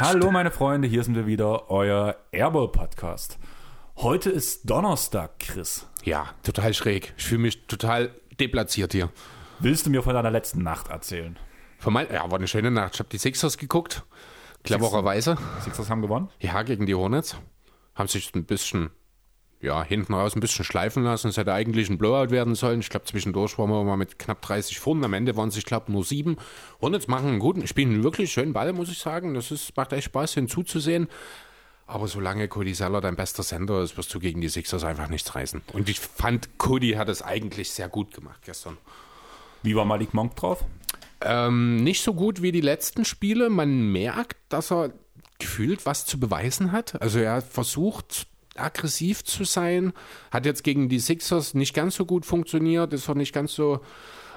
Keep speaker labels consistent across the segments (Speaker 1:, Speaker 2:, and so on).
Speaker 1: Hallo meine Freunde, hier sind wir wieder, euer Airball Podcast. Heute ist Donnerstag, Chris.
Speaker 2: Ja, total schräg. Ich fühle mich total deplatziert hier.
Speaker 1: Willst du mir von deiner letzten Nacht erzählen?
Speaker 2: Von mein, ja, war eine schöne Nacht. Ich habe die Sixers geguckt. Clevererweise.
Speaker 1: Sixers haben gewonnen?
Speaker 2: Ja, gegen die Hornets. Haben sich ein bisschen, ja, hinten raus ein bisschen schleifen lassen. Es hätte eigentlich ein Blowout werden sollen. Ich glaube, zwischendurch waren wir mal mit knapp 30 vorne. Am Ende waren es, ich glaube, nur sieben. Hornets machen einen guten, spielen einen wirklich schönen Ball, muss ich sagen. Das ist, macht echt Spaß, hinzuzusehen. Aber solange Cody Seller dein bester Sender ist, wirst du gegen die Sixers einfach nichts reißen. Und ich fand, Cody hat es eigentlich sehr gut gemacht gestern.
Speaker 1: Wie war Malik Monk drauf?
Speaker 2: Ähm, nicht so gut wie die letzten Spiele. Man merkt, dass er gefühlt was zu beweisen hat. Also er versucht, aggressiv zu sein. Hat jetzt gegen die Sixers nicht ganz so gut funktioniert. Ist auch nicht ganz so.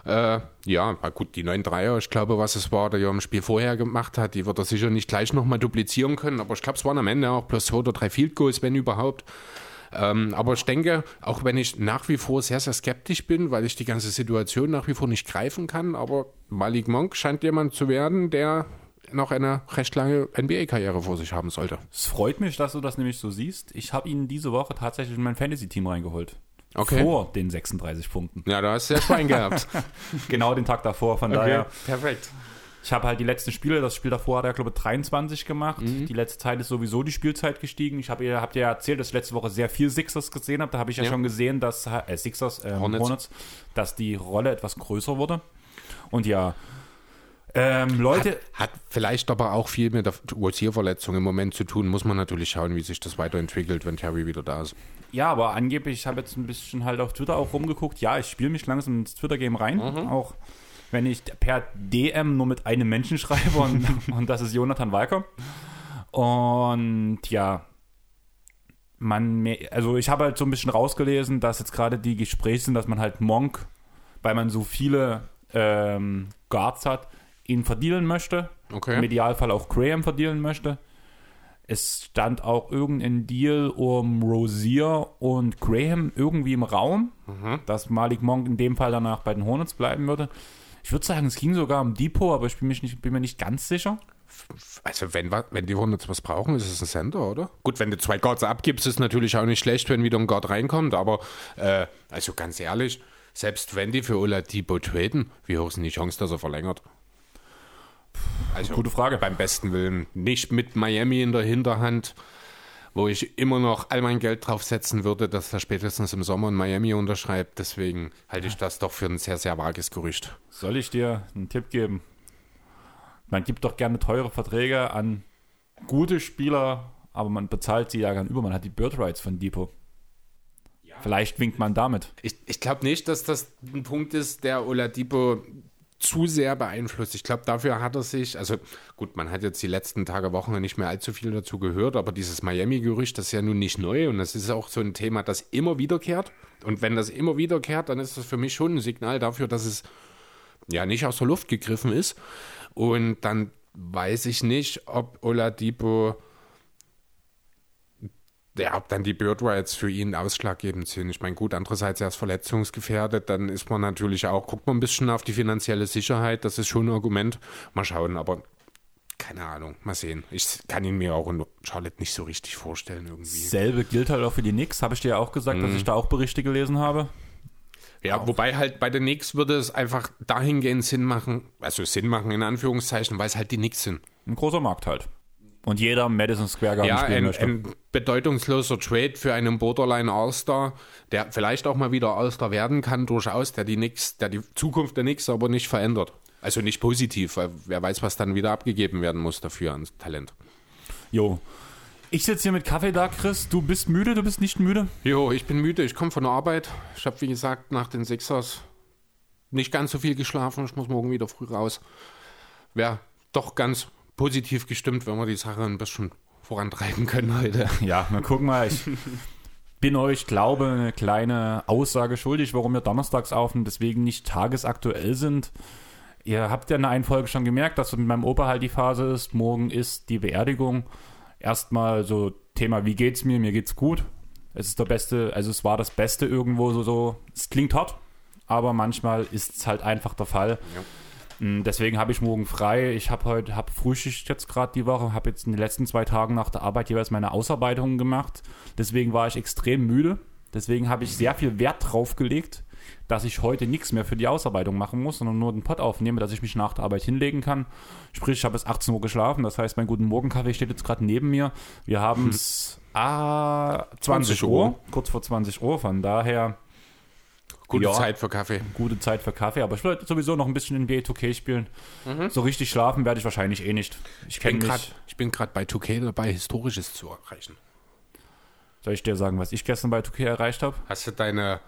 Speaker 2: Äh, ja, gut, die 9-3er, ich glaube, was es war, der ja im Spiel vorher gemacht hat, die wird er sicher nicht gleich nochmal duplizieren können. Aber ich glaube, es waren am Ende auch plus zwei oder drei Field Goals, wenn überhaupt. Ähm, aber ich denke, auch wenn ich nach wie vor sehr, sehr skeptisch bin, weil ich die ganze Situation nach wie vor nicht greifen kann, aber Malik Monk scheint jemand zu werden, der noch eine recht lange NBA-Karriere vor sich haben sollte.
Speaker 1: Es freut mich, dass du das nämlich so siehst. Ich habe ihn diese Woche tatsächlich in mein Fantasy-Team reingeholt.
Speaker 2: Okay.
Speaker 1: Vor den 36 Punkten.
Speaker 2: Ja, da hast du ja Schwein gehabt.
Speaker 1: genau den Tag davor, von daher.
Speaker 2: perfekt.
Speaker 1: Ich habe halt die letzten Spiele, das Spiel davor hat er, glaube ich, 23 gemacht.
Speaker 2: Mhm.
Speaker 1: Die letzte Zeit ist sowieso die Spielzeit gestiegen. Ich habe ihr, habt ihr ja erzählt, dass ich letzte Woche sehr viel Sixers gesehen habe. Da habe ich ja,
Speaker 2: Ja.
Speaker 1: schon gesehen, dass äh, Sixers, ähm,
Speaker 2: Hornets.
Speaker 1: Hornets. dass die Rolle etwas größer wurde. Und ja, ähm, Leute,
Speaker 2: Hat vielleicht aber auch viel mit der USC-Verletzung im Moment zu tun. Muss man natürlich schauen, wie sich das weiterentwickelt, wenn Terry wieder da ist.
Speaker 1: Ja, aber angeblich, ich habe jetzt ein bisschen halt auf Twitter auch rumgeguckt. Ja, ich spiele mich langsam ins Twitter-Game rein. Auch wenn ich per DM nur mit einem Menschen schreibe und, und das ist Jonathan Walker. Und ja, man, mehr- also ich habe halt so ein bisschen rausgelesen, dass jetzt gerade die Gespräche sind, dass man halt Monk, weil man so viele ähm, Guards hat, ihn verdealen möchte.
Speaker 2: Okay.
Speaker 1: Im Idealfall auch Graham verdealen möchte. Es stand auch irgendein Deal um Rosier und Graham irgendwie im Raum, dass Malik Monk in dem Fall danach bei den Hornets bleiben würde. Ich würde sagen, es ging sogar um Depot, aber ich bin, mich nicht, bin mir nicht ganz sicher.
Speaker 2: Also wenn, wenn die Hornets was brauchen, ist es ein Center, oder? Gut, wenn du zwei Guards abgibst, ist natürlich auch nicht schlecht, wenn wieder ein Guard reinkommt. Aber äh, also ganz ehrlich, selbst wenn die für Oladipo traden, wie hoch ist denn die Chance, dass er verlängert? Also
Speaker 1: Gute Frage.
Speaker 2: beim besten Willen nicht mit Miami in der Hinterhand, wo ich immer noch all mein Geld drauf setzen würde, dass er spätestens im Sommer in Miami unterschreibt. Deswegen halte ich das doch für ein sehr, sehr vages Gerücht.
Speaker 1: Soll ich dir einen Tipp geben? Man gibt doch gerne teure Verträge an gute Spieler, aber man bezahlt sie ja gern über. Man hat die Bird Rights von Depot. Vielleicht winkt man damit.
Speaker 2: Ich, ich glaube nicht, dass das ein Punkt ist, der Oladipo zu sehr beeinflusst. Ich glaube, dafür hat er sich, also gut, man hat jetzt die letzten Tage, Wochen nicht mehr allzu viel dazu gehört, aber dieses Miami-Gerücht, das ist ja nun nicht neu und das ist auch so ein Thema, das immer wiederkehrt. Und wenn das immer wiederkehrt, dann ist das für mich schon ein Signal dafür, dass es ja nicht aus der Luft gegriffen ist. Und dann weiß ich nicht, ob Oladipo ja, ob dann die Bird Rights für ihn ausschlaggebend sind. Ich meine, gut, andererseits er ist verletzungsgefährdet, dann ist man natürlich auch, guckt man ein bisschen auf die finanzielle Sicherheit, das ist schon ein Argument. Mal schauen, aber keine Ahnung, mal sehen. Ich kann ihn mir auch in Charlotte nicht so richtig vorstellen irgendwie.
Speaker 1: Selbe gilt halt auch für die Knicks. Habe ich dir ja auch gesagt, dass ich da auch Berichte gelesen habe.
Speaker 2: Ja, wobei halt bei den Knicks würde es einfach dahingehend Sinn machen, also Sinn machen in Anführungszeichen, weil es halt die Knicks sind.
Speaker 1: Ein großer Markt halt. Und jeder Madison Square Garden
Speaker 2: Ja,
Speaker 1: spielen
Speaker 2: ein,
Speaker 1: möchte.
Speaker 2: ein bedeutungsloser Trade für einen Borderline All-Star, der vielleicht auch mal wieder All-Star werden kann, durchaus, der die Knicks, der die Zukunft der Knicks aber nicht verändert. Also nicht positiv, weil wer weiß, was dann wieder abgegeben werden muss dafür an Talent.
Speaker 1: Jo. Ich sitze hier mit Kaffee da, Chris. Du bist müde, du bist nicht müde?
Speaker 2: Jo, ich bin müde, ich komme von der Arbeit. Ich habe, wie gesagt, nach den Sixers nicht ganz so viel geschlafen. Ich muss morgen wieder früh raus. Wäre doch ganz positiv gestimmt, wenn wir die Sache ein bisschen vorantreiben können heute.
Speaker 1: Ja, mal gucken mal. Ich bin euch, glaube eine kleine Aussage schuldig, warum wir donnerstags auf und deswegen nicht tagesaktuell sind. Ihr habt ja in der einen Folge schon gemerkt, dass mit meinem Opa halt die Phase ist. Morgen ist die Beerdigung. Erstmal so Thema, wie geht's mir? Mir geht's gut. Es ist der beste, also es war das Beste irgendwo so, so. Es klingt hart, aber manchmal ist es halt einfach der Fall. Mm, Deswegen habe ich morgen frei. Ich habe heute, habe Frühschicht jetzt gerade die Woche, habe jetzt in den letzten zwei Tagen nach der Arbeit jeweils meine Ausarbeitungen gemacht. Deswegen war ich extrem müde. Deswegen habe ich sehr viel Wert drauf gelegt, dass ich heute nichts mehr für die Ausarbeitung machen muss, sondern nur den Pott aufnehme, dass ich mich nach der Arbeit hinlegen kann. Sprich, ich habe bis 18 Uhr geschlafen. Das heißt, mein guten Morgenkaffee steht jetzt gerade neben mir. Wir haben es ah, 20
Speaker 2: 20
Speaker 1: Uhr,
Speaker 2: Uhr.
Speaker 1: kurz vor 20 Uhr. Von daher
Speaker 2: Gute
Speaker 1: Ja.
Speaker 2: Zeit für Kaffee.
Speaker 1: gute Zeit für Kaffee, aber ich will sowieso noch ein bisschen in B2K spielen. So richtig schlafen werde ich wahrscheinlich eh nicht. Ich
Speaker 2: Ich bin
Speaker 1: mich.
Speaker 2: grad- ich bin gerade bei 2K dabei, Historisches zu erreichen.
Speaker 1: Soll ich dir sagen, was ich gestern bei 2K erreicht habe?
Speaker 2: Hast du deine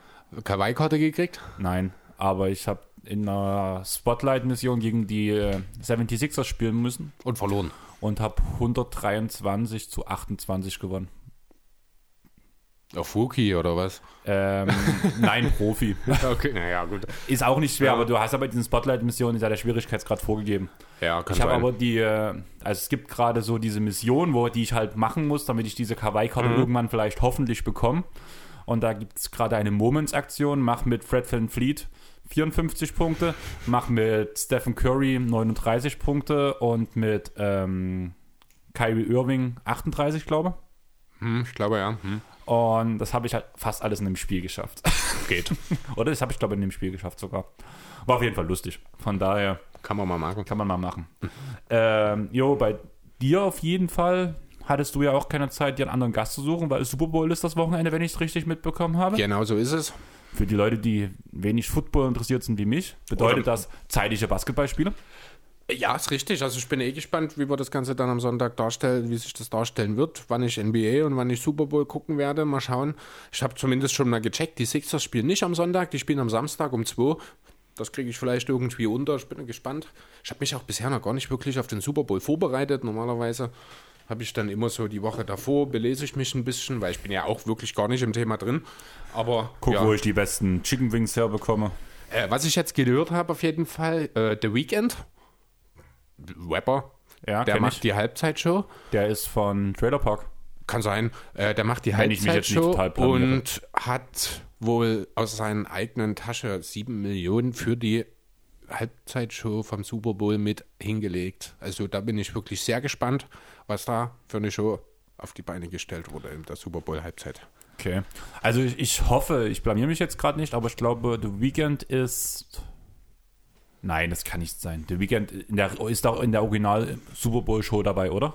Speaker 2: Kawaii-Karte gekriegt?
Speaker 1: Nein, aber ich habe in einer Spotlight-Mission gegen die äh, 76ers spielen müssen
Speaker 2: Und verloren.
Speaker 1: und habe 123 zu 28 gewonnen.
Speaker 2: Auf Wookie oder was?
Speaker 1: Ähm, nein, Profi.
Speaker 2: Okay, naja, gut.
Speaker 1: Ist auch nicht schwer,
Speaker 2: Ja.
Speaker 1: aber du hast aber diesen Spotlight-Mission, ist ja der Schwierigkeitsgrad vorgegeben.
Speaker 2: Ja, kann
Speaker 1: Ich habe aber die, äh, also es gibt gerade so diese Mission, wo die ich halt machen muss, damit ich diese Kawaii-Karte
Speaker 2: Mhm.
Speaker 1: irgendwann vielleicht hoffentlich bekomme. Und da gibt es gerade eine Moments-Aktion, mach mit Fred Van Fleet 54 Punkte, mach mit Stephen Curry 39 Punkte und mit ähm, Kyrie Irving 38, glaube
Speaker 2: hm, ich glaube ja. Hm.
Speaker 1: Und das habe ich halt fast alles in dem Spiel geschafft.
Speaker 2: Geht.
Speaker 1: Oder das habe ich, glaube ich, in dem Spiel geschafft sogar. War auf jeden Fall lustig. Von daher
Speaker 2: Kann man mal machen.
Speaker 1: kann man mal machen. ähm, jo, bei dir auf jeden Fall hattest du ja auch keine Zeit, dir einen anderen Gast zu suchen, weil Super Bowl ist das Wochenende, wenn ich es richtig mitbekommen habe.
Speaker 2: Genau so ist es.
Speaker 1: Für die Leute, die wenig Football interessiert sind wie mich, bedeutet
Speaker 2: Oder-
Speaker 1: das zeitige Basketballspiele.
Speaker 2: Ja, ist richtig. Also ich bin eh gespannt, wie wir das Ganze dann am Sonntag darstellen, wie sich das darstellen wird, wann ich NBA und wann ich Super Bowl gucken werde. Mal schauen. Ich habe zumindest schon mal gecheckt, die Sixers spielen nicht am Sonntag, die spielen am Samstag um 2. Das kriege ich vielleicht irgendwie unter. Ich bin gespannt. Ich habe mich auch bisher noch gar nicht wirklich auf den Super Bowl vorbereitet. Normalerweise habe ich dann immer so die Woche davor, belese ich mich ein bisschen, weil ich bin ja auch wirklich gar nicht im Thema drin. Aber
Speaker 1: Guck,
Speaker 2: ja.
Speaker 1: wo ich die besten Chicken Wings herbekomme.
Speaker 2: Äh, was ich jetzt gehört habe, auf jeden Fall, äh, The Weeknd, Rapper,
Speaker 1: Ja,
Speaker 2: der macht
Speaker 1: ich.
Speaker 2: die Halbzeitshow.
Speaker 1: Der ist von Trailer Park.
Speaker 2: Kann sein. Äh, der macht die Halbzeitshow und hat wohl aus seiner eigenen Tasche sieben Millionen für die Halbzeitshow vom Super Bowl mit hingelegt. Also da bin ich wirklich sehr gespannt, was da für eine Show auf die Beine gestellt wurde in der Super Bowl Halbzeit.
Speaker 1: Okay. Also ich, ich hoffe, ich blamier mich jetzt gerade nicht, aber ich glaube, The Weeknd ist. Nein, das kann nicht sein. The Weeknd in der, ist auch in der Original Super Bowl Show dabei, oder?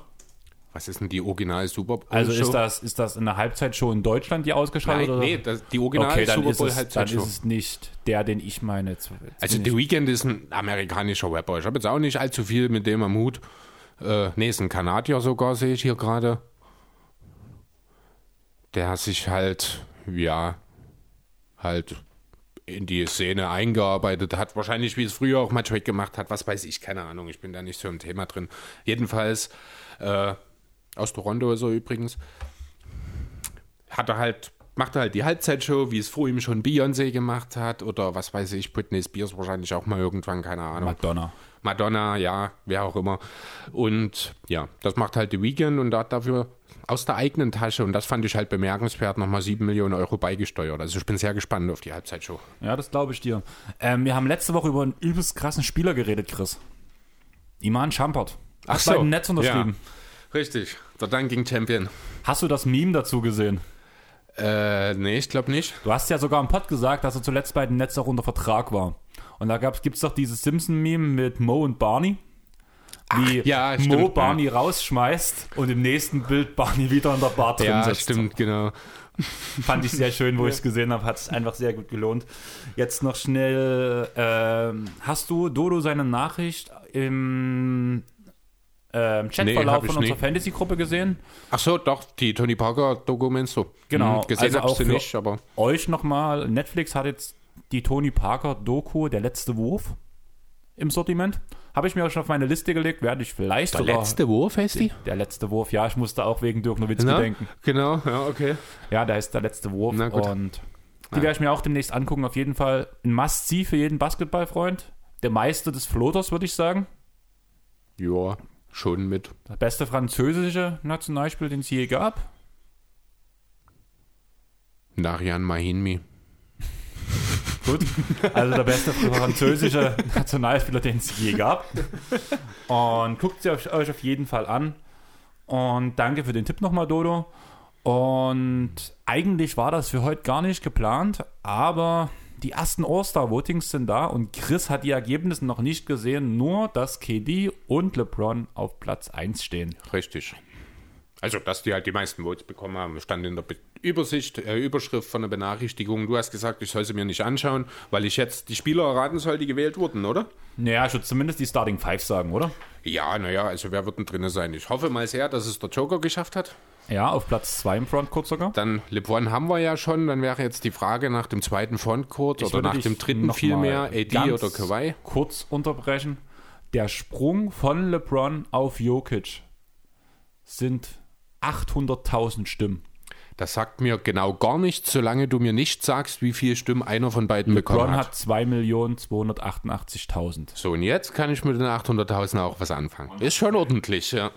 Speaker 2: Was ist denn die Original Super Bowl
Speaker 1: Also
Speaker 2: Show?
Speaker 1: ist das, ist das in der Halbzeitshow in Deutschland die ausgestrahlt?
Speaker 2: Nein,
Speaker 1: oder?
Speaker 2: nee, das, die Original
Speaker 1: okay, dann
Speaker 2: Super
Speaker 1: ist,
Speaker 2: Bowl
Speaker 1: es, dann
Speaker 2: Halbzeitshow.
Speaker 1: ist es nicht der, den ich meine. Jetzt, jetzt
Speaker 2: Also The
Speaker 1: ich,
Speaker 2: Weeknd ist ein amerikanischer Rapper. Ich habe jetzt auch nicht allzu viel mit dem am Hut. Äh, nee, ist ein Kanadier sogar, sehe ich hier gerade. Der sich halt, ja, halt in die Szene eingearbeitet hat. Wahrscheinlich, wie es früher auch mal Drake gemacht hat. Was weiß ich, keine Ahnung. Ich bin da nicht so im Thema drin. Jedenfalls, äh, aus Toronto ist er übrigens, hat er halt, macht er halt die Halbzeitshow, wie es vor ihm schon Beyoncé gemacht hat oder was weiß ich, Britney Spears wahrscheinlich auch mal irgendwann, keine Ahnung.
Speaker 1: Madonna.
Speaker 2: Madonna, ja, wer auch immer. Und ja, das macht halt The Weeknd und hat dafür aus der eigenen Tasche, und das fand ich halt bemerkenswert, nochmal 7 Millionen Euro beigesteuert. Also ich bin sehr gespannt auf die Halbzeitshow.
Speaker 1: Ja, das glaube ich dir. Ähm, wir haben letzte Woche über einen übelst krassen Spieler geredet, Chris. Iman Champert. Ach
Speaker 2: so,
Speaker 1: Netz unterschrieben.
Speaker 2: Richtig, der Dunking Champion.
Speaker 1: Hast du das Meme dazu gesehen?
Speaker 2: Äh, nee, ich glaube nicht.
Speaker 1: Du hast ja sogar im Pod gesagt, dass er zuletzt bei den Netz auch unter Vertrag war. Und da gibt es doch dieses Simpson-Meme mit Mo und Barney. Wie
Speaker 2: ja,
Speaker 1: Mo
Speaker 2: stimmt,
Speaker 1: Barney rausschmeißt und im nächsten Bild Barney wieder in der Bar drin
Speaker 2: Ja,
Speaker 1: sitzt.
Speaker 2: stimmt, genau.
Speaker 1: Fand ich sehr schön, wo ich es gesehen habe. Hat es einfach sehr gut gelohnt. Jetzt noch schnell. ähm, hast du Dodo seine Nachricht im ähm,
Speaker 2: Nee,
Speaker 1: Chatverlauf
Speaker 2: ich
Speaker 1: von unserer. Fantasy-Gruppe gesehen?
Speaker 2: Ach so, doch, die Tony Parker-Doku meinst du?
Speaker 1: Genau,
Speaker 2: Hm, gesehen
Speaker 1: also auch
Speaker 2: sie
Speaker 1: für-
Speaker 2: nicht, aber
Speaker 1: Euch nochmal: Netflix hat jetzt die Tony Parker-Doku, der letzte Wurf, im Sortiment. Habe ich mir auch schon auf meine Liste gelegt. Werde ich vielleicht
Speaker 2: der
Speaker 1: sogar.
Speaker 2: letzte Wurf heißt die?
Speaker 1: Der letzte Wurf, ja, ich musste auch wegen Dirk Nowitzki
Speaker 2: Na?
Speaker 1: denken.
Speaker 2: Genau, ja, okay.
Speaker 1: Ja, da ist der letzte Wurf
Speaker 2: Na gut.
Speaker 1: und die werde ich mir auch demnächst angucken. Auf jeden Fall ein Must-See für jeden Basketballfreund. Der Meister des Floaters, würde ich sagen.
Speaker 2: Ja, schon mit.
Speaker 1: Der beste französische Nationalspiel, den es je gab?
Speaker 2: Darian Mahinmi.
Speaker 1: Gut, also der beste französische Nationalspieler, den es je gab. Und guckt sie euch auf jeden Fall an. Und danke für den Tipp nochmal, Dodo. Und eigentlich war das für heute gar nicht geplant, aber die ersten All-Star-Votings sind da und Chris hat die Ergebnisse noch nicht gesehen, nur dass KD und LeBron auf Platz 1 stehen.
Speaker 2: Richtig. Also, dass die halt die meisten Votes bekommen haben, stand in der Be Übersicht, äh, Überschrift von der Benachrichtigung. Du hast gesagt, ich soll sie mir nicht anschauen, weil ich jetzt die Spieler erraten soll, die gewählt wurden, oder?
Speaker 1: Naja, ich würde zumindest die Starting Five sagen, oder?
Speaker 2: Ja, naja, also wer wird denn drin sein? Ich hoffe mal sehr, dass es der Joker geschafft hat.
Speaker 1: Ja, auf Platz 2 im Frontcourt sogar.
Speaker 2: Dann LeBron haben wir ja schon. Dann wäre jetzt die Frage nach dem zweiten Frontcourt oder nach dem dritten vielmehr, AD oder Kawhi.
Speaker 1: Kurz unterbrechen. Der Sprung von LeBron auf Jokic sind 800.000 Stimmen.
Speaker 2: Das sagt mir genau gar nichts, solange du mir nicht sagst, wie viele Stimmen einer von beiden LeBron bekommen hat.
Speaker 1: LeBron hat 2.288.000.
Speaker 2: So, und jetzt kann ich mit den 800.000 auch was anfangen. Ist schon ordentlich, ja.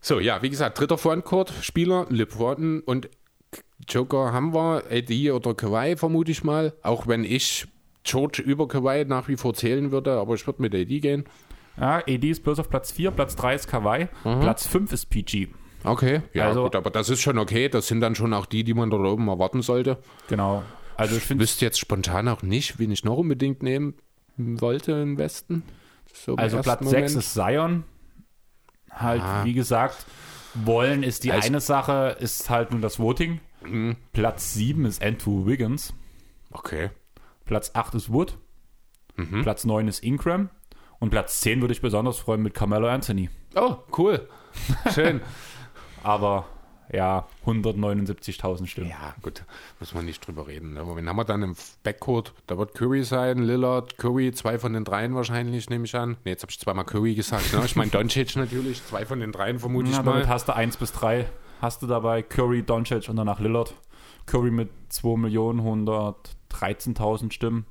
Speaker 2: So, ja, wie gesagt, dritter Frontcourt-Spieler, LeBron und Joker haben wir, AD oder Kawhi vermute ich mal, auch wenn ich George über Kawhi nach wie vor zählen würde, aber ich würde mit AD gehen.
Speaker 1: Ja, AD ist bloß auf Platz 4, Platz 3 ist Kawhi, mhm. Platz 5 ist PG.
Speaker 2: Okay, ja also, gut, aber das ist schon okay, das sind dann schon auch die, die man da oben erwarten sollte.
Speaker 1: Genau.
Speaker 2: Also ich, ich wüsste jetzt spontan auch nicht, wen ich noch unbedingt nehmen wollte im Westen.
Speaker 1: So also Platz Moment. 6 ist Zion, halt, ah. wie gesagt, wollen ist die also, eine Sache, ist halt nur das Voting. Mhm. Platz 7 ist Andrew Wiggins.
Speaker 2: Okay.
Speaker 1: Platz 8 ist Wood. Mhm. Platz 9 ist Ingram. Und Platz 10 würde ich besonders freuen mit Carmelo Anthony.
Speaker 2: Oh, cool. Schön.
Speaker 1: Aber ja, 179.000 Stimmen.
Speaker 2: Ja, gut, muss man nicht drüber reden. Aber wen haben wir dann im Backcourt? Da wird Curry sein, Lillard, Curry, zwei von den dreien wahrscheinlich, nehme ich an. Ne, jetzt habe ich zweimal Curry gesagt. Ne? Ich meine Doncic natürlich, zwei von den dreien vermute ja, ich mal. Damit
Speaker 1: hast du eins bis drei hast du dabei. Curry, Doncic und danach Lillard. Curry mit 2.113.000 Stimmen.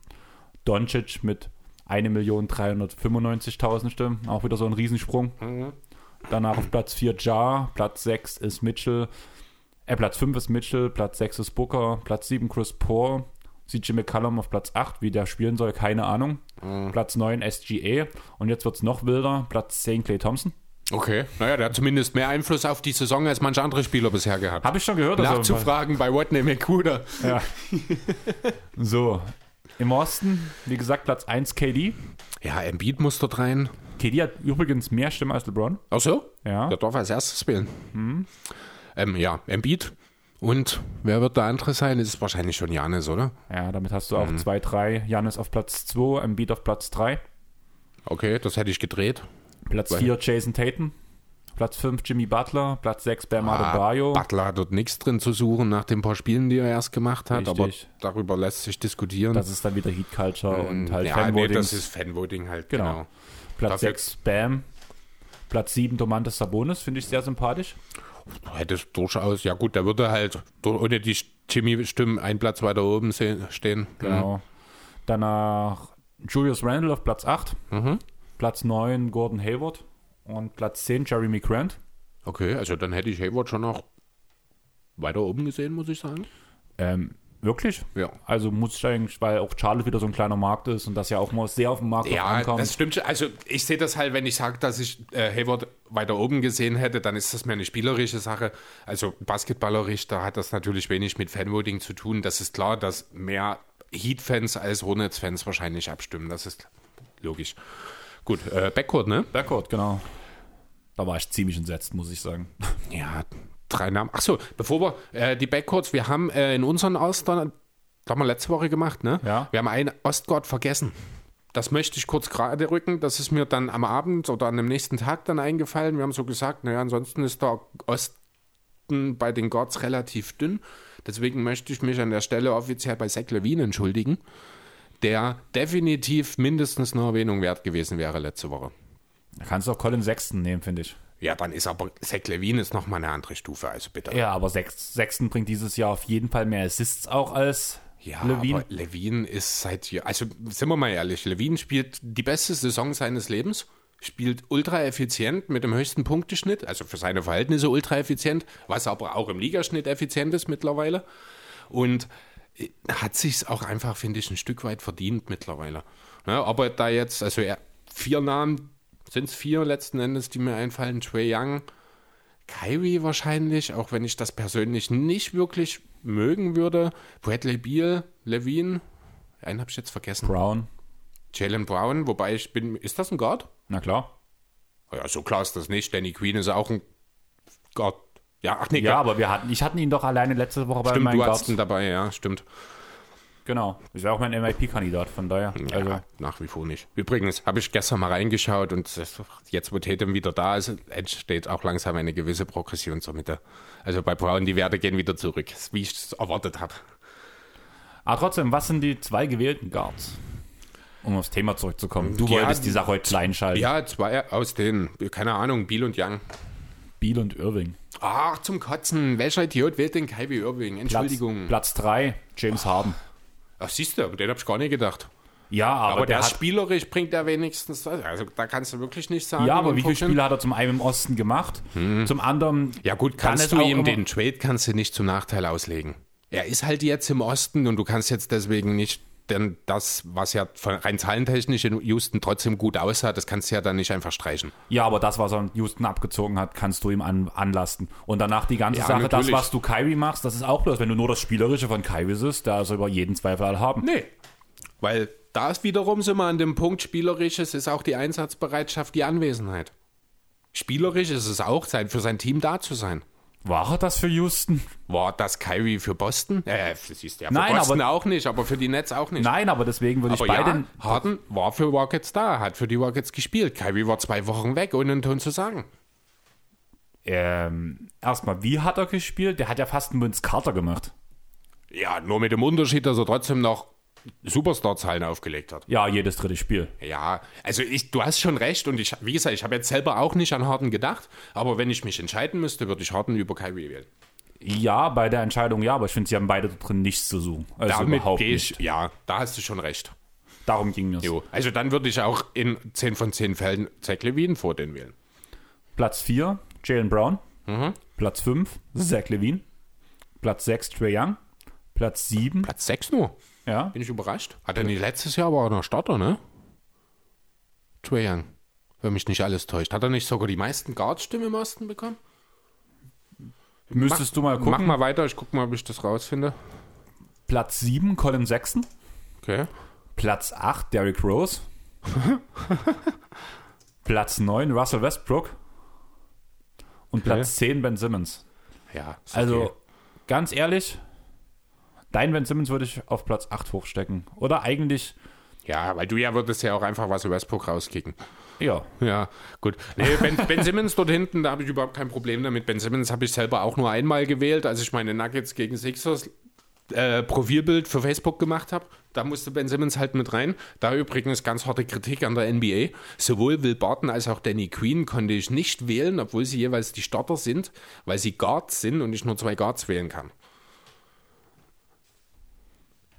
Speaker 1: Doncic mit 1.395.000 Stimmen. Auch wieder so ein Riesensprung. Mhm. Danach auf Platz 4 Jar, Platz 6 ist Mitchell, äh, Platz 5 ist Mitchell, Platz 6 ist Booker, Platz 7 Chris Paul, CJ McCallum auf Platz 8, wie der spielen soll, keine Ahnung. Mhm. Platz 9 SGA und jetzt wird es noch wilder, Platz 10 Clay Thompson.
Speaker 2: Okay, naja, der hat zumindest mehr Einfluss auf die Saison als manche andere Spieler bisher gehabt.
Speaker 1: Habe ich schon gehört.
Speaker 2: Also Nachzufragen bei Watney McCuda.
Speaker 1: Ja. so, im Osten, wie gesagt, Platz 1 KD.
Speaker 2: Ja, Embiid muss dort rein.
Speaker 1: KD hat übrigens mehr Stimmen als LeBron.
Speaker 2: Ach so? Ja. Der darf als erstes wählen. Mhm. Ähm, ja, Embiid. Und wer wird der andere sein? Das ist wahrscheinlich schon Janis, oder?
Speaker 1: Ja, damit hast du auch 2, mhm. 3. Janis auf Platz 2, Embiid auf Platz 3.
Speaker 2: Okay, das hätte ich gedreht.
Speaker 1: Platz 4 Jason Tatum. Platz 5 Jimmy Butler, Platz 6 Bam ah, Adebayo.
Speaker 2: Butler hat dort nichts drin zu suchen nach den paar Spielen, die er erst gemacht hat, Richtig. aber darüber lässt sich diskutieren.
Speaker 1: Das ist dann wieder Heat Culture mm, und halt
Speaker 2: ja, Fanvoting. Nee, das ist Fanvoting halt, genau. genau.
Speaker 1: Platz Dafür 6 Bam. Platz 7 Domantas Sabonis, finde ich sehr sympathisch.
Speaker 2: Hätte es durchaus, ja gut, der würde halt ohne die Jimmy-Stimmen ein Platz weiter oben stehen.
Speaker 1: Genau. Mhm. Danach Julius Randle auf Platz 8. Mhm. Platz 9 Gordon Hayward. Und Platz 10 Jeremy Grant.
Speaker 2: Okay, also dann hätte ich Hayward schon noch weiter oben gesehen, muss ich sagen.
Speaker 1: Ähm, Wirklich?
Speaker 2: Ja.
Speaker 1: Also muss ich eigentlich, weil auch Charlotte wieder so ein kleiner Markt ist und das ja auch mal sehr auf dem Markt
Speaker 2: ja, ankommt. Ja, das stimmt. Also ich sehe das halt, wenn ich sage, dass ich äh, Hayward weiter oben gesehen hätte, dann ist das mehr eine spielerische Sache. Also basketballerisch, da hat das natürlich wenig mit Fanvoting zu tun. Das ist klar, dass mehr Heat-Fans als Hornets-Fans wahrscheinlich abstimmen. Das ist logisch. Gut, äh, Backcourt, ne?
Speaker 1: Backcourt, genau. Da war ich ziemlich entsetzt, muss ich sagen.
Speaker 2: Ja, drei Namen. Achso, bevor wir äh, die Backcourts, wir haben äh, in unseren Ostern, das haben wir letzte Woche gemacht, ne?
Speaker 1: Ja.
Speaker 2: Wir haben einen Ostgott vergessen. Das möchte ich kurz gerade rücken. Das ist mir dann am Abend oder an dem nächsten Tag dann eingefallen. Wir haben so gesagt, naja, ansonsten ist der Osten bei den Gods relativ dünn. Deswegen möchte ich mich an der Stelle offiziell bei Zach Levine entschuldigen, der definitiv mindestens eine Erwähnung wert gewesen wäre letzte Woche.
Speaker 1: Da kannst du auch Colin Sexton nehmen, finde ich.
Speaker 2: Ja, dann ist aber Zach Levine ist nochmal eine andere Stufe, also bitte.
Speaker 1: Ja, aber Sexton bringt dieses Jahr auf jeden Fall mehr Assists auch als ja, Levine. aber
Speaker 2: Levine ist seit hier, also sind wir mal ehrlich, Levine spielt die beste Saison seines Lebens, spielt ultra effizient mit dem höchsten Punkteschnitt, also für seine Verhältnisse ultra effizient, was aber auch im Ligaschnitt effizient ist mittlerweile. und hat sich auch einfach, finde ich, ein Stück weit verdient mittlerweile. Ja, aber da jetzt, also er, vier Namen, sind es vier letzten Endes, die mir einfallen, Trey Young, Kyrie wahrscheinlich, auch wenn ich das persönlich nicht wirklich mögen würde, Bradley Beal, Levine, einen habe ich jetzt vergessen.
Speaker 1: Brown.
Speaker 2: Jalen Brown, wobei ich bin, ist das ein Guard?
Speaker 1: Na klar.
Speaker 2: Ja, so klar ist das nicht. Danny Queen ist auch ein Guard. Ja, ach nee,
Speaker 1: Ja, aber wir hatten, ich hatte ihn doch alleine letzte Woche bei
Speaker 2: stimmt,
Speaker 1: meinen
Speaker 2: du
Speaker 1: Guards.
Speaker 2: ihn dabei, ja, stimmt.
Speaker 1: Genau. Ist ja auch mein MIP-Kandidat, von daher.
Speaker 2: Ja,
Speaker 1: Also,
Speaker 2: nach wie vor nicht. Übrigens habe ich gestern mal reingeschaut und das- jetzt, wo Tatum wieder da ist, entsteht auch langsam eine gewisse Progression zur Mitte. Also bei Brown, die Werte gehen wieder zurück, wie ich es erwartet habe.
Speaker 1: aber trotzdem, was sind die zwei gewählten Guards? Um aufs Thema zurückzukommen. Du
Speaker 2: Ja,
Speaker 1: wolltest die Sache heute klein schalten.
Speaker 2: Ja, zwei aus den, keine Ahnung, Biel und Young.
Speaker 1: Beal und Irving.
Speaker 2: Ach, zum Kotzen. Welcher Idiot wählt den Kyrie Irving? Entschuldigung.
Speaker 1: Platz 3, James Harden.
Speaker 2: Ach, siehst du, aber den habe ich gar nicht gedacht.
Speaker 1: Ja, aber,
Speaker 2: Aber, der,
Speaker 1: der hat,
Speaker 2: spielerisch bringt er wenigstens. Also da kannst du wirklich nicht sagen.
Speaker 1: Ja, aber wie viele Spiele hat er zum einen im Osten gemacht? Zum anderen.
Speaker 2: Ja gut,
Speaker 1: kann
Speaker 2: kannst
Speaker 1: es
Speaker 2: du ihm den Trade kannst du nicht zum Nachteil auslegen. Er ist halt jetzt im Osten und du kannst jetzt deswegen nicht denn das, was ja rein zahlentechnisch in Houston trotzdem gut aussah, das kannst du ja dann nicht einfach streichen.
Speaker 1: Ja, aber das, was er in Houston abgezogen hat, kannst du ihm an, anlasten. Und danach die ganze
Speaker 2: Ja,
Speaker 1: Sache, das,
Speaker 2: natürlich.
Speaker 1: was du Kyrie machst, das ist auch bloß, wenn du nur das Spielerische von Kyrie siehst, da ist er über jeden Zweifel haben.
Speaker 2: Nee. Weil da ist wiederum sind wir an dem Punkt, spielerisches ist auch die Einsatzbereitschaft, die Anwesenheit. Spielerisch ist es auch, sein, für sein Team da zu sein.
Speaker 1: War er das für Houston?
Speaker 2: War das Kyrie für Boston? Äh, siehst du ja, für
Speaker 1: Nein,
Speaker 2: Boston
Speaker 1: aber-
Speaker 2: auch nicht, aber für die Nets auch nicht.
Speaker 1: Nein, aber deswegen würde ich
Speaker 2: aber
Speaker 1: bei
Speaker 2: ja,
Speaker 1: den.
Speaker 2: Harden war für Rockets da, hat für die Rockets gespielt. Kyrie war zwei Wochen weg, ohne einen Ton zu sagen.
Speaker 1: Ähm, erstmal, wie hat er gespielt? Der hat ja fast einen Vince Carter gemacht.
Speaker 2: Ja, nur mit dem Unterschied, dass er trotzdem noch Superstar-Zahlen aufgelegt hat.
Speaker 1: Ja, jedes dritte Spiel.
Speaker 2: Ja, also ich, du hast schon recht und ich, wie gesagt, ich habe jetzt selber auch nicht an Harden gedacht, aber wenn ich mich entscheiden müsste, würde ich Harden über Kyrie wählen.
Speaker 1: Ja, bei der Entscheidung ja, aber ich finde, sie haben beide drin nichts zu suchen. Also
Speaker 2: Damit
Speaker 1: überhaupt
Speaker 2: ich,
Speaker 1: nicht.
Speaker 2: ja, da hast du schon recht.
Speaker 1: Darum ging mir
Speaker 2: Jo. Also dann würde ich auch in 10 von 10 Fällen Zach Levine vor den wählen.
Speaker 1: Platz 4, Jalen Brown.
Speaker 2: Mhm.
Speaker 1: Platz 5, Zach Levine. Platz 6, Trey Young. Platz 7,
Speaker 2: Platz 6 nur.
Speaker 1: Ja.
Speaker 2: Bin ich überrascht. Hat er nicht letztes Jahr war er noch Starter, ne? Trae Young. Wenn mich nicht alles täuscht. Hat er nicht sogar die meisten Guard-Stimmen im Osten bekommen?
Speaker 1: Müsstest du mal
Speaker 2: Mach
Speaker 1: gucken.
Speaker 2: mal weiter, ich guck mal, ob ich das rausfinde.
Speaker 1: Platz 7, Colin Sexton.
Speaker 2: Okay.
Speaker 1: Platz 8, Derrick Rose. Platz 9, Russell Westbrook. Und Platz 10, Ben Simmons.
Speaker 2: Ja.
Speaker 1: Also,
Speaker 2: okay.
Speaker 1: ganz ehrlich, dein Ben Simmons würde ich auf Platz 8 hochstecken. Oder eigentlich,
Speaker 2: Ja, weil du ja würdest ja auch einfach was Westbrook rauskicken.
Speaker 1: ja.
Speaker 2: Ja, gut. Nee, ben, ben Simmons dort hinten, da habe ich überhaupt kein Problem damit. Ben Simmons habe ich selber auch nur einmal gewählt, als ich meine Nuggets gegen Sixers äh, Profilbild für Facebook gemacht habe. Da musste Ben Simmons halt mit rein. Da übrigens ganz harte Kritik an der NBA. Sowohl Will Barton als auch Danny Queen konnte ich nicht wählen, obwohl sie jeweils die Starter sind, weil sie Guards sind und ich nur zwei Guards wählen kann.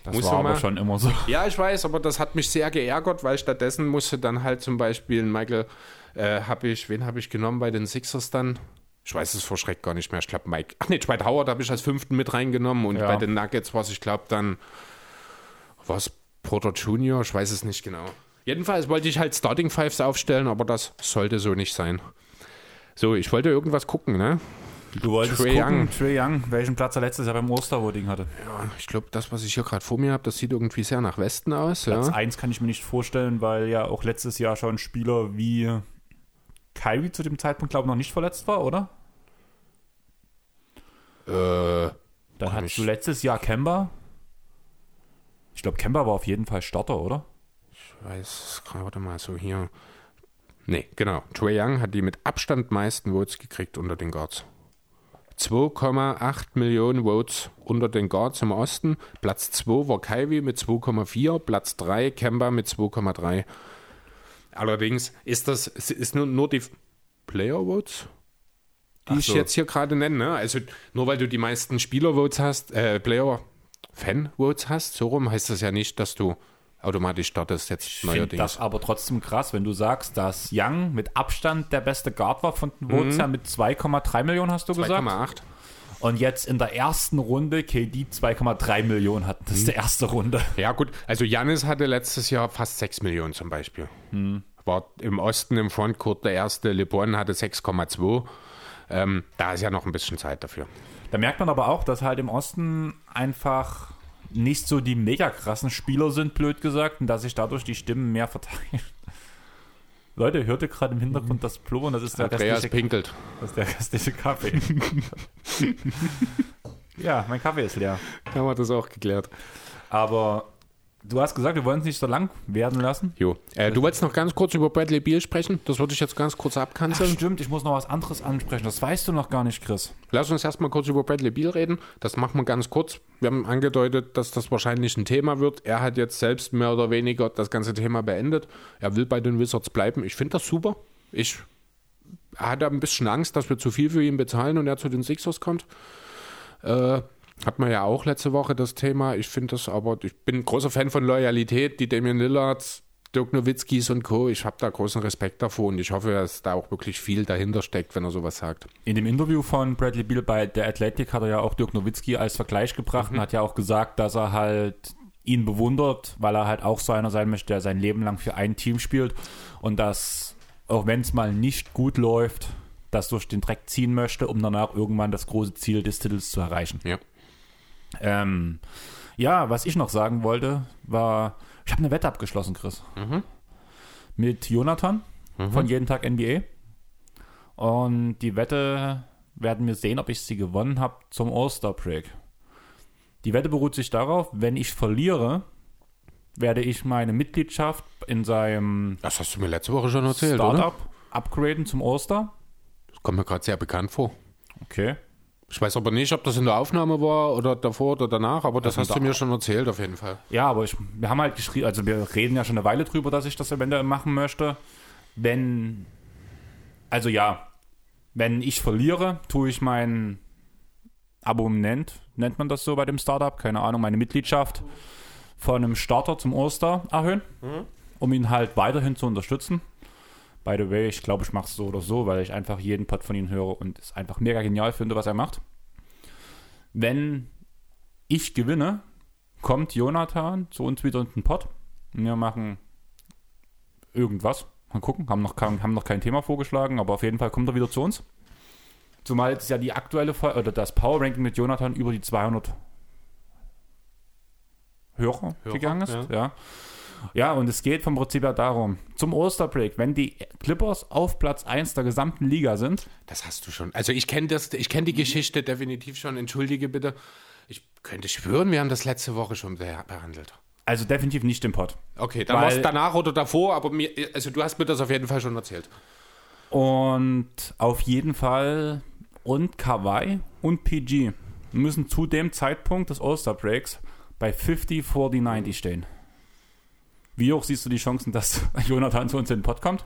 Speaker 1: Das
Speaker 2: Muss
Speaker 1: war aber
Speaker 2: mal-
Speaker 1: schon immer so.
Speaker 2: Ja, ich weiß, aber das hat mich sehr geärgert, weil stattdessen musste dann halt zum Beispiel Michael, äh, habe ich, wen habe ich genommen bei den Sixers dann? Ich weiß es vor Schreck gar nicht mehr. Ich glaube, Mike, ach nee, Dwight Howard habe ich als fünften mit reingenommen und
Speaker 1: Ja.
Speaker 2: bei den Nuggets war es, ich glaube, dann was Porter Junior, ich weiß es nicht genau. Jedenfalls wollte ich halt Starting Fives aufstellen, aber das sollte so nicht sein. So, ich wollte irgendwas gucken, ne?
Speaker 1: Du wolltest
Speaker 2: Trae
Speaker 1: gucken,
Speaker 2: Young.
Speaker 1: Trae Young, welchen Platz er letztes Jahr beim Ostervoting hatte.
Speaker 2: Ja, ich glaube, das, was ich hier gerade vor mir habe, das sieht irgendwie sehr nach Westen aus.
Speaker 1: Platz
Speaker 2: ja.
Speaker 1: 1 kann ich mir nicht vorstellen, weil ja auch letztes Jahr schon Spieler wie Kyrie zu dem Zeitpunkt, glaube ich, noch nicht verletzt war, oder?
Speaker 2: Äh,
Speaker 1: Dann hattest
Speaker 2: ich-
Speaker 1: du letztes Jahr Kemba. Ich glaube, Kemba war auf jeden Fall Starter, oder?
Speaker 2: Ich weiß gerade mal so hier. Nee, genau. Trae Young hat die mit Abstand meisten Votes gekriegt unter den Guards. 2,8 Millionen Votes unter den Guards im Osten. Platz 2 war Kyrie mit 2,4, Platz 3 Kemba mit 2,3. Allerdings ist das ist nur, nur die Player Votes, die
Speaker 1: Ach
Speaker 2: ich
Speaker 1: so.
Speaker 2: jetzt hier gerade nenne. Ne? Also nur weil du die meisten Spieler Votes hast, äh, Player Fan Votes hast, so rum heißt das ja nicht, dass du automatisch startest jetzt
Speaker 1: Ich
Speaker 2: neuerdings.
Speaker 1: das aber trotzdem krass, wenn du sagst, dass Young mit Abstand der beste Guard war von den Votes her mit 2,3 Millionen, hast du gesagt.
Speaker 2: 2,8.
Speaker 1: Und jetzt in der ersten Runde KD 2,3 Millionen hat. Das ist die erste Runde.
Speaker 2: Ja, gut. Also Janis hatte letztes Jahr fast 6 Millionen zum Beispiel. War im Osten im Frontcourt der erste. LeBron hatte 6,2. Ähm, da ist ja noch ein bisschen Zeit dafür.
Speaker 1: Da merkt man aber auch, dass halt im Osten einfach nicht so die mega krassen Spieler sind, blöd gesagt, und dass sich dadurch die Stimmen mehr verteilen. Leute, hört ihr gerade im Hintergrund das Plobbern? Das ist der
Speaker 2: Andreas
Speaker 1: restliche,
Speaker 2: pinkelt.
Speaker 1: das ist der restliche Kaffee. ja, mein Kaffee ist leer.
Speaker 2: Haben wir das auch geklärt.
Speaker 1: Aber du hast gesagt, wir wollen es nicht so lang werden lassen.
Speaker 2: Jo. Äh, du wolltest noch ganz kurz über Bradley Beal sprechen. Das würde ich jetzt ganz kurz
Speaker 1: Ach,
Speaker 2: abkanzeln.
Speaker 1: stimmt, ich muss noch was anderes ansprechen. Das weißt du noch gar nicht, Chris.
Speaker 2: Lass uns erstmal kurz über Bradley Beal reden. Das machen wir ganz kurz. Wir haben angedeutet, dass das wahrscheinlich ein Thema wird. Er hat jetzt selbst mehr oder weniger das ganze Thema beendet. Er will bei den Wizards bleiben. Ich finde das super. Ich hatte ein bisschen Angst, dass wir zu viel für ihn bezahlen und er zu den Sixers kommt. Äh, hat man ja auch letzte Woche das Thema. Ich finde das aber, ich bin ein großer Fan von Loyalität. Die Damian Lillards, Dirk Nowitzkis und Co. Ich habe da großen Respekt davor und ich hoffe, dass da auch wirklich viel dahinter steckt, wenn er sowas sagt.
Speaker 1: In dem Interview von Bradley Beal bei der Athletic hat er ja auch Dirk Nowitzki als Vergleich gebracht und hat ja auch gesagt, dass er halt ihn bewundert, weil er halt auch so einer sein möchte, der sein Leben lang für ein Team spielt und das, auch wenn es mal nicht gut läuft, das durch den Dreck ziehen möchte, um danach irgendwann das große Ziel des Titels zu erreichen.
Speaker 2: Ja.
Speaker 1: Ähm, ja, was ich noch sagen wollte, war, ich habe eine Wette abgeschlossen, Chris. Mit Jonathan von Jeden Tag NBA. Und die Wette werden wir sehen, ob ich sie gewonnen habe zum All-Star-Break. Die Wette beruht sich darauf, wenn ich verliere, werde ich meine Mitgliedschaft in seinem
Speaker 2: Das hast du mir letzte Woche schon erzählt, oder?
Speaker 1: Startup upgraden zum All-Star.
Speaker 2: Das kommt mir gerade sehr bekannt vor.
Speaker 1: Okay.
Speaker 2: Ich weiß aber nicht, ob das in der Aufnahme war oder davor oder danach, aber das,
Speaker 1: Das
Speaker 2: hast du mir schon erzählt auf jeden Fall.
Speaker 1: Ja, aber ich, wir haben halt geschrieben, also wir reden ja schon eine Weile drüber, dass ich das eventuell machen möchte. Wenn, also ja, wenn ich verliere, tue ich mein Abonnement, nennt man das so bei dem Startup, keine Ahnung, meine Mitgliedschaft von einem Starter zum All-Star erhöhen, um ihn halt weiterhin zu unterstützen. By the way, ich glaube, ich mache es so oder so, weil ich einfach jeden Pod von ihm höre und es einfach mega genial finde, was er macht. Wenn ich gewinne, kommt Jonathan zu uns wieder in den Pod. Wir machen irgendwas. Mal gucken, haben noch, kein, haben noch kein Thema vorgeschlagen, aber auf jeden Fall kommt er wieder zu uns. Zumal jetzt ja die aktuelle Folge, oder das Power Ranking mit Jonathan über die 200 Hörer,
Speaker 2: Hörer,
Speaker 1: gegangen ist.
Speaker 2: ja.
Speaker 1: Ja. Ja, und es geht vom Prinzip her darum, zum Osterbreak, wenn die Clippers auf Platz 1 der gesamten Liga sind,
Speaker 2: Das hast du schon. Also ich kenne das, ich kenne die Geschichte definitiv schon. Entschuldige bitte. Ich könnte schwören, wir haben das letzte Woche schon be- behandelt.
Speaker 1: also definitiv nicht im Pod.
Speaker 2: Okay, dann war es danach oder davor, aber mir, also du hast mir das auf jeden Fall schon erzählt.
Speaker 1: Und auf jeden Fall und Kawhi und PG müssen zu dem Zeitpunkt des All-Star Breaks bei 50, 40, 90 stehen. Wie hoch siehst du die Chancen, dass Jonathan zu uns in den Pod kommt?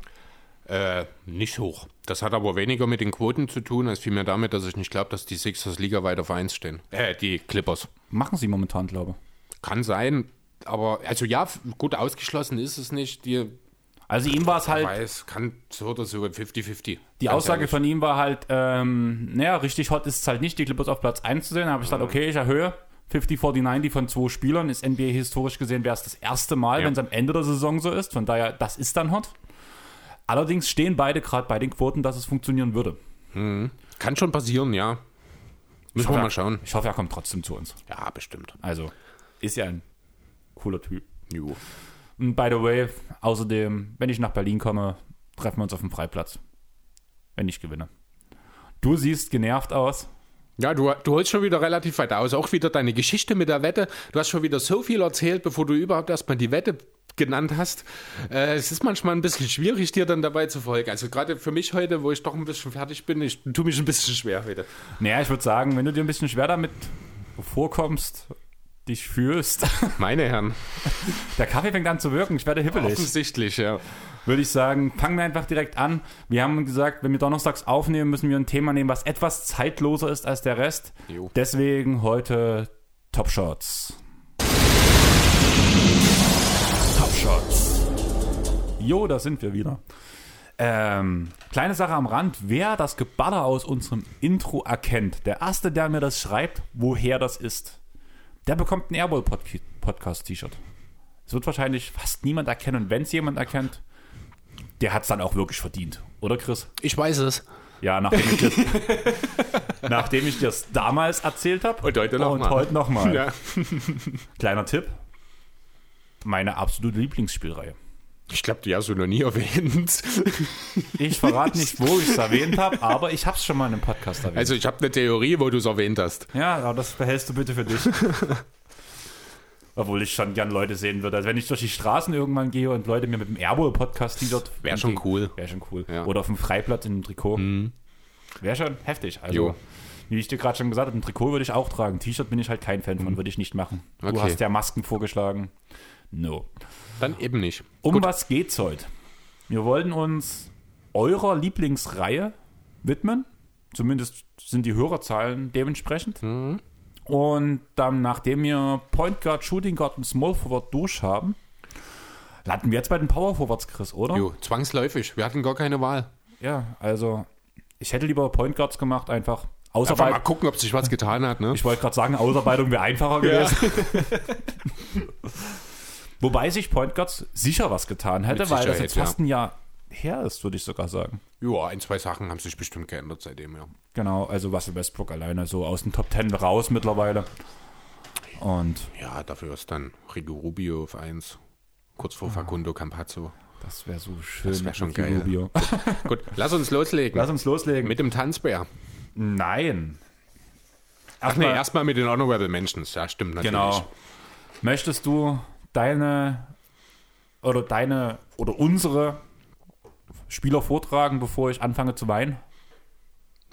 Speaker 2: Äh, nicht hoch. Das hat aber weniger mit den Quoten zu tun, als vielmehr damit, dass ich nicht glaube, dass die Sixers Liga weit auf 1 stehen. Äh, die Clippers.
Speaker 1: Machen sie momentan, glaube
Speaker 2: Kann sein, aber also ja, gut ausgeschlossen ist es nicht. Die
Speaker 1: Also ihm war es halt,
Speaker 2: weiß, kann so oder so 50-50.
Speaker 1: die Aussage
Speaker 2: ehrlich.
Speaker 1: von ihm war halt, ähm, naja, richtig hot ist es halt nicht, die Clippers auf Platz 1 zu sehen. Da habe ich gesagt, okay, ich erhöhe 50, 40, 90 von zwei Spielern. Ist NBA historisch gesehen, wäre es das erste Mal,
Speaker 2: Ja.
Speaker 1: wenn es am Ende der Saison so ist. Von daher, das ist dann hot. Allerdings stehen beide gerade bei den Quoten, dass es funktionieren würde.
Speaker 2: Kann schon passieren, ja. Müssen wir
Speaker 1: hoffe,
Speaker 2: mal schauen.
Speaker 1: Ich hoffe, er kommt trotzdem zu uns.
Speaker 2: Ja, bestimmt.
Speaker 1: Also, ist ja ein cooler Typ.
Speaker 2: Jo.
Speaker 1: Und by the way, außerdem, wenn ich nach Berlin komme, treffen wir uns auf dem Freiplatz. Wenn ich gewinne. Du siehst genervt aus.
Speaker 2: Ja, du, du holst schon wieder relativ weit aus. Auch wieder deine Geschichte mit der Wette. Du hast schon wieder so viel erzählt, bevor du überhaupt erstmal die Wette genannt hast. Äh, es ist manchmal ein bisschen schwierig, dir dann dabei zu folgen. Also gerade für mich heute, wo ich doch ein bisschen fertig bin, ich tue mich ein bisschen schwer heute.
Speaker 1: Naja, ich würde sagen, wenn du dir ein bisschen schwer damit vorkommst, dich fühlst,
Speaker 2: Meine Herren,
Speaker 1: der Kaffee fängt an zu wirken, ich werde hippelig.
Speaker 2: offensichtlich, ja.
Speaker 1: Würde ich sagen, fangen wir einfach direkt an. Wir haben gesagt, wenn wir donnerstags aufnehmen, müssen wir ein Thema nehmen, was etwas zeitloser ist als der Rest.
Speaker 2: Jo.
Speaker 1: Deswegen heute Top Shots. Top Shots. Jo, da sind wir wieder. Ähm, kleine Sache am Rand. Wer das Geballer aus unserem Intro erkennt, der Erste, der mir das schreibt, woher das ist, der bekommt ein Airball Podcast T-Shirt. Es wird wahrscheinlich fast niemand erkennen. Und wenn es jemand erkennt, der hat es dann auch wirklich verdient. Oder Chris?
Speaker 2: Ich weiß es.
Speaker 1: Ja, nachdem ich das, nachdem ich das damals erzählt habe.
Speaker 2: Und heute noch
Speaker 1: Und
Speaker 2: mal.
Speaker 1: heute nochmal.
Speaker 2: Ja.
Speaker 1: Kleiner Tipp. Meine absolute Lieblingsspielreihe.
Speaker 2: Ich glaube, die hast du noch nie erwähnt.
Speaker 1: Ich verrate nicht, wo ich es erwähnt habe, aber ich habe es schon mal in einem Podcast erwähnt.
Speaker 2: Also ich habe eine Theorie, wo du es erwähnt hast.
Speaker 1: ja, aber das behältst du bitte für dich. Obwohl ich schon gern Leute sehen würde. Also wenn ich durch die Straßen irgendwann gehe und Leute mir mit dem Airbowl-Podcast T-Shirt
Speaker 2: Wär schon cool.
Speaker 1: Wäre schon cool.
Speaker 2: Ja.
Speaker 1: Oder auf dem Freiplatz in einem Trikot. Wäre schon heftig. Also,
Speaker 2: Jo.
Speaker 1: wie ich dir gerade schon gesagt habe, ein Trikot würde ich auch tragen. T-Shirt bin ich halt kein Fan von, würde ich nicht machen. Du
Speaker 2: Okay.
Speaker 1: hast ja Masken vorgeschlagen. No.
Speaker 2: Dann eben nicht.
Speaker 1: Um was geht's heute? Wir wollten uns eurer Lieblingsreihe widmen. Zumindest sind die Hörerzahlen dementsprechend. Und dann, nachdem wir Point Guard, Shooting Guard und Small Forward durch haben, landen wir jetzt bei den Power Forwards, Chris, oder?
Speaker 2: Jo, zwangsläufig. Wir hatten gar keine Wahl.
Speaker 1: Ja, also ich hätte lieber Point Guards gemacht, einfach.
Speaker 2: Einfach mal gucken, ob sich was getan hat. Ne?
Speaker 1: Ich wollte gerade sagen, Ausarbeitung wäre einfacher gewesen. Wobei sich Point Guards sicher was getan hätte, weil das jetzt fast ein Jahr her ist, würde ich sogar sagen.
Speaker 2: Ja, ein, zwei Sachen haben sich bestimmt geändert seitdem, ja.
Speaker 1: Genau, also Russell Westbrook alleine so aus den Top Ten raus mittlerweile. Und
Speaker 2: Ja, dafür ist dann Rigo Rubio auf 1. Kurz
Speaker 1: Ah.
Speaker 2: vor Facundo Campazzo.
Speaker 1: das wäre so schön.
Speaker 2: Das wär schon geil.
Speaker 1: Rubio.
Speaker 2: Gut, lass uns loslegen.
Speaker 1: Lass uns loslegen.
Speaker 2: mit dem Tanzbär.
Speaker 1: Nein.
Speaker 2: Ach nee,
Speaker 1: Erstmal-
Speaker 2: erstmal mit den Honorable Mentions. Ja, stimmt natürlich.
Speaker 1: Genau. Möchtest du deine oder deine oder unsere Spieler vortragen, bevor ich anfange zu weinen?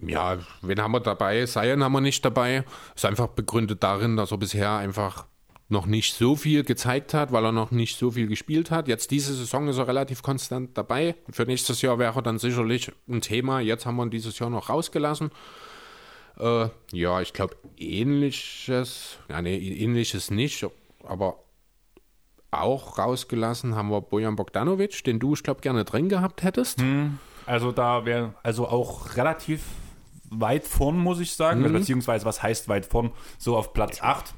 Speaker 2: Ja, wen haben wir dabei? Sion haben wir nicht dabei. Ist einfach begründet darin, dass er bisher einfach noch nicht so viel gezeigt hat, weil er noch nicht so viel gespielt hat. Jetzt diese Saison ist er relativ konstant dabei. Für nächstes Jahr wäre er dann sicherlich ein Thema. Jetzt haben wir ihn dieses Jahr noch rausgelassen. Äh, ja, ich glaube ähnliches, ja nee, ähnliches nicht, aber auch rausgelassen haben wir Bojan Bogdanovic, den du, ich glaube, gerne drin gehabt hättest.
Speaker 1: Also da wäre also auch relativ weit vorn, muss ich sagen.
Speaker 2: Mhm.
Speaker 1: Beziehungsweise was heißt weit vorn? So auf Platz 8.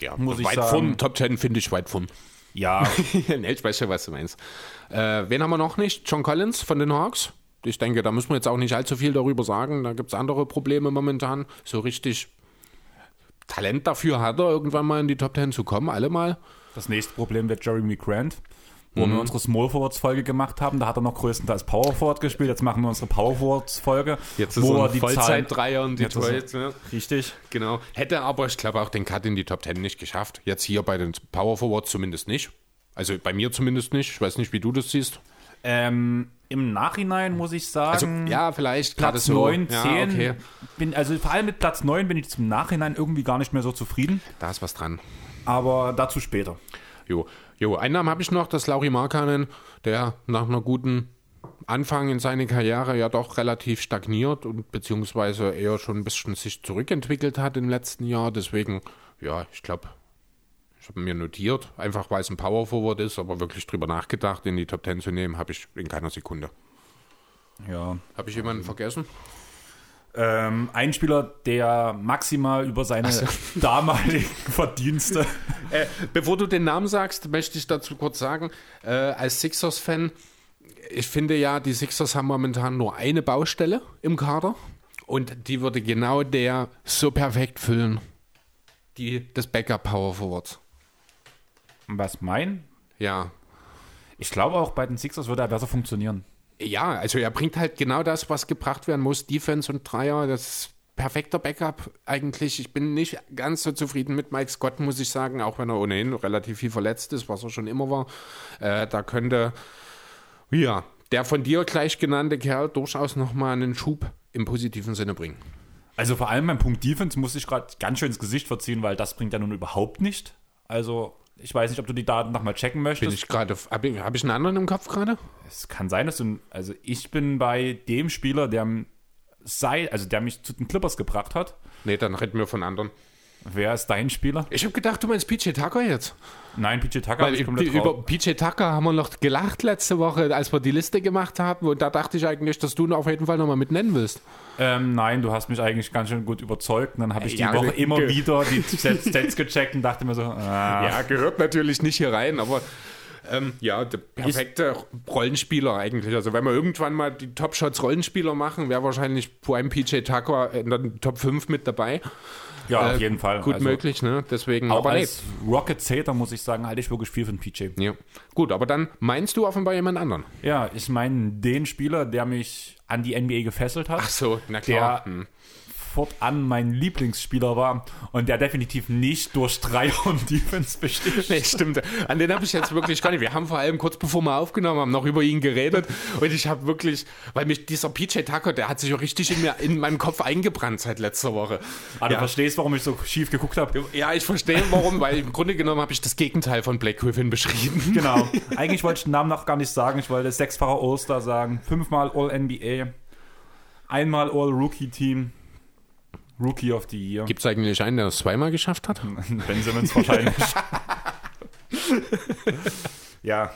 Speaker 2: Ja,
Speaker 1: Muss ich
Speaker 2: weit
Speaker 1: sagen.
Speaker 2: von Top 10 finde ich weit von.
Speaker 1: Ja,
Speaker 2: nee, ich weiß schon, was du meinst. Äh, wen haben wir noch nicht? John Collins von den Hawks. Ich denke, da müssen wir jetzt auch nicht allzu viel darüber sagen. Da gibt es andere Probleme momentan. So richtig Talent dafür hat er, irgendwann mal in die Top 10 zu kommen, alle mal.
Speaker 1: Das nächste Problem wird Jeremy Grant. Wo
Speaker 2: Mhm.
Speaker 1: wir unsere Small Forwards Folge gemacht haben, da hat er noch größtenteils Power Forward gespielt. Jetzt machen wir unsere Power Forwards Folge.
Speaker 2: Jetzt ist
Speaker 1: wo
Speaker 2: er
Speaker 1: die
Speaker 2: Vollzeit-Dreier
Speaker 1: Jetzt ist
Speaker 2: Detroit. Ne?
Speaker 1: richtig.
Speaker 2: Genau. Hätte aber, ich glaube, auch den Cut in die Top 10 nicht geschafft. Jetzt hier bei den Power Forwards zumindest nicht. Also bei mir zumindest nicht. Ich weiß nicht, wie du das siehst.
Speaker 1: Ähm, Im Nachhinein muss ich
Speaker 2: Also,
Speaker 1: sagen,
Speaker 2: ja, vielleicht
Speaker 1: Platz
Speaker 2: so.
Speaker 1: 9,
Speaker 2: ja,
Speaker 1: 10.
Speaker 2: Okay.
Speaker 1: Bin, also vor allem mit Platz 9 bin ich zum Nachhinein irgendwie gar nicht mehr so zufrieden.
Speaker 2: Da ist was dran.
Speaker 1: Aber dazu später.
Speaker 2: Jo, jo einen Namen habe ich noch, das Lauri Markkanen, der nach einer guten Anfang in seine Karriere ja doch relativ stagniert und beziehungsweise eher schon ein bisschen sich zurückentwickelt hat im letzten Jahr. Deswegen, ja, ich glaube, ich habe mir notiert, einfach weil es ein Power Forward ist, aber wirklich drüber nachgedacht, in die Top 10 zu nehmen, habe ich in keiner Sekunde.
Speaker 1: Ja.
Speaker 2: Habe ich jemanden vergessen?
Speaker 1: Ähm, ein Spieler, der maximal über seine damaligen Verdienste.
Speaker 2: Äh, bevor du den Namen sagst, möchte ich dazu kurz sagen, äh, als Sixers-Fan, ich finde ja, die Sixers haben momentan nur eine Baustelle im Kader und die würde genau der so perfekt füllen. Die des Backup Power Forwards.
Speaker 1: Was mein?
Speaker 2: Ja.
Speaker 1: Ich glaube auch bei den Sixers würde er besser funktionieren.
Speaker 2: Ja, also er bringt halt genau das, was gebracht werden muss. Defense und Dreier, das perfekter Backup eigentlich. Ich bin nicht ganz so zufrieden mit Mike Scott, muss ich sagen, auch wenn er ohnehin relativ viel verletzt ist, was er schon immer war. Äh, da könnte, ja, der von dir gleich genannte Kerl durchaus nochmal einen Schub im positiven Sinne bringen.
Speaker 1: Also vor allem beim Punkt Defense muss ich gerade ganz schön ins Gesicht verziehen, weil das bringt ja nun überhaupt nicht. Also ich weiß nicht, ob du die Daten nochmal checken
Speaker 2: Bin
Speaker 1: möchtest.
Speaker 2: ich gerade, habe ich, hab ich einen anderen im Kopf gerade?
Speaker 1: Es kann sein, dass du, also ich bin bei dem Spieler, der sei, also der mich zu den Clippers gebracht hat.
Speaker 2: Nee, dann reden wir von anderen.
Speaker 1: Wer ist dein Spieler?
Speaker 2: Ich habe gedacht, du meinst PJ Tucker jetzt.
Speaker 1: Nein, PJ Tucker
Speaker 2: Weil
Speaker 1: hab ich komplett
Speaker 2: über
Speaker 1: raus.
Speaker 2: PJ Tucker haben wir noch gelacht letzte Woche, als wir die Liste gemacht haben. Und da dachte ich eigentlich, dass du ihn auf jeden Fall nochmal mit nennen willst.
Speaker 1: Ähm, nein, du hast mich eigentlich ganz schön gut überzeugt. Und dann habe ich die
Speaker 2: Ja,
Speaker 1: Woche
Speaker 2: also,
Speaker 1: immer wieder die Stats Stats gecheckt und dachte mir so, ah,
Speaker 2: Ja, gehört natürlich nicht hier rein, aber ähm, ja, der perfekte Rollenspieler eigentlich. Also wenn wir irgendwann mal die Top-Shots Rollenspieler machen, wäre wahrscheinlich allem PJ Tucker in der Top 5 mit dabei.
Speaker 1: Ja, auf
Speaker 2: Äh,
Speaker 1: jeden Fall.
Speaker 2: Gut
Speaker 1: Also,
Speaker 2: möglich, ne? Deswegen,
Speaker 1: Auch
Speaker 2: aber nee.
Speaker 1: als Rocket Sater muss ich sagen, halte ich wirklich viel von PJ.
Speaker 2: Ja. Gut, aber dann meinst du offenbar jemand anderen?
Speaker 1: Ja, ich meine den Spieler, der mich an die NBA gefesselt hat.
Speaker 2: Ach so, na
Speaker 1: der
Speaker 2: klar. Hm.
Speaker 1: Fortan mein Lieblingsspieler war und der definitiv nicht durch Dreier und Defense besteht.
Speaker 2: Nee, stimmt. An den habe ich jetzt wirklich gar nicht. Wir haben vor allem kurz bevor wir aufgenommen haben, noch über ihn geredet. Und ich habe wirklich, weil mich dieser PJ Tucker, der hat sich auch richtig in, mir, in meinem Kopf eingebrannt seit letzter Woche.
Speaker 1: Aber du
Speaker 2: Ja.
Speaker 1: verstehst, warum ich so schief geguckt habe.
Speaker 2: Ja, ich verstehe warum, weil im Grunde genommen habe ich das Gegenteil von Black Griffin beschrieben.
Speaker 1: Genau. Eigentlich wollte ich den Namen noch gar nicht sagen. Ich wollte sechsfacher All-Star sagen. Fünfmal All-NBA. Einmal All-Rookie-Team. Rookie of the Year.
Speaker 2: Gibt es eigentlich einen, der es zweimal geschafft hat?
Speaker 1: Ben Simmons wahrscheinlich. ja.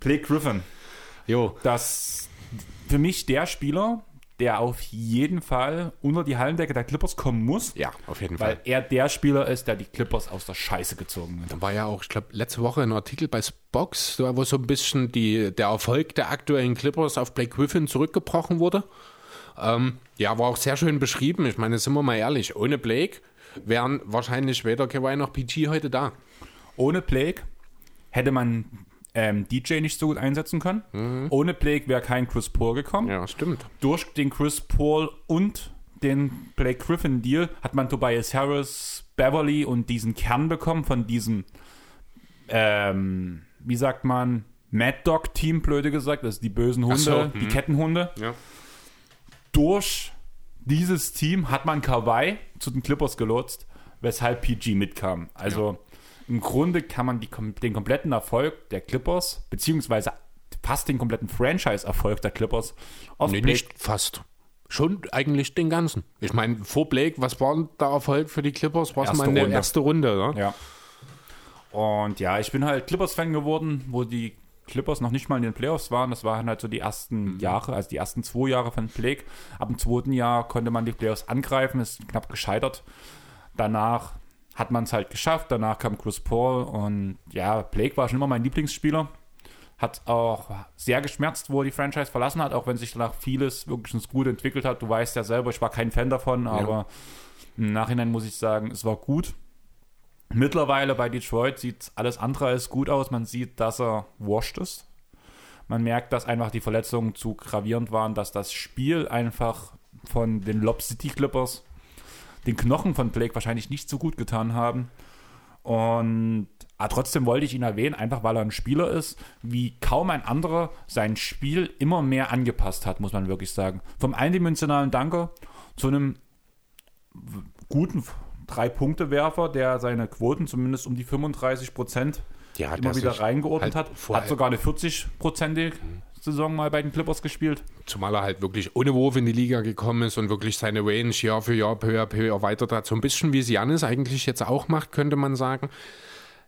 Speaker 1: Blake Griffin.
Speaker 2: Jo.
Speaker 1: Das für mich der Spieler, der auf jeden Fall unter die Hallendecke der Clippers kommen muss.
Speaker 2: Ja, auf jeden
Speaker 1: Weil
Speaker 2: Fall.
Speaker 1: er der Spieler ist, der die Clippers aus der Scheiße gezogen hat.
Speaker 2: Da war ja auch, ich glaube, letzte Woche ein Artikel bei Spox, wo so ein bisschen die, der Erfolg der aktuellen Clippers auf Blake Griffin zurückgebrochen wurde. Ähm, ja, war auch sehr schön beschrieben. Ich meine, sind wir mal ehrlich, ohne Blake wären wahrscheinlich weder Kawhi noch PG heute da.
Speaker 1: Ohne Blake hätte man ähm, DJ nicht so gut einsetzen können. Ohne Blake wäre kein Chris Paul gekommen.
Speaker 2: Ja, stimmt.
Speaker 1: Durch den Chris Paul und den Blake Griffin Deal hat man Tobias Harris, Beverly und diesen Kern bekommen von diesem, ähm, wie sagt man, Mad Dog Team, blöde gesagt, also die bösen Hunde,
Speaker 2: so,
Speaker 1: die
Speaker 2: hm.
Speaker 1: Kettenhunde.
Speaker 2: Ja.
Speaker 1: Durch dieses Team hat man Kawhi zu den Clippers gelotst, weshalb PG mitkam. Also im Grunde kann man die, den kompletten Erfolg der Clippers, beziehungsweise fast den kompletten Franchise-Erfolg der Clippers auf
Speaker 2: Nee,
Speaker 1: Blake
Speaker 2: nicht fast. Schon eigentlich den ganzen. Ich meine, vor Blake, was war denn der Erfolg für die Clippers? War es mal eine
Speaker 1: Runde.
Speaker 2: erste Runde, ne?
Speaker 1: Ja. Und ja, ich bin halt Clippers-Fan geworden, wo die Clippers noch nicht mal in den Playoffs waren. Das waren halt so die ersten
Speaker 2: Mhm.
Speaker 1: Jahre, also die ersten zwei Jahre von Blake. Ab dem zweiten Jahr konnte man die Playoffs angreifen, ist knapp gescheitert. Danach hat man es halt geschafft. Danach kam Chris Paul und ja, Blake war schon immer mein Lieblingsspieler. Hat auch sehr geschmerzt, wo er die Franchise verlassen hat, auch wenn sich danach vieles wirklich ins Gute entwickelt hat. Du weißt ja selber, ich war kein Fan davon, aber im Nachhinein muss ich sagen, es war gut. Mittlerweile bei Detroit sieht alles andere als gut aus. Man sieht, dass er washed ist. Man merkt, dass einfach die Verletzungen zu gravierend waren, dass das Spiel einfach von den Lob City Clippers den Knochen von Blake wahrscheinlich nicht so gut getan haben. Und ah, trotzdem wollte ich ihn erwähnen, einfach weil er ein Spieler ist, wie kaum ein anderer sein Spiel immer mehr angepasst hat, muss man wirklich sagen. Vom eindimensionalen Danker zu einem guten Drei-Punkte-Werfer, der seine Quoten zumindest um die 35 Prozent
Speaker 2: Ja,
Speaker 1: immer
Speaker 2: der
Speaker 1: wieder reingeordnet
Speaker 2: halt
Speaker 1: hat. Hat sogar eine 40-prozentige Saison mal bei den Clippers gespielt.
Speaker 2: Zumal er halt wirklich ohne Wurf in die Liga gekommen ist und wirklich seine Range Jahr für Jahr peu à peu erweitert hat. So ein bisschen wie es Janis eigentlich jetzt auch macht, könnte man sagen.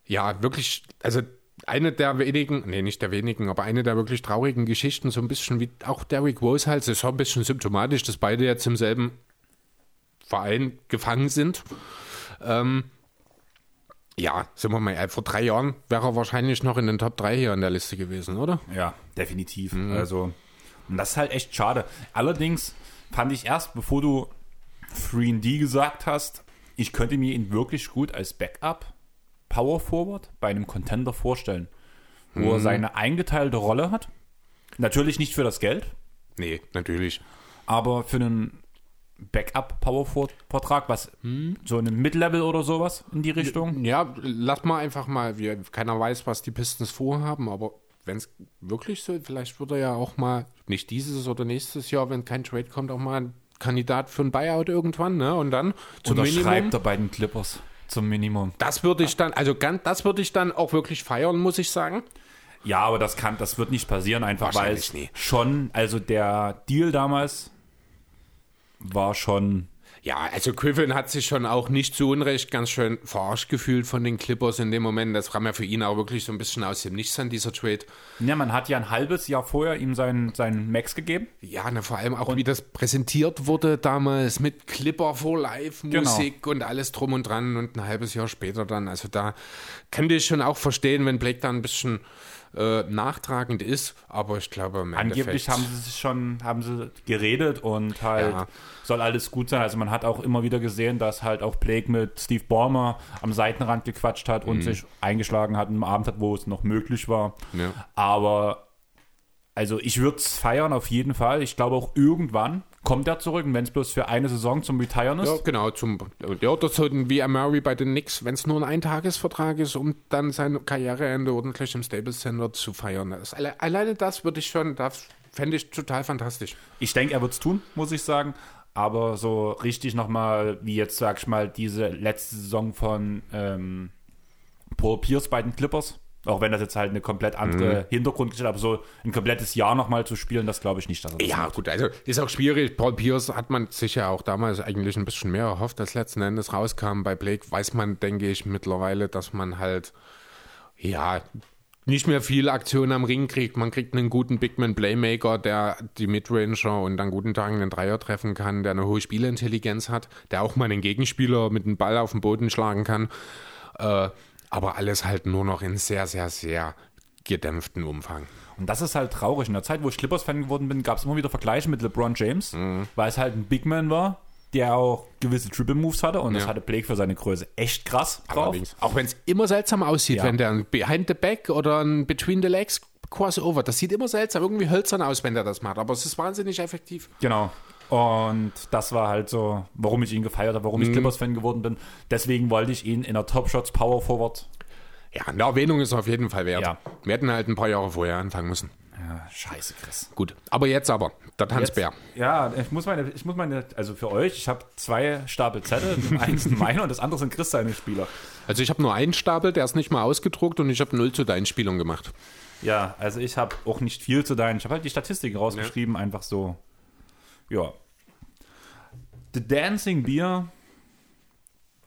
Speaker 2: Ja, wirklich, also eine der wenigen, nee, nicht der wenigen, aber eine der wirklich traurigen Geschichten, so ein bisschen wie auch Derrick Rose halt, es ist auch ein bisschen symptomatisch, dass beide jetzt im selben Verein gefangen sind. Ähm, ja, sind wir mal, ehrlich, vor drei Jahren wäre er wahrscheinlich noch in den Top 3 hier an der Liste gewesen, oder?
Speaker 1: Ja, definitiv.
Speaker 2: Mhm.
Speaker 1: Also, und das ist halt echt schade. Allerdings fand ich erst, bevor du 3D gesagt hast, ich könnte mir ihn wirklich gut als Backup Power Forward bei einem Contender vorstellen, wo
Speaker 2: Mhm.
Speaker 1: er seine eingeteilte Rolle hat. Natürlich nicht für das Geld,
Speaker 2: Nee, natürlich.
Speaker 1: aber für einen Backup Power Forward Vertrag, was
Speaker 2: Mhm.
Speaker 1: so ein Mid-Level oder sowas in die Richtung.
Speaker 2: Ja, lass mal einfach mal, wir, keiner weiß, was die Pistons vorhaben, aber wenn es wirklich so, vielleicht wird er ja auch mal, nicht dieses oder nächstes Jahr, wenn kein Trade kommt, auch mal ein Kandidat für ein Buyout irgendwann, ne? Und dann zum Minimum.
Speaker 1: Unterschreibt er bei den Clippers zum Minimum.
Speaker 2: Das würde ich dann, also ganz, das würde ich dann auch wirklich feiern, muss ich sagen.
Speaker 1: Ja, aber das kann, das wird nicht passieren, einfach weil es
Speaker 2: nie.
Speaker 1: schon, also der Deal damals war schon
Speaker 2: Ja, also Griffin hat sich schon auch nicht zu Unrecht ganz schön verarscht gefühlt von den Clippers in dem Moment. Das kam ja für ihn auch wirklich so ein bisschen aus dem Nichts an dieser Trade.
Speaker 1: Ja, man hat ja ein halbes Jahr vorher ihm seinen, seinen Max gegeben.
Speaker 2: Ja, na, vor allem auch, wie das präsentiert wurde damals mit Clipper for Live, Musik genau. und alles drum und dran und ein halbes Jahr später dann. Also da könnte ich schon auch verstehen, wenn Blake da ein bisschen äh, nachtragend ist, aber ich glaube
Speaker 1: im Angeblich haben sie schon, haben sie geredet und halt ja. soll alles gut sein. Also man hat auch immer wieder gesehen, dass halt auch Blake mit Steve Ballmer am Seitenrand gequatscht hat und mhm. sich eingeschlagen hat am Abend hat, wo es noch möglich war. Ja. Aber also ich würde es feiern auf jeden Fall. Ich glaube auch irgendwann kommt er zurück und wenn es bloß für eine Saison zum Retiren ist.
Speaker 2: Ja, genau. Zum, ja, das so wie Murray bei den Knicks, wenn es nur ein Eintagesvertrag ist, um dann sein Karriereende ordentlich im Staples Center zu feiern. Das, alle, alleine das würde ich schon, das fände ich total fantastisch.
Speaker 1: Ich denke, er wird es tun, muss ich sagen. Aber so richtig nochmal, wie jetzt, sag ich mal, diese letzte Saison von ähm, Paul Pierce bei den Clippers auch wenn das jetzt halt eine komplett andere mhm. Hintergrundgeschichte, aber so ein komplettes Jahr nochmal zu spielen, das glaube ich nicht. Dass
Speaker 2: er das ja, macht. gut, also ist auch schwierig. Paul Pierce hat man sich ja auch damals eigentlich ein bisschen mehr erhofft, als letzten Endes rauskam. Bei Blake weiß man, denke ich, mittlerweile, dass man halt, ja, nicht mehr viel Aktion am Ring kriegt. Man kriegt einen guten Bigman Playmaker, der die Midranger und an guten Tagen einen Dreier treffen kann, der eine hohe Spielintelligenz hat, der auch mal einen Gegenspieler mit dem Ball auf den Boden schlagen kann. Äh, aber alles halt nur noch in sehr, sehr, sehr gedämpften Umfang.
Speaker 1: Und das ist halt traurig. In der Zeit, wo ich Clippers-Fan geworden bin, gab es immer wieder Vergleiche mit LeBron James, mhm. weil es halt ein Big Man war, der auch gewisse Triple Moves hatte und ja. das hatte Blake für seine Größe echt krass
Speaker 2: drauf. Allerdings. Auch wenn es immer seltsam aussieht, ja. wenn der ein Behind the Back oder ein Between the Legs Crossover, das sieht immer seltsam, irgendwie hölzern aus, wenn der das macht, aber es ist wahnsinnig effektiv.
Speaker 1: Genau. Und das war halt so, warum ich ihn gefeiert habe, warum ich mhm. Clippers-Fan geworden bin. Deswegen wollte ich ihn in der Top Shots Power Forward.
Speaker 2: Ja, eine Erwähnung ist auf jeden Fall wert. Ja. Wir hätten halt ein paar Jahre vorher anfangen müssen.
Speaker 1: Ja, scheiße, Chris.
Speaker 2: Gut, aber jetzt aber, der Tanzbär.
Speaker 1: ja, ich muss meine, ich muss meine, also für euch, ich habe zwei Stapel Zettel, eins meine und das andere sind Chris seine Spieler.
Speaker 2: Also ich habe nur einen Stapel, der ist nicht mal ausgedruckt und ich habe null zu deinen Spielern gemacht.
Speaker 1: Ja, also ich habe auch nicht viel zu deinen, ich habe halt die Statistiken rausgeschrieben, ja. einfach so ja. The Dancing Beer,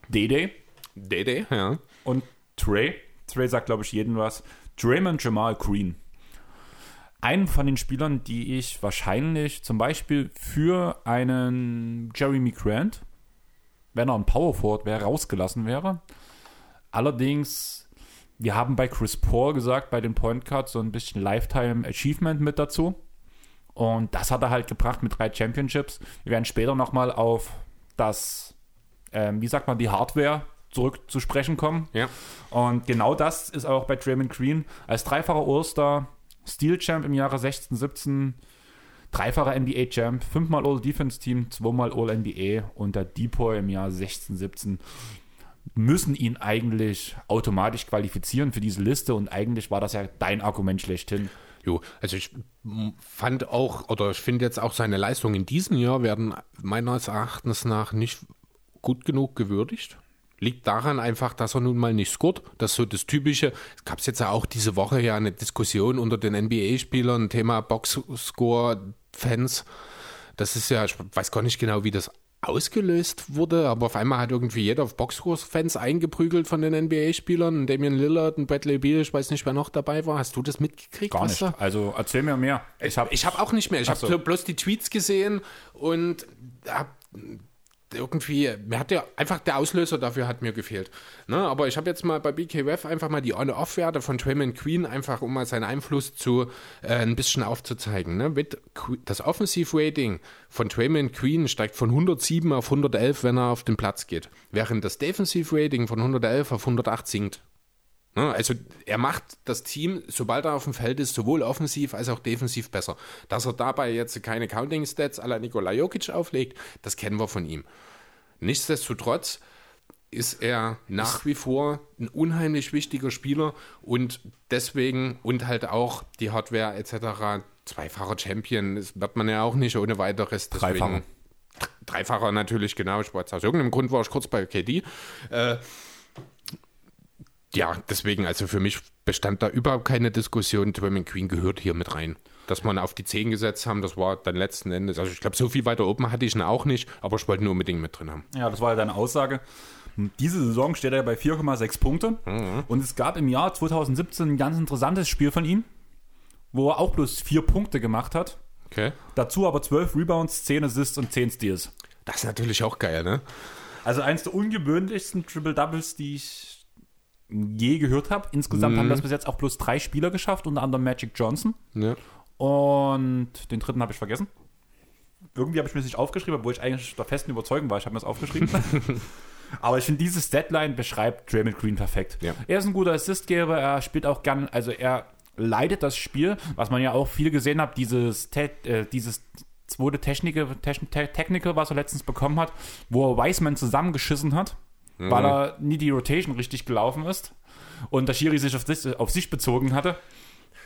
Speaker 1: Dede.
Speaker 2: Dede, ja.
Speaker 1: Und Trey. Trey sagt, glaube ich, jedem was. Draymond Jamal Green. Einen von den Spielern, die ich wahrscheinlich zum Beispiel für einen Jeremy Grant, wenn er ein Power Forward wäre, rausgelassen wäre. Allerdings, wir haben bei Chris Paul gesagt, bei den Point Cards so ein bisschen Lifetime Achievement mit dazu. Und das hat er halt gebracht mit drei Championships. Wir werden später nochmal auf das, ähm, wie sagt man, die Hardware zurück zu sprechen kommen.
Speaker 2: Ja.
Speaker 1: Und genau das ist auch bei Draymond Green als dreifacher All-Star, Steel Champ im Jahre 16, 17, dreifacher NBA Champ, fünfmal All Defense Team, zweimal All NBA und der Depoy im Jahr 16, 17 müssen ihn eigentlich automatisch qualifizieren für diese Liste und eigentlich war das ja dein Argument schlechthin.
Speaker 2: Jo, also ich fand auch, oder ich finde jetzt auch seine Leistungen in diesem Jahr werden meines Erachtens nach nicht gut genug gewürdigt. Liegt daran einfach, dass er nun mal nicht scored. Das ist so das Typische. Es gab jetzt ja auch diese Woche ja eine Diskussion unter den NBA-Spielern, Thema Boxscore-Fans. Das ist ja, ich weiß gar nicht genau, wie das ausgelöst wurde, aber auf einmal hat irgendwie jeder auf Boxkurs-Fans eingeprügelt von den NBA-Spielern. Damian Lillard und Bradley Beal, ich weiß nicht, wer noch dabei war. Hast du das mitgekriegt?
Speaker 1: Gar nicht. Also erzähl mir mehr.
Speaker 2: Ich habe ich hab auch nicht mehr. Ich habe so. bloß die Tweets gesehen und habe irgendwie, mir hat der einfach der Auslöser dafür hat mir gefehlt. Ne? Aber ich habe jetzt mal bei BKWF einfach mal die On-Off-Werte von Draymond Queen, einfach um mal seinen Einfluss zu äh, ein bisschen aufzuzeigen. Ne? Das Offensive-Rating von Draymond Queen steigt von 107 auf 111, wenn er auf den Platz geht, während das Defensive-Rating von 111 auf 108 sinkt. Ne? Also er macht das Team, sobald er auf dem Feld ist, sowohl offensiv als auch defensiv besser. Dass er dabei jetzt keine Counting-Stats à la Nikola Jokic auflegt, das kennen wir von ihm. Nichtsdestotrotz ist er nach wie vor ein unheimlich wichtiger Spieler und deswegen und halt auch die Hardware etc. Zweifacher Champion, das wird man ja auch nicht ohne weiteres.
Speaker 1: Deswegen, Dreifacher.
Speaker 2: Dreifacher natürlich, genau. Ich war aus irgendeinem Grund war ich kurz bei KD. Äh, ja, deswegen, also für mich bestand da überhaupt keine Diskussion. Draymond Queen gehört hier mit rein. dass man auf die 10 gesetzt haben, das war dann letzten Endes, also ich glaube, so viel weiter oben hatte ich ihn auch nicht, aber ich wollte ihn unbedingt mit drin haben.
Speaker 1: Ja, das war ja deine Aussage. Diese Saison steht er bei 4,6 Punkte.
Speaker 2: Mhm.
Speaker 1: Und es gab im Jahr 2017 ein ganz interessantes Spiel von ihm, wo er auch bloß 4 Punkte gemacht hat.
Speaker 2: Okay.
Speaker 1: Dazu aber 12 Rebounds, 10 Assists und 10 Steals.
Speaker 2: Das ist natürlich auch geil, ne?
Speaker 1: Also eins der ungewöhnlichsten Triple-Doubles, die ich je gehört habe. Insgesamt
Speaker 2: Mhm.
Speaker 1: haben das bis jetzt auch bloß drei Spieler geschafft, unter anderem Magic Johnson.
Speaker 2: Ja.
Speaker 1: Und den dritten habe ich vergessen. Irgendwie habe ich mir das nicht aufgeschrieben, obwohl ich eigentlich der festen Überzeugung war, ich habe mir das aufgeschrieben. Aber ich finde, dieses Deadline beschreibt Draymond Green perfekt.
Speaker 2: Ja.
Speaker 1: Er ist ein guter Assistgeber, er spielt auch gern, also er leitet das Spiel, was man ja auch viel gesehen hat, dieses, Te äh, dieses zweite Technical, Techn- Te Technical, was er letztens bekommen hat, wo er Wiseman zusammengeschissen hat, weil er nie die Rotation richtig gelaufen ist und der Schiri sich auf sich, auf sich bezogen hatte.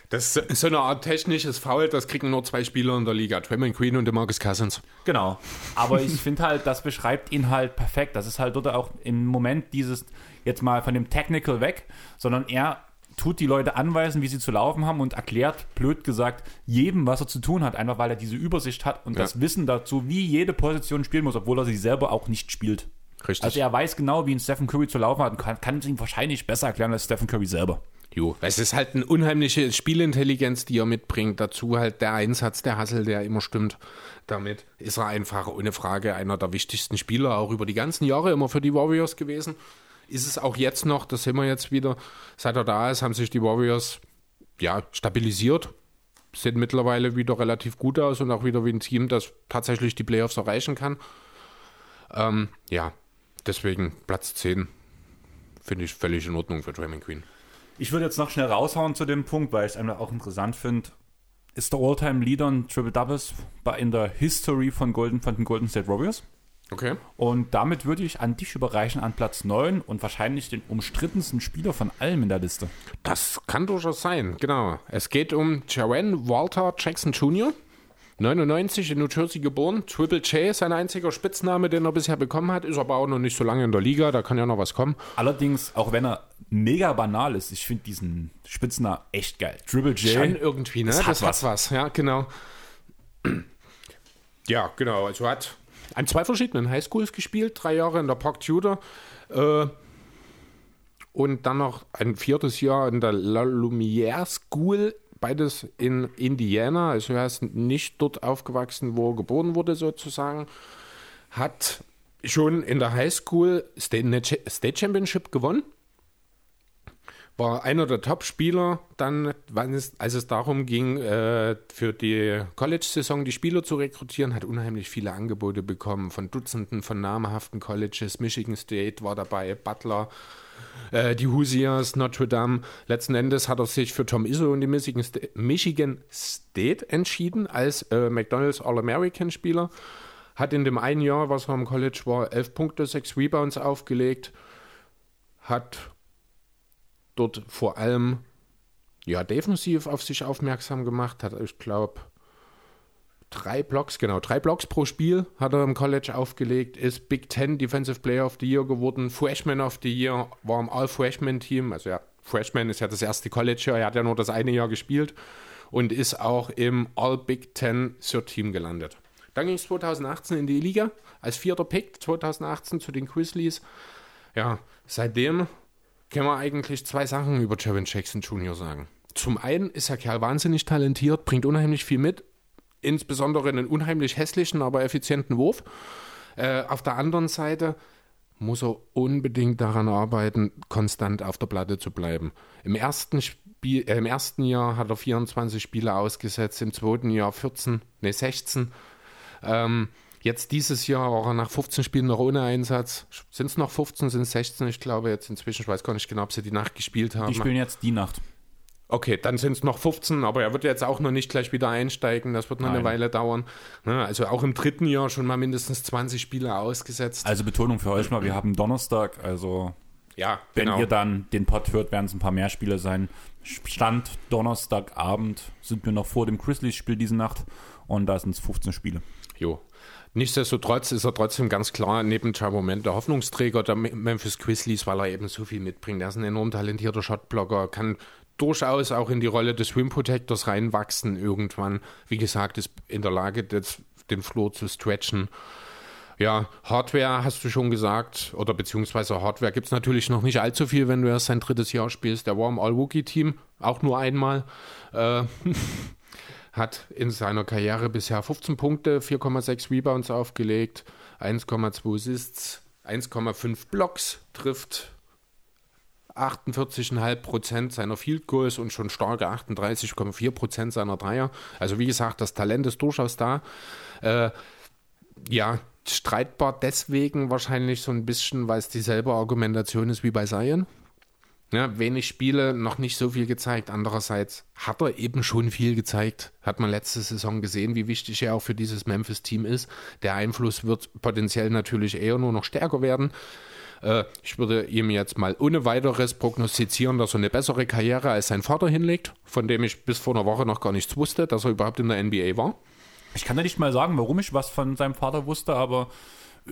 Speaker 2: Das ist so eine Art technisches Foul, das kriegen nur zwei Spieler in der Liga, Draymond Green und DeMarcus Cousins.
Speaker 1: Genau. Aber ich finde halt, das beschreibt ihn halt perfekt. Das ist halt dort auch im Moment dieses, jetzt mal von dem Technical weg, sondern er tut die Leute anweisen, wie sie zu laufen haben und erklärt, blöd gesagt, jedem, was er zu tun hat, einfach weil er diese Übersicht hat und
Speaker 2: Ja.
Speaker 1: das Wissen dazu, wie jede Position spielen muss, obwohl er sie selber auch nicht spielt.
Speaker 2: Richtig.
Speaker 1: Also er weiß genau, wie ein Stephen Curry zu laufen hat und kann, kann es ihm wahrscheinlich besser erklären als Stephen Curry selber.
Speaker 2: Jo, es ist halt eine unheimliche Spielintelligenz, die er mitbringt. Dazu halt der Einsatz, der Hassel, der immer stimmt. Damit ist er einfach ohne Frage einer der wichtigsten Spieler, auch über die ganzen Jahre immer für die Warriors gewesen. Ist es auch jetzt noch, das sehen wir jetzt wieder. Seit er da ist, haben sich die Warriors ja stabilisiert, sehen mittlerweile wieder relativ gut aus und auch wieder wie ein Team, das tatsächlich die Playoffs erreichen kann. Ähm, ja, deswegen Platz 10 finde ich völlig in Ordnung für Draymond Green.
Speaker 1: Ich würde jetzt noch schnell raushauen zu dem Punkt, weil ich es einfach auch interessant finde. Ist der All-Time-Leader in Triple Doubles in der History von, Golden, von den Golden State Warriors.
Speaker 2: Okay.
Speaker 1: Und damit würde ich an dich überreichen an Platz 9 und wahrscheinlich den umstrittensten Spieler von allem in der Liste.
Speaker 2: Das kann durchaus sein, genau. Es geht um Jaren Walter Jackson Jr., 99 in New Jersey geboren. Triple J ist sein einziger Spitzname, den er bisher bekommen hat, ist aber auch noch nicht so lange in der Liga, da kann ja noch was kommen.
Speaker 1: Allerdings, auch wenn er mega banal ist, ich finde diesen Spitznamen echt geil. Triple J.
Speaker 2: Schon irgendwie, ne?
Speaker 1: Das
Speaker 2: Das,
Speaker 1: hat
Speaker 2: hat was, ja, genau. Ja, genau. Also hat an zwei verschiedenen Highschools gespielt, drei Jahre in der Park Tudor äh, und dann noch ein viertes Jahr in der La Lumiere School, beides in Indiana. Also er ist nicht dort aufgewachsen, wo er geboren wurde, sozusagen. Hat schon in der Highschool State, State Championship gewonnen war einer der Top-Spieler dann, als es darum ging, äh, für die College-Saison die Spieler zu rekrutieren, hat unheimlich viele Angebote bekommen von Dutzenden von namhaften Colleges. Michigan State war dabei, Butler, äh, die Hoosiers, Notre Dame. Letzten Endes hat er sich für Tom Izzo und die Michigan State, entschieden als äh, McDonald's All-American-Spieler. Hat in dem einen Jahr, was er am College war, elf Punkte, sechs Rebounds aufgelegt. Hat dort vor allem ja, defensiv auf sich aufmerksam gemacht, hat, ich glaube, drei Blocks, genau, drei Blocks pro Spiel hat er im College aufgelegt, ist Big Ten Defensive Player of the Year geworden, Freshman of the Year, war im All-Freshman-Team, also ja, Freshman ist ja das erste College-Jahr, er hat ja nur das eine Jahr gespielt und ist auch im All-Big Ten Third-Team gelandet. Dann ging es 2018 in die Liga, als vierter Pick 2018 zu den Grizzlies. Ja, seitdem können wir eigentlich zwei Sachen über Jaron Jackson Jr. sagen. Zum einen ist der Kerl wahnsinnig talentiert, bringt unheimlich viel mit, insbesondere einen unheimlich hässlichen, aber effizienten Wurf. Äh, auf der anderen Seite muss er unbedingt daran arbeiten, konstant auf der Platte zu bleiben. Im ersten, Spiel, äh, im ersten Jahr hat er 24 Spiele ausgesetzt, im zweiten Jahr 14, ne 16. Ähm, Jetzt dieses Jahr war er nach 15 Spielen noch ohne Einsatz. Sind es noch 15, sind es 16? Ich glaube jetzt inzwischen, ich weiß gar nicht genau, ob sie die Nacht gespielt haben.
Speaker 1: Die spielen jetzt die Nacht.
Speaker 2: Okay, dann sind es noch 15, aber er wird jetzt auch noch nicht gleich wieder einsteigen. Das wird noch eine
Speaker 1: Nein.
Speaker 2: Weile dauern. Ne, Also auch im dritten Jahr schon mal mindestens 20 Spiele ausgesetzt.
Speaker 1: Also Betonung für euch mal, wir haben Donnerstag, also
Speaker 2: ja,
Speaker 1: wenn
Speaker 2: genau.
Speaker 1: ihr dann den Pod hört, werden es ein paar mehr Spiele sein. Stand Donnerstagabend sind wir noch vor dem Grizzlies-Spiel diese Nacht und da sind es 15 Spiele.
Speaker 2: Jo. Nichtsdestotrotz ist er trotzdem ganz klar neben Moment der Hoffnungsträger der Me- Memphis Grizzlies, weil er eben so viel mitbringt. Er ist ein enorm talentierter Shotblocker, kann durchaus auch in die Rolle des Rim Protectors reinwachsen irgendwann. Wie gesagt, ist in der Lage, das, den Floor zu stretchen. Ja, Hardware hast du schon gesagt, oder beziehungsweise Hardware gibt es natürlich noch nicht allzu viel, wenn du erst sein drittes Jahr spielst. Der Warm All-Wookie-Team, auch nur einmal, äh, hat in seiner Karriere bisher 15 Punkte, 4,6 Rebounds aufgelegt, 1,2 Assists, 1,5 Blocks, trifft 48,5 Prozent seiner Field Goals und schon starke 38,4 Prozent seiner Dreier. Also wie gesagt, das Talent ist durchaus da. Äh, ja, streitbar deswegen wahrscheinlich so ein bisschen, weil es dieselbe Argumentation ist wie bei Zion. Ja, wenig Spiele, noch nicht so viel gezeigt. Andererseits hat er eben schon viel gezeigt. Hat man letzte Saison gesehen, wie wichtig er auch für dieses Memphis-Team ist. Der Einfluss wird potenziell natürlich eher nur noch stärker werden. Äh, ich würde ihm jetzt mal ohne weiteres prognostizieren, dass er eine bessere Karriere als sein Vater hinlegt, von dem ich bis vor einer Woche noch gar nichts wusste, dass er überhaupt in der NBA war.
Speaker 1: Ich kann ja nicht mal sagen, warum ich was von seinem Vater wusste, aber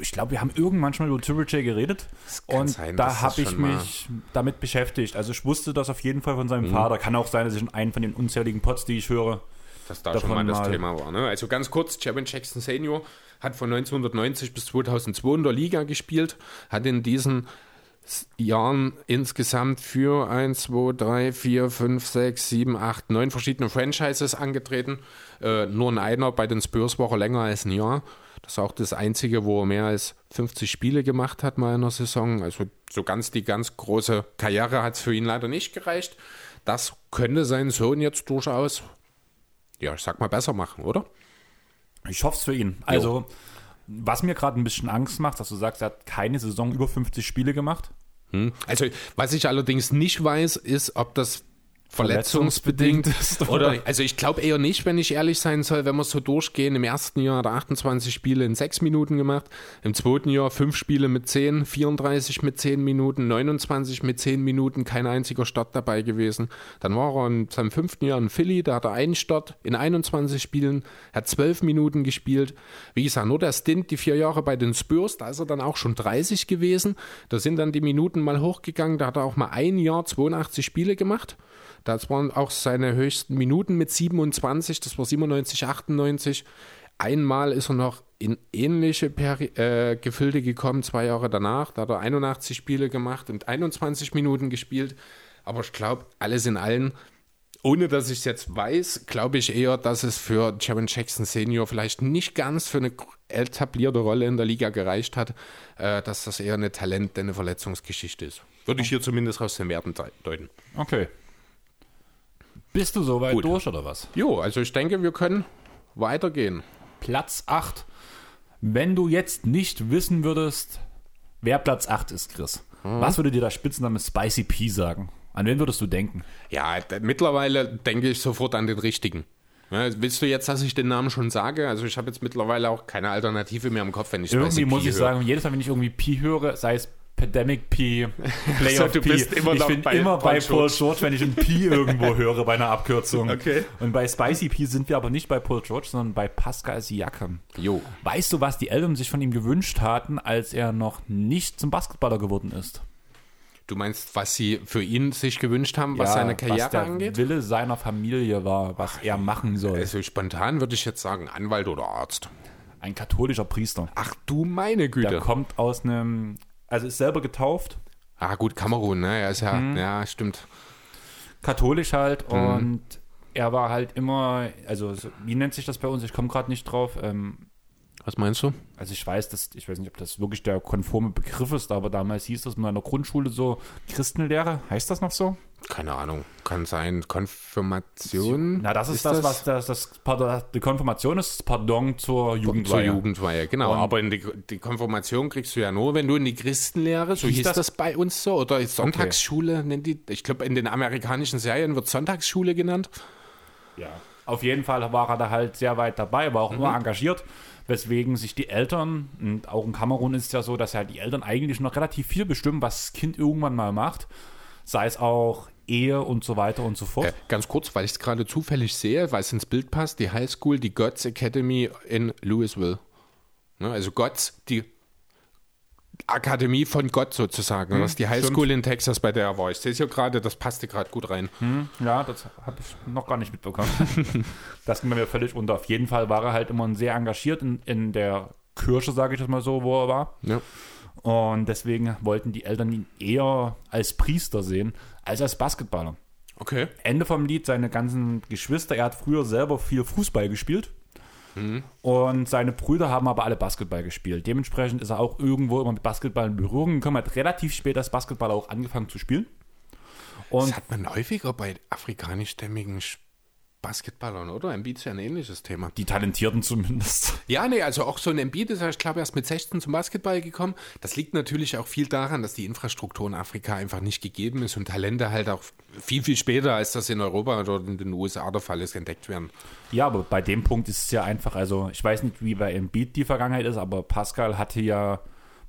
Speaker 1: ich glaube, wir haben irgendwann schon über Triple J geredet und sein, da habe ich mich damit beschäftigt. Also ich wusste das auf jeden Fall von seinem mhm. Vater. Kann auch sein, dass ich in einen von den unzähligen Pots, die ich höre,
Speaker 2: dass da schon mal das mal Thema war. Ne? Also ganz kurz, Javon Jackson Senior hat von 1990 bis 2002 in der Liga gespielt, hat in diesen Jahren insgesamt für 1, 2, 3, 4, 5, 6, 7, 8, 9 verschiedene Franchises angetreten. Äh, nur in einer bei den Spurs war er länger als ein Jahr. Das ist auch das Einzige, wo er mehr als 50 Spiele gemacht hat mal in der Saison. Also so ganz die ganz große Karriere hat es für ihn leider nicht gereicht. Das könnte sein Sohn jetzt durchaus, ja, ich sag mal, besser machen, oder?
Speaker 1: Ich hoffe es für ihn. Also, jo. was mir gerade ein bisschen Angst macht, dass du sagst, er hat keine Saison über 50 Spiele gemacht.
Speaker 2: Hm. Also, was ich allerdings nicht weiß, ist, ob das verletzungsbedingt ist. Oder, also ich glaube eher nicht, wenn ich ehrlich sein soll, wenn wir so durchgehen. Im ersten Jahr hat er 28 Spiele in 6 Minuten gemacht, im zweiten Jahr 5 Spiele mit 10, 34 mit 10 Minuten, 29 mit 10 Minuten, kein einziger Start dabei gewesen. Dann war er in seinem fünften Jahr in Philly, da hat er einen Start in 21 Spielen, hat 12 Minuten gespielt. Wie gesagt, nur der Stint, die vier Jahre bei den Spurs, da ist er dann auch schon 30 gewesen. Da sind dann die Minuten mal hochgegangen, da hat er auch mal ein Jahr 82 Spiele gemacht. Das waren auch seine höchsten Minuten mit 27, das war 97, 98. Einmal ist er noch in ähnliche Peri äh, Gefilde gekommen, zwei Jahre danach. Da hat er 81 Spiele gemacht und 21 Minuten gespielt. Aber ich glaube, alles in allem, ohne dass ich es jetzt weiß, glaube ich eher, dass es für Jaron Jackson Senior vielleicht nicht ganz für eine etablierte Rolle in der Liga gereicht hat, äh, dass das eher eine Talent- eine Verletzungsgeschichte ist. Würde ich hier zumindest aus den Werten deuten.
Speaker 1: Okay. Bist du soweit Gut. durch oder was?
Speaker 2: Jo, also ich denke, wir können weitergehen.
Speaker 1: Platz 8. Wenn du jetzt nicht wissen würdest, wer Platz 8 ist, Chris, hm. was würde dir der Spitzname Spicy P sagen? An wen würdest du denken?
Speaker 2: Ja, mittlerweile denke ich sofort an den richtigen. Ja, willst du jetzt, dass ich den Namen schon sage? Also ich habe jetzt mittlerweile auch keine Alternative mehr im Kopf, wenn ich
Speaker 1: Irgendwie Spicy muss P ich höre. sagen, jedes Mal, wenn ich irgendwie Pi höre, sei es Pandemic P,
Speaker 2: Playoff so, du P.
Speaker 1: immer ich bin bei immer bei Paul George, wenn ich ein P irgendwo höre bei einer Abkürzung.
Speaker 2: Okay.
Speaker 1: Und bei Spicy P sind wir aber nicht bei Paul George, sondern bei Pascal Siakam.
Speaker 2: Jo.
Speaker 1: Weißt du, was die Eltern sich von ihm gewünscht hatten, als er noch nicht zum Basketballer geworden ist?
Speaker 2: Du meinst, was sie für ihn sich gewünscht haben, was ja, seine Karriere was der angeht?
Speaker 1: Wille seiner Familie war, was er machen soll.
Speaker 2: Also spontan würde ich jetzt sagen, Anwalt oder Arzt.
Speaker 1: Ein katholischer Priester.
Speaker 2: Ach du meine Güte.
Speaker 1: Der kommt aus einem also ist selber getauft.
Speaker 2: Ah, gut, Kamerun, ne? Ja, ist ja, mhm. ja, stimmt.
Speaker 1: Katholisch halt mhm. und er war halt immer, also wie nennt sich das bei uns? Ich komme gerade nicht drauf. Ähm,
Speaker 2: was meinst du?
Speaker 1: Also ich weiß, dass, ich weiß nicht, ob das wirklich der konforme Begriff ist, aber damals hieß das in meiner Grundschule so Christenlehre. Heißt das noch so?
Speaker 2: Keine Ahnung. Kann sein. Konfirmation?
Speaker 1: Na, das ist, ist das, was das, das, das, die Konfirmation ist, das Pardon zur Jugendweihe.
Speaker 2: Zur Jugendweihe, genau. Und aber die, die, Konfirmation kriegst du ja nur, wenn du in die Christenlehre, so hieß, hieß das, das, bei uns so, oder Sonntagsschule okay. nennt die, ich glaube in den amerikanischen Serien wird Sonntagsschule genannt.
Speaker 1: Ja. Auf jeden Fall war er da halt sehr weit dabei, war auch mhm. immer engagiert weswegen sich die Eltern, und auch in Kamerun ist es ja so, dass ja die Eltern eigentlich noch relativ viel bestimmen, was das Kind irgendwann mal macht. Sei es auch Ehe und so weiter und so fort. Äh,
Speaker 2: ganz kurz, weil ich es gerade zufällig sehe, weil es ins Bild passt, die High School, die Gods Academy in Louisville. Ne, also Gods, die Akademie von Gott sozusagen. das ist die Highschool in Texas, bei der er war. Ich sehe es ja gerade, das passte gerade gut rein.
Speaker 1: Hm, ja, das habe ich noch gar nicht mitbekommen. das ging mir völlig unter. Auf jeden Fall war er halt immer sehr engagiert in, in der Kirche, sage ich das mal so, wo er war.
Speaker 2: Ja.
Speaker 1: Und deswegen wollten die Eltern ihn eher als Priester sehen, als als Basketballer.
Speaker 2: Okay.
Speaker 1: Ende vom Lied, seine ganzen Geschwister, er hat früher selber viel Fußball gespielt. Und seine Brüder haben aber alle Basketball gespielt. Dementsprechend ist er auch irgendwo immer mit Basketball in Berührung gekommen, hat relativ spät als Basketballer auch angefangen zu spielen. Und
Speaker 2: Das hat man häufiger bei afrikanischstämmigen Sch- Basketballern, oder? Embiid ist ja ein ähnliches Thema.
Speaker 1: die Talentierten zumindest.
Speaker 2: Ja, nee, also auch so ein Embiid ist ja, ich glaube, erst mit 16 zum Basketball gekommen. Das liegt natürlich auch viel daran, dass die Infrastruktur in Afrika einfach nicht gegeben ist und Talente halt auch viel, viel später, als das in Europa oder in den USA der Fall ist, entdeckt werden.
Speaker 1: Ja, aber bei dem Punkt ist es ja einfach, also ich weiß nicht, wie bei Embiid die Vergangenheit ist, aber Pascal hatte ja,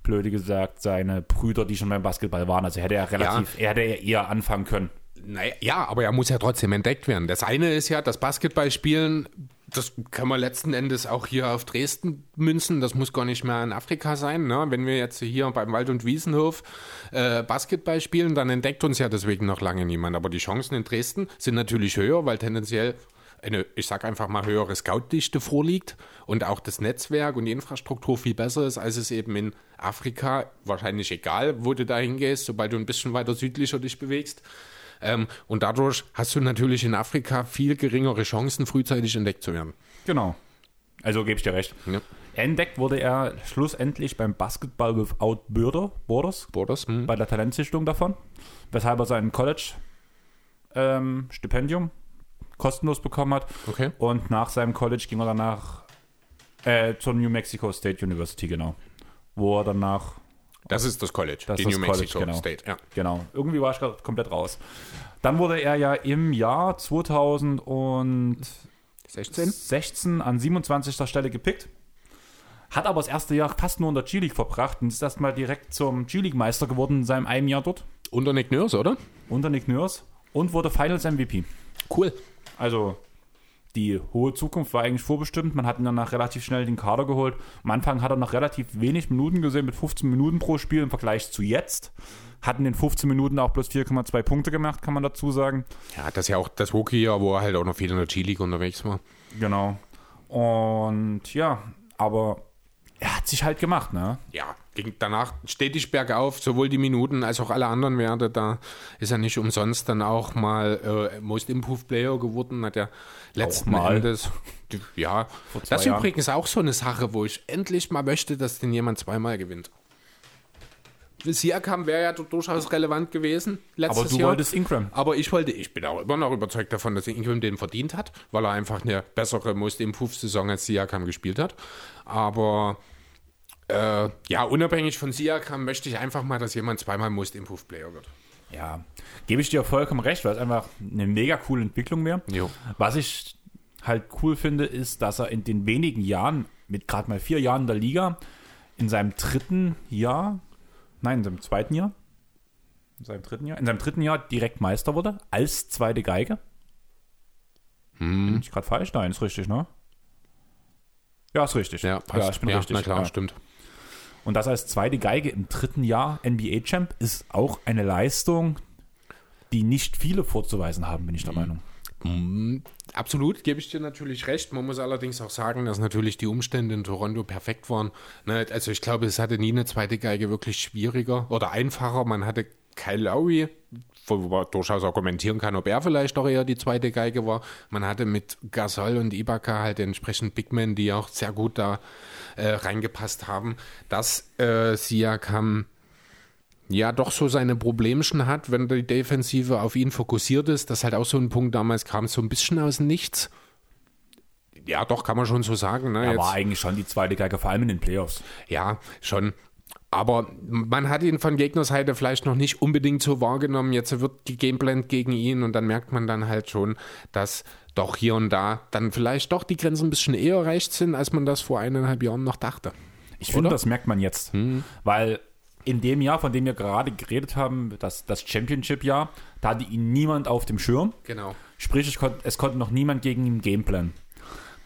Speaker 1: blöde gesagt, seine Brüder, die schon beim Basketball waren. Also hätte er relativ, er hätte eher anfangen können.
Speaker 2: Naja, ja, aber er muss ja trotzdem entdeckt werden. Das eine ist ja, das Basketballspielen, das kann man letzten Endes auch hier auf Dresden münzen. Das muss gar nicht mehr in Afrika sein. Ne? Wenn wir jetzt hier beim Wald- und Wiesenhof äh, Basketball spielen, dann entdeckt uns ja deswegen noch lange niemand. Aber die Chancen in Dresden sind natürlich höher, weil tendenziell eine, ich sag einfach mal, höhere Scoutdichte vorliegt und auch das Netzwerk und die Infrastruktur viel besser ist, als es eben in Afrika, wahrscheinlich egal, wo du da hingehst, sobald du ein bisschen weiter südlicher dich bewegst. Ähm, und dadurch hast du natürlich in Afrika viel geringere Chancen, frühzeitig entdeckt zu werden.
Speaker 1: Genau. Also gebe ich dir recht.
Speaker 2: Ja.
Speaker 1: Entdeckt wurde er schlussendlich beim Basketball Without Border, Borders,
Speaker 2: Borders? Hm.
Speaker 1: bei der Talentsichtung davon, weshalb er sein College-Stipendium kostenlos bekommen hat.
Speaker 2: Okay.
Speaker 1: Und nach seinem College ging er danach äh, zur New Mexico State University, genau. Wo er danach,
Speaker 2: Das ist das College,
Speaker 1: Das
Speaker 2: die
Speaker 1: ist
Speaker 2: New
Speaker 1: das College,
Speaker 2: Mexico
Speaker 1: genau.
Speaker 2: State. Ja.
Speaker 1: genau, irgendwie war ich gerade komplett raus. Dann wurde er ja im Jahr 2016
Speaker 2: 16?
Speaker 1: an 27. Stelle gepickt. Hat aber das erste Jahr fast nur in der G-League verbracht und ist erstmal direkt zum G-League-Meister geworden in seinem einem Jahr dort.
Speaker 2: Unter Nick Nurse, oder?
Speaker 1: Unter Nick Nurse. Und wurde Finals MVP.
Speaker 2: Cool.
Speaker 1: Also die hohe Zukunft war eigentlich vorbestimmt. Man hat ihn danach relativ schnell den Kader geholt. Am Anfang hat er noch relativ wenig Minuten gesehen, mit 15 Minuten pro Spiel im Vergleich zu jetzt. Hat in den 15 Minuten auch bloß 4,2 Punkte gemacht, kann man dazu sagen.
Speaker 2: Ja, das ist ja auch das Rookie-Jahr, wo er halt auch noch viel in der G-League unterwegs war.
Speaker 1: Genau. Und ja, aber er hat sich halt gemacht, ne?
Speaker 2: Ja, ging danach stetig bergauf, sowohl die Minuten als auch alle anderen Werte. Da ist er nicht umsonst dann auch mal äh, Most Improved Player geworden, hat er letzten
Speaker 1: mal.
Speaker 2: Endes. Ja, das ist
Speaker 1: Jahren.
Speaker 2: übrigens auch so eine Sache, wo ich endlich mal möchte, dass den jemand zweimal gewinnt. Siakam wäre ja durchaus relevant gewesen letztes
Speaker 1: Aber du
Speaker 2: Jahr.
Speaker 1: wolltest Ingram.
Speaker 2: Aber ich wollte, ich bin auch immer noch überzeugt davon, dass Ingram den verdient hat, weil er einfach eine bessere Most Improved Saison als Siakam gespielt hat. Aber äh, ja, unabhängig von Siakam möchte ich einfach mal, dass jemand zweimal Most Improved Player wird.
Speaker 1: Ja, gebe ich dir vollkommen recht, weil es einfach eine mega coole Entwicklung wäre. Was ich halt cool finde, ist, dass er in den wenigen Jahren, mit gerade mal vier Jahren in der Liga, in seinem dritten Jahr, nein, in seinem zweiten Jahr, in seinem dritten Jahr, in seinem dritten Jahr direkt Meister wurde, als zweite Geige. Bin ich gerade falsch? Nein, ist richtig, ne? Ja, ist richtig.
Speaker 2: Ja, passt.
Speaker 1: ja ich bin
Speaker 2: ja,
Speaker 1: richtig.
Speaker 2: Na klar,
Speaker 1: ja.
Speaker 2: stimmt.
Speaker 1: Und das als zweite Geige im dritten Jahr NBA-Champ ist auch eine Leistung, die nicht viele vorzuweisen haben, bin ich der Meinung.
Speaker 2: Mm, Absolut, gebe ich dir natürlich recht. Man muss allerdings auch sagen, dass natürlich die Umstände in Toronto perfekt waren. Ne, Also ich glaube, es hatte nie eine zweite Geige wirklich schwieriger oder einfacher. Man hatte Kyle Lowry, wo man durchaus argumentieren kann, ob er vielleicht auch eher die zweite Geige war. Man hatte mit Gasol und Ibaka halt entsprechend Big Men, die auch sehr gut da äh, reingepasst haben. Dass äh, Siakam ja doch so seine Problemchen hat, wenn die Defensive auf ihn fokussiert ist. Das ist halt auch so ein Punkt, damals kam so ein bisschen aus dem Nichts. Ja, doch, kann man schon so sagen. Ne?
Speaker 1: Er
Speaker 2: Jetzt-
Speaker 1: war eigentlich schon die zweite Geige, vor allem in den Playoffs.
Speaker 2: ja, schon. Aber man hat ihn von Gegnerseite vielleicht noch nicht unbedingt so wahrgenommen. Jetzt wird die Gameplan gegen ihn und dann merkt man dann halt schon, dass doch hier und da dann vielleicht doch die Grenzen ein bisschen eher erreicht sind, als man das vor eineinhalb Jahren noch dachte.
Speaker 1: Ich finde, das merkt man jetzt. Weil in dem Jahr, von dem wir gerade geredet haben, das, das Championship-Jahr, da hatte ihn niemand auf dem Schirm.
Speaker 2: Genau.
Speaker 1: Sprich, es, kon es konnte noch niemand gegen ihn Gameplan.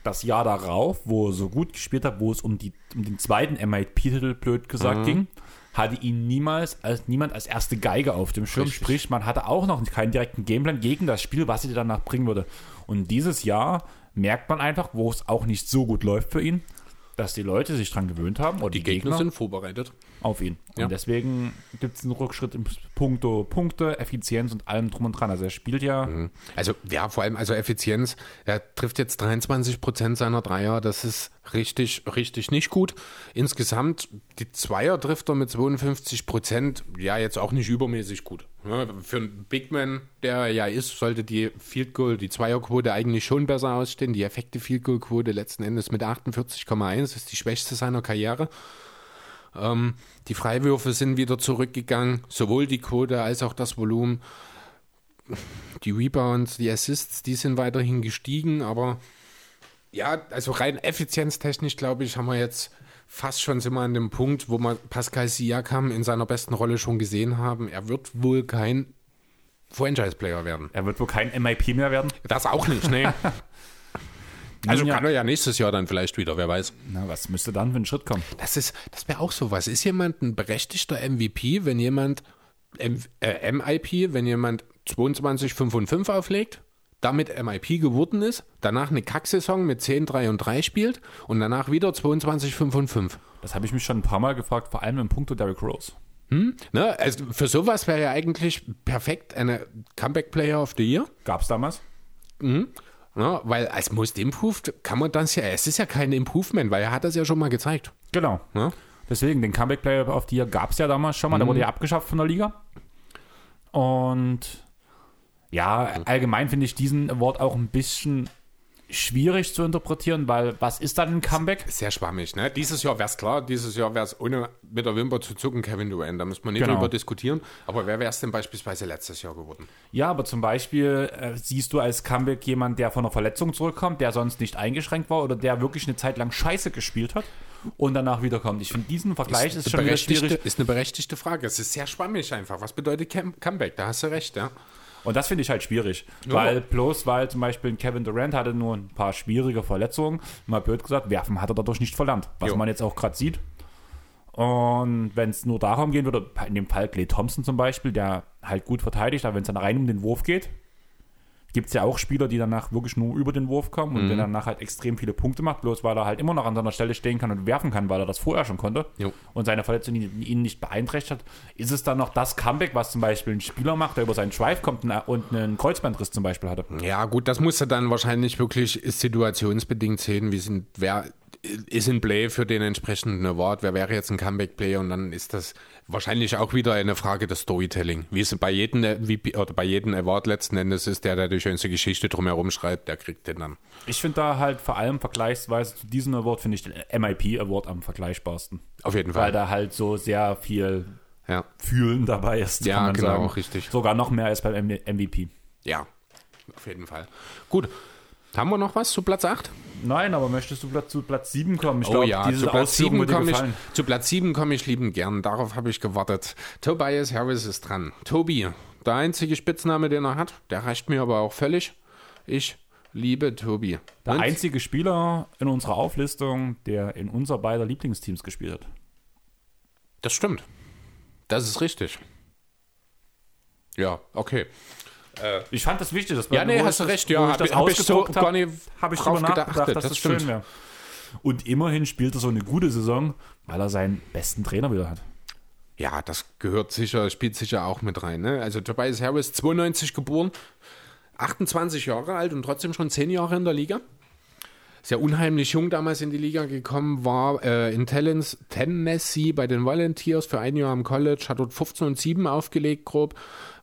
Speaker 1: Das Jahr darauf, wo er so gut gespielt hat, wo es um, die, um den zweiten MIP-Titel, blöd gesagt, ging, hatte ihn niemals als niemand als erste Geige auf dem Schirm.
Speaker 2: Richtig.
Speaker 1: Sprich, man hatte auch noch keinen direkten Gameplan gegen das Spiel, was sie danach bringen würde. Und dieses Jahr merkt man einfach, wo es auch nicht so gut läuft für ihn, dass die Leute sich dran gewöhnt haben oder
Speaker 2: Die Gegner sind vorbereitet.
Speaker 1: Auf ihn.
Speaker 2: Ja.
Speaker 1: Und deswegen gibt es einen Rückschritt im Punkto Punkte, Effizienz und allem drum und dran. Also er spielt ja
Speaker 2: Also ja, vor allem also Effizienz. Er trifft jetzt 23 Prozent seiner Dreier. Das ist richtig, richtig nicht gut. Insgesamt die Zweier trifft er mit 52 Prozent. Ja, jetzt auch nicht übermäßig gut. Ja, für einen Big Man, der er ja ist, sollte die Field Goal, die Zweierquote eigentlich schon besser ausstehen. Die effekte Field Goal Quote letzten Endes mit 48,1 ist die schwächste seiner Karriere. Ähm, die Freiwürfe sind wieder zurückgegangen, sowohl die Quote als auch das Volumen. Die Rebounds, die Assists, die sind weiterhin gestiegen, aber ja, also rein effizienztechnisch, glaube ich, haben wir jetzt fast schon sind wir an dem Punkt, wo wir Pascal Siakam in seiner besten Rolle schon gesehen haben. Er wird wohl kein Franchise-Player werden.
Speaker 1: Er wird wohl kein MIP mehr werden.
Speaker 2: Das auch nicht, ne? also
Speaker 1: ja.
Speaker 2: kann er ja nächstes Jahr dann vielleicht wieder, wer weiß.
Speaker 1: Na, was müsste dann für ein Schritt kommen?
Speaker 2: Das ist, das wäre auch sowas. Ist jemand ein berechtigter MVP, wenn jemand M äh, MIP, wenn jemand 22, 5 und 5 auflegt, damit MIP geworden ist, danach eine Kacksaison mit 10, 3 und 3 spielt und danach wieder 22, 5 und 5.
Speaker 1: Das habe ich mich schon ein paar Mal gefragt, vor allem im Punkto Derrick Rose.
Speaker 2: Ne? Also für sowas wäre ja eigentlich perfekt eine Comeback Player of the Year.
Speaker 1: Gab es damals?
Speaker 2: Ne? Weil als Most Improved kann man das ja, es ist ja kein Improvement, weil er hat das ja schon mal gezeigt.
Speaker 1: Genau.
Speaker 2: Ne?
Speaker 1: Deswegen, den Comeback Player the Year gab es ja damals schon mal, der wurde ja abgeschafft von der Liga. Und ja, allgemein finde ich diesen Award auch ein bisschen schwierig zu interpretieren, weil was ist dann ein Comeback?
Speaker 2: Sehr schwammig, ne? Dieses Jahr wäre es klar, dieses Jahr wäre es ohne mit der Wimper zu zucken Kevin Durant. Da müssen wir nicht
Speaker 1: Genau.
Speaker 2: drüber diskutieren. Aber wer wäre es denn beispielsweise letztes Jahr geworden?
Speaker 1: Ja, aber zum Beispiel äh, siehst du als Comeback jemand, der von einer Verletzung zurückkommt, der sonst nicht eingeschränkt war oder der wirklich eine Zeit lang Scheiße gespielt hat und danach wiederkommt. Ich finde, diesen Vergleich ist,
Speaker 2: eine
Speaker 1: schon wieder schwierig.
Speaker 2: Ist eine berechtigte Frage. Es ist sehr schwammig einfach. Was bedeutet Cam Comeback? Da hast du recht, ja.
Speaker 1: Und das finde ich halt schwierig.
Speaker 2: Ja.
Speaker 1: Weil bloß, weil zum Beispiel Kevin Durant hatte nur ein paar schwierige Verletzungen, mal blöd gesagt, werfen hat er dadurch nicht verlernt. Was
Speaker 2: Jo.
Speaker 1: man jetzt auch gerade sieht. Und wenn es nur darum gehen würde, in dem Fall Clay Thompson zum Beispiel, der halt gut verteidigt, aber wenn es dann rein um den Wurf geht, gibt es ja auch Spieler, die danach wirklich nur über den Wurf kommen und der danach halt extrem viele Punkte macht, bloß weil er halt immer noch an seiner Stelle stehen kann und werfen kann, weil er das vorher schon konnte
Speaker 2: Jo.
Speaker 1: und seine Verletzung ihn nicht beeinträchtigt hat. Ist es dann noch das Comeback, was zum Beispiel ein Spieler macht, der über seinen Schweif kommt und einen Kreuzbandriss zum Beispiel hatte?
Speaker 2: Ja, gut, das musst du dann wahrscheinlich wirklich situationsbedingt sehen. Wie sind, wer ist in Play für den entsprechenden Award? Wer wäre jetzt ein Comeback-Player? Und dann ist das wahrscheinlich auch wieder eine Frage des Storytelling. Wie es bei jedem MVP oder bei jedem Award letzten Endes ist, der, der die schönste Geschichte drumherum schreibt, der kriegt den dann.
Speaker 1: Ich finde da halt vor allem vergleichsweise zu diesem Award, finde ich den MIP Award am vergleichbarsten.
Speaker 2: Auf jeden
Speaker 1: Weil
Speaker 2: Fall.
Speaker 1: da halt so sehr viel
Speaker 2: Ja,
Speaker 1: Fühlen dabei ist,
Speaker 2: Ja,
Speaker 1: kann man
Speaker 2: genau,
Speaker 1: sagen.
Speaker 2: richtig.
Speaker 1: Sogar noch mehr als beim MVP.
Speaker 2: ja, auf jeden Fall. Gut. Haben wir noch was zu Platz 8?
Speaker 1: Nein, aber möchtest du zu Platz 7 kommen? Ich
Speaker 2: Oh
Speaker 1: glaube,
Speaker 2: ja, zu Platz,
Speaker 1: Ausführung
Speaker 2: 7
Speaker 1: würde dir
Speaker 2: komme ich, zu Platz 7 komme ich liebend gern. Darauf habe ich gewartet. Tobias Harris ist dran. Tobi, der einzige Spitzname, den er hat, der reicht mir aber auch völlig. Ich liebe Tobi.
Speaker 1: Der
Speaker 2: Und?
Speaker 1: einzige Spieler in unserer Auflistung, der in unser beider Lieblingsteams gespielt hat.
Speaker 2: Das stimmt. Das ist richtig. Ja, okay.
Speaker 1: Ich fand das wichtig. Das
Speaker 2: Ja, nee,
Speaker 1: wo
Speaker 2: hast
Speaker 1: ich
Speaker 2: du
Speaker 1: das-
Speaker 2: recht. Ja,
Speaker 1: wo ich
Speaker 2: hab ich- hab so
Speaker 1: ausgedruckt
Speaker 2: gar
Speaker 1: habe,
Speaker 2: nicht
Speaker 1: habe ich
Speaker 2: drauf
Speaker 1: drüber nachgedacht,
Speaker 2: geachtet.
Speaker 1: dass
Speaker 2: Das
Speaker 1: das,
Speaker 2: stimmt.
Speaker 1: schön wäre. Und immerhin spielt er so eine gute Saison, weil er seinen besten Trainer wieder hat.
Speaker 2: Ja, das gehört sicher, spielt sicher auch mit rein. Ne? Also Tobias Harris, 92 geboren, 28 Jahre alt und trotzdem schon 10 Jahre in der Liga. Sehr unheimlich jung damals in die Liga gekommen, war äh, in Tellens, Tennessee bei den Volunteers für ein Jahr am College, hat dort 15 und 7 aufgelegt grob,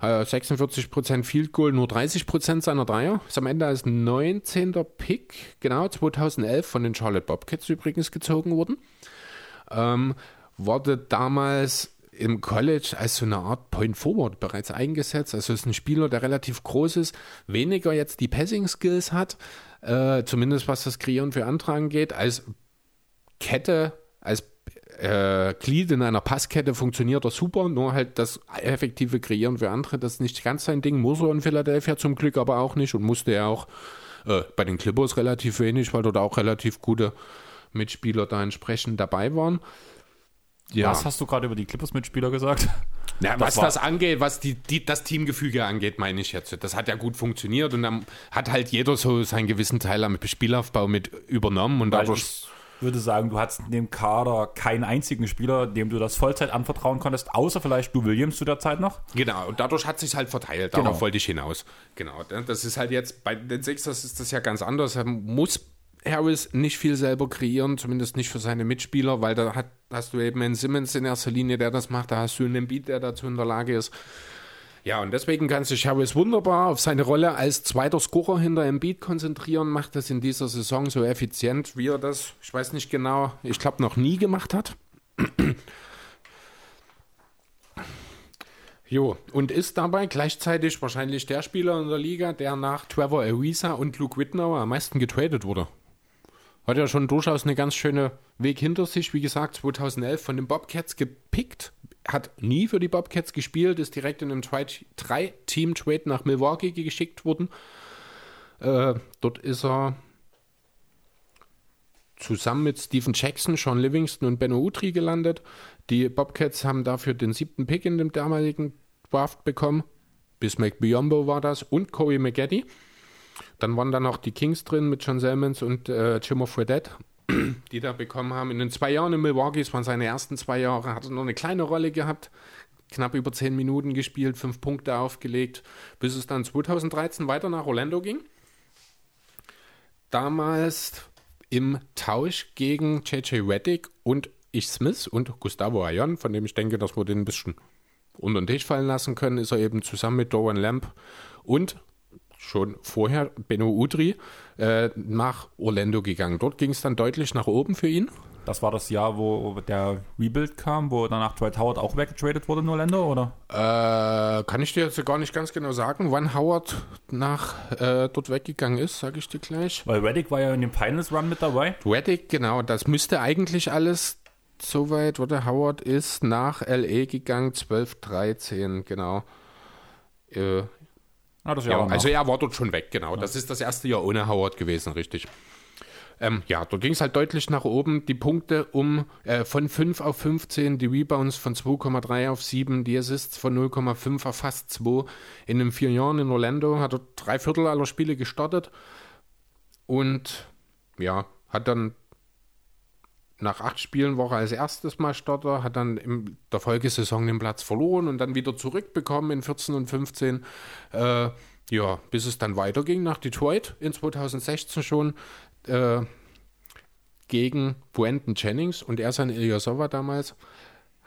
Speaker 2: äh, 46% Field Goal, nur 30% seiner Dreier. Ist am Ende als 19. Pick, genau, 2011 von den Charlotte Bobcats übrigens gezogen worden. Ähm, wurde damals im College als so eine Art Point Forward bereits eingesetzt. Also ist ein Spieler, der relativ groß ist, weniger jetzt die Passing Skills hat, äh, zumindest was das Kreieren für andere angeht, als Kette, als äh, Glied in einer Passkette funktioniert er super, nur halt das effektive Kreieren für andere, das ist nicht ganz sein Ding, muss er in Philadelphia zum Glück aber auch nicht und musste er auch äh, bei den Clippers relativ wenig, weil dort auch relativ gute Mitspieler da entsprechend dabei waren. Ja.
Speaker 1: Was hast du gerade über die Clippers-Mitspieler gesagt?
Speaker 2: Ja,
Speaker 1: Das
Speaker 2: was das angeht, was die, die, das Teamgefüge angeht, meine ich jetzt. Das hat ja gut funktioniert und dann hat halt jeder so seinen gewissen Teil am Spielaufbau mit übernommen und dadurch.
Speaker 1: ich würde sagen, du hattest in dem Kader keinen einzigen Spieler, dem du das Vollzeit anvertrauen konntest, außer vielleicht du Williams zu der Zeit noch.
Speaker 2: Genau, und dadurch hat sich halt verteilt.
Speaker 1: Genau.
Speaker 2: Darauf wollte ich hinaus. Genau, das ist halt jetzt bei den Sixers ist das ja ganz anders. Er muss Harris nicht viel selber kreieren, zumindest nicht für seine Mitspieler, weil da hat, hast du eben einen Simmons in erster Linie, der das macht, da hast du einen Embiid, der dazu in der Lage ist. Ja, und deswegen kann sich Harris wunderbar auf seine Rolle als zweiter Scorer hinter Embiid konzentrieren, macht das in dieser Saison so effizient, wie er das, ich weiß nicht genau, ich glaube noch nie gemacht hat. Jo, und ist dabei gleichzeitig wahrscheinlich der Spieler in der Liga, der nach Trevor Ariza und Luke Whitnauer am meisten getradet wurde. Hat ja schon durchaus eine ganz schöne Weg hinter sich, wie gesagt, 2011 von den Bobcats gepickt, hat nie für die Bobcats gespielt, ist direkt in einem Drei-Team-Trade nach Milwaukee geschickt worden. Äh, dort ist er zusammen mit Steven Jackson, Sean Livingston und Benno Utri gelandet. Die Bobcats haben dafür den siebten Pick in dem damaligen Draft bekommen. Bismack Biombo war das und Corey McGaddy. Dann waren da noch die Kings drin mit John Selmans und äh, Jimmo Fredette, die da bekommen haben. In den zwei Jahren in Milwaukee, es waren seine ersten zwei Jahre, hat er noch eine kleine Rolle gehabt. Knapp über zehn Minuten gespielt, fünf Punkte aufgelegt, bis es dann 2013 weiter nach Orlando ging. Damals im Tausch gegen JJ Reddick und ich Smith und Gustavo Ayon, von dem ich denke, dass wir den ein bisschen unter den Tisch fallen lassen können, ist er eben zusammen mit Doran Lamp und schon vorher Benno Udri äh, nach Orlando gegangen. Dort ging es dann deutlich nach oben für ihn.
Speaker 1: Das war das Jahr, wo der Rebuild kam, wo danach Dwight Howard auch weggetradet wurde in Orlando, oder?
Speaker 2: Äh, kann ich dir jetzt gar nicht ganz genau sagen, wann Howard nach äh, dort weggegangen ist, sage ich dir gleich.
Speaker 1: Weil Reddick war ja in dem Finals Run mit dabei.
Speaker 2: Reddick, genau, das müsste eigentlich alles soweit, oder Howard ist nach LA gegangen, 12, 13, genau. Äh,
Speaker 1: Ah, das
Speaker 2: ja,
Speaker 1: Jahr danach.
Speaker 2: also er war dort schon weg, genau. Das ist das erste Jahr ohne Howard gewesen, richtig. Ähm, ja, dort ging es halt deutlich nach oben. Die Punkte um äh, von 5 auf 15, die Rebounds von 2,3 auf 7, die Assists von 0,5 auf fast 2. In den vier Jahren in Orlando hat er drei Viertel aller Spiele gestartet und ja, hat dann nach acht Spielen war er als erstes Mal Starter, hat dann in der Folgesaison den Platz verloren und dann wieder zurückbekommen in 14 und 15. Äh, ja, bis es dann weiterging nach Detroit in 2016 schon äh, gegen Brandon Jennings und er sein Ilyasova damals.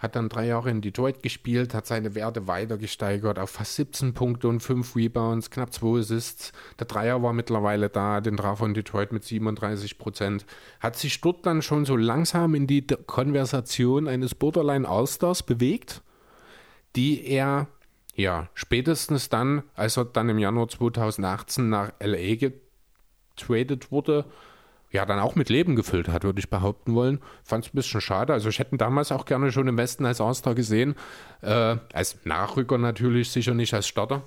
Speaker 2: Hat dann drei Jahre in Detroit gespielt, hat seine Werte weiter gesteigert auf fast 17 Punkte und 5 Rebounds, knapp 2 Assists. Der Dreier war mittlerweile da, den traf in Detroit mit 37 Prozent. Hat sich dort dann schon so langsam in die Konversation eines Borderline All-Stars bewegt, die er ja spätestens dann, als er dann im Januar 2018 nach LA getradet wurde, ja, dann auch mit Leben gefüllt hat, würde ich behaupten wollen. Fand es ein bisschen schade. Also ich hätte ihn damals auch gerne schon im Westen als All-Star gesehen. Äh, als Nachrücker natürlich, sicher nicht als Starter.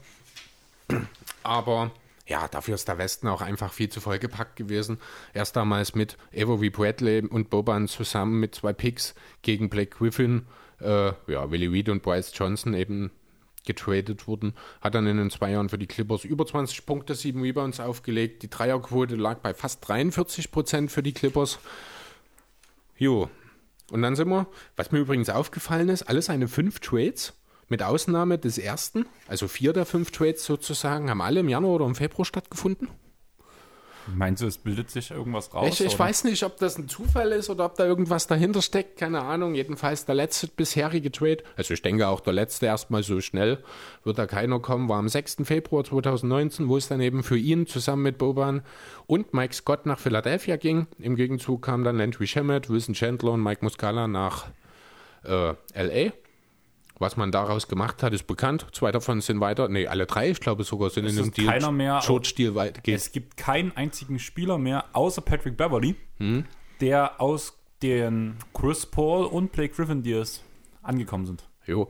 Speaker 2: Aber ja, dafür ist der Westen auch einfach viel zu vollgepackt gewesen. Erst damals mit Avery Bradley und Boban zusammen mit zwei Picks gegen Blake Griffin, äh, ja, Willie Reed und Bryce Johnson eben getradet wurden, hat dann in den zwei Jahren für die Clippers über 20 Punkte, 7 Rebounds aufgelegt. Die Dreierquote lag bei fast 43 Prozent für die Clippers. Jo. Und dann sind wir, was mir übrigens aufgefallen ist, alles eine fünf Trades, mit Ausnahme des ersten, also vier der fünf Trades sozusagen, haben alle im Januar oder im Februar stattgefunden.
Speaker 1: Meinst du, es bildet sich irgendwas raus?
Speaker 2: Ich, ich weiß nicht, ob das ein Zufall ist oder ob da irgendwas dahinter steckt, keine Ahnung. Jedenfalls der letzte bisherige Trade, also ich denke auch der letzte erstmal so schnell, wird da keiner kommen, war am 6. Februar 2019, wo es dann eben für ihn zusammen mit Boban und Mike Scott nach Philadelphia ging. Im Gegenzug kam dann Landry Shamet, Wilson Chandler und Mike Muscala nach äh, L.A., was man daraus gemacht hat, ist bekannt. Zwei davon sind weiter, nee, alle drei, ich glaube sogar, sind
Speaker 1: Es
Speaker 2: in
Speaker 1: ist keiner mehr-
Speaker 2: George-Deal weitergeht.
Speaker 1: Es gibt keinen einzigen Spieler mehr, außer Patrick Beverly,
Speaker 2: Hm?
Speaker 1: der aus den Chris Paul und Blake Griffin Deals angekommen sind.
Speaker 2: Jo.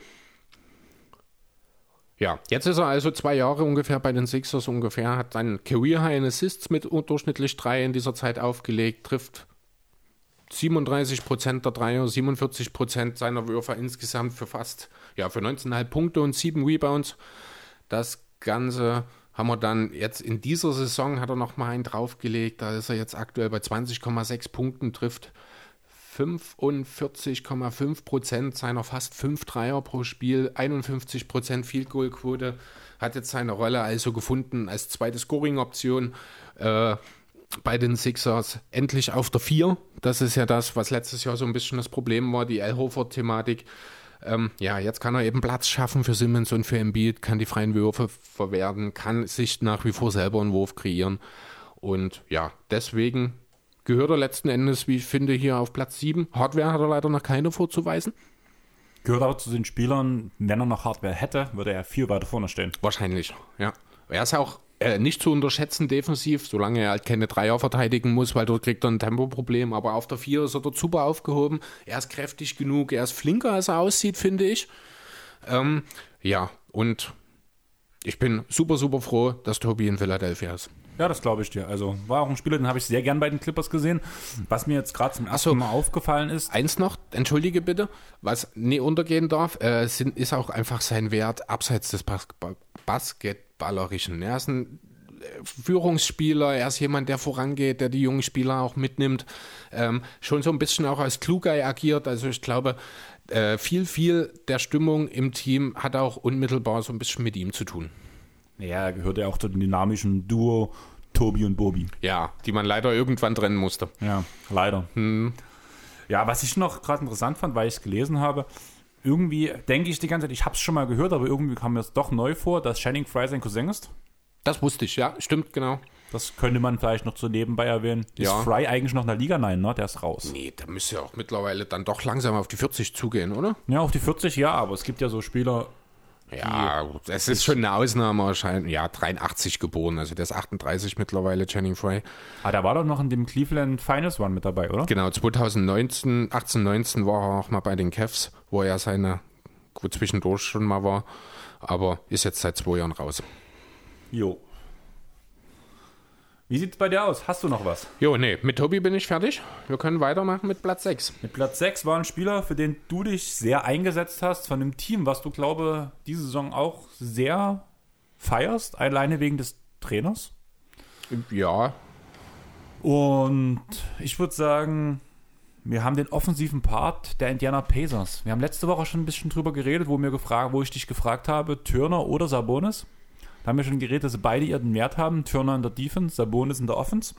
Speaker 2: Ja, jetzt ist er also zwei Jahre ungefähr bei den Sixers ungefähr, hat einen Career High in Assists mit durchschnittlich drei in dieser Zeit aufgelegt, trifft 37 Prozent der Dreier, 47 Prozent seiner Würfe insgesamt für fast, ja, für 19,5 Punkte und 7 Rebounds. Das Ganze haben wir dann jetzt in dieser Saison hat er noch mal einen draufgelegt. Da ist er jetzt aktuell bei 20,6 Punkten, trifft 45,5 Prozent seiner fast 5 Dreier pro Spiel, 51 Prozent Field Goal Quote, hat jetzt seine Rolle also gefunden als zweite Scoring-Option. Äh, bei den Sixers endlich auf der 4. Das ist ja das, was letztes Jahr so ein bisschen das Problem war, die El Horford-Thematik. Ähm, ja, jetzt kann er eben Platz schaffen für Simmons und für Embiid, kann die freien Würfe verwerten, kann sich nach wie vor selber einen Wurf kreieren. Und ja, deswegen gehört er letzten Endes, wie ich finde, hier auf Platz 7. Hardware hat er leider noch keine vorzuweisen.
Speaker 1: Gehört auch zu den Spielern, wenn er noch Hardware hätte, würde er viel weiter vorne stehen.
Speaker 2: Wahrscheinlich, ja. Er ist auch äh, nicht zu unterschätzen defensiv, solange er halt keine Dreier verteidigen muss, weil dort kriegt er ein Tempoproblem. Aber auf der 4 ist er dort super aufgehoben. Er ist kräftig genug, er ist flinker, als er aussieht, finde ich. Ähm, ja, und ich bin super, super froh, dass Tobi in Philadelphia ist.
Speaker 1: Ja, das glaube ich dir. Also war auch ein Spieler, den habe ich sehr gern bei den Clippers gesehen. Was mir jetzt gerade zum ersten
Speaker 2: so.
Speaker 1: Mal aufgefallen ist.
Speaker 2: Eins noch, entschuldige bitte, was nie untergehen darf, äh, sind, ist auch einfach sein Wert abseits des Bas Basketballerischen. Er ist ein äh, Führungsspieler, er ist jemand, der vorangeht, der die jungen Spieler auch mitnimmt, ähm, schon so ein bisschen auch als Klugei agiert. Also ich glaube, äh, viel, viel der Stimmung im Team hat auch unmittelbar so ein bisschen mit ihm zu tun.
Speaker 1: Ja, er gehört ja auch zu dem dynamischen Duo Tobi und Bobi.
Speaker 2: Ja, die man leider irgendwann trennen musste.
Speaker 1: Ja, leider.
Speaker 2: Hm.
Speaker 1: Ja, was ich noch gerade interessant fand, weil ich es gelesen habe, irgendwie denke ich die ganze Zeit, ich habe es schon mal gehört, aber irgendwie kam mir es doch neu vor, dass Channing Fry sein Cousin ist.
Speaker 2: Das wusste ich, ja, stimmt, genau.
Speaker 1: Das könnte man vielleicht noch so nebenbei erwähnen.
Speaker 2: Ja.
Speaker 1: Ist Fry eigentlich noch in der Liga? Nein, ne? Der ist raus.
Speaker 2: Nee, da müsste ja auch mittlerweile dann doch langsam auf die 40 zugehen, oder?
Speaker 1: Ja, auf die 40 ja, aber es gibt ja so Spieler,
Speaker 2: Ja, es ist schon eine Ausnahme erscheinen. Ja, 83 geboren, also der ist 38 mittlerweile, Channing Fry.
Speaker 1: ah, der war doch noch in dem Cleveland Finals One mit dabei, oder?
Speaker 2: Genau, 2019, 18, 19 war er auch mal bei den Cavs, wo er seine, gut zwischendurch schon mal war, aber ist jetzt seit zwei Jahren raus.
Speaker 1: Jo. Wie sieht's bei dir aus? Hast du noch was?
Speaker 2: Jo, nee, mit Tobi bin ich fertig. Wir können weitermachen mit Platz 6.
Speaker 1: Mit Platz 6 war ein Spieler, für den du dich sehr eingesetzt hast, von einem Team, was du, glaube diese Saison auch sehr feierst, alleine wegen des Trainers.
Speaker 2: Ja,
Speaker 1: Und ich würde sagen, wir haben den offensiven Part der Indiana Pacers. Wir haben letzte Woche schon ein bisschen drüber geredet, wo, mir gefragt, wo ich dich gefragt habe, Turner oder Sabonis. Da haben wir schon geredet, dass sie beide ihren Wert haben. Turner in der Defense, Sabonis in der Offense.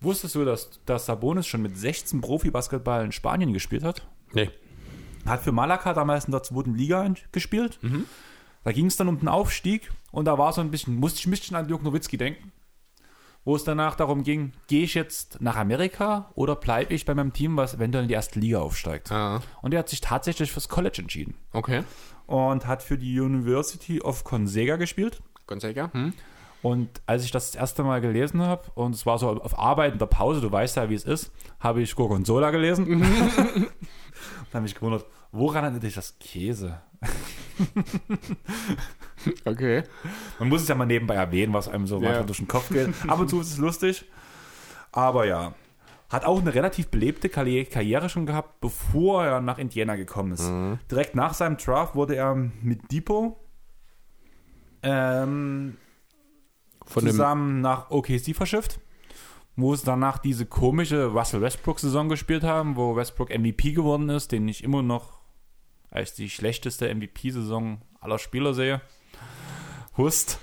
Speaker 1: Wusstest du, dass, dass Sabonis schon mit 16 Profi-Basketball in Spanien gespielt hat?
Speaker 2: nee.
Speaker 1: Hat für Malaga damals in der zweiten Liga gespielt. Da ging es dann um den Aufstieg und da war so ein bisschen, musste ich ein bisschen an Dirk Nowitzki denken, wo es danach darum ging, gehe ich jetzt nach Amerika oder bleibe ich bei meinem Team, was eventuell in die erste Liga aufsteigt.
Speaker 2: Ah,
Speaker 1: Und er hat sich tatsächlich fürs College entschieden
Speaker 2: okay.
Speaker 1: Und hat für die University of Gonzaga gespielt.
Speaker 2: Gonzaga? Hm?
Speaker 1: Und als ich das das erste Mal gelesen habe, und es war so auf Arbeit in der Pause, du weißt ja, wie es ist, habe ich Gorgonzola gelesen. und habe mich gewundert, woran erinnert dich das Käse?
Speaker 2: Okay.
Speaker 1: Man muss es ja mal nebenbei erwähnen, was einem so
Speaker 2: Ja.
Speaker 1: durch den Kopf geht. Ab und zu ist es lustig. Aber ja. Hat auch eine relativ belebte Karriere schon gehabt, bevor er nach Indiana gekommen ist. Direkt nach seinem Draft wurde er mit Depot ähm, zusammen nach OKC verschifft, wo es danach diese komische Russell Westbrook-Saison gespielt haben, wo Westbrook MVP geworden ist, den ich immer noch als die schlechteste MVP-Saison aller Spieler sehe. Hust.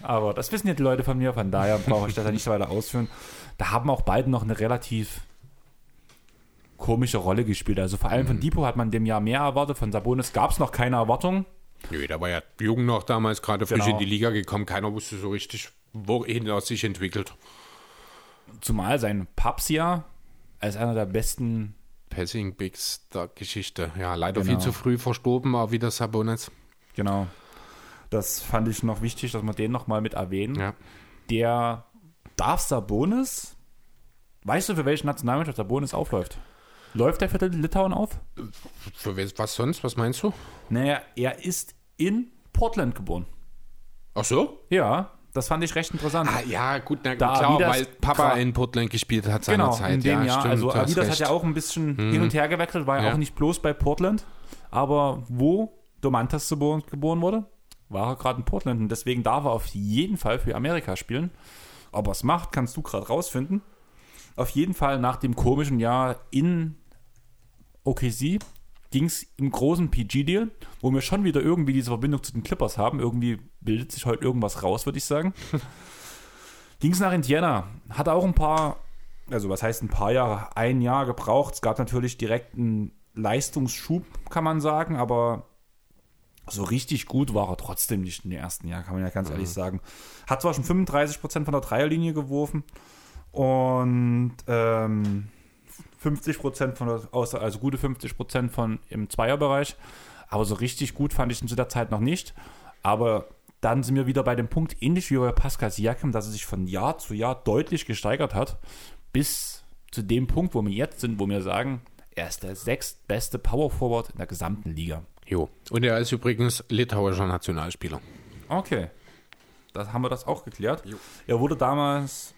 Speaker 1: Aber das wissen ja die Leute von mir, von daher brauche ich das ja nicht weiter ausführen. Da haben auch beide noch eine relativ komische Rolle gespielt. Also vor allem von Depot hat man dem Jahr mehr erwartet, von Sabonis gab es noch keine Erwartung.
Speaker 2: nö, der war ja jung noch damals, gerade frisch
Speaker 1: Genau.
Speaker 2: in die Liga gekommen. Keiner wusste so richtig, wohin er sich entwickelt.
Speaker 1: Zumal sein Papsia als einer der besten
Speaker 2: Passing Bigs der Geschichte. Ja, leider
Speaker 1: Genau.
Speaker 2: viel zu früh verstorben, auch wieder Sabonis.
Speaker 1: Genau. Das fand ich noch wichtig, dass wir den nochmal mit erwähnen.
Speaker 2: Ja.
Speaker 1: Der darf Sabonis. Weißt du, für welche Nationalmannschaft Sabonis aufläuft? Läuft er für Litauen auf?
Speaker 2: Für was sonst? Was meinst du?
Speaker 1: Naja, er ist in Portland geboren.
Speaker 2: Ach so?
Speaker 1: Ja, Das fand ich recht interessant.
Speaker 2: Ah, ja, gut, na,
Speaker 1: Da
Speaker 2: klar,
Speaker 1: Adidas-
Speaker 2: weil Papa in Portland gespielt hat
Speaker 1: genau,
Speaker 2: seinerzeit.
Speaker 1: in dem
Speaker 2: ja,
Speaker 1: Jahr.
Speaker 2: stimmt,
Speaker 1: also Adidas hat ja auch ein bisschen hin und her gewechselt, war ja
Speaker 2: Ja.
Speaker 1: auch nicht bloß bei Portland. Aber wo Domantas geboren wurde, war er gerade in Portland. Und deswegen darf er auf jeden Fall für Amerika spielen. Ob er es macht, kannst du gerade rausfinden. Auf jeden Fall nach dem komischen Jahr in OKC ging es im großen PG-Deal, wo wir schon wieder irgendwie diese Verbindung zu den Clippers haben. Irgendwie bildet sich heute irgendwas raus, würde ich sagen. ging es nach Indiana. Hat auch ein paar, also was heißt ein paar Jahre, ein Jahr gebraucht. Es gab natürlich direkt einen Leistungsschub, kann man sagen, aber so richtig gut war er trotzdem nicht in den ersten Jahren, kann man ja ganz ehrlich sagen. Hat zwar schon 35% von der Dreierlinie geworfen und ähm, 50% von der, außer, also gute 50% von im Zweierbereich. Aber so richtig gut fand ich ihn zu der Zeit noch nicht. Aber dann sind wir wieder bei dem Punkt, ähnlich wie bei Pascal Siakam, dass er sich von Jahr zu Jahr deutlich gesteigert hat, bis zu dem Punkt, wo wir jetzt sind, wo wir sagen, er ist der sechstbeste Power Forward in der gesamten Liga.
Speaker 2: Jo. Und er ist übrigens litauischer Nationalspieler.
Speaker 1: Okay. Da haben wir das auch geklärt. Er wurde damals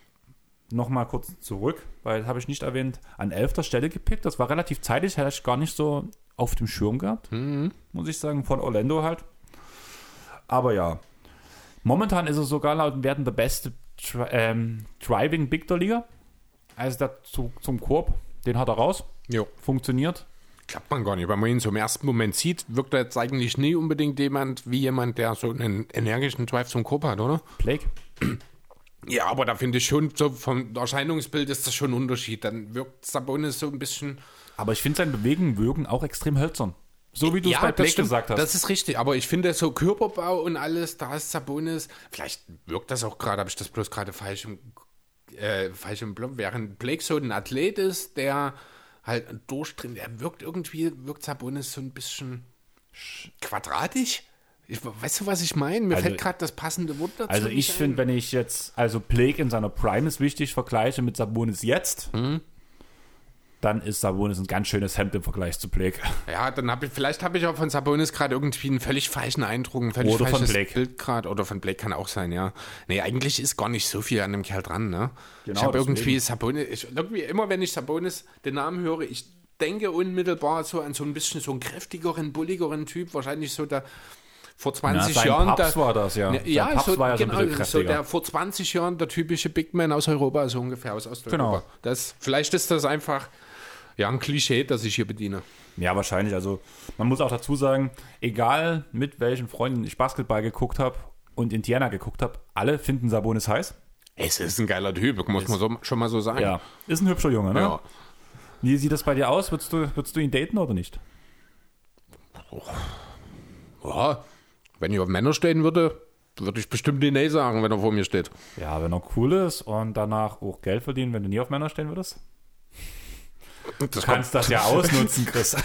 Speaker 1: nochmal kurz zurück, weil das habe ich nicht erwähnt, an elfter Stelle gepickt. Das war relativ zeitig, hätte ich gar nicht so auf dem Schirm gehabt, muss ich sagen, von Orlando halt. Aber ja, momentan ist er sogar laut Werten der beste Tri ähm, Driving Big der Liga. Also der zu, zum Korb, den hat er raus,
Speaker 2: Jo.
Speaker 1: funktioniert.
Speaker 2: Klappt man gar nicht. Wenn man ihn so im ersten Moment sieht, wirkt er jetzt eigentlich nie unbedingt jemand wie jemand, der so einen energischen Drive zum Korb hat, oder?
Speaker 1: Blake,
Speaker 2: Ja, aber da finde ich schon, so vom Erscheinungsbild ist das schon ein Unterschied. Dann wirkt Sabonis so ein bisschen.
Speaker 1: aber ich finde sein Bewegen, Wirken auch extrem hölzern. So wie du es bei Blake gesagt hast.
Speaker 2: Das ist richtig, aber ich finde so Körperbau und alles, da ist Sabonis. Vielleicht wirkt das auch gerade, habe ich das bloß gerade falsch im, äh, falsch im Block. Während Blake so ein Athlet ist, der halt durchdringt, der wirkt irgendwie, wirkt Sabonis so ein bisschen quadratisch. Ich, weißt du, was ich meine? Mir
Speaker 1: Also-
Speaker 2: fällt gerade das passende Wort dazu.
Speaker 1: Also ich finde, wenn ich jetzt, also Blake in seiner Prime ist wichtig, vergleiche mit Sabonis jetzt,
Speaker 2: Mhm.
Speaker 1: Dann ist Sabonis ein ganz schönes Hemd im Vergleich zu Blake.
Speaker 2: Ja, dann habe ich, vielleicht habe ich auch von Sabonis gerade irgendwie einen völlig falschen Eindruck, ein völlig
Speaker 1: Oder von
Speaker 2: falsches
Speaker 1: Blake.
Speaker 2: Bild gerade. Oder von Blake kann auch sein, ja. Nee, eigentlich ist gar nicht so viel an dem Kerl dran, ne?
Speaker 1: Genau,
Speaker 2: ich habe irgendwie Sabonis, ich, irgendwie immer wenn ich Sabonis den Namen höre, ich denke unmittelbar so an so ein bisschen so einen kräftigeren, bulligeren Typ, wahrscheinlich so der vor 20
Speaker 1: sein
Speaker 2: Jahren.
Speaker 1: Paps
Speaker 2: der,
Speaker 1: war das, ja.
Speaker 2: Ne, ja,
Speaker 1: Paps
Speaker 2: so,
Speaker 1: war ja so ein
Speaker 2: genau, so
Speaker 1: kräftiger.
Speaker 2: der vor 20 Jahren der typische Big Man aus Europa, so ungefähr aus Osteuropa.
Speaker 1: Genau.
Speaker 2: Das, vielleicht ist das einfach ja, ein Klischee, das ich hier bediene.
Speaker 1: Ja, wahrscheinlich. Also man muss auch dazu sagen, egal mit welchen Freunden ich Basketball geguckt habe und Indiana geguckt habe, alle finden Sabonis heiß.
Speaker 2: Es ist ein geiler Typ, muss man so, schon mal so sagen.
Speaker 1: Ja, ist ein hübscher Junge, ne?
Speaker 2: Ja.
Speaker 1: Wie sieht das bei dir aus? Würdest du, würdest du ihn daten oder nicht?
Speaker 2: Ja, wenn ich auf Männer stehen würde, würde ich bestimmt die Nee sagen, wenn er vor mir steht.
Speaker 1: Ja, wenn er cool ist und danach auch Geld verdienen, wenn du nie auf Männer stehen würdest.
Speaker 2: Das
Speaker 1: Du kannst das ja ausnutzen, Chris.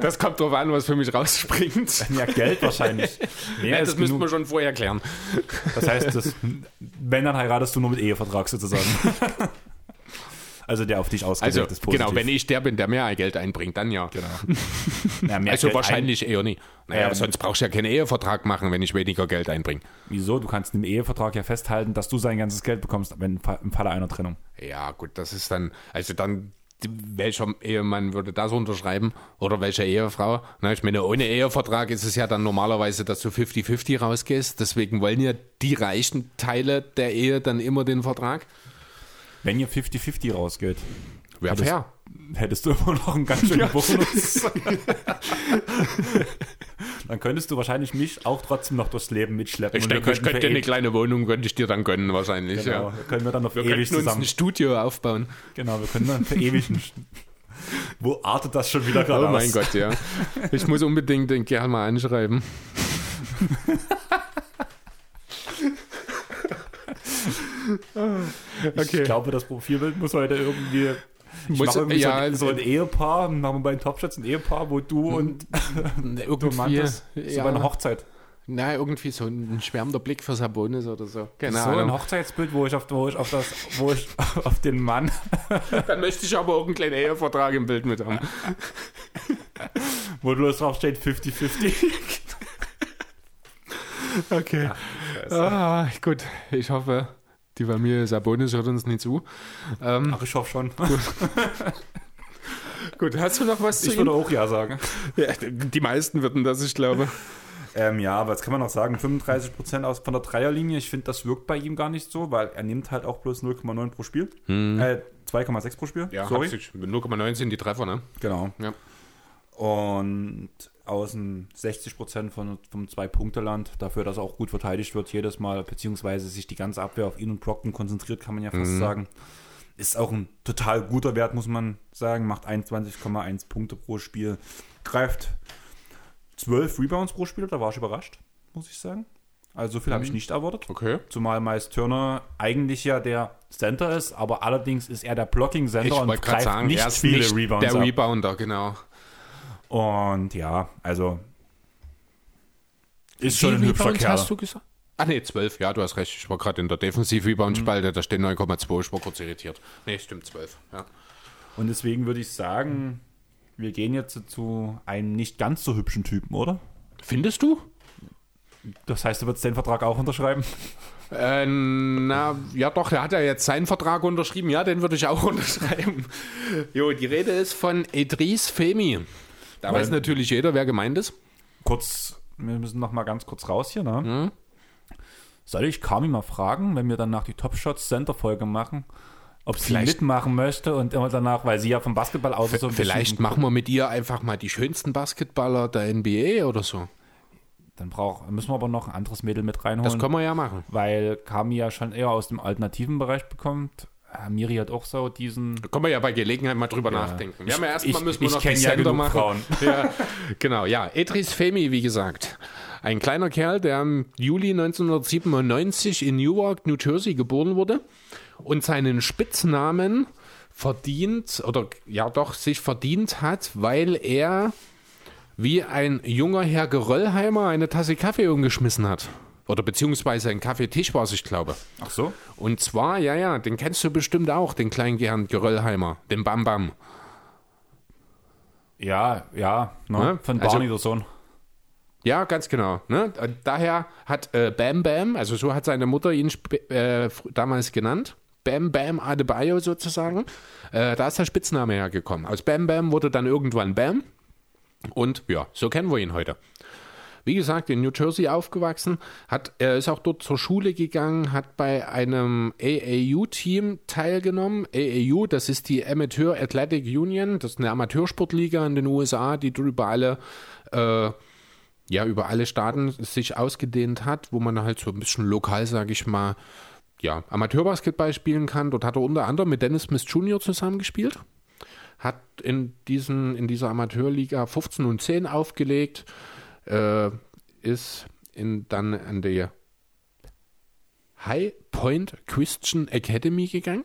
Speaker 2: das kommt drauf an, was für mich rausspringt.
Speaker 1: Ja, Geld wahrscheinlich. Mehr ist
Speaker 2: das müssten wir schon vorher klären.
Speaker 1: Das heißt, das, wenn, dann heiratest du nur mit Ehevertrag sozusagen. Also der auf dich ausgelegt
Speaker 2: Also,
Speaker 1: ist positiv.
Speaker 2: genau, wenn ich der bin, der mehr Geld einbringt, dann ja.
Speaker 1: Genau. Mehr
Speaker 2: Also
Speaker 1: Geld
Speaker 2: wahrscheinlich eher nie. Naja,
Speaker 1: Ähm,
Speaker 2: sonst brauchst du ja keinen Ehevertrag machen, wenn ich weniger Geld einbringe.
Speaker 1: Ein, wieso? Du kannst im Ehevertrag ja festhalten, dass du sein ganzes Geld bekommst, wenn im Falle einer Trennung.
Speaker 2: Ja, gut, das ist dann, also dann, welcher Ehemann würde das unterschreiben oder welche Ehefrau? Na, ich meine, ohne Ehevertrag ist es ja dann normalerweise, dass du 50-50 rausgehst. Deswegen wollen ja die reichen Teile der Ehe dann immer den Vertrag.
Speaker 1: Wenn ihr 50-50 rausgeht,
Speaker 2: Wäre
Speaker 1: das-
Speaker 2: fair.
Speaker 1: hättest du immer noch einen ganz schönen Bonus. dann könntest du wahrscheinlich mich auch trotzdem noch durchs Leben mitschleppen.
Speaker 2: Ich denke, ich könnte
Speaker 1: für
Speaker 2: eine kleine Wohnung, könnte ich dir dann gönnen wahrscheinlich.
Speaker 1: Genau,
Speaker 2: Ja.
Speaker 1: können wir dann noch
Speaker 2: Wir
Speaker 1: ewig
Speaker 2: könnten uns
Speaker 1: zusammen.
Speaker 2: ein Studio aufbauen.
Speaker 1: Genau, wir können dann für ewig. ein- Wo artet das schon wieder gerade
Speaker 2: Oh mein
Speaker 1: aus?
Speaker 2: Gott, ja. Ich muss unbedingt den Kerl mal anschreiben.
Speaker 1: Ich glaube, das Profilbild muss heute irgendwie. Ich
Speaker 2: Muss-
Speaker 1: mache irgendwie
Speaker 2: ja,
Speaker 1: so, ein, so ein Ehepaar, machen wir bei den Topshots ein Ehepaar, wo du und du
Speaker 2: Irgendwie,
Speaker 1: Mantis, so
Speaker 2: ja.
Speaker 1: bei einer Hochzeit.
Speaker 2: Na, irgendwie so ein schwärmender Blick für Sabonis oder so. Keine
Speaker 1: so ein. Hochzeitsbild, wo ich auf, wo ich auf das, wo ich auf den Mann,
Speaker 2: Dann möchte ich aber auch einen kleinen Ehevertrag im Bild mit haben.
Speaker 1: wo du das drauf steht, 50-50.
Speaker 2: Okay.
Speaker 1: Scheiße.
Speaker 2: Ah, gut, ich hoffe, die Familie Sabonis hört uns nicht zu. Ähm,
Speaker 1: Ach, ich hoffe schon.
Speaker 2: gut, hast du noch was zu
Speaker 1: Ich
Speaker 2: ihm?
Speaker 1: würde auch ja sagen.
Speaker 2: Ja, die meisten würden das, ich glaube.
Speaker 1: Ähm, ja, aber jetzt kann man noch sagen, 35% aus von der Dreierlinie, ich finde, das wirkt bei ihm gar nicht so, weil er nimmt halt auch bloß 0,9 pro Spiel. Äh, 2,6 pro Spiel.
Speaker 2: Ja,
Speaker 1: sorry.
Speaker 2: Sorry. 0,9 sind die Treffer, ne?
Speaker 1: Genau.
Speaker 2: Ja.
Speaker 1: Und außen 60% von, vom Zwei-Punkte-Land, dafür, dass er auch gut verteidigt wird jedes Mal, beziehungsweise sich die ganze Abwehr auf ihn und Brockton konzentriert, kann man ja fast sagen. Ist auch ein total guter Wert, muss man sagen. Macht 21,1 Punkte pro Spiel. Greift 12 Rebounds pro Spiel, da war ich überrascht, muss ich sagen. Also so viel habe ich nicht erwartet.
Speaker 2: Okay.
Speaker 1: Zumal Miles Turner eigentlich ja der Center ist, aber allerdings ist er der Blocking-Center und greift
Speaker 2: sagen,
Speaker 1: nicht
Speaker 2: er
Speaker 1: viele Rebounds
Speaker 2: der
Speaker 1: ab.
Speaker 2: Rebounder, genau.
Speaker 1: Und ja, also ist schon ein hübscher Kerl.
Speaker 2: hast du gesagt? Ach nee, 12, ja, du hast recht. Ich war gerade in der Defensiv-Rebound-Spalte, da steht 9,2, ich war kurz irritiert. Nee, stimmt, 12, ja.
Speaker 1: Und deswegen würde ich sagen, wir gehen jetzt zu einem nicht ganz so hübschen Typen, oder?
Speaker 2: Findest du?
Speaker 1: Das heißt, du würdest den Vertrag auch unterschreiben?
Speaker 2: Äh, na, ja doch, er hat ja jetzt seinen Vertrag unterschrieben. Ja, den würde ich auch unterschreiben. Jo, die Rede ist von Idris Femi. Da
Speaker 1: Weil-
Speaker 2: weiß natürlich jeder, wer gemeint ist.
Speaker 1: Kurz, wir müssen noch mal ganz kurz raus hier, ne?
Speaker 2: Mhm.
Speaker 1: Soll ich Kami mal fragen, wenn wir danach die Top Shots Center Folge machen, ob sie
Speaker 2: Vielleicht-
Speaker 1: mitmachen möchte und immer danach, weil sie ja vom Basketball aus so ein
Speaker 2: Vielleicht machen wir mit ihr einfach mal die schönsten Basketballer der NBA oder so.
Speaker 1: dann brauch, müssen wir aber noch ein anderes Mädel mit reinholen.
Speaker 2: Das können wir ja machen.
Speaker 1: weil Kami ja schon eher aus dem alternativen Bereich bekommt. Äh, Miri hat auch so diesen.
Speaker 2: Da können wir ja bei Gelegenheit mal drüber
Speaker 1: Ja.
Speaker 2: nachdenken. Wir haben ja
Speaker 1: Ich-
Speaker 2: erstmal müssen wir
Speaker 1: ich
Speaker 2: noch die
Speaker 1: ja
Speaker 2: Sender machen.
Speaker 1: Frauen.
Speaker 2: Ja, genau, ja. Idris Femi, wie gesagt. Ein kleiner Kerl, der im Juli 1997 in Newark, New Jersey geboren wurde und seinen Spitznamen verdient oder ja doch sich verdient hat, weil er wie ein junger Herr Geröllheimer eine Tasse Kaffee umgeschmissen hat. Oder beziehungsweise ein Kaffeetisch war es, ich glaube.
Speaker 1: Ach so?
Speaker 2: Und zwar, ja, ja, den kennst du bestimmt auch, den kleinen Herrn Geröllheimer, den Bam Bam.
Speaker 1: Ja, ja. Ne?
Speaker 2: Ne?
Speaker 1: Von
Speaker 2: Also-
Speaker 1: Barney der Sohn.
Speaker 2: Ja, ganz genau. Ne? Daher hat äh, Bam Bam, also so hat seine Mutter ihn äh, damals genannt, Bam Bam Adebayo sozusagen, äh, da ist der Spitzname hergekommen. Aus Bam Bam wurde dann irgendwann Bam und ja, so kennen wir ihn heute. Wie gesagt, in New Jersey aufgewachsen, hat, er ist auch dort zur Schule gegangen, hat bei einem AAU-Team teilgenommen. AAU, das ist die Amateur Athletic Union, das ist eine Amateursportliga in den USA, die drüber alle äh, ja über alle Staaten sich ausgedehnt hat, wo man halt so ein bisschen lokal, sage ich mal, ja, Amateurbasketball spielen kann. Dort hat er unter anderem mit Dennis Smith Jr. zusammengespielt. Hat in, diesen, in dieser Amateurliga 15 und 10 aufgelegt, äh, ist in, dann an die High Point Christian Academy gegangen.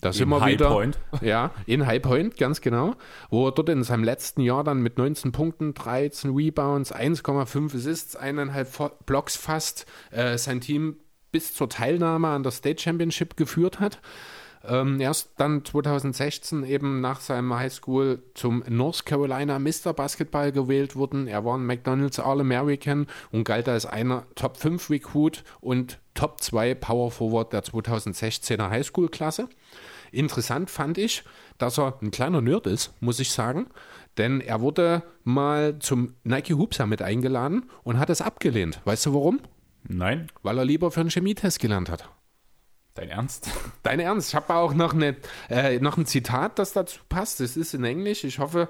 Speaker 2: Da sind wir
Speaker 1: High
Speaker 2: wieder.
Speaker 1: Point.
Speaker 2: Ja, in High Point, ganz genau. Wo er dort in seinem letzten Jahr dann mit 19 Punkten, 13 Rebounds, 1,5 Assists, eineinhalb Fo- Blocks fast äh, sein Team bis zur Teilnahme an der State Championship geführt hat. Ähm, erst dann 2016 eben nach seinem Highschool zum North Carolina Mr. Basketball gewählt wurden. Er war ein McDonald's All-American und galt als einer Top 5 Recruit und Top 2 Power Forward der 2016er Highschool-Klasse. Interessant fand ich, dass er ein kleiner Nerd ist, muss ich sagen. Denn er wurde mal zum Nike Hoop Summit eingeladen und hat es abgelehnt. Weißt du warum?
Speaker 1: Nein,
Speaker 2: Weil er lieber für einen Chemietest gelernt hat.
Speaker 1: Dein Ernst?
Speaker 2: Dein Ernst? Ich habe auch noch, eine, äh, noch ein Zitat, das dazu passt. Es ist in Englisch. Ich hoffe,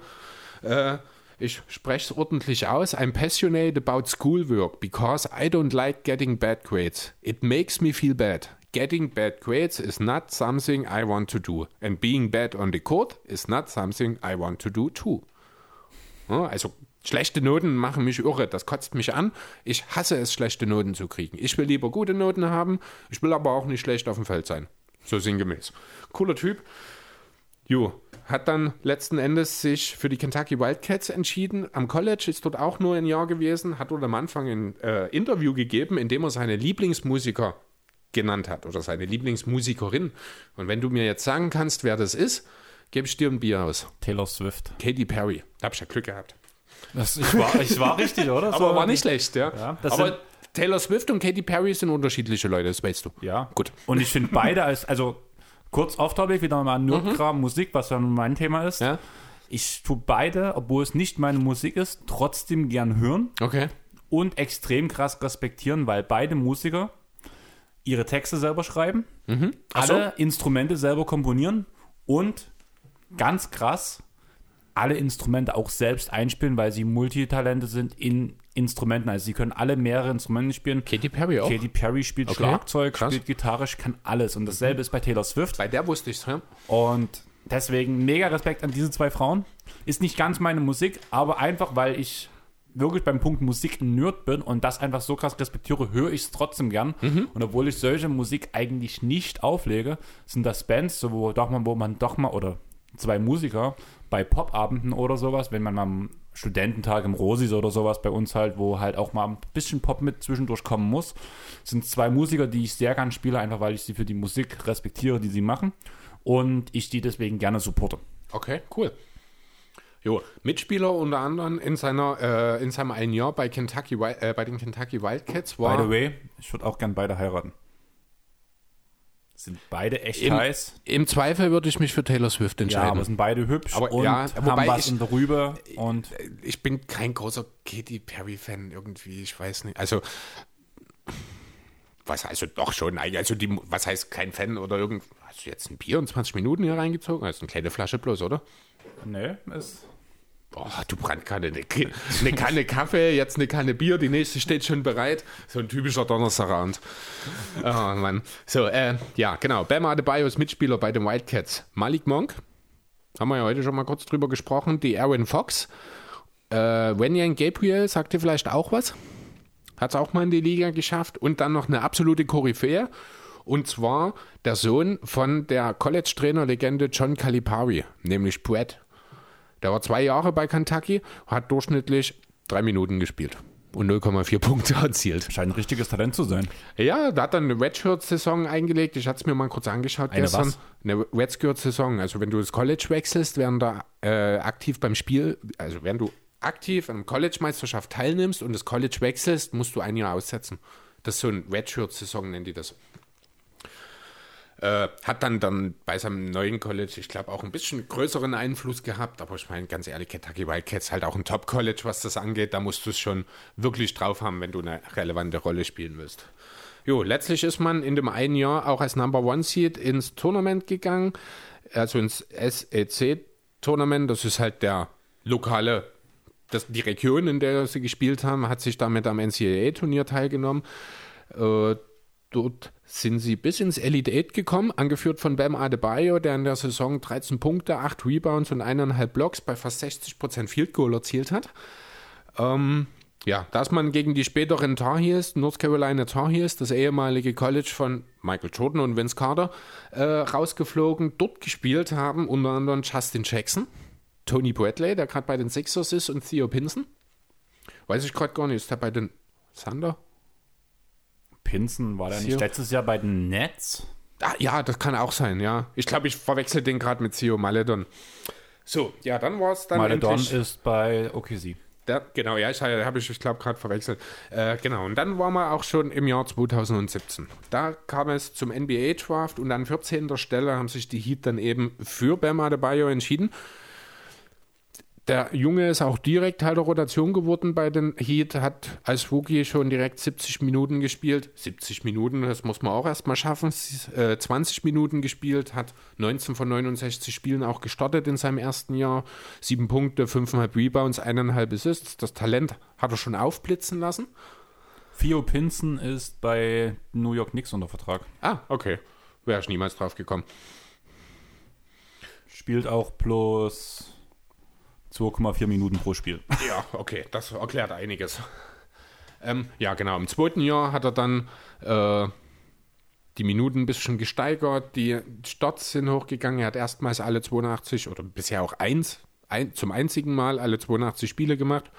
Speaker 2: äh, ich spreche es ordentlich aus. I'm passionate about schoolwork because I don't like getting bad grades. It makes me feel bad. Getting bad grades is not something I want to do. And being bad on the court is not something I want to do too. Ja, also schlechte Noten machen mich irre, das kotzt mich an. Ich hasse es, schlechte Noten zu kriegen. Ich will lieber gute Noten haben, ich will aber auch nicht schlecht auf dem Feld sein. So sinngemäß. Cooler Typ. Jo, hat dann letzten Endes sich für die Kentucky Wildcats entschieden. Am College ist dort auch nur ein Jahr gewesen, hat dort am Anfang ein äh, Interview gegeben, in dem er seine Lieblingsmusiker genannt hat oder seine Lieblingsmusikerin. Und wenn du mir jetzt sagen kannst, wer das ist, gebe ich dir ein Bier aus.
Speaker 1: Taylor Swift.
Speaker 2: Katy Perry. Da hab ich ja Glück gehabt.
Speaker 1: Das, ich, war, ich war richtig, oder?
Speaker 2: Aber war nicht schlecht, ja.
Speaker 1: Ja, das
Speaker 2: Aber Taylor Swift und Katy Perry sind unterschiedliche Leute, das weißt du.
Speaker 1: Ja.
Speaker 2: Gut.
Speaker 1: Und ich finde beide als, also kurz off-topic, wieder mal Nerdkram, Musik, was ja nun mein Thema ist.
Speaker 2: Ja.
Speaker 1: Ich tue beide, obwohl es nicht meine Musik ist, trotzdem gern hören
Speaker 2: Okay.
Speaker 1: und extrem krass respektieren, weil beide Musiker ihre Texte selber schreiben,
Speaker 2: so.
Speaker 1: alle Instrumente selber komponieren und ganz krass alle Instrumente auch selbst einspielen, weil sie Multitalente sind in Instrumenten. Also sie können alle mehrere Instrumente spielen.
Speaker 2: Katy Perry auch.
Speaker 1: Katy Perry spielt
Speaker 2: Okay,
Speaker 1: Schlagzeug,
Speaker 2: krass.
Speaker 1: spielt Gitarre, kann alles. Und dasselbe ist bei Taylor Swift.
Speaker 2: Bei der wusste ich es, ja.
Speaker 1: Und deswegen mega Respekt an diese zwei Frauen. Ist nicht ganz meine Musik, aber einfach, weil ich wirklich beim Punkt Musik ein Nerd bin und das einfach so krass respektiere, höre ich es trotzdem gern. Und obwohl ich solche Musik eigentlich nicht auflege, sind das Bands, so wo, doch mal, wo man doch mal, oder zwei Musiker bei Popabenden oder sowas, wenn man mal am Studententag im Rosis oder sowas bei uns halt, wo halt auch mal ein bisschen Pop mit zwischendurch kommen muss, sind zwei Musiker, die ich sehr gern spiele, einfach weil ich sie für die Musik respektiere, die sie machen und ich die deswegen gerne supporte.
Speaker 2: Okay, cool. Jo, Mitspieler unter anderem in seiner äh, in seinem einen Jahr bei Kentucky äh, bei den Kentucky Wildcats war
Speaker 1: By the way, ich würde auch gern beide heiraten. Sind beide echt
Speaker 2: Im-
Speaker 1: heiß.
Speaker 2: im Zweifel würde ich mich für Taylor Swift
Speaker 1: Ja,
Speaker 2: entscheiden.
Speaker 1: aber sind beide hübsch
Speaker 2: Aber
Speaker 1: und
Speaker 2: ja,
Speaker 1: haben was
Speaker 2: ich-
Speaker 1: der Rübe und
Speaker 2: ich bin kein großer Katy Perry Fan irgendwie, ich weiß nicht. Also was also doch schon, also die was heißt kein Fan oder irgend hast du jetzt ein Bier und 20 Minuten hier reingezogen? Ist eine kleine Flasche bloß, oder?
Speaker 1: ne, ist
Speaker 2: Boah, du Brandkanne, eine, eine Kanne Kaffee, jetzt eine Kanne Bier, die nächste steht schon bereit. So ein typischer Donnerstagabend. Oh Mann. So, äh, ja, genau. Bam Adebayo ist Mitspieler bei den Wildcats. Malik Monk, haben wir ja heute schon mal kurz drüber gesprochen. Die Aaron Fox. Äh, Wenyan Gabriel, sagt dir vielleicht auch was? Hat es auch mal in die Liga geschafft. Und dann noch eine absolute Koryphäe. Und zwar der Sohn von der College-Trainer-Legende John Calipari, nämlich Brett. Der war zwei Jahre bei Kentucky, hat durchschnittlich drei Minuten gespielt und 0,4 Punkte erzielt.
Speaker 1: scheint ein richtiges Talent zu sein.
Speaker 2: Ja, da hat dann eine Redshirt-Saison eingelegt. Ich hatte es mir mal kurz angeschaut
Speaker 1: Eine
Speaker 2: gestern.
Speaker 1: was?
Speaker 2: Eine Redshirt-Saison. Also wenn du das College wechselst, während da äh, aktiv beim Spiel, also wenn du aktiv an College-Meisterschaft teilnimmst und das College wechselst, musst du ein Jahr aussetzen. Das ist so ein Redshirt-Saison, nennen die das. Äh, hat dann, dann bei seinem neuen College, ich glaube, auch ein bisschen größeren Einfluss gehabt. Aber ich meine, ganz ehrlich, Kentucky Wildcats halt auch ein Top-College, was das angeht. Da musst du es schon wirklich drauf haben, wenn du eine relevante Rolle spielen willst. Jo, letztlich ist man in dem einen Jahr auch als Number One Seed ins Tournament gegangen, also ins SEC-Tournament. Das ist halt der lokale, das, die Region, in der sie gespielt haben, hat sich damit am NCAA-Turnier teilgenommen. Äh, dort sind sie bis ins Elite 8 gekommen, angeführt von Bam Adebayo, der in der Saison 13 Punkte, 8 Rebounds und 1,5 Blocks bei fast 60% Field Goal erzielt hat. Ähm, ja, dass man gegen die späteren Tar Heels, North Carolina Tar Heels, das ehemalige College von Michael Jordan und Vince Carter, äh, rausgeflogen, dort gespielt haben, unter anderem Justin Jackson, Tony Bradley, der gerade bei den Sixers ist, und Theo Pinson. Weiß ich gerade gar nicht, ist der bei den Thunder?
Speaker 1: Pinson war der nicht
Speaker 2: Theo.
Speaker 1: letztes Jahr bei den Nets?
Speaker 2: Ah, ja, das kann auch sein, ja. Ich glaube, ich verwechsel den gerade mit Theo Maledon. So, ja, dann war es dann
Speaker 1: Maledon
Speaker 2: endlich...
Speaker 1: ist bei OKC.
Speaker 2: Der, genau, ja, ich habe ich, ich glaube, gerade verwechselt. Äh, genau, und dann waren wir auch schon im Jahr 2017. Da kam es zum NBA-Draft und an 14. Stelle haben sich die Heat dann eben für Bam Adebayo entschieden. Der Junge ist auch direkt Teil der Rotation geworden bei den Heat, hat als Rookie schon direkt 70 Minuten gespielt. 70 Minuten, das muss man auch erstmal schaffen. S- Äh, 20 Minuten gespielt, hat 19 von 69 Spielen auch gestartet in seinem ersten Jahr. Sieben Punkte, 5,5 Rebounds, 1,5 Assists. Das Talent hat er schon aufblitzen lassen.
Speaker 1: Theo Pinson ist bei New York Knicks unter Vertrag.
Speaker 2: Ah, okay. Wäre ich niemals drauf gekommen.
Speaker 1: Spielt auch plus 2,4 Minuten pro Spiel.
Speaker 2: Ja, okay, das erklärt einiges. Ähm, ja, genau. Im zweiten Jahr hat er dann äh, die Minuten ein bisschen gesteigert, die Starts sind hochgegangen. Er hat erstmals alle 82 oder bisher auch eins, ein, zum einzigen Mal alle 82 Spiele gemacht.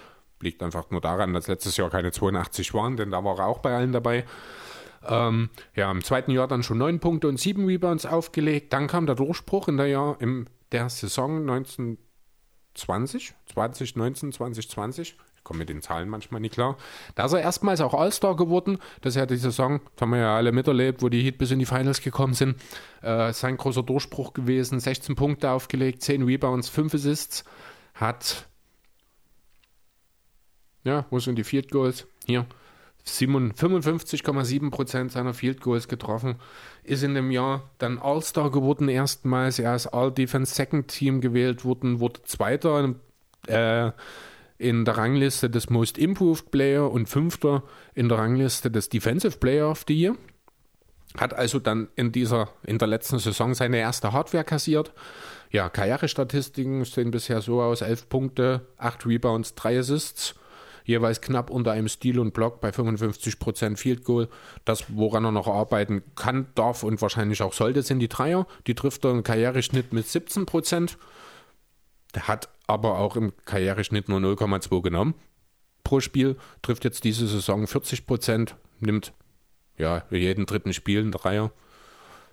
Speaker 2: Liegt einfach nur daran, dass letztes Jahr keine 82 waren, denn da war er auch bei allen dabei. Ähm, ja, im zweiten Jahr dann schon neun Punkte und sieben Rebounds aufgelegt. Dann kam der Durchbruch in der, Jahr, in der Saison 1920, 2019, 2020. Ich komme mit den Zahlen manchmal nicht klar. Da ist er erstmals auch All-Star geworden. Das ist ja die Saison, das haben wir ja alle miterlebt, wo die Heat bis in die Finals gekommen sind. Äh, sein großer Durchbruch gewesen. 16 Punkte aufgelegt, 10 Rebounds, 5 Assists. Hat, ja, wo sind die Field Goals? Hier. 55,7% seiner Field Goals getroffen, ist in dem Jahr dann All-Star geworden erstmals. Er ist All-Defense Second Team gewählt worden, wurde Zweiter äh, in der Rangliste des Most Improved Player und Fünfter in der Rangliste des Defensive Player of the Year. Hat also dann in dieser, in der letzten Saison seine erste Hardware kassiert. Ja, Karrierestatistiken sehen bisher so aus: 11 Punkte, 8 Rebounds, 3 Assists jeweils knapp unter einem Stil und Block bei 55% Field Goal. Das, woran er noch arbeiten kann, darf und wahrscheinlich auch sollte, sind die Dreier. Die trifft er im Karriereschnitt mit 17%. Der hat aber auch im Karriereschnitt nur 0,2 genommen pro Spiel. Trifft jetzt diese Saison 40%, nimmt ja jeden dritten Spiel einen Dreier.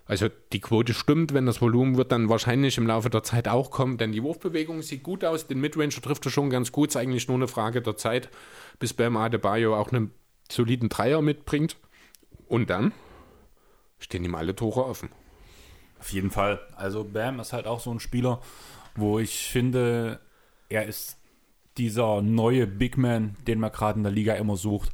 Speaker 2: Also die Quote stimmt, wenn das Volumen wird dann wahrscheinlich im Laufe der Zeit auch kommen, denn die Wurfbewegung sieht gut aus, den Midranger trifft er schon ganz gut, ist eigentlich nur eine Frage der Zeit, bis Bam Adebayo auch einen soliden Dreier mitbringt und dann stehen ihm alle Tore offen.
Speaker 1: Auf jeden Fall. Also Bam ist halt auch so ein Spieler, wo ich finde, er ist dieser neue Big Man, den man gerade in der Liga immer sucht.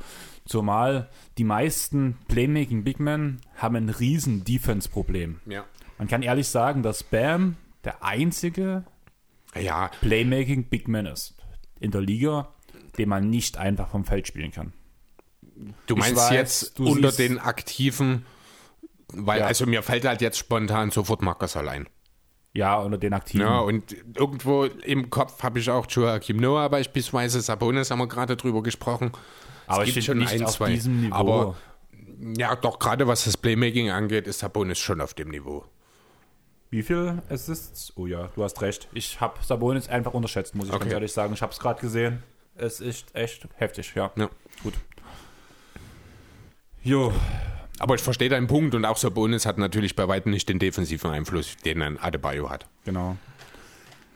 Speaker 1: Zumal die meisten Playmaking Big Men haben ein riesen Defense-Problem.
Speaker 2: Ja.
Speaker 1: Man kann ehrlich sagen, dass Bam der einzige
Speaker 2: ja.
Speaker 1: Playmaking Big Man ist in der Liga, den man nicht einfach vom Feld spielen kann.
Speaker 2: Du meinst weiß, jetzt du unter den aktiven, weil ja. also mir fällt halt jetzt spontan sofort Marcus allein.
Speaker 1: Ja, unter den Aktiven.
Speaker 2: Ja, und irgendwo im Kopf habe ich auch Joachim Noah beispielsweise, Sabonis haben wir gerade drüber gesprochen.
Speaker 1: Aber es gibt schon nicht ein, auf zwei. diesem Niveau. Aber
Speaker 2: ja, doch gerade was das Playmaking angeht, ist Sabonis schon auf dem Niveau.
Speaker 1: Wie viel Assists? Oh ja, du hast recht. Ich habe Sabonis einfach unterschätzt, muss ich okay. ganz ehrlich sagen. Ich habe es gerade gesehen. Es ist echt heftig, ja.
Speaker 2: Ja.
Speaker 1: Gut. Jo.
Speaker 2: Aber ich verstehe deinen Punkt und auch Sabonis hat natürlich bei weitem nicht den defensiven Einfluss, den ein Adebayo hat.
Speaker 1: Genau.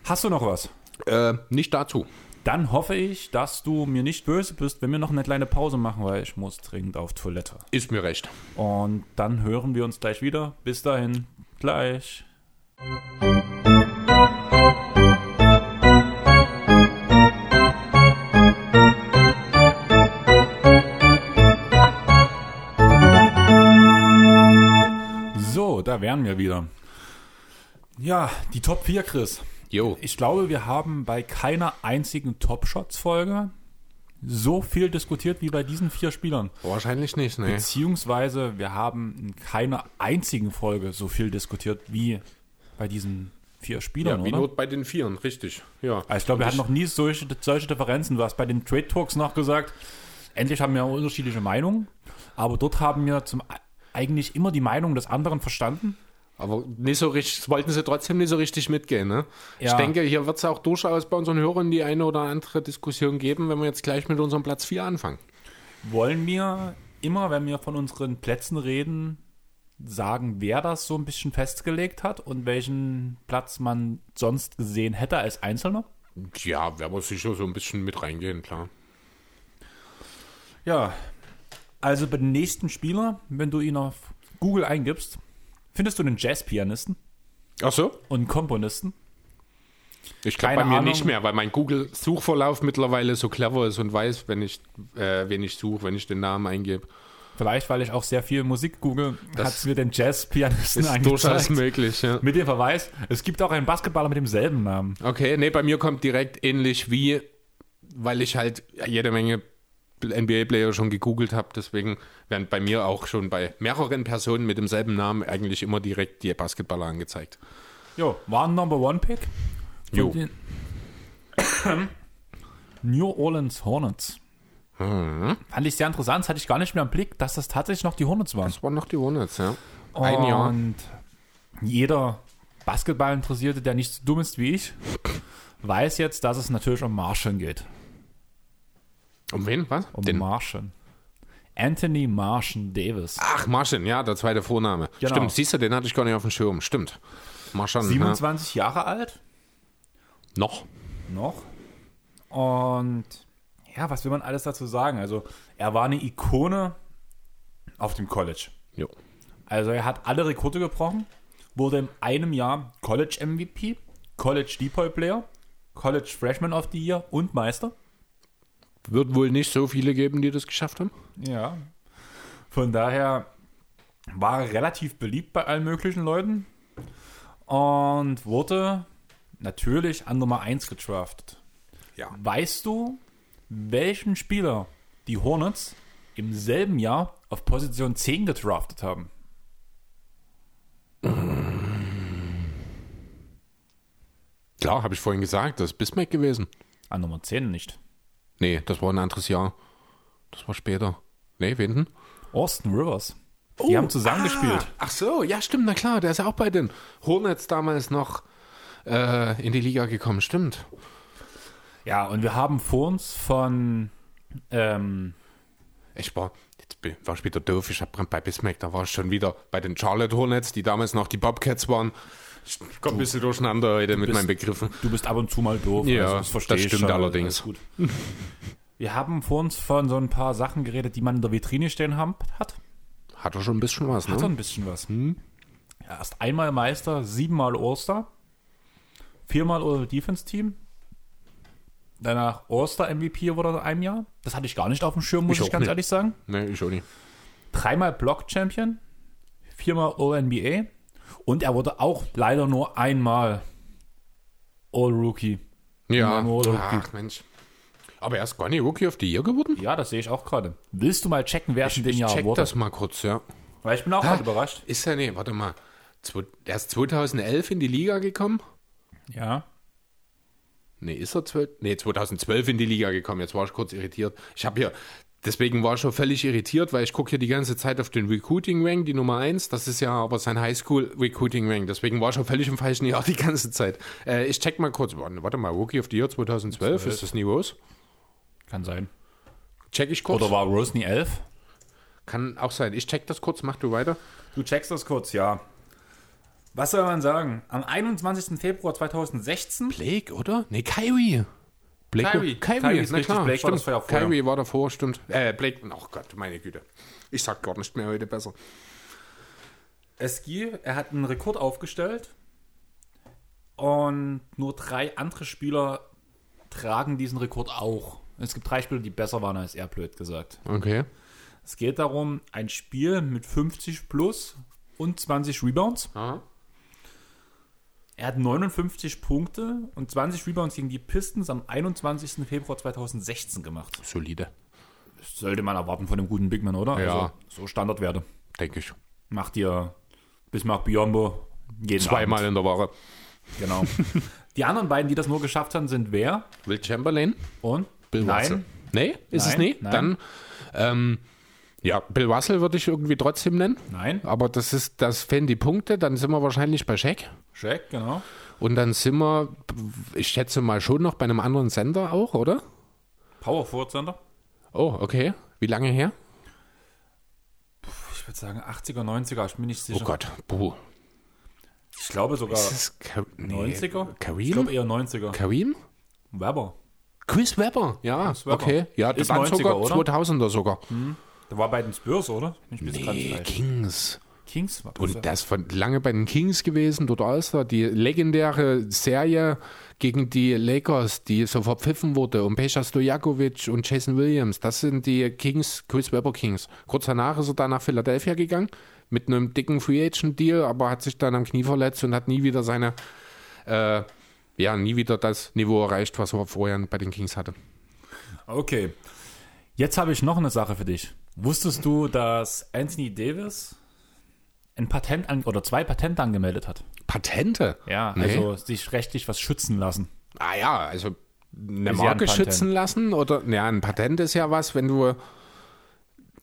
Speaker 1: Hast du noch was?
Speaker 2: Äh, nicht dazu.
Speaker 1: Dann hoffe ich, dass du mir nicht böse bist, wenn wir noch eine kleine Pause machen, weil ich muss dringend auf Toilette.
Speaker 2: Ist mir recht.
Speaker 1: Und dann hören wir uns gleich wieder. Bis dahin, gleich. So, da wären wir wieder. Ja, die Top 4, Chris.
Speaker 2: Jo.
Speaker 1: Ich glaube, wir haben bei keiner einzigen Top-Shots-Folge so viel diskutiert wie bei diesen vier Spielern.
Speaker 2: Wahrscheinlich nicht, ne?
Speaker 1: Beziehungsweise wir haben in keiner einzigen Folge so viel diskutiert wie bei diesen vier Spielern,
Speaker 2: ja, wie
Speaker 1: oder?
Speaker 2: nur bei den Vieren, richtig. Ja.
Speaker 1: Also ich glaube, wir hatten noch nie solche, solche Differenzen. Du hast bei den Trade Talks noch gesagt, endlich haben wir unterschiedliche Meinungen, aber dort haben wir zum eigentlich immer die Meinung des anderen verstanden
Speaker 2: aber nicht so richtig, wollten sie trotzdem nicht so richtig mitgehen. Ne? Ja. Ich denke, hier wird es auch durchaus bei unseren Hörern die eine oder andere Diskussion geben, wenn wir jetzt gleich mit unserem Platz 4 anfangen.
Speaker 1: Wollen wir immer, wenn wir von unseren Plätzen reden, sagen, wer das so ein bisschen festgelegt hat und welchen Platz man sonst gesehen hätte als Einzelner?
Speaker 2: Ja, werden wir sicher so ein bisschen mit reingehen, klar.
Speaker 1: Ja, also bei den nächsten Spieler, wenn du ihn auf Google eingibst, Findest du einen Jazzpianisten?
Speaker 2: Ach so?
Speaker 1: Und einen Komponisten?
Speaker 2: Ich glaube bei mir Ahnung. nicht mehr, weil mein Google-Suchverlauf mittlerweile so clever ist und weiß, wenn ich, äh, wen ich suche, wenn ich den Namen eingebe.
Speaker 1: Vielleicht, weil ich auch sehr viel Musik google, hat es mir den Jazzpianisten
Speaker 2: ist angezeigt. durchaus möglich, ja.
Speaker 1: Mit dem Verweis, es gibt auch einen Basketballer mit demselben Namen.
Speaker 2: Okay, nee, bei mir kommt direkt ähnlich wie, weil ich halt jede Menge NBA-Player schon gegoogelt habe. Deswegen werden bei mir auch schon bei mehreren Personen mit demselben Namen eigentlich immer direkt die Basketballer angezeigt.
Speaker 1: Jo, war ein Number One Pick.
Speaker 2: Jo.
Speaker 1: New Orleans Hornets. Mhm. Fand ich sehr interessant, das hatte ich gar nicht mehr im Blick, dass das tatsächlich noch die Hornets waren.
Speaker 2: Das waren noch die Hornets, ja.
Speaker 1: Ein Und Jahr. jeder Basketball-Interessierte, der nicht so dumm ist wie ich, weiß jetzt, dass es natürlich um Marshall geht.
Speaker 2: Um wen? Was?
Speaker 1: Um den Martian. Anthony Martian Davis.
Speaker 2: Ach, Martian, ja, der zweite Vorname. Genau. Stimmt, siehst du, den hatte ich gar nicht auf dem Schirm. Stimmt.
Speaker 1: Martian. 27 ja. Jahre alt.
Speaker 2: Noch.
Speaker 1: Noch. Und ja, was will man alles dazu sagen? Also, er war eine Ikone auf dem College.
Speaker 2: Jo.
Speaker 1: Also, er hat alle Rekorde gebrochen, wurde in einem Jahr College MVP, College Depoy Player, College Freshman of the Year und Meister.
Speaker 2: Wird wohl nicht so viele geben, die das geschafft haben.
Speaker 1: Ja. Von daher war er relativ beliebt bei allen möglichen Leuten und wurde natürlich an Nummer 1 gedraftet.
Speaker 2: Ja.
Speaker 1: Weißt du, welchen Spieler die Hornets im selben Jahr auf Position 10 gedraftet haben?
Speaker 2: Klar, habe ich vorhin gesagt, das ist Bismack gewesen.
Speaker 1: An Nummer 10 nicht.
Speaker 2: Nee, das war ein anderes Jahr. Das war später. Nee, wen denn?
Speaker 1: Austin Rivers. Die haben zusammen
Speaker 2: ah,
Speaker 1: gespielt.
Speaker 2: Ach so, ja, stimmt, na klar, der ist ja auch bei den Hornets damals noch äh, in die Liga gekommen, stimmt.
Speaker 1: Ja, und wir haben vor uns von ähm,
Speaker 2: Ich war, jetzt war wieder doof, ich habe bei Bismack, da war ich schon wieder bei den Charlotte Hornets, die damals noch die Bobcats waren. Ich komme ein bisschen durcheinander heute mit
Speaker 1: bist-
Speaker 2: meinen Begriffen.
Speaker 1: Du bist ab und zu mal doof.
Speaker 2: Ja,
Speaker 1: verstehe
Speaker 2: das
Speaker 1: ich
Speaker 2: stimmt
Speaker 1: schon,
Speaker 2: allerdings.
Speaker 1: Gut. Wir haben vor uns von so ein paar Sachen geredet, die man in der Vitrine stehen haben, hat.
Speaker 2: Hat er schon ein bisschen was,
Speaker 1: Hat er
Speaker 2: ne?
Speaker 1: ein bisschen was. Ja, erst einmal Meister, siebenmal All-Star, viermal All-Defense-Team. Danach All-Star-MVP wurde er in einem Jahr. Das hatte ich gar nicht auf dem Schirm, muss
Speaker 2: Ich
Speaker 1: ich, ganz
Speaker 2: nicht.
Speaker 1: ehrlich sagen.
Speaker 2: Nee, ich auch nicht.
Speaker 1: Dreimal Block-Champion, viermal All-NBA und er wurde auch leider nur einmal All-Rookie.
Speaker 2: Ja,
Speaker 1: Rookie.
Speaker 2: ach Mensch. Aber er ist gar nicht Rookie of the Year geworden?
Speaker 1: Ja, das sehe ich auch gerade. Willst du mal checken, wer es in dem
Speaker 2: Ich
Speaker 1: Jahr
Speaker 2: check
Speaker 1: wurde?
Speaker 2: das mal kurz, ja.
Speaker 1: Weil ich bin auch gerade überrascht.
Speaker 2: Ist er, nee, warte mal. Er ist 2011 in die Liga gekommen?
Speaker 1: Ja.
Speaker 2: Nee, ist er 12? Nee, 2012 in die Liga gekommen. Jetzt war ich kurz irritiert. Ich habe hier, deswegen war ich schon völlig irritiert, weil ich gucke hier die ganze Zeit auf den Recruiting Rank, die Nummer 1. Das ist ja aber sein Highschool Recruiting Rank. Deswegen war ich schon völlig im falschen Jahr die ganze Zeit. Äh, ich check mal kurz. Warte, mal, Rookie of the Year 2012. Ist das nie Rose?
Speaker 1: Kann sein.
Speaker 2: Check ich kurz.
Speaker 1: Oder war Rosny 11?
Speaker 2: Kann auch sein. Ich check das kurz. Mach du weiter.
Speaker 1: Du checkst das kurz, ja. Was soll man sagen? Am 21. Februar 2016
Speaker 2: Blake, oder? Nee, Kyrie. Blake,
Speaker 1: Kyrie.
Speaker 2: Kyrie,
Speaker 1: Kyrie ist
Speaker 2: na
Speaker 1: richtig,
Speaker 2: klar,
Speaker 1: Blake war
Speaker 2: stimmt.
Speaker 1: das vorher vorher.
Speaker 2: Kyrie war davor, stimmt. Äh, Blake, oh Gott, meine Güte. Ich sag gar nicht mehr heute besser.
Speaker 1: SG, er hat einen Rekord aufgestellt und nur drei andere Spieler tragen diesen Rekord auch. Es gibt drei Spieler, die besser waren als er, blöd gesagt.
Speaker 2: Okay.
Speaker 1: Es geht darum, ein Spiel mit 50 plus und 20 Rebounds.
Speaker 2: Aha.
Speaker 1: Er hat 59 Punkte und 20 Rebounds gegen die Pistons am 21. Februar 2016 gemacht.
Speaker 2: Solide,
Speaker 1: Das sollte man erwarten von dem guten Big Man, oder?
Speaker 2: Ja.
Speaker 1: Also, so Standardwerte.
Speaker 2: denke ich.
Speaker 1: Macht ihr Bismarck Biombo jeden
Speaker 2: Zweimal
Speaker 1: Abend.
Speaker 2: in der Woche.
Speaker 1: Genau. die anderen beiden, die das nur geschafft haben, sind wer?
Speaker 2: Will Chamberlain?
Speaker 1: Und?
Speaker 2: Bill Russell.
Speaker 1: Nein.
Speaker 2: Nee, ist es
Speaker 1: Nein,
Speaker 2: nicht?
Speaker 1: nein.
Speaker 2: Dann, ähm, ja, Bill Russell würde ich irgendwie trotzdem nennen.
Speaker 1: Nein.
Speaker 2: Aber das ist, das fehlen die Punkte. Dann sind wir wahrscheinlich bei Shaq.
Speaker 1: Shaq, genau.
Speaker 2: Und dann sind wir, ich schätze mal schon noch bei einem anderen Sender auch, oder?
Speaker 1: Power Forward Center.
Speaker 2: Oh, okay. Wie lange her?
Speaker 1: Ich würde sagen 80er, 90er, ich bin nicht sicher.
Speaker 2: Oh Gott, buh.
Speaker 1: Ich glaube sogar
Speaker 2: Ist das nee,
Speaker 1: 90er? Ich
Speaker 2: Kareem?
Speaker 1: glaube eher 90er.
Speaker 2: Kareem?
Speaker 1: Weber.
Speaker 2: Chris Webber, ja,
Speaker 1: Chris Webber.
Speaker 2: okay. Ja,
Speaker 1: Ist
Speaker 2: dann
Speaker 1: 90er,
Speaker 2: sogar
Speaker 1: oder?
Speaker 2: 2000er sogar.
Speaker 1: Der war bei den Spurs, oder? Ich bin
Speaker 2: Nee. Kings.
Speaker 1: Kings war
Speaker 2: Und das von lange bei den Kings gewesen, dort All-Star, die legendäre Serie gegen die Lakers, die so verpfiffen wurde, um Peja Stojakovic und Jason Williams, das sind die Kings, Chris Webber Kings. Kurz danach ist er dann nach Philadelphia gegangen, mit einem dicken Free Agent Deal, aber hat sich dann am Knie verletzt und hat nie wieder seine, äh, ja, nie wieder das Niveau erreicht, was er vorher bei den Kings hatte.
Speaker 1: Okay. Jetzt habe ich noch eine Sache für dich. Wusstest du, dass Anthony Davis ein Patent an, oder zwei Patente angemeldet hat?
Speaker 2: Patente?
Speaker 1: Ja,
Speaker 2: Nee.
Speaker 1: also sich rechtlich was schützen lassen.
Speaker 2: Ah ja, also eine
Speaker 1: Ist ja
Speaker 2: Marke
Speaker 1: ein Patent.
Speaker 2: schützen lassen oder ja, ein Patent ist ja was, wenn du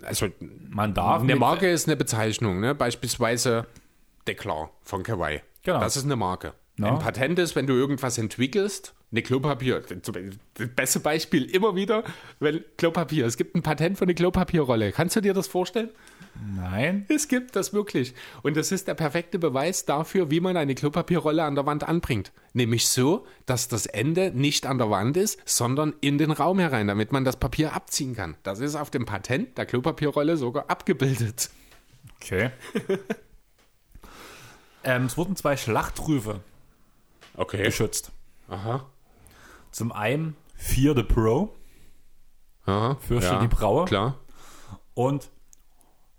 Speaker 2: also
Speaker 1: Man darf
Speaker 2: eine Marke ist eine Bezeichnung, ne? Beispielsweise Deklar von Kawaii.
Speaker 1: Genau.
Speaker 2: Das ist eine Marke.
Speaker 1: Ja.
Speaker 2: Ein Patent ist, wenn du irgendwas entwickelst Ne, Klopapier. Das beste Beispiel immer wieder, wenn Klopapier. Es gibt ein Patent für eine Klopapierrolle. Kannst du dir das vorstellen?
Speaker 1: Nein.
Speaker 2: Es gibt das wirklich. Und das ist der perfekte Beweis dafür, wie man eine Klopapierrolle an der Wand anbringt. Nämlich so, dass das Ende nicht an der Wand ist, sondern in den Raum herein, damit man das Papier abziehen kann. Das ist auf dem Patent der Klopapierrolle sogar abgebildet.
Speaker 1: Okay. ähm, es wurden zwei Schlachtrüfe
Speaker 2: Okay.
Speaker 1: geschützt.
Speaker 2: Aha.
Speaker 1: Zum einen Fear the Pro
Speaker 2: Aha.
Speaker 1: Fürchte die Braue.
Speaker 2: Klar.
Speaker 1: und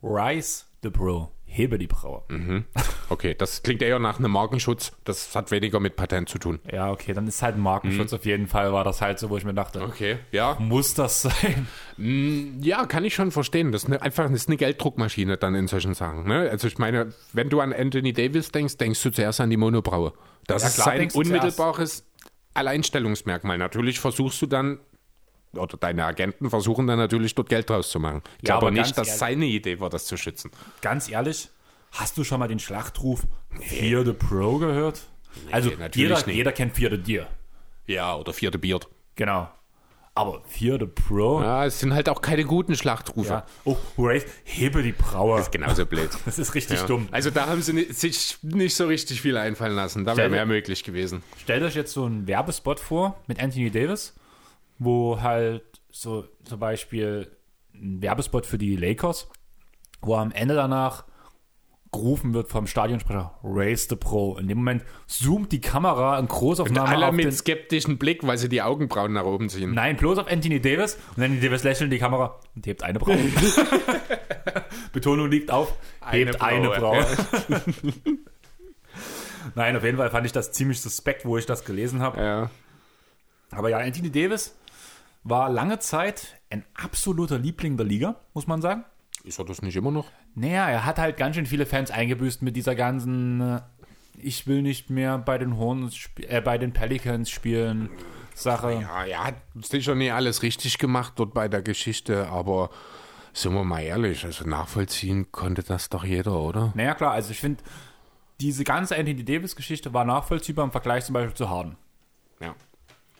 Speaker 1: Rise the Pro. Hebe die Braue.
Speaker 2: Okay, das klingt eher nach einem Markenschutz. Das hat weniger mit Patent zu tun.
Speaker 1: Ja, okay, dann ist halt ein Markenschutz auf jeden Fall, war das halt so, wo ich mir dachte,
Speaker 2: Okay, ja.
Speaker 1: muss das sein?
Speaker 2: Ja, kann ich schon verstehen. Das ist eine, einfach das ist eine Gelddruckmaschine dann in solchen Sachen. Ne? Also ich meine, wenn du an Anthony Davis denkst, denkst du zuerst an die Monobraue. Das
Speaker 1: Ja,
Speaker 2: ist
Speaker 1: klar,
Speaker 2: sein unmittelbares Alleinstellungsmerkmal. Natürlich versuchst du dann, oder deine Agenten versuchen dann natürlich dort Geld draus zu machen. Ich
Speaker 1: Ja,
Speaker 2: glaube
Speaker 1: aber
Speaker 2: nicht, dass
Speaker 1: ehrlich-
Speaker 2: seine Idee war, das zu schützen.
Speaker 1: Ganz ehrlich, hast du schon mal den Schlachtruf Fear the Pro gehört? also
Speaker 2: natürlich
Speaker 1: jeder, jeder kennt Fear the Deer.
Speaker 2: Ja, oder vierte Beard.
Speaker 1: Genau. Aber Fear the Pro?
Speaker 2: Ja, es sind halt auch keine guten Schlachtrufe.
Speaker 1: Ja. Oh, Rise, hebe die Braue.
Speaker 2: Genauso blöd.
Speaker 1: Das ist richtig
Speaker 2: Ja.
Speaker 1: dumm.
Speaker 2: Also da haben sie sich nicht so richtig viel einfallen lassen. Da wäre mehr möglich gewesen.
Speaker 1: Stellt euch jetzt so einen Werbespot vor mit Anthony Davis, wo halt so zum Beispiel ein Werbespot für die Lakers, wo am Ende danach gerufen wird vom Stadionsprecher Raise the Pro. In dem Moment zoomt die Kamera in Großaufnahme
Speaker 2: Alle
Speaker 1: auf
Speaker 2: mit
Speaker 1: den,
Speaker 2: skeptischen Blick, weil sie die Augenbrauen nach oben ziehen.
Speaker 1: Nein, bloß auf Anthony Davis und Anthony Davis lächelt in die Kamera und hebt eine Braue. Betonung liegt auf, hebt eine Braue. Nein, auf jeden Fall fand ich das ziemlich suspekt, wo ich das gelesen habe.
Speaker 2: Ja.
Speaker 1: Aber ja, Anthony Davis war lange Zeit ein absoluter Liebling der Liga, muss man sagen.
Speaker 2: Ist er das nicht immer noch?
Speaker 1: Naja, er hat halt ganz schön viele Fans eingebüßt mit dieser ganzen äh, Ich will nicht mehr bei den Hornets, sp- äh, bei den Pelicans spielen Sache.
Speaker 2: Ja, er hat sicher nie alles richtig gemacht dort bei der Geschichte, aber sind wir mal ehrlich, also nachvollziehen konnte das doch jeder, oder?
Speaker 1: Naja, klar, also ich finde, diese ganze Anthony Davis-Geschichte war nachvollziehbar im Vergleich zum Beispiel zu Harden.
Speaker 2: Ja.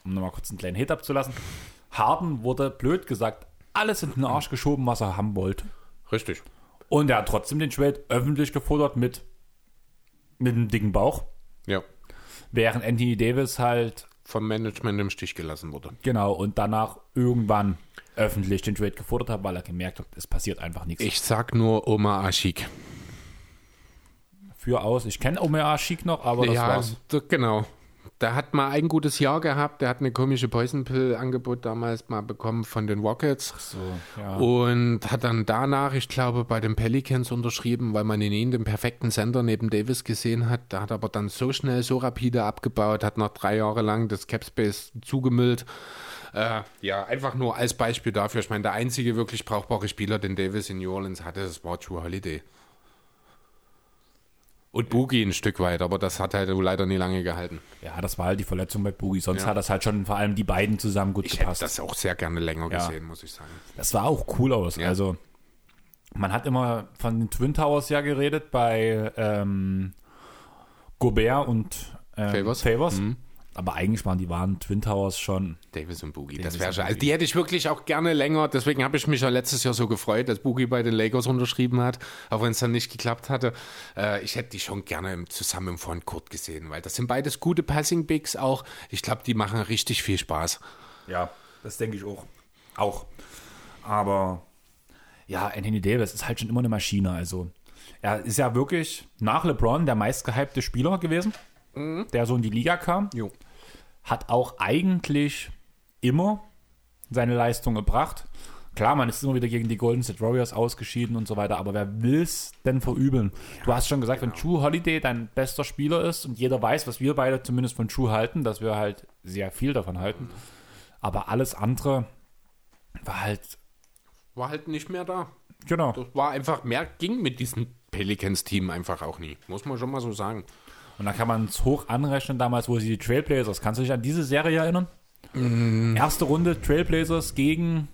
Speaker 1: Um nochmal kurz einen kleinen Hit abzulassen. Harden wurde, blöd gesagt, alles in den Arsch geschoben, was er haben wollte.
Speaker 2: Richtig.
Speaker 1: Und er hat trotzdem den Trade öffentlich gefordert mit, mit einem dicken Bauch.
Speaker 2: Ja.
Speaker 1: Während Anthony Davis halt,
Speaker 2: Vom Management im Stich gelassen wurde.
Speaker 1: genau, und danach irgendwann öffentlich den Trade gefordert hat, weil er gemerkt hat, es passiert einfach nichts.
Speaker 2: Ich sag nur Oma Ashik.
Speaker 1: Für aus. Ich kenne Omer Schick noch, aber das
Speaker 2: ja,
Speaker 1: war's.
Speaker 2: genau. Der hat mal ein gutes Jahr gehabt. Der hat eine komische Poison Pill Angebot damals mal bekommen von den Rockets.
Speaker 1: So, ja.
Speaker 2: Und hat dann danach, ich glaube, bei den Pelicans unterschrieben, weil man in ihm den perfekten Sender neben Davis gesehen hat. Der hat aber dann so schnell, so rapide abgebaut, hat noch drei Jahre lang das Capspace zugemüllt. Äh, ja, einfach nur als Beispiel dafür. Ich meine, der einzige wirklich brauchbare Spieler, den Davis in New Orleans hatte, das war True Holiday. Und Boogie ein Stück weit, aber das hat halt leider nie lange gehalten.
Speaker 1: ja, das war halt die Verletzung bei Boogie. Sonst
Speaker 2: Ja.
Speaker 1: hat das halt schon vor allem die beiden zusammen gut
Speaker 2: Ich hätte
Speaker 1: gepasst.
Speaker 2: das auch sehr gerne länger
Speaker 1: Ja.
Speaker 2: gesehen, muss ich sagen.
Speaker 1: Das sah auch cool aus.
Speaker 2: Ja.
Speaker 1: Also, man hat immer von den Twin Towers ja geredet bei ähm, Gobert und ähm,
Speaker 2: Favors. Mhm.
Speaker 1: Aber eigentlich waren die wahren Twin Towers schon.
Speaker 2: Davis und Boogie.
Speaker 1: Davis
Speaker 2: das wäre schon. Also die hätte ich wirklich auch gerne länger. Deswegen habe ich mich ja letztes Jahr so gefreut, dass Boogie bei den Lakers unterschrieben hat, auch wenn es dann nicht geklappt hatte. Äh, ich hätte die schon gerne im, zusammen im Frontcourt gesehen, weil das sind beides gute Passing Bigs auch. Ich glaube, die machen richtig viel Spaß.
Speaker 1: Ja, das denke ich auch. Auch. Aber ja, Anthony Davis ist halt schon immer eine Maschine. Also, er ist ja wirklich nach LeBron der meistgehypte Spieler gewesen, der so in die Liga kam.
Speaker 2: Jo.
Speaker 1: hat auch eigentlich immer seine Leistung gebracht. Klar, man ist immer wieder gegen die Golden State Warriors ausgeschieden und so weiter, aber wer will's denn verübeln? du hast schon gesagt, wenn True Holiday dein bester Spieler ist und jeder weiß, was wir beide zumindest von True halten, dass wir halt sehr viel davon halten, aber alles andere war halt,
Speaker 2: War halt nicht mehr da.
Speaker 1: genau.
Speaker 2: Das war einfach mehr, ging mit diesem Pelicans-Team einfach auch nie. Muss man schon mal so sagen.
Speaker 1: Und dann kann man es hoch anrechnen damals, wo sie die Trailblazers, kannst du dich an diese Serie erinnern? Erste Runde Trailblazers gegen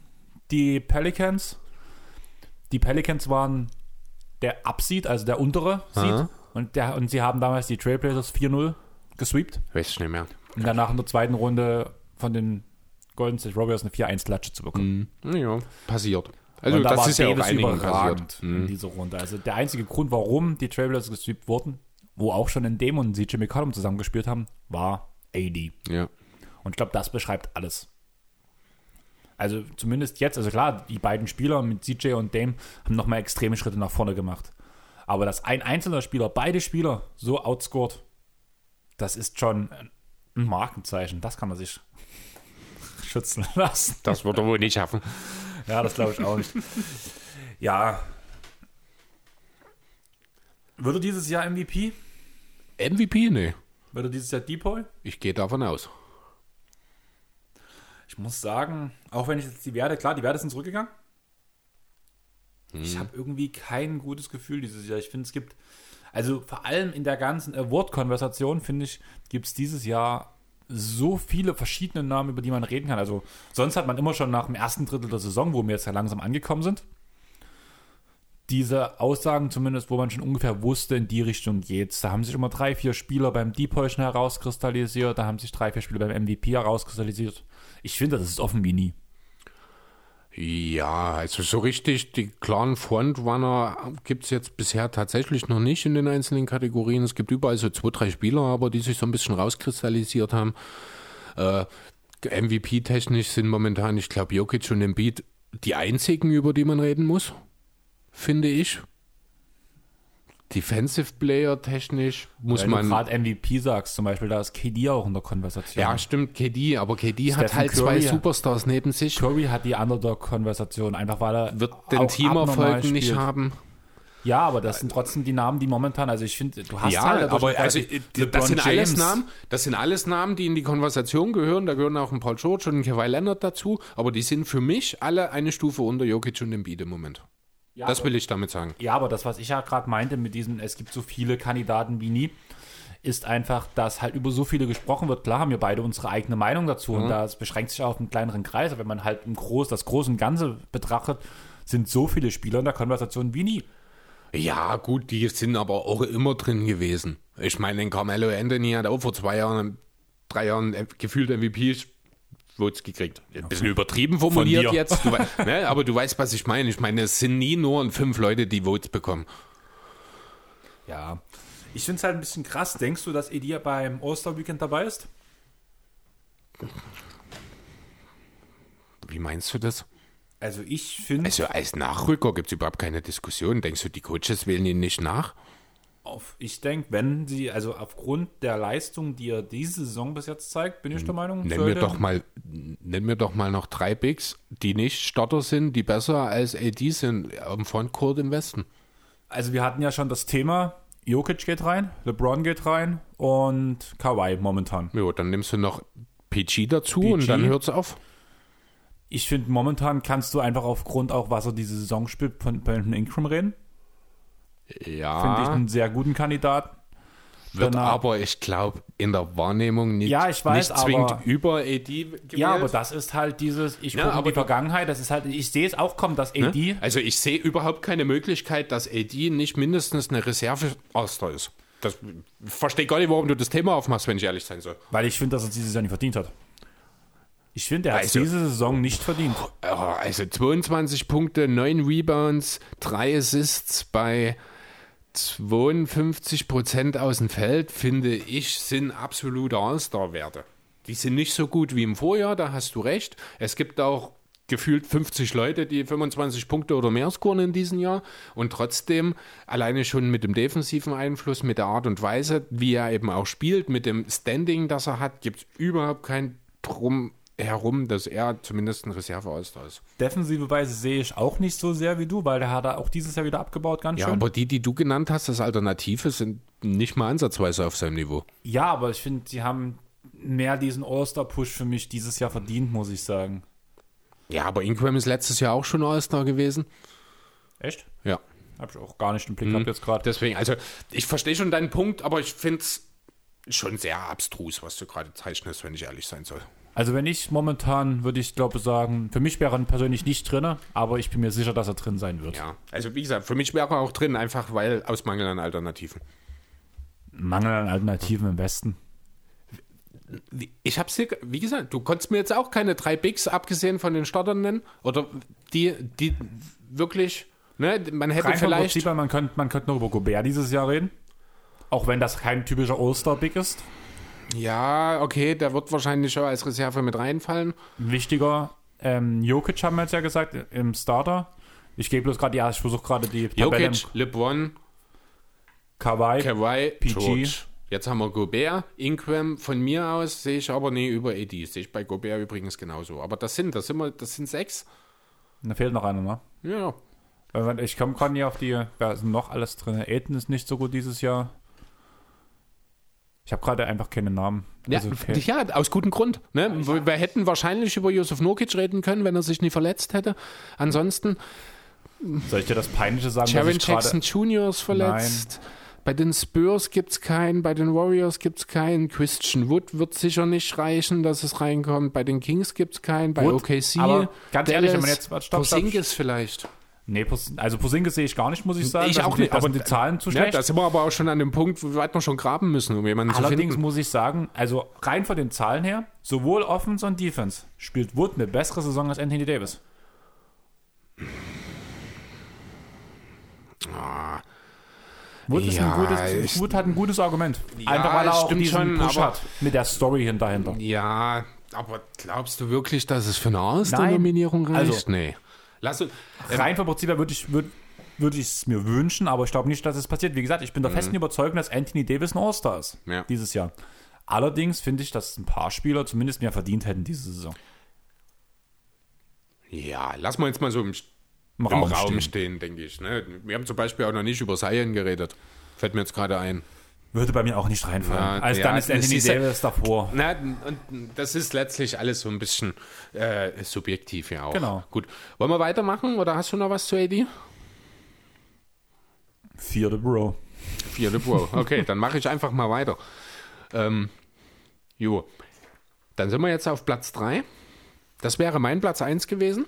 Speaker 1: die Pelicans. Die Pelicans waren der Upseed, also der untere Seed. Und, der, und sie haben damals die Trailblazers 4-0 gesweept.
Speaker 2: Weiß ich nicht mehr.
Speaker 1: Und danach in der zweiten Runde von den Golden State Warriors eine 4-1-Klatsche zu bekommen.
Speaker 2: Mhm. Ja, passiert. Also
Speaker 1: Und da
Speaker 2: das
Speaker 1: war
Speaker 2: ist ja auch
Speaker 1: Davis überragend
Speaker 2: passiert.
Speaker 1: in
Speaker 2: Mhm.
Speaker 1: dieser Runde. Also der einzige Grund, warum die Trailblazers gesweept wurden, wo auch schon in dem und CJ McCollum zusammengespielt haben, war AD.
Speaker 2: Ja.
Speaker 1: Und ich glaube, das beschreibt alles. Also zumindest jetzt, also klar, die beiden Spieler mit CJ und Dame haben nochmal extreme Schritte nach vorne gemacht. Aber dass ein einzelner Spieler, beide Spieler so outscored, das ist schon ein Markenzeichen. Das kann man sich schützen lassen.
Speaker 2: Das wird er wohl nicht schaffen.
Speaker 1: Ja, das glaube ich auch nicht. Ja. Würde dieses Jahr MVP?
Speaker 2: MVP? Nee.
Speaker 1: Würde dieses Jahr Depoy?
Speaker 2: Ich gehe davon aus.
Speaker 1: Ich muss sagen, auch wenn ich jetzt die Werte, klar, die Werte sind zurückgegangen. Ich habe irgendwie kein gutes Gefühl dieses Jahr. Ich finde, es gibt, also vor allem in der ganzen Award-Konversation, finde ich, gibt es dieses Jahr so viele verschiedene Namen, über die man reden kann. Also sonst hat man immer schon nach dem ersten Drittel der Saison, wo wir jetzt ja langsam angekommen sind, diese Aussagen zumindest, wo man schon ungefähr wusste, in die Richtung geht's. Da haben sich immer drei, vier Spieler beim Depoy schon herauskristallisiert, da haben sich drei, vier Spieler beim MVP herauskristallisiert. Ich finde, das ist offen wie nie.
Speaker 2: Ja, also so richtig die klaren Frontrunner gibt es jetzt bisher tatsächlich noch nicht in den einzelnen Kategorien. Es gibt überall so zwei, drei Spieler, aber die sich so ein bisschen rauskristallisiert haben. Äh, MVP-technisch sind momentan, ich glaube, Jokic und Embiid die einzigen, über die man reden muss, finde ich. Defensive Player technisch muss
Speaker 1: Wenn
Speaker 2: man.
Speaker 1: du gerade MVP sagst, zum Beispiel, da ist KD auch in der Konversation.
Speaker 2: Ja, stimmt, KD, aber KD hat
Speaker 1: Stephen
Speaker 2: halt zwei
Speaker 1: Curry.
Speaker 2: Superstars neben sich.
Speaker 1: Curry hat die Underdog-Konversation, einfach weil er
Speaker 2: Wird den
Speaker 1: abnormal
Speaker 2: nicht haben.
Speaker 1: Ja, aber das sind trotzdem die Namen, die momentan, also ich finde, du hast
Speaker 2: Ja,
Speaker 1: halt
Speaker 2: aber also,
Speaker 1: relativ-
Speaker 2: das sind alles
Speaker 1: James.
Speaker 2: Namen, das sind alles Namen, die in die Konversation gehören. Da gehören auch ein Paul George und ein Kawhi Leonard dazu, aber die sind für mich alle eine Stufe unter Jokic und Embiid im Moment.
Speaker 1: Ja,
Speaker 2: das will ich damit sagen.
Speaker 1: Ja, aber das, was ich ja gerade meinte mit diesem, es gibt so viele Kandidaten wie nie, ist einfach, dass halt über so viele gesprochen wird. Klar haben wir beide unsere eigene Meinung dazu und das beschränkt sich auf einen kleineren Kreis. Aber wenn man halt im Groß, das große und Ganze betrachtet, sind so viele Spieler in der Konversation wie nie.
Speaker 2: Ja, gut, die sind aber auch immer drin gewesen. Ich meine, den Carmelo Anthony hat auch vor zwei Jahren, drei Jahren gefühlt MVP Votes gekriegt. Ein bisschen übertrieben formuliert jetzt, du, wei- ne, aber du weißt, was ich meine. Ich meine, es sind nie nur fünf Leute, die Votes bekommen.
Speaker 1: Ja. Ich finde es halt ein bisschen krass. Denkst du, dass Edia beim Oster-Weekend dabei ist?
Speaker 2: Wie meinst du das?
Speaker 1: Also ich finde,
Speaker 2: Also als Nachrücker gibt es überhaupt keine Diskussion. Denkst du, die Coaches wählen ihn nicht nach?
Speaker 1: Auf, ich denke, wenn sie, also aufgrund der Leistung, die er diese Saison bis jetzt zeigt, bin ich der Meinung,
Speaker 2: Nenn mir doch mal, nenn mir doch mal noch drei Bigs, die nicht Starter sind, die besser als AD sind am Frontcourt im Westen.
Speaker 1: Also wir hatten ja schon das Thema, Jokic geht rein, LeBron geht rein und Kawhi momentan.
Speaker 2: Jo, dann nimmst du noch PG dazu
Speaker 1: PG.
Speaker 2: und dann hört's auf.
Speaker 1: Ich finde, momentan kannst du einfach aufgrund auch, was er diese Saison spielt, von Brandon Ingram reden. Finde ich
Speaker 2: Ja,
Speaker 1: einen sehr guten Kandidaten.
Speaker 2: wird
Speaker 1: danach-
Speaker 2: aber, ich glaube, in der Wahrnehmung nicht,
Speaker 1: Ja, ich weiß,
Speaker 2: nicht zwingend
Speaker 1: aber-
Speaker 2: über AD gewählt.
Speaker 1: Ja, aber das ist halt dieses, ich
Speaker 2: Ja,
Speaker 1: gucke in
Speaker 2: aber
Speaker 1: die Vergangenheit, das ist halt, ich sehe es auch kommen, dass AD,
Speaker 2: Ne? Also ich sehe überhaupt keine Möglichkeit, dass AD nicht mindestens eine Reserve-Aster ist. Das ich verstehe gar nicht, warum du das Thema aufmachst, wenn ich ehrlich sein soll.
Speaker 1: weil ich finde, dass er dieses Jahr nicht verdient hat. Ich finde, er hat
Speaker 2: Also-
Speaker 1: diese Saison nicht verdient.
Speaker 2: Ja, Also 22 Punkte, 9 Rebounds, 3 Assists bei 52 Prozent aus dem Feld, finde ich, sind absolute All-Star-Werte. Die sind nicht so gut wie im Vorjahr, da hast du recht. Es gibt auch gefühlt 50 Leute, die 25 Punkte oder mehr scoren in diesem Jahr. Und trotzdem, alleine schon mit dem defensiven Einfluss, mit der Art und Weise, wie er eben auch spielt, mit dem Standing, das er hat, gibt es überhaupt kein Drum herum, dass er zumindest ein Reserve-All-Star ist.
Speaker 1: Defensive Weise sehe ich auch nicht so sehr wie du, weil der hat er auch dieses Jahr wieder abgebaut, ganz
Speaker 2: Ja,
Speaker 1: schön.
Speaker 2: aber die, die du genannt hast, als Alternative, sind nicht mal ansatzweise auf seinem Niveau.
Speaker 1: Ja, aber ich finde, sie haben mehr diesen All-Star-Push für mich dieses Jahr verdient, muss ich sagen.
Speaker 2: Ja, aber Ingram ist letztes Jahr auch schon All-Star gewesen.
Speaker 1: Echt?
Speaker 2: Ja.
Speaker 1: Hab ich auch gar nicht im Blick gehabt jetzt gerade.
Speaker 2: Deswegen, also ich verstehe schon deinen Punkt, aber ich finde es schon sehr abstrus, was du gerade zeichnest, wenn ich ehrlich sein soll.
Speaker 1: Also wenn ich momentan, würde ich glaube sagen, für mich wäre er persönlich nicht drin, aber ich bin mir sicher, dass er drin sein wird.
Speaker 2: Ja, also wie gesagt, für mich wäre er auch drin, einfach weil aus Mangel an Alternativen.
Speaker 1: Mangel an Alternativen im Westen.
Speaker 2: ich hab's dir, wie gesagt, du konntest mir jetzt auch keine drei Bigs, abgesehen von den Startern nennen. Oder die, die wirklich, ne, man hätte
Speaker 1: Rein
Speaker 2: vielleicht.
Speaker 1: Prinzip man könnte man könnte noch über Gobert dieses Jahr reden. Auch wenn das kein typischer All-Star-Big ist.
Speaker 2: Ja, okay, der wird wahrscheinlich schon als Reserve mit reinfallen.
Speaker 1: Wichtiger, ähm, Jokic haben wir jetzt ja gesagt, im Starter. Ich gebe bloß gerade, ja, ich versuche gerade die Tabelle.
Speaker 2: Jokic, LeBron,
Speaker 1: Kawhi,
Speaker 2: Kawhi,
Speaker 1: PG.
Speaker 2: George. Jetzt haben wir Gobert, Ingram. Von mir aus sehe ich aber nie über AD. Sehe ich bei Gobert übrigens genauso. Aber das sind, das sind, wir, das sind sechs.
Speaker 1: da fehlt noch einer, ne?
Speaker 2: Ja,
Speaker 1: Ich komme gerade nie auf die, ist denn noch alles drin? Aiden ist nicht so gut dieses Jahr. Ich habe gerade einfach keine Namen.
Speaker 2: Ja,
Speaker 1: Also, okay.
Speaker 2: ja, aus gutem Grund. Ne? Wir hätten wahrscheinlich über Josef Nurkic reden können, wenn er sich nie verletzt hätte. Ansonsten,
Speaker 1: Soll ich dir das Peinliche sagen, gerade...
Speaker 2: Jackson Jr. ist verletzt. Bei den Spurs gibt es keinen, bei den Warriors gibt es keinen. Christian Wood wird sicher nicht reichen, dass es reinkommt. Bei den Kings gibt es keinen, bei
Speaker 1: Wood,
Speaker 2: OKC.
Speaker 1: aber ganz ehrlich, wenn man
Speaker 2: Dallas,
Speaker 1: jetzt- stopp, stopp.
Speaker 2: Vielleicht.
Speaker 1: Nee, also Porzingis sehe ich gar nicht, muss ich sagen.
Speaker 2: Ich
Speaker 1: Da
Speaker 2: auch
Speaker 1: die,
Speaker 2: nicht, aber-
Speaker 1: die Zahlen zu
Speaker 2: Ja,
Speaker 1: schlecht.
Speaker 2: da sind wir aber auch schon an dem Punkt, wo weit wir schon graben müssen, um jemanden
Speaker 1: Allerdings
Speaker 2: zu finden.
Speaker 1: muss ich sagen, also rein von den Zahlen her, sowohl Offense und Defense spielt Wood eine bessere Saison als Anthony Davis. Wood, ist
Speaker 2: Ja,
Speaker 1: gutes, Wood hat ein gutes Argument.
Speaker 2: Ja,
Speaker 1: Einfach weil er auch diesen
Speaker 2: schon,
Speaker 1: Push
Speaker 2: aber-
Speaker 1: hat mit der Story hinterhinter.
Speaker 2: Ja, aber glaubst du wirklich, dass es für eine. Nominierung reicht?
Speaker 1: Also-
Speaker 2: nee. Lass uns,
Speaker 1: Rein vom Prinzip her würde ich würd, würde ich es mir wünschen, aber ich glaube nicht, dass es passiert. Wie gesagt, ich bin der festen Überzeugung, dass Anthony Davis ein All-Star ist
Speaker 2: Ja.
Speaker 1: dieses Jahr. Allerdings finde ich, dass ein paar Spieler zumindest mehr verdient hätten diese Saison.
Speaker 2: ja, lass mal jetzt mal so im,
Speaker 1: Im
Speaker 2: im
Speaker 1: Raum
Speaker 2: Raum,
Speaker 1: stehen.
Speaker 2: stehen, denke ich. Ne? Wir haben zum Beispiel auch noch nicht über Zion geredet. Fällt mir jetzt gerade ein.
Speaker 1: Würde bei mir auch nicht reinfallen.
Speaker 2: Ja,
Speaker 1: also
Speaker 2: ja,
Speaker 1: dann ist
Speaker 2: das
Speaker 1: Anthony Davis davor.
Speaker 2: Na, und das ist letztlich alles so ein bisschen äh, subjektiv ja auch.
Speaker 1: Genau.
Speaker 2: Gut. Wollen wir weitermachen oder hast du noch was zu AD?
Speaker 1: Vierte Bro.
Speaker 2: Vierte Bro. Okay, dann mache ich einfach mal weiter. Ähm, jo. Dann sind wir jetzt auf Platz 3. Das wäre mein Platz 1 gewesen.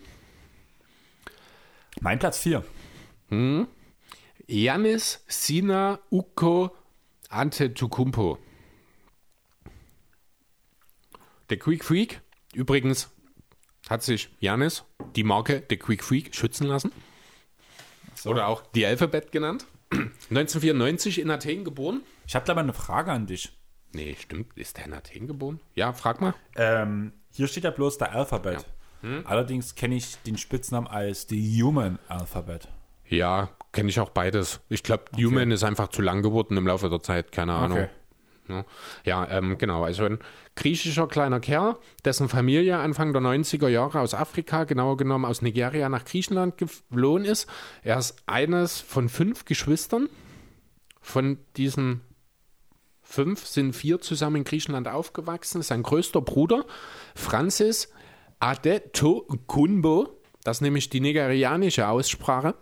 Speaker 1: Mein Platz 4.
Speaker 2: Janis Sina Uko Antetokounmpo. Der Quick Freak, übrigens hat sich Janis die Marke der Quick Freak schützen lassen. Oder auch die Alphabet genannt. 1994 in Athen geboren.
Speaker 1: Ich habe da mal eine Frage an dich.
Speaker 2: Nee, stimmt. Ist der in Athen geboren? Ja, frag mal.
Speaker 1: Ähm, hier steht ja bloß der Alphabet.
Speaker 2: Hm?
Speaker 1: Allerdings kenne ich den Spitznamen als The Human Alphabet.
Speaker 2: Ja, kenne ich auch beides. Ich glaube, Human ist einfach zu lang geworden im Laufe der Zeit. Keine Ahnung.
Speaker 1: Okay.
Speaker 2: Ja, ähm, genau. Also ein griechischer kleiner Kerl, dessen Familie Anfang der 90er Jahre aus Afrika, genauer genommen aus Nigeria, nach Griechenland geflohen ist. Er ist eines von fünf Geschwistern. Von diesen fünf sind vier zusammen in Griechenland aufgewachsen. Sein größter Bruder, Francis Adetokunbo, das ist nämlich die nigerianische Aussprache,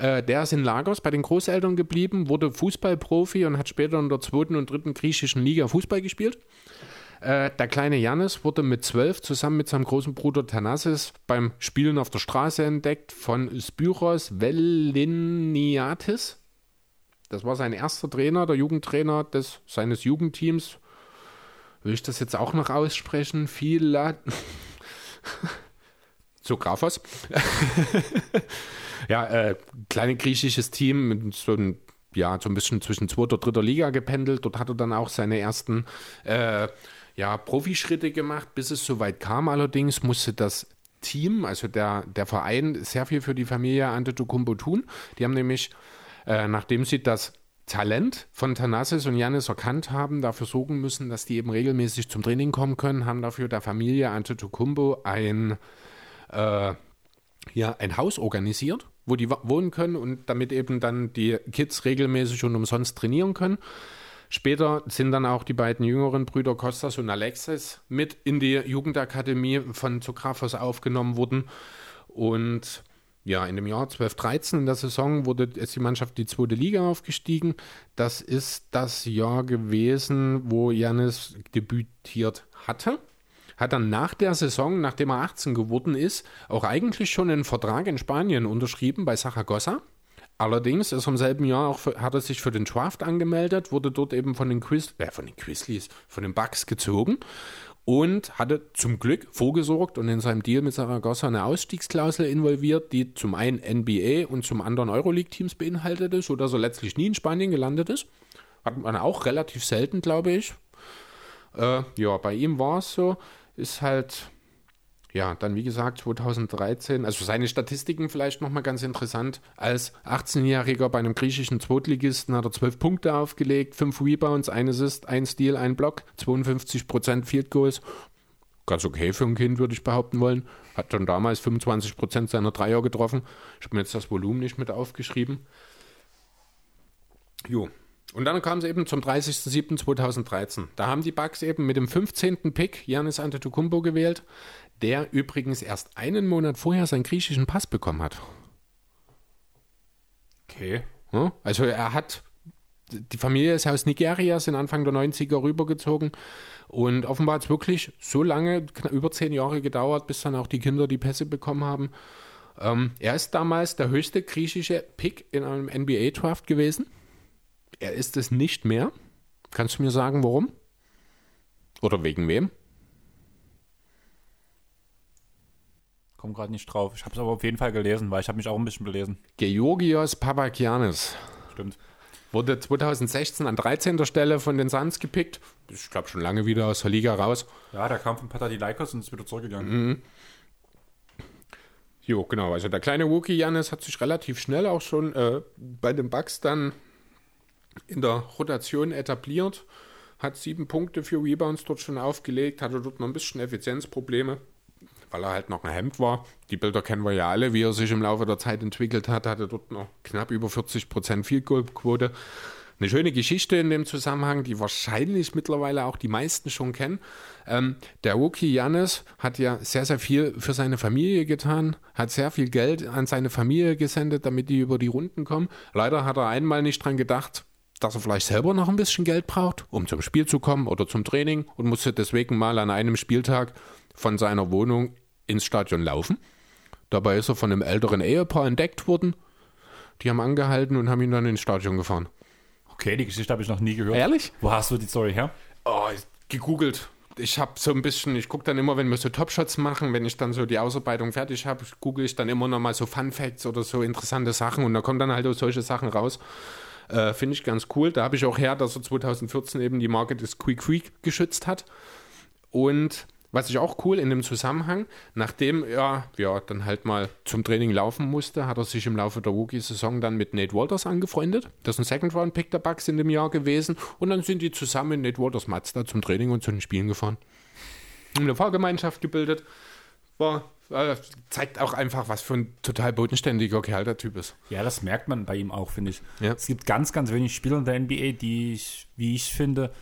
Speaker 2: äh, der ist in Lagos bei den Großeltern geblieben, wurde Fußballprofi und hat später in der zweiten und dritten griechischen Liga Fußball gespielt. Äh, der kleine Janis wurde mit zwölf zusammen mit seinem großen Bruder Thanasis beim Spielen auf der Straße entdeckt von Spyros Veliniatis. Das war sein erster Trainer, der Jugendtrainer des, seines Jugendteams. Will ich das jetzt auch noch aussprechen? Fila. so Graphos. ja, äh, kleine griechisches Team mit so ein, ja, so ein bisschen zwischen zweiter und dritter Liga gependelt. Dort hat er dann auch seine ersten äh, ja, Profischritte gemacht. Bis es soweit kam allerdings, musste das Team, also der, der Verein, sehr viel für die Familie Antetokounmpo tun. Die haben nämlich, äh, nachdem sie das Talent von Thanasis und Janis erkannt haben, dafür sorgen müssen, dass die eben regelmäßig zum Training kommen können, haben dafür der Familie Antetokounmpo ein äh, ja, ein Haus organisiert, wo die wohnen können und damit eben dann die Kids regelmäßig und umsonst trainieren können. Später sind dann auch die beiden jüngeren Brüder Kostas und Alexis mit in die Jugendakademie von Zugrafos aufgenommen worden. Und ja, in dem Jahr 12-13 in der Saison wurde ist die Mannschaft die zweite Liga aufgestiegen. Das ist das Jahr gewesen, wo Janis debütiert hatte hat dann nach der Saison, nachdem er 18 geworden ist, auch eigentlich schon einen Vertrag in Spanien unterschrieben bei Saragossa. Allerdings ist im selben Jahr auch für, hat er sich für den Draft angemeldet, wurde dort eben von den Quiz, äh, von den Quizlies, von den Bucks gezogen und hatte zum Glück vorgesorgt und in seinem Deal mit Saragossa eine Ausstiegsklausel involviert, die zum einen NBA und zum anderen Euroleague-Teams beinhaltete, sodass er letztlich nie in Spanien gelandet ist. Hat man auch relativ selten, glaube ich. Äh, ja, bei ihm war es so, ist halt ja, dann wie gesagt 2013, also seine Statistiken vielleicht nochmal ganz interessant. Als 18-Jähriger bei einem griechischen Zweitligisten hat er 12 Punkte aufgelegt, 5 Rebounds, 1 Assist, 1 Steal, 1 Block, 52% Field Goals. Ganz okay für ein Kind, würde ich behaupten wollen. Hat schon damals 25% seiner Dreier getroffen. Ich habe mir jetzt das Volumen nicht mit aufgeschrieben. Jo, und dann kam es eben zum 30.07.2013. Da haben die Bucks eben mit dem 15. Pick Janis Antetokounmpo gewählt der übrigens erst einen Monat vorher seinen griechischen Pass bekommen hat.
Speaker 1: Okay.
Speaker 2: Also er hat, die Familie ist aus Nigeria, sind Anfang der 90er rübergezogen und offenbar hat es wirklich so lange, über zehn Jahre gedauert, bis dann auch die Kinder die Pässe bekommen haben. Ähm, er ist damals der höchste griechische Pick in einem NBA-Draft gewesen. Er ist es nicht mehr. Kannst du mir sagen, warum? Oder wegen wem?
Speaker 1: komme gerade nicht drauf. Ich habe es aber auf jeden Fall gelesen, weil ich habe mich auch ein bisschen belesen.
Speaker 2: Georgios Papakianis.
Speaker 1: Stimmt.
Speaker 2: Wurde 2016 an 13. Stelle von den Suns gepickt. Ich glaube schon lange wieder aus der Liga raus.
Speaker 1: Ja, der kam von Panathinaikos und ist wieder zurückgegangen.
Speaker 2: Mhm. Jo, genau. Also der kleine Wookie Janis hat sich relativ schnell auch schon äh, bei den Bucks dann in der Rotation etabliert. Hat sieben Punkte für Rebounds dort schon aufgelegt, hatte dort noch ein bisschen Effizienzprobleme weil er halt noch ein Hemd war. Die Bilder kennen wir ja alle, wie er sich im Laufe der Zeit entwickelt hat. Hatte dort noch knapp über 40 Prozent Field Goal Quote. Eine schöne Geschichte in dem Zusammenhang, die wahrscheinlich mittlerweile auch die meisten schon kennen. Ähm, der Rookie Janis hat ja sehr, sehr viel für seine Familie getan, hat sehr viel Geld an seine Familie gesendet, damit die über die Runden kommen. Leider hat er einmal nicht dran gedacht, dass er vielleicht selber noch ein bisschen Geld braucht, um zum Spiel zu kommen oder zum Training und musste deswegen mal an einem Spieltag von seiner Wohnung ins Stadion laufen. Dabei ist er von einem älteren Ehepaar entdeckt worden. Die haben angehalten und haben ihn dann ins Stadion gefahren.
Speaker 1: Okay, die Geschichte habe ich noch nie gehört.
Speaker 2: Ehrlich?
Speaker 1: Wo hast du die Story her?
Speaker 2: Oh, gegoogelt. Ich habe so ein bisschen, ich gucke dann immer, wenn wir so Topshots machen, wenn ich dann so die Ausarbeitung fertig habe, google ich dann immer noch mal so Fun Facts oder so interessante Sachen und da kommen dann halt auch solche Sachen raus. Äh, Finde ich ganz cool. Da habe ich auch her, dass er 2014 eben die Marke des Quick Creek geschützt hat. Und was ich auch cool in dem Zusammenhang, nachdem er ja dann halt mal zum Training laufen musste, hat er sich im Laufe der Rookie-Saison dann mit Nate Walters angefreundet. Das ist ein Second-Round-Pick der Bucks in dem Jahr gewesen. Und dann sind die zusammen in Nate Walters Mazda zum Training und zu den Spielen gefahren. Eine Fahrgemeinschaft gebildet. War, zeigt auch einfach, was für ein total bodenständiger Kerl der Typ ist.
Speaker 1: Ja, das merkt man bei ihm auch, finde ich.
Speaker 2: Ja.
Speaker 1: Es gibt ganz, ganz wenig Spieler in der NBA, die ich, wie ich finde,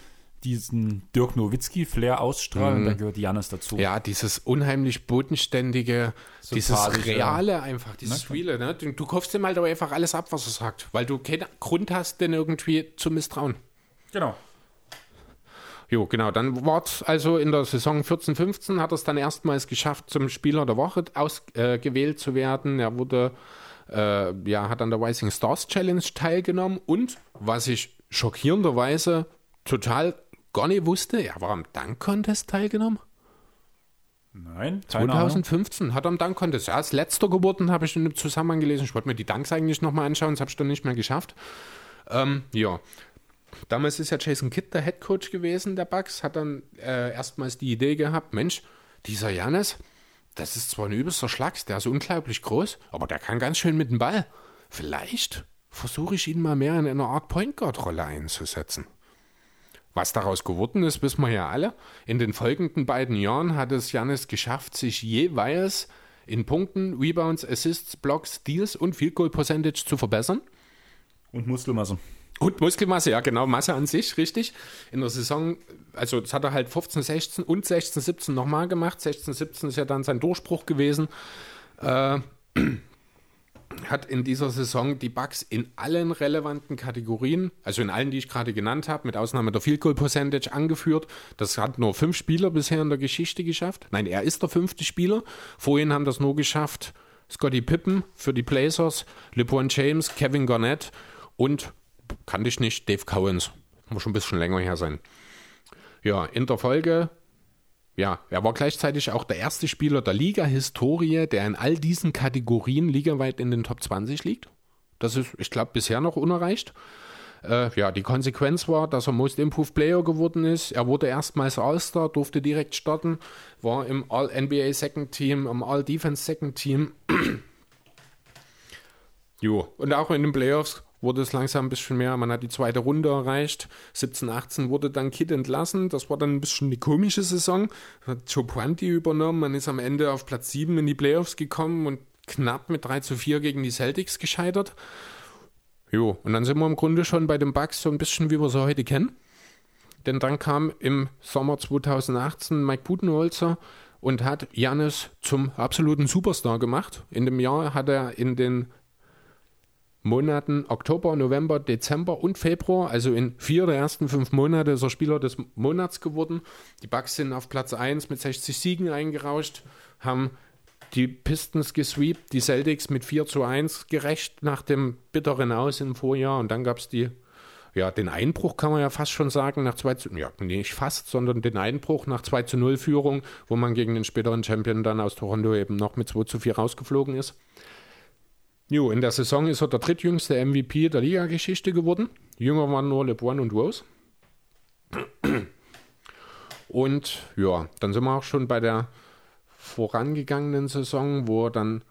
Speaker 1: diesen Dirk Nowitzki-Flair ausstrahlen, mhm. da gehört Janis dazu.
Speaker 2: Ja, dieses unheimlich bodenständige, dieses Reale einfach, dieses Reale. Ne? Du, du kaufst ihm halt aber einfach alles ab, was er sagt, weil du keinen Grund hast, den irgendwie zu misstrauen.
Speaker 1: Genau.
Speaker 2: Jo, genau. Dann war es also in der Saison 14, 15 hat er es dann erstmals geschafft, zum Spieler der Woche ausgewählt äh, zu werden. Er wurde, äh, ja, hat an der Rising Stars Challenge teilgenommen und was ich schockierenderweise total gar nicht wusste, er war am Dunk Contest teilgenommen.
Speaker 1: Nein,
Speaker 2: 2015 Ahnung. hat er am Dunk Contest. Er ist letzter geworden, habe ich in dem Zusammenhang gelesen. Ich wollte mir die Dunks eigentlich nochmal anschauen, das habe ich dann nicht mehr geschafft. Ähm, ja. Damals ist ja Jason Kidd der Head Coach gewesen, der Bucks, hat dann äh, erstmals die Idee gehabt, Mensch, dieser Janis, das ist zwar ein übelster Schlags, der ist unglaublich groß, aber der kann ganz schön mit dem Ball. Vielleicht versuche ich ihn mal mehr in einer Art Point Guard Rolle einzusetzen. Was daraus geworden ist, wissen wir ja alle. In den folgenden beiden Jahren hat es Janis geschafft, sich jeweils in Punkten, Rebounds, Assists, Blocks, Steals und Field Goal Percentage zu verbessern.
Speaker 1: Und Muskelmasse.
Speaker 2: Und Muskelmasse, ja genau, Masse an sich, richtig. In der Saison, also das hat er halt 15, 16 und 16, 17 nochmal gemacht. 16, 17 ist ja dann sein Durchbruch gewesen. Äh, hat in dieser Saison die Bucks in allen relevanten Kategorien, also in allen, die ich gerade genannt habe, mit Ausnahme der Field Goal Percentage angeführt. Das hat nur fünf Spieler bisher in der Geschichte geschafft. Nein, er ist der fünfte Spieler. Vorhin haben das nur geschafft Scotty Pippen für die Blazers, LeBron James, Kevin Garnett und, kannte ich nicht, Dave Cowens. Muss schon ein bisschen länger her sein. Ja, in der Folge, ja, er war gleichzeitig auch der erste Spieler der Liga-Historie, der in all diesen Kategorien ligaweit in den Top 20 liegt. Das ist, ich glaube, bisher noch unerreicht. Äh, ja, die Konsequenz war, dass er Most Improved Player geworden ist. Er wurde erstmals All-Star, durfte direkt starten, war im All-NBA Second Team, im All-Defense Second Team. jo, und auch in den Playoffs wurde es langsam ein bisschen mehr. Man hat die zweite Runde erreicht. 17, 18 wurde dann Kid entlassen. Das war dann ein bisschen eine komische Saison. Hat Joe Puanti übernommen. Man ist am Ende auf Platz 7 in die Playoffs gekommen und knapp mit 3 zu 4 gegen die Celtics gescheitert. Jo, und dann sind wir im Grunde schon bei den Bugs so ein bisschen, wie wir sie heute kennen. Denn dann kam im Sommer 2018 Mike Budenholzer und hat Janis zum absoluten Superstar gemacht. In dem Jahr hat er in den Monaten Oktober, November, Dezember und Februar, also in vier der ersten fünf Monate, ist er Spieler des Monats geworden. Die Bucks sind auf Platz 1 mit 60 Siegen eingerauscht, haben die Pistons gesweept, die Celtics mit 4 zu 1 gerecht nach dem bitteren Aus im Vorjahr und dann gab es die, ja, den Einbruch kann man ja fast schon sagen, nach 2 zu, ja, nicht fast, sondern den Einbruch nach 2 zu 0 Führung, wo man gegen den späteren Champion dann aus Toronto eben noch mit 2 zu 4 rausgeflogen ist. Jo, in der Saison ist er der drittjüngste MVP der Liga-Geschichte geworden. Jünger waren nur LeBron und Rose. Und ja, dann sind wir auch schon bei der vorangegangenen Saison, wo er dann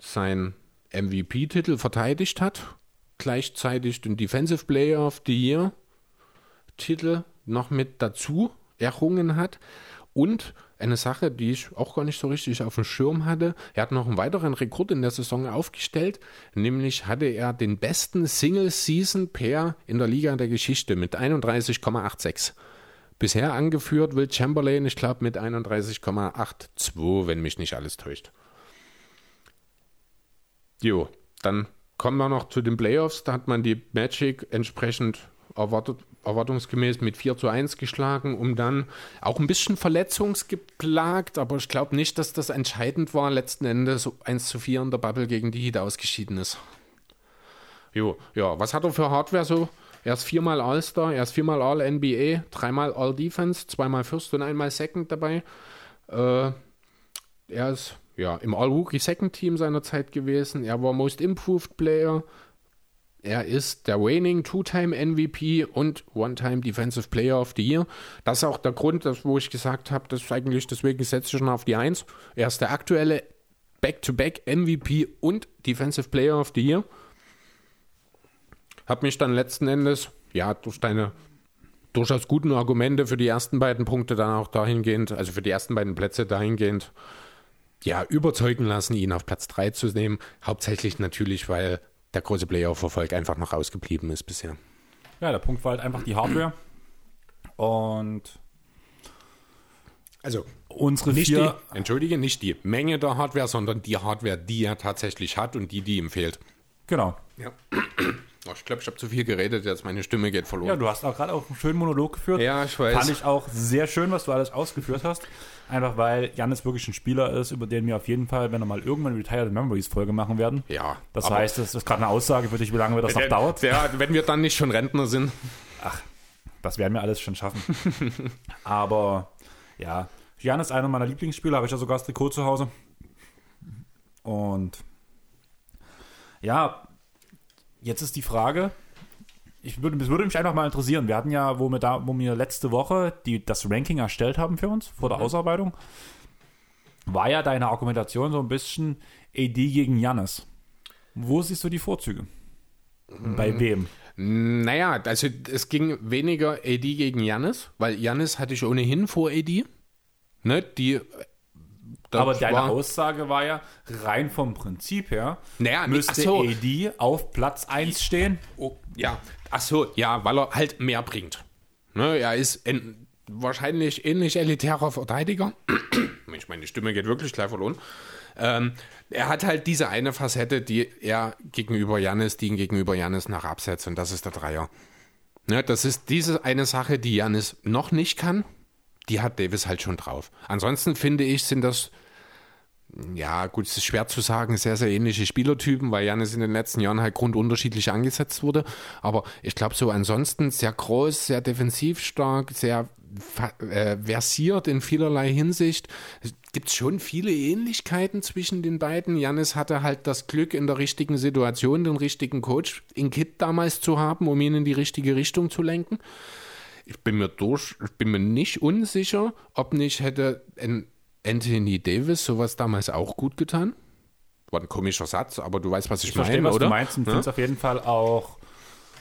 Speaker 2: sein MVP-Titel verteidigt hat, gleichzeitig den Defensive Player of the Year Titel noch mit dazu errungen hat und eine Sache, die ich auch gar nicht so richtig auf dem Schirm hatte. Er hat noch einen weiteren Rekord in der Saison aufgestellt, nämlich hatte er den besten Single-Season-Pair in der Liga der Geschichte mit 31,86. Bisher angeführt Will Chamberlain, ich glaube, mit 31,82, wenn mich nicht alles täuscht. Jo, dann kommen wir noch zu den Playoffs. Da hat man die Magic entsprechend erwartet, erwartungsgemäß mit 4 zu 1 geschlagen, um dann auch ein bisschen verletzungsgeplagt, aber ich glaube nicht, dass das entscheidend war, letzten Endes 1 zu 4 in der Bubble gegen die Heat ausgeschieden ist. Jo, ja, was hat er für Hardware so? Er ist viermal All-Star, er ist viermal All-NBA, dreimal All-Defense, zweimal First und einmal Second dabei. Äh, er ist ja im All-Rookie Second Team seiner Zeit gewesen. Er war Most Improved Player, er ist der reigning Two-Time MVP und One-Time Defensive Player of the Year. Das ist auch der Grund, dass, wo ich gesagt habe, dass eigentlich deswegen setze ich schon auf die Eins. Er ist der aktuelle Back-to-Back -back MVP und Defensive Player of the Year. Hab mich dann letzten Endes, ja, durch deine durchaus guten Argumente für die ersten beiden Punkte dann auch dahingehend, also für die ersten beiden Plätze dahingehend, ja, überzeugen lassen, ihn auf Platz 3 zu nehmen. Hauptsächlich natürlich, weil der große Playoff-Erfolg einfach noch ausgeblieben ist bisher.
Speaker 1: Ja, der Punkt war halt einfach die Hardware. Und
Speaker 2: also unsere
Speaker 1: nicht
Speaker 2: vier. Die, entschuldige, nicht die Menge der Hardware, sondern die Hardware, die er tatsächlich hat und die, die ihm fehlt.
Speaker 1: Genau.
Speaker 2: Ja. Oh, ich glaube, ich habe zu viel geredet, jetzt meine Stimme geht verloren.
Speaker 1: Ja, du hast auch gerade auch einen schönen Monolog geführt.
Speaker 2: Ja, ich weiß.
Speaker 1: Fand ich auch sehr schön, was du alles ausgeführt hast. Einfach weil Janis wirklich ein Spieler ist, über den wir auf jeden Fall, wenn er mal irgendwann eine Retired Memories Folge machen werden.
Speaker 2: Ja.
Speaker 1: Das heißt, das ist gerade eine Aussage für dich, wie lange das noch dauert.
Speaker 2: Ja, wenn wir dann nicht schon Rentner sind.
Speaker 1: Ach, das werden wir alles schon schaffen. Aber ja, Jan ist einer meiner Lieblingsspieler, habe ich ja sogar das Trikot zu Hause. Und ja, jetzt ist die Frage, ich würde, das würde mich einfach mal interessieren. Wir hatten ja, wo wir da, wo wir letzte Woche die, das Ranking erstellt haben für uns, vor der mhm. Ausarbeitung, war ja deine Argumentation so ein bisschen AD gegen Jannis. Wo siehst du die Vorzüge? Mhm. Bei wem?
Speaker 2: Naja, also es ging weniger AD gegen Jannis, weil Jannis hatte ich ohnehin vor AD. Ne, die
Speaker 1: aber deine war, Aussage war ja, rein vom Prinzip her,
Speaker 2: naja,
Speaker 1: müsste so. AD auf Platz 1 stehen.
Speaker 2: Oh, ja, ach so, ja, weil er halt mehr bringt. Ne, er ist ein wahrscheinlich ähnlich elitärer Verteidiger. Mensch, meine Stimme geht wirklich gleich verloren. Ähm, er hat halt diese eine Facette, die er gegenüber Janis, die ihn gegenüber Janis nach absetzt, und das ist der Dreier. Ne, das ist diese eine Sache, die Janis noch nicht kann, die hat Davis halt schon drauf. Ansonsten finde ich, sind das ja, gut, es ist schwer zu sagen, sehr, sehr ähnliche Spielertypen, weil Janis in den letzten Jahren halt grundunterschiedlich angesetzt wurde. Aber ich glaube, so ansonsten sehr groß, sehr defensiv stark, sehr äh, versiert in vielerlei Hinsicht. Es gibt schon viele Ähnlichkeiten zwischen den beiden. Janis hatte halt das Glück, in der richtigen Situation den richtigen Coach in Kit damals zu haben, um ihn in die richtige Richtung zu lenken. Ich bin mir durch, ich bin mir nicht unsicher, ob nicht hätte Anthony Davis sowas damals auch gut getan. War ein komischer Satz, aber du weißt, was ich, ich meine, verstehe, was
Speaker 1: oder? du meinst und ja? finde es auf jeden Fall auch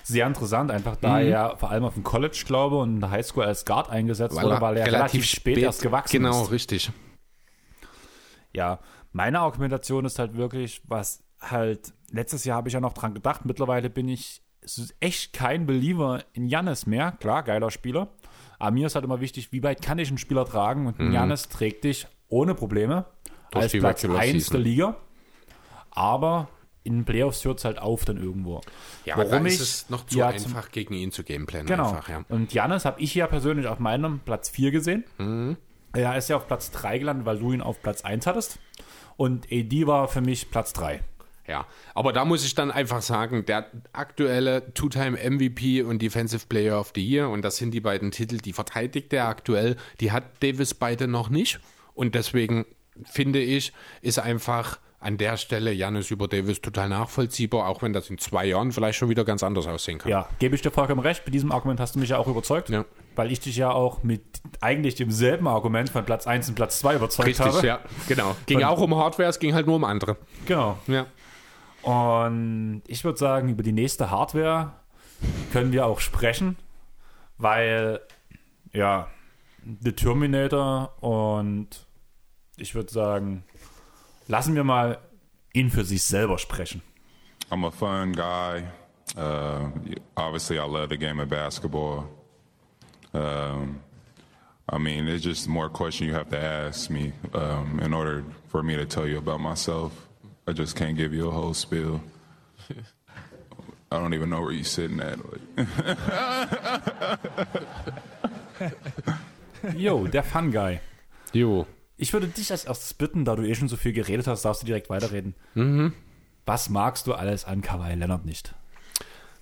Speaker 1: sehr interessant, einfach da mhm. er vor allem auf dem College, glaube und in der Highschool als Guard eingesetzt weil wurde, weil er relativ, relativ spät, spät erst gewachsen
Speaker 2: genau,
Speaker 1: ist.
Speaker 2: Genau, richtig.
Speaker 1: Ja, meine Argumentation ist halt wirklich, was halt, letztes Jahr habe ich ja noch dran gedacht, mittlerweile bin ich echt kein Believer in Jannis mehr. Klar, geiler Spieler. Aber mir ist halt immer wichtig, wie weit kann ich einen Spieler tragen? Und mhm. Janis trägt dich ohne Probleme Durch als Platz 1 der Liga. Aber in den Playoffs hört es halt auf dann irgendwo.
Speaker 2: Ja, Warum ist es noch zu einfach, gegen ihn zu gameplanen.
Speaker 1: Genau.
Speaker 2: Einfach, ja.
Speaker 1: Und Janis habe ich ja persönlich auf meinem Platz 4 gesehen. Mhm. Er ist ja auf Platz 3 gelandet, weil du ihn auf Platz 1 hattest. Und AD war für mich Platz 3.
Speaker 2: Ja, aber da muss ich dann einfach sagen, der aktuelle Two-Time-MVP und Defensive Player of the Year, und das sind die beiden Titel, die verteidigt er aktuell, die hat Davis beide noch nicht. Und deswegen finde ich, ist einfach an der Stelle Janis über Davis total nachvollziehbar, auch wenn das in zwei Jahren vielleicht schon wieder ganz anders aussehen kann.
Speaker 1: Ja, gebe ich dir vollkommen recht. Mit diesem Argument hast du mich ja auch überzeugt, ja. weil ich dich ja auch mit eigentlich demselben Argument von Platz 1 und Platz 2 überzeugt Richtig, habe.
Speaker 2: ja, genau. Ging von, auch um Hardware, es ging halt nur um andere.
Speaker 1: Genau.
Speaker 2: Ja.
Speaker 1: Und ich würde sagen, über die nächste Hardware können wir auch sprechen, weil, ja, The Terminator und ich würde sagen, lassen wir mal ihn für sich selber sprechen.
Speaker 3: I'm a fun guy. Uh, obviously, I love the game of basketball. Um, I mean, it's just more question you have to ask me um, in order for me to tell you about myself. I just can't give you a whole spiel. I don't even know where you're sitting at.
Speaker 1: Yo, der Fun Guy.
Speaker 2: Jo.
Speaker 1: Ich würde dich als erstes bitten, da du eh schon so viel geredet hast, darfst du direkt weiterreden.
Speaker 2: Mhm.
Speaker 1: Was magst du alles an Kawhi Leonard nicht?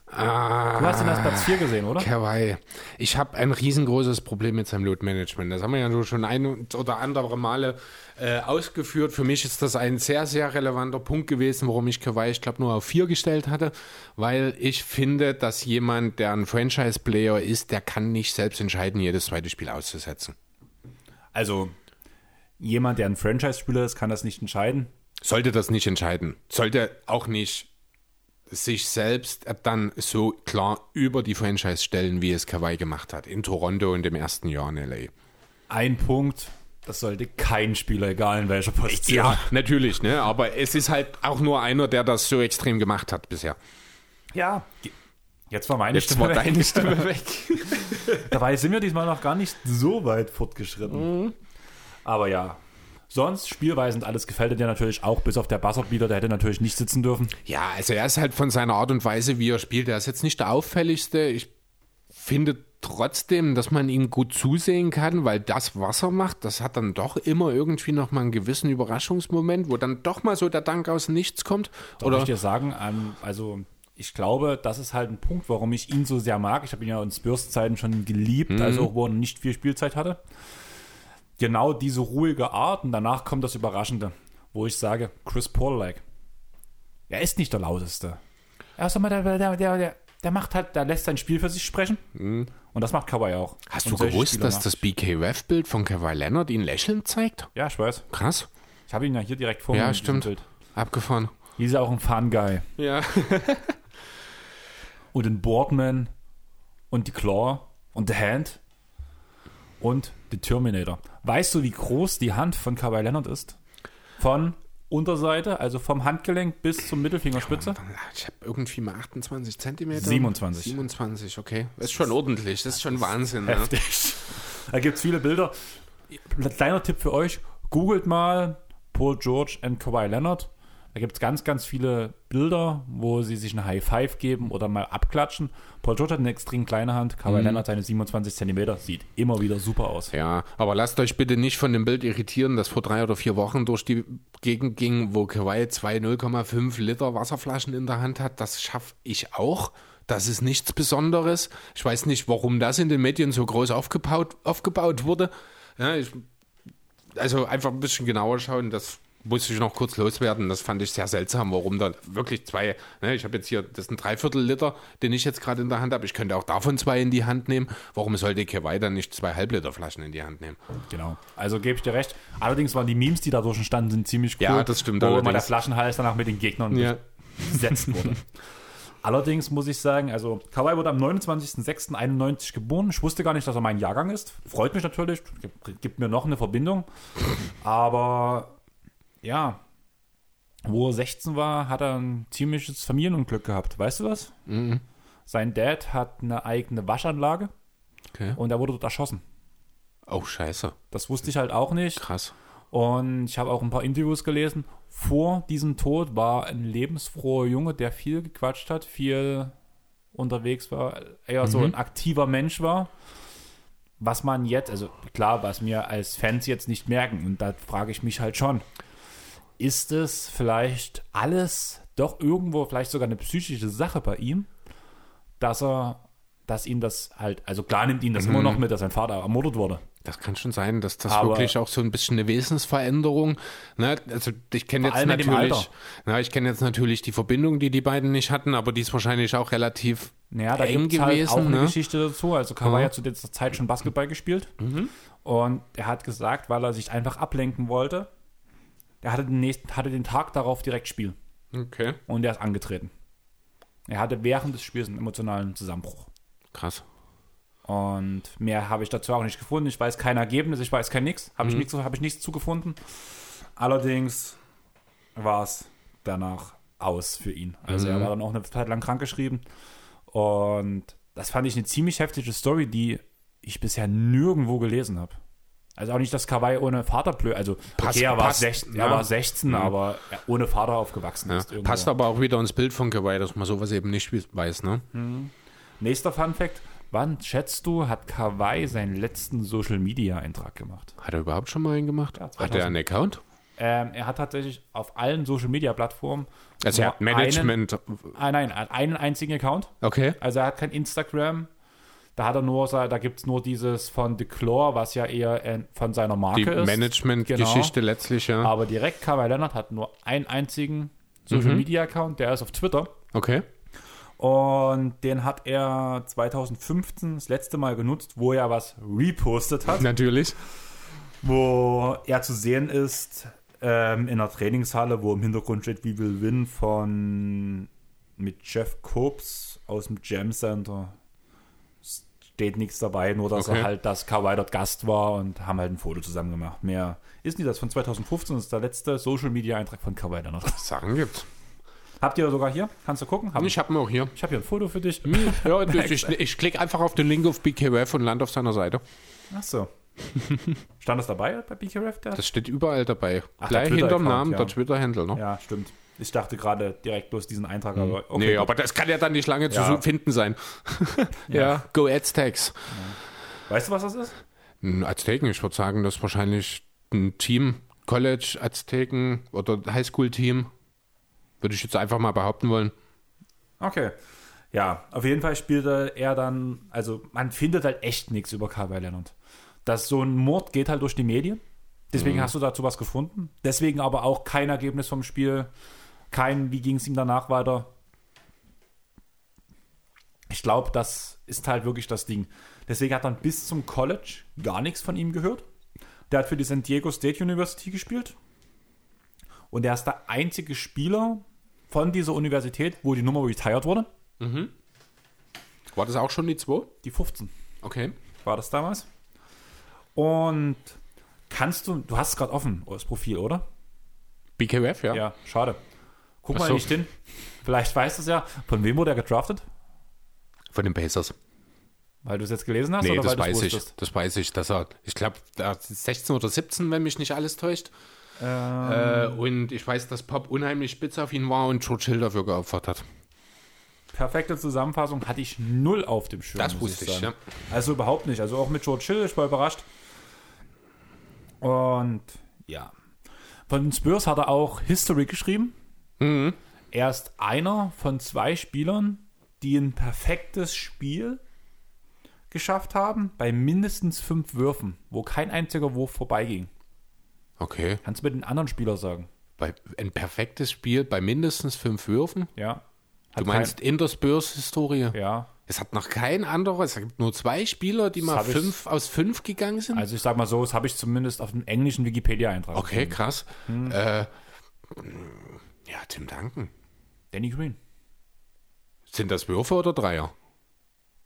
Speaker 2: Ah,
Speaker 1: du hast ihn als Platz 4 gesehen, oder?
Speaker 2: Kawhi. Ich habe ein riesengroßes Problem mit seinem Load Management. Das haben wir ja schon ein oder andere Male äh, ausgeführt. Für mich ist das ein sehr, sehr relevanter Punkt gewesen, warum ich Kawhi, ich glaube, nur auf 4 gestellt hatte, weil ich finde, dass jemand, der ein Franchise-Player ist, der kann nicht selbst entscheiden, jedes zweite Spiel auszusetzen.
Speaker 1: Also, jemand, der ein Franchise-Spieler ist, kann das nicht entscheiden?
Speaker 2: Sollte das nicht entscheiden. Sollte auch nicht sich selbst dann so klar über die Franchise stellen, wie es Kawhi gemacht hat, in Toronto und im ersten Jahr in LA.
Speaker 1: Ein Punkt, das sollte kein Spieler, egal in welcher Position. Ja,
Speaker 2: natürlich, ne? aber es ist halt auch nur einer, der das so extrem gemacht hat bisher.
Speaker 1: Ja, jetzt war meine
Speaker 2: jetzt Stimme war weg. deine Stimme weg.
Speaker 1: Dabei sind wir diesmal noch gar nicht so weit fortgeschritten. Mhm. Aber ja, Sonst spielweisend alles gefällt dir natürlich auch, bis auf der Buzzerbeater, der hätte natürlich nicht sitzen dürfen.
Speaker 2: Ja, also er ist halt von seiner Art und Weise, wie er spielt, er ist jetzt nicht der auffälligste. Ich finde trotzdem, dass man ihm gut zusehen kann, weil das, was er macht, das hat dann doch immer irgendwie noch mal einen gewissen Überraschungsmoment, wo dann doch mal so der Dank aus nichts kommt.
Speaker 1: Darf Oder ich dir sagen, also ich glaube, das ist halt ein Punkt, warum ich ihn so sehr mag. Ich habe ihn ja in Spurs-Zeiten schon geliebt, mhm. also wo er nicht viel Spielzeit hatte genau diese ruhige Art und danach kommt das Überraschende, wo ich sage, Chris Paul-like. Er ist nicht der lauteste. Er ist immer der, der, der, der, der macht halt, der lässt sein Spiel für sich sprechen. Mhm. Und das macht Kawhi auch.
Speaker 2: Hast und du gewusst, dass das BK-Ref-Bild von Kawhi Leonard ihn lächelnd zeigt?
Speaker 1: Ja, ich weiß.
Speaker 2: Krass.
Speaker 1: Ich habe ihn ja hier direkt vor mir.
Speaker 2: Ja, stimmt. Bild. Abgefahren.
Speaker 1: Hier ist auch ein Fun-Guy.
Speaker 2: Ja.
Speaker 1: und den Boardman und die Claw und The Hand und The Terminator. Weißt du, wie groß die Hand von Kawhi Leonard ist? Von Unterseite, also vom Handgelenk bis zur Mittelfingerspitze?
Speaker 2: Ich habe irgendwie mal 28 Zentimeter.
Speaker 1: 27.
Speaker 2: 27, okay. Das ist schon ordentlich, das ist schon Wahnsinn.
Speaker 1: Heftig. Ja. Da gibt es viele Bilder. Kleiner Tipp für euch, googelt mal Paul George und Kawhi Leonard. Da gibt es ganz, ganz viele Bilder, wo sie sich eine High Five geben oder mal abklatschen. Paul George hat eine extrem kleine Hand, Kawhi Leonard seine 27 Zentimeter, sieht immer wieder super aus.
Speaker 2: Ja, aber lasst euch bitte nicht von dem Bild irritieren, das vor drei oder vier Wochen durch die Gegend ging, wo Kawhi zwei 0,5 Liter Wasserflaschen in der Hand hat. Das schaffe ich auch. Das ist nichts Besonderes. Ich weiß nicht, warum das in den Medien so groß aufgebaut, aufgebaut wurde. Ja, ich, also einfach ein bisschen genauer schauen, das musste ich noch kurz loswerden. Das fand ich sehr seltsam, warum da wirklich zwei, ne, ich habe jetzt hier, das sind Dreiviertel Liter, den ich jetzt gerade in der Hand habe. Ich könnte auch davon zwei in die Hand nehmen. Warum sollte Kawhi dann nicht zwei Halbliter Flaschen in die Hand nehmen?
Speaker 1: Genau. Also gebe ich dir recht. Allerdings waren die Memes, die dadurch entstanden sind, ziemlich cool.
Speaker 2: Ja, das stimmt
Speaker 1: Wo immer der
Speaker 2: allerdings.
Speaker 1: Flaschenhals danach mit den Gegnern
Speaker 2: Ja.
Speaker 1: besetzt wurde. Allerdings muss ich sagen, also Kawhi wurde am 29.06.91 geboren. Ich wusste gar nicht, dass er mein Jahrgang ist. Freut mich natürlich, gibt mir noch eine Verbindung. Aber ja, wo er 16 war, hat er ein ziemliches Familienunglück gehabt. Weißt du was?
Speaker 2: Mhm.
Speaker 1: Sein Dad hat eine eigene Waschanlage
Speaker 2: Okay.
Speaker 1: und er wurde dort erschossen.
Speaker 2: Oh, scheiße.
Speaker 1: Das wusste ich halt auch nicht.
Speaker 2: Krass.
Speaker 1: Und ich habe auch ein paar Interviews gelesen. Vor diesem Tod war ein lebensfroher Junge, der viel gequatscht hat, viel unterwegs war, eher so ein aktiver Mensch war. Was man jetzt, also klar, was wir als Fans jetzt nicht merken. Und da frage ich mich halt schon, ist es vielleicht alles doch irgendwo vielleicht sogar eine psychische Sache bei ihm, dass er, dass ihm das halt, also klar nimmt ihn das immer noch mit, dass sein Vater ermordet wurde.
Speaker 2: Das kann schon sein, dass das
Speaker 1: Aber-
Speaker 2: wirklich auch so ein bisschen eine Wesensveränderung. Ne? Also ich kenne jetzt natürlich, na, ich kenne jetzt natürlich die Verbindung, die die beiden nicht hatten, aber die ist wahrscheinlich auch relativ
Speaker 1: Naja, da
Speaker 2: eng
Speaker 1: halt
Speaker 2: gewesen.
Speaker 1: auch eine
Speaker 2: ne?
Speaker 1: Geschichte dazu. Also Kawhi
Speaker 2: Ja. Mhm.
Speaker 1: hat zu dieser Zeit schon Basketball gespielt. Und er hat gesagt, weil er sich einfach ablenken wollte, er hatte den, nächsten, hatte den Tag darauf direkt Spiel.
Speaker 2: Okay,
Speaker 1: Und er ist angetreten. Er hatte während des Spiels einen emotionalen Zusammenbruch.
Speaker 2: krass.
Speaker 1: Und mehr habe ich dazu auch nicht gefunden. Ich weiß kein Ergebnis, ich weiß kein nix. Habe ich,
Speaker 2: Mhm.
Speaker 1: nichts, habe ich nichts zugefunden. Allerdings war es danach aus für ihn. Also
Speaker 2: Mhm.
Speaker 1: er war dann auch eine Zeit lang krankgeschrieben. Und das fand ich eine ziemlich heftige Story, die ich bisher nirgendwo gelesen habe. Also auch nicht, dass Kawhi ohne Vater blöd, also
Speaker 2: Passt-
Speaker 1: okay, er war,
Speaker 2: passt,
Speaker 1: 16,
Speaker 2: ja.
Speaker 1: er war 16, aber er ohne Vater aufgewachsen
Speaker 2: Ja.
Speaker 1: ist. irgendwo.
Speaker 2: Passt aber auch wieder ins Bild von Kawhi, dass man sowas eben nicht weiß. Ne?
Speaker 1: Nächster Fun Fact. Wann schätzt du, hat Kawhi seinen letzten Social Media Eintrag gemacht?
Speaker 2: Hat er überhaupt schon mal einen gemacht?
Speaker 1: Ja,
Speaker 2: hat
Speaker 1: 2000.
Speaker 2: er einen Account?
Speaker 1: Ähm, er hat tatsächlich auf allen Social Media Plattformen.
Speaker 2: Also er hat Management.
Speaker 1: Einen, ah, nein, er hat einen einzigen Account.
Speaker 2: Okay.
Speaker 1: Also er hat kein Instagram. Da hat er nur, da gibt es nur dieses von The Claw, was ja eher von seiner Marke
Speaker 2: Die
Speaker 1: ist.
Speaker 2: Management-Geschichte letztlich, ja.
Speaker 1: Aber direkt Kawhi Leonard hat nur einen einzigen Social
Speaker 2: Mhm.
Speaker 1: Media Account, der ist auf Twitter.
Speaker 2: Okay.
Speaker 1: Und den hat er 2015 das letzte Mal genutzt, wo er was repostet hat.
Speaker 2: Natürlich.
Speaker 1: wo er zu sehen ist ähm, in der Trainingshalle, wo im Hintergrund steht We Will Win von mit Jeff Copes aus dem Jam Center. Steht nichts dabei, nur dass
Speaker 2: Okay.
Speaker 1: er halt, dass Kawhi dort Gast war und haben halt ein Foto zusammen gemacht. Mehr ist nicht das von 2015, das ist der letzte Social Media Eintrag von Kawhi Leonard.
Speaker 2: Sachen gibt's.
Speaker 1: Habt ihr sogar hier? Kannst du gucken? Hab
Speaker 2: Ich habe ihn auch hier.
Speaker 1: ich habe hier ein Foto für dich.
Speaker 2: Ja, ich, ich, klicke einfach auf den Link auf BKWF und lande auf seiner Seite.
Speaker 1: Ach so. Stand das dabei bei BKRF?
Speaker 2: Das steht überall dabei.
Speaker 1: Ach,
Speaker 2: Gleich hinterm Namen
Speaker 1: ja.
Speaker 2: der Twitter-Händler, ne?
Speaker 1: Ja, stimmt. Ich dachte gerade direkt bloß diesen Eintrag, aber okay.
Speaker 2: nee,
Speaker 1: gut.
Speaker 2: aber das kann ja dann nicht lange zu
Speaker 1: Ja.
Speaker 2: su- finden sein. ja. go Aztecs.
Speaker 1: Weißt du, was das ist?
Speaker 2: Ein Azteken, ich würde sagen, das ist wahrscheinlich ein Team, College, Azteken oder Highschool-Team. Würde ich jetzt einfach mal behaupten wollen.
Speaker 1: Okay. Ja, auf jeden Fall spielte er dann, also man findet halt echt nichts über Kawhi Leonard. Das so ein Mord geht halt durch die Medien. Deswegen hast du dazu was gefunden. Deswegen aber auch kein Ergebnis vom Spiel. Kein, wie ging es ihm danach weiter. Ich glaube, das ist halt wirklich das Ding. Deswegen hat man bis zum College gar nichts von ihm gehört. Der hat für die San Diego State University gespielt. Und er ist der einzige Spieler von dieser Universität, wo die Nummer retired wurde.
Speaker 2: War das auch schon die 2?
Speaker 1: Die 15
Speaker 2: Okay.
Speaker 1: war das damals. Und kannst du, du hast es gerade offen, das Profil, oder?
Speaker 2: BKWF, ja.
Speaker 1: Ja, schade. Guck mal
Speaker 2: so.
Speaker 1: nicht hin. Vielleicht weißt du es ja. Von wem wurde er gedraftet?
Speaker 2: Von den Pacers.
Speaker 1: Weil du es jetzt gelesen hast
Speaker 2: Nee,
Speaker 1: oder
Speaker 2: das
Speaker 1: weil
Speaker 2: weiß ich. Das weiß ich, dass er, ich glaube, 16 oder 17, wenn mich nicht alles täuscht. Äh, und ich weiß, dass Pop unheimlich spitz auf ihn war und Churchill dafür geopfert hat.
Speaker 1: Perfekte Zusammenfassung hatte ich null auf dem Schirm.
Speaker 2: Das wusste ich,
Speaker 1: sagen.
Speaker 2: ja.
Speaker 1: Also überhaupt nicht. Also auch mit Churchill, ich war überrascht. Und ja. Von den Spurs hat er auch History geschrieben.
Speaker 2: Mhm.
Speaker 1: Er ist einer von zwei Spielern, die ein perfektes Spiel geschafft haben, bei mindestens fünf Würfen, wo kein einziger Wurf vorbeiging.
Speaker 2: Okay.
Speaker 1: Kannst du mit den anderen Spielern sagen?
Speaker 2: Bei, ein perfektes Spiel bei mindestens fünf Würfen.
Speaker 1: Ja.
Speaker 2: Du
Speaker 1: Hat
Speaker 2: meinst in der Spurs-Historie?
Speaker 1: Kein, ja.
Speaker 2: Es hat noch kein anderer, es gibt nur zwei Spieler, die mal
Speaker 1: hab ich-
Speaker 2: fünf aus fünf gegangen sind.
Speaker 1: Also ich sag mal so, das habe ich zumindest auf dem englischen Wikipedia-Eintrag.
Speaker 2: Okay,
Speaker 1: gefunden.
Speaker 2: krass.
Speaker 1: Hm.
Speaker 2: Äh, ja, Tim Duncan.
Speaker 1: Danny Green.
Speaker 2: Sind das Würfe oder Dreier?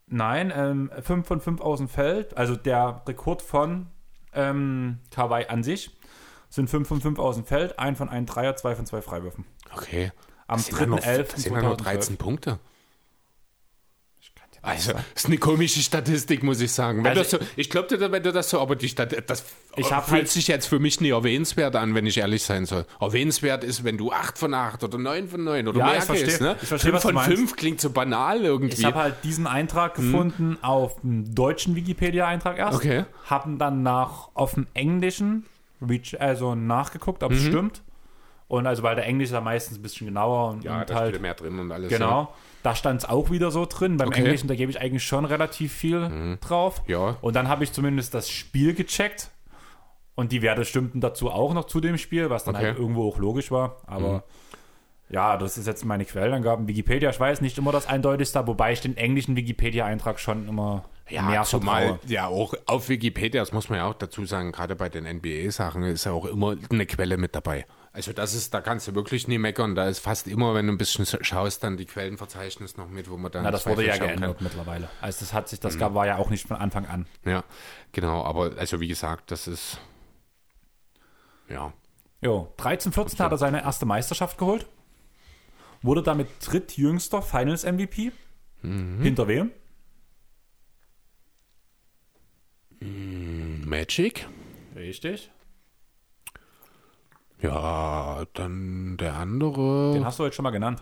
Speaker 1: Nein, ähm, 5 von 5 aus dem Feld. Also der Rekord von ähm, Kawhi an sich sind 5 von 5 aus dem Feld, 1 von 1 Dreier, 2 von 2 Freiwürfen.
Speaker 2: Okay.
Speaker 1: Am
Speaker 2: Das sind ja noch-
Speaker 1: 3.11.
Speaker 2: Das sind ja nur 13 Punkte. Also, das ist eine komische Statistik, muss ich sagen. Wenn
Speaker 1: Also-
Speaker 2: so, ich glaube dir, wenn du das so, aber die Stat das
Speaker 1: Ich hab
Speaker 2: fühlt
Speaker 1: halt-
Speaker 2: sich jetzt für mich nicht erwähnenswert an, wenn ich ehrlich sein soll. Erwähnenswert ist, wenn du 8 von 8 oder 9 von 9 oder
Speaker 1: Ja,
Speaker 2: mehr
Speaker 1: ich verstehe.
Speaker 2: gehst. Ne?
Speaker 1: Ich verstehe,
Speaker 2: 5
Speaker 1: was du
Speaker 2: von
Speaker 1: meinst.
Speaker 2: 5 klingt so banal irgendwie.
Speaker 1: Ich habe halt diesen Eintrag gefunden auf dem deutschen Wikipedia-Eintrag erst.
Speaker 2: Okay.
Speaker 1: Haben dann nach auf dem englischen also nachgeguckt, ob es stimmt. Und also weil der Englisch ist ja meistens ein bisschen genauer und,
Speaker 2: ja,
Speaker 1: und
Speaker 2: da
Speaker 1: halt
Speaker 2: mehr drin und alles.
Speaker 1: Genau. Da stand es auch wieder so drin. Beim
Speaker 2: Okay. Mhm.
Speaker 1: Englischen, da gebe ich eigentlich schon relativ viel drauf.
Speaker 2: Ja.
Speaker 1: Und dann habe ich zumindest das Spiel gecheckt. Und die Werte stimmten dazu auch noch zu dem Spiel, was dann
Speaker 2: Okay. Mhm.
Speaker 1: halt irgendwo auch logisch war. Aber ja, das ist jetzt meine Quellenangaben. Wikipedia, ich weiß nicht immer das eindeutigste, wobei ich den englischen Wikipedia-Eintrag schon immer
Speaker 2: Ja,
Speaker 1: mehr
Speaker 2: zumal,
Speaker 1: vertraue.
Speaker 2: ja, auch auf Wikipedia, das muss man ja auch dazu sagen, gerade bei den NBA-Sachen ist ja auch immer eine Quelle mit dabei. Also das ist, da kannst du wirklich nie meckern. Da ist fast immer, wenn du ein bisschen schaust, dann die Quellenverzeichnis noch mit, wo man dann
Speaker 1: Na, das wurde ja geändert mittlerweile. Also das hat sich, das
Speaker 2: Mhm.
Speaker 1: gab, war ja auch nicht von Anfang an.
Speaker 2: Kann. Ja, genau. Aber also wie gesagt, das ist ja
Speaker 1: Jo, 13, 14 hat er seine erste Meisterschaft geholt. Wurde damit drittjüngster Finals MVP.
Speaker 2: Mhm.
Speaker 1: Hinter wem?
Speaker 2: Magic.
Speaker 1: Richtig.
Speaker 2: Ja, dann der andere.
Speaker 1: Den hast du heute schon mal genannt.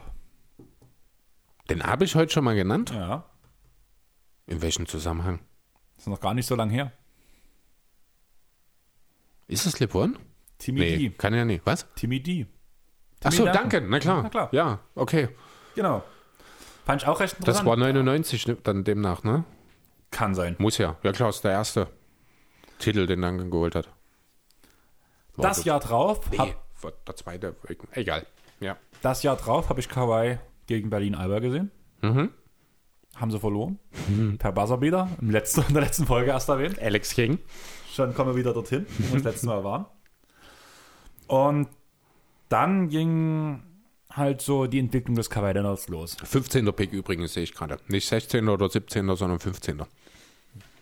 Speaker 2: Den habe ich heute schon mal genannt.
Speaker 1: Ja.
Speaker 2: In welchem Zusammenhang?
Speaker 1: Das ist noch gar nicht so lange her.
Speaker 2: Ist es LeBron?
Speaker 1: Timmy
Speaker 2: Nee,
Speaker 1: D.
Speaker 2: kann ja nicht. Was?
Speaker 1: Timmy D.
Speaker 2: Ach
Speaker 1: Timmy
Speaker 2: so,
Speaker 1: Duncan.
Speaker 2: danke. Na klar.
Speaker 1: Na klar.
Speaker 2: Ja, okay.
Speaker 1: Genau. Fand ich auch recht interessant.
Speaker 2: Das war 99 ne, dann demnach, ne?
Speaker 1: Kann sein.
Speaker 2: Muss ja. Ja klar, ist der erste Titel, den Duncan geholt hat. War
Speaker 1: Das Jahr drauf,
Speaker 2: Nee,
Speaker 1: hab,
Speaker 2: der zweite. Egal. Ja.
Speaker 1: das Jahr drauf habe ich Kawhi gegen Berlin Alba gesehen.
Speaker 2: Mhm.
Speaker 1: Haben sie verloren. Per Buzzerbeater. Im letzten, in der letzten Folge erst erwähnt.
Speaker 2: Alex King.
Speaker 1: Schon kommen wir wieder dorthin, wo wir das letzte Mal waren. Und dann ging halt so die Entwicklung des Kawhi Leonards los.
Speaker 2: 15. Pick übrigens, sehe ich gerade. Nicht 16. oder 17., sondern 15.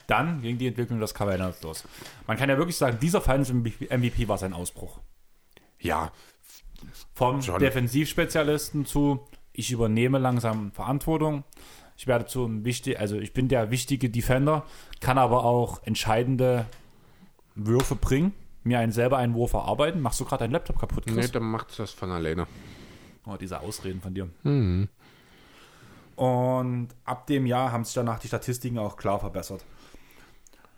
Speaker 1: Dann ging die Entwicklung des Leonards los. Man kann ja wirklich sagen, dieser Finals MVP war sein Ausbruch.
Speaker 2: Ja,
Speaker 1: Vom
Speaker 2: Schon.
Speaker 1: Defensivspezialisten zu, ich übernehme langsam Verantwortung. Ich werde zum wichtig, also ich bin der wichtige Defender, kann aber auch entscheidende Würfe bringen, mir einen selber einen Wurf erarbeiten. Machst du gerade deinen Laptop kaputt, Chris?
Speaker 2: nee, dann macht das von alleine.
Speaker 1: Oh, diese Ausreden von dir. Und ab dem Jahr haben sich danach die Statistiken auch klar verbessert.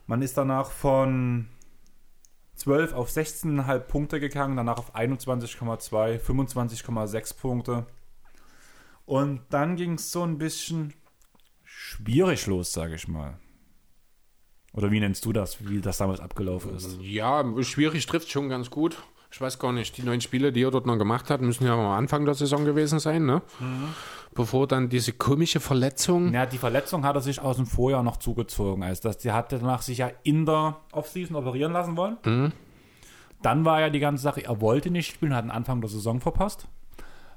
Speaker 1: Man ist danach von 12 auf 16,5 Punkte gegangen, danach auf 21,2, 25,6 Punkte. Und dann ging es so ein bisschen schwierig los, sage ich mal. Oder wie nennst du das, wie das damals abgelaufen ist?
Speaker 2: Ja, schwierig trifft schon ganz gut. Ich weiß gar nicht, die neun Spiele, die er dort noch gemacht hat, müssen ja am Anfang der Saison gewesen sein, ne? Bevor dann diese komische Verletzung.
Speaker 1: Ja, die Verletzung hat er sich aus dem Vorjahr noch zugezogen. Also das, die hat danach sich ja in der Offseason operieren lassen wollen. Dann war ja die ganze Sache, er wollte nicht spielen, hat den Anfang der Saison verpasst.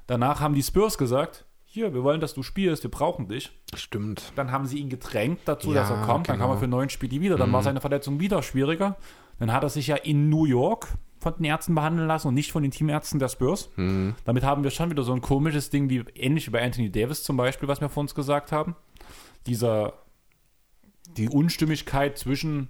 Speaker 1: Danach haben die Spurs gesagt, hier, wir wollen, dass du spielst, wir brauchen dich.
Speaker 2: Stimmt.
Speaker 1: Dann haben sie ihn gedrängt dazu,
Speaker 2: Ja,
Speaker 1: dass er kommt. Dann
Speaker 2: genau.
Speaker 1: kam er für neun Spiele wieder. Dann war seine Verletzung wieder schwieriger. Dann hat er sich ja in New York von den Ärzten behandeln lassen und nicht von den Teamärzten der Spurs. Damit haben wir schon wieder so ein komisches Ding, wie ähnlich wie bei Anthony Davis zum Beispiel, was wir vor uns gesagt haben. Dieser, die Unstimmigkeit zwischen